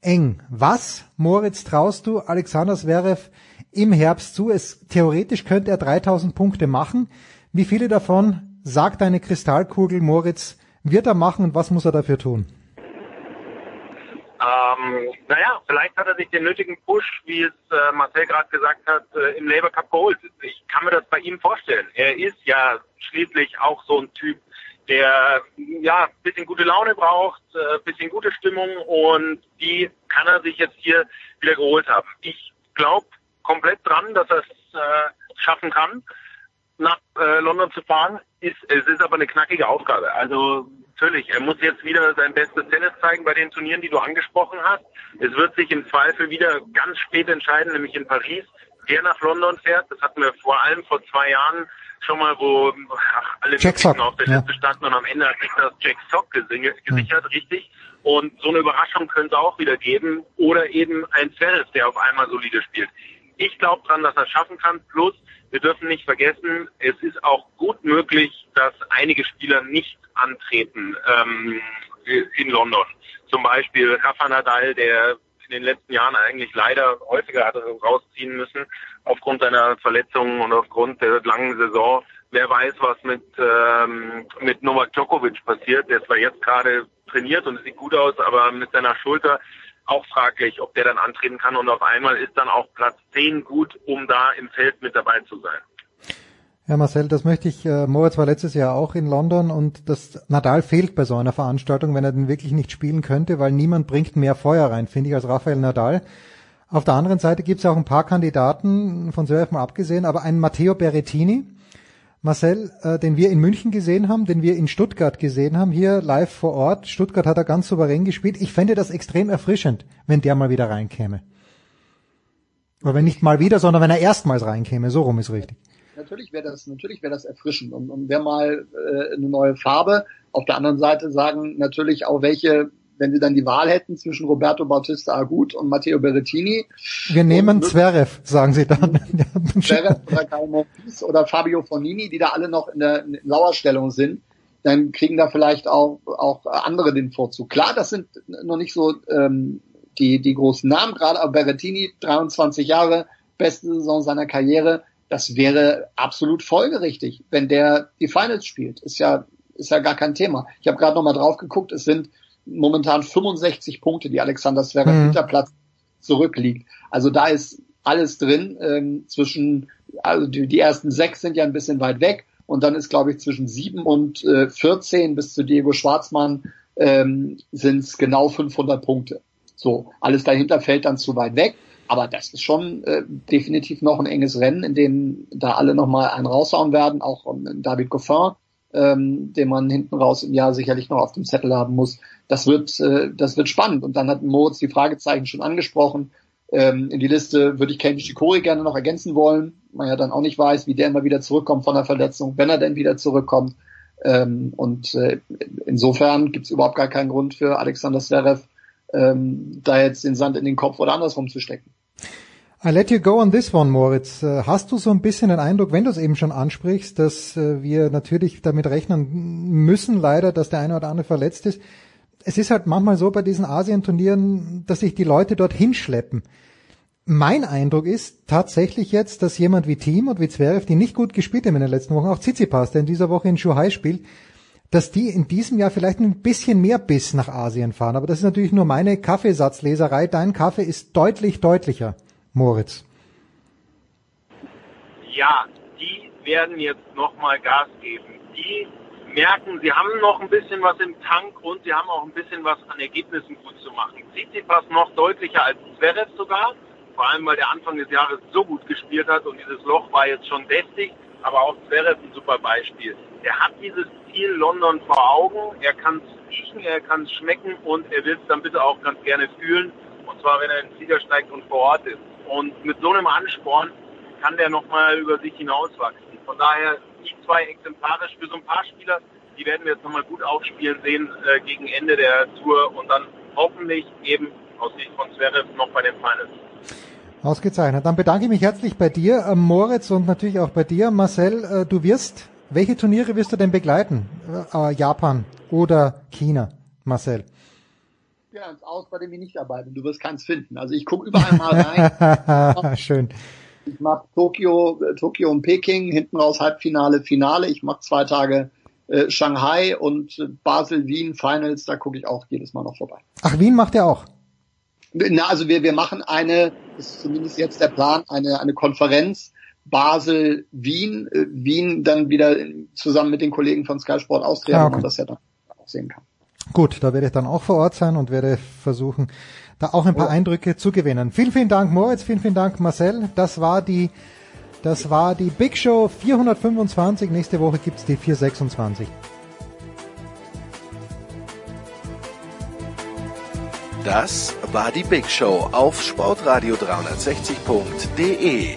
eng. Was, Moritz, traust du Alexander Zverev im Herbst zu? Es, theoretisch könnte er 3000 Punkte machen. Wie viele davon, sagt deine Kristallkugel, Moritz, wird er machen und was muss er dafür tun?
Ähm, naja, vielleicht hat er sich den nötigen Push, wie es äh, Marcel gerade gesagt hat, äh, im Labour Cup geholt. Ich kann mir das bei ihm vorstellen. Er ist ja schließlich auch so ein Typ, der ja bisschen gute Laune braucht, äh, bisschen gute Stimmung und die kann er sich jetzt hier wieder geholt haben. Ich glaube komplett dran, dass er es äh, schaffen kann, nach äh, London zu fahren. Ist, es ist aber eine knackige Aufgabe. Also natürlich, er muss jetzt wieder sein bestes Tennis zeigen bei den Turnieren, die du angesprochen hast. Es wird sich im Zweifel wieder ganz spät entscheiden, nämlich in Paris, wer nach London fährt. Das hatten wir vor allem vor zwei Jahren schon mal, wo ach, alle
Jack
auf der
ja.
Liste standen und am Ende hat sich das Jack Sock gesichert, richtig. Und so eine Überraschung könnte es auch wieder geben. Oder eben ein Zverev, der auf einmal solide spielt. Ich glaube dran, dass er es schaffen kann. Plus, wir dürfen nicht vergessen, es ist auch gut möglich, dass einige Spieler nicht antreten ähm, in London. Zum Beispiel Rafa Nadal, der in den letzten Jahren eigentlich leider häufiger hatte rausziehen müssen aufgrund seiner Verletzungen und aufgrund der langen Saison. Wer weiß, was mit ähm, mit Novak Djokovic passiert. Der zwar jetzt gerade trainiert und sieht gut aus, aber mit seiner Schulter auch fraglich, ob der dann antreten kann. Und auf einmal ist dann auch Platz 10 gut, um da im Feld mit dabei zu sein.
Ja, Marcel, das möchte ich, äh, Moritz war letztes Jahr auch in London und das Nadal fehlt bei so einer Veranstaltung, wenn er den wirklich nicht spielen könnte, weil niemand bringt mehr Feuer rein, finde ich, als Rafael Nadal. Auf der anderen Seite gibt es auch ein paar Kandidaten, von Zverev mal abgesehen, aber einen Matteo Berrettini, Marcel, äh, den wir in München gesehen haben, den wir in Stuttgart gesehen haben, hier live vor Ort. Stuttgart hat er ganz souverän gespielt. Ich fände das extrem erfrischend, wenn der mal wieder reinkäme. Oder wenn nicht mal wieder, sondern wenn er erstmals reinkäme. So rum ist richtig.
Natürlich wäre das, natürlich wäre das erfrischend und, und wäre mal äh, eine neue Farbe. Auf der anderen Seite sagen natürlich auch welche, wenn sie dann die Wahl hätten zwischen Roberto Bautista Agut und Matteo Berrettini.
Wir nehmen Zverev, sagen sie dann.
Zverev oder Kai Monfils oder Fabio Fonini, die da alle noch in der in Lauerstellung sind, dann kriegen da vielleicht auch, auch andere den Vorzug. Klar, das sind noch nicht so ähm, die, die großen Namen, gerade aber Berrettini, 23 Jahre, beste Saison seiner Karriere, das wäre absolut folgerichtig, wenn der die Finals spielt. Ist ja, ist ja gar kein Thema. Ich habe gerade noch mal drauf geguckt, es sind momentan 65 Punkte, die Alexander Zverev
Mhm.
hinter Platz zurückliegt. Also da ist alles drin ähm, zwischen, also die, die ersten sechs sind ja ein bisschen weit weg und dann ist, glaube ich, zwischen sieben und äh, 14 bis zu Diego Schwarzmann ähm, sind es genau 500 Punkte. So, alles dahinter fällt dann zu weit weg. Aber das ist schon äh, definitiv noch ein enges Rennen, in dem da alle nochmal einen raushauen werden, auch um, David Goffin, ähm, den man hinten raus im Jahr sicherlich noch auf dem Zettel haben muss. Das wird, äh, das wird spannend. Und dann hat Moritz die Fragezeichen schon angesprochen. Ähm, in die Liste würde ich Kenji Shikori gerne noch ergänzen wollen. Man ja dann auch nicht weiß, wie der immer wieder zurückkommt von der Verletzung, wenn er denn wieder zurückkommt. Ähm, und äh, insofern gibt es überhaupt gar keinen Grund für Alexander Zverev, ähm, da jetzt den Sand in den Kopf oder andersrum zu stecken.
I let you go on this one, Moritz. Äh, Hast du so ein bisschen den Eindruck, wenn du es eben schon ansprichst, dass äh, wir natürlich damit rechnen müssen, leider, dass der eine oder andere verletzt ist? Es ist halt manchmal so bei diesen Asienturnieren, dass sich die Leute dort hinschleppen. Mein Eindruck ist tatsächlich jetzt, dass jemand wie Team und wie Zverev, die nicht gut gespielt haben in den letzten Wochen, auch Tsitsipas, der in dieser Woche in Shanghai spielt, dass die in diesem Jahr vielleicht ein bisschen mehr Biss nach Asien fahren. Aber das ist natürlich nur meine Kaffeesatzleserei. Dein Kaffee ist deutlich deutlicher, Moritz.
Ja, die werden jetzt nochmal Gas geben. Die merken, sie haben noch ein bisschen was im Tank und sie haben auch ein bisschen was an Ergebnissen gut zu machen. Tsitsipas noch deutlicher als Zverev sogar, vor allem weil der Anfang des Jahres so gut gespielt hat und dieses Loch war jetzt schon deftig, aber auch Zverev ein super Beispiel. Er hat dieses Ziel London vor Augen, er kann es riechen, er kann es schmecken und er will es dann bitte auch ganz gerne fühlen, und zwar wenn er in den Flieger steigt und vor Ort ist. Und mit so einem Ansporn kann der nochmal über sich hinauswachsen. Von daher die zwei exemplarisch für so ein paar Spieler, die werden wir jetzt nochmal gut aufspielen sehen äh, gegen Ende der Tour und dann hoffentlich eben aus Sicht von Zverev noch bei den Finals.
Ausgezeichnet. Dann bedanke ich mich herzlich bei dir, äh, Moritz, und natürlich auch bei dir, Marcel. Äh, du wirst Welche Turniere wirst du denn begleiten? Äh, Japan oder China, Marcel?
Ja, ins Aus, bei dem ich nicht bin. Du wirst keins finden. Also ich gucke überall mal rein.
Schön.
Ich mache Tokio, Tokio und Peking, hinten raus Halbfinale, Finale. Ich mache zwei Tage äh, Shanghai und Basel, Wien, Finals. Da gucke ich auch jedes Mal noch vorbei.
Ach, Wien macht er auch?
Na, also wir, wir machen eine, ist zumindest jetzt der Plan, eine, eine Konferenz Basel, Wien, äh, Wien dann wieder zusammen mit den Kollegen von Sky Sport Austria, ah, okay. wo man das ja dann auch sehen kann.
Gut, da werde ich dann auch vor Ort sein und werde versuchen, da auch ein paar oh. Eindrücke zu gewinnen. Vielen, vielen Dank Moritz, vielen, vielen Dank Marcel. Das war die, das war die Big Show 425. Nächste Woche gibt's die 426.
Das war die Big Show auf sportradio360.de.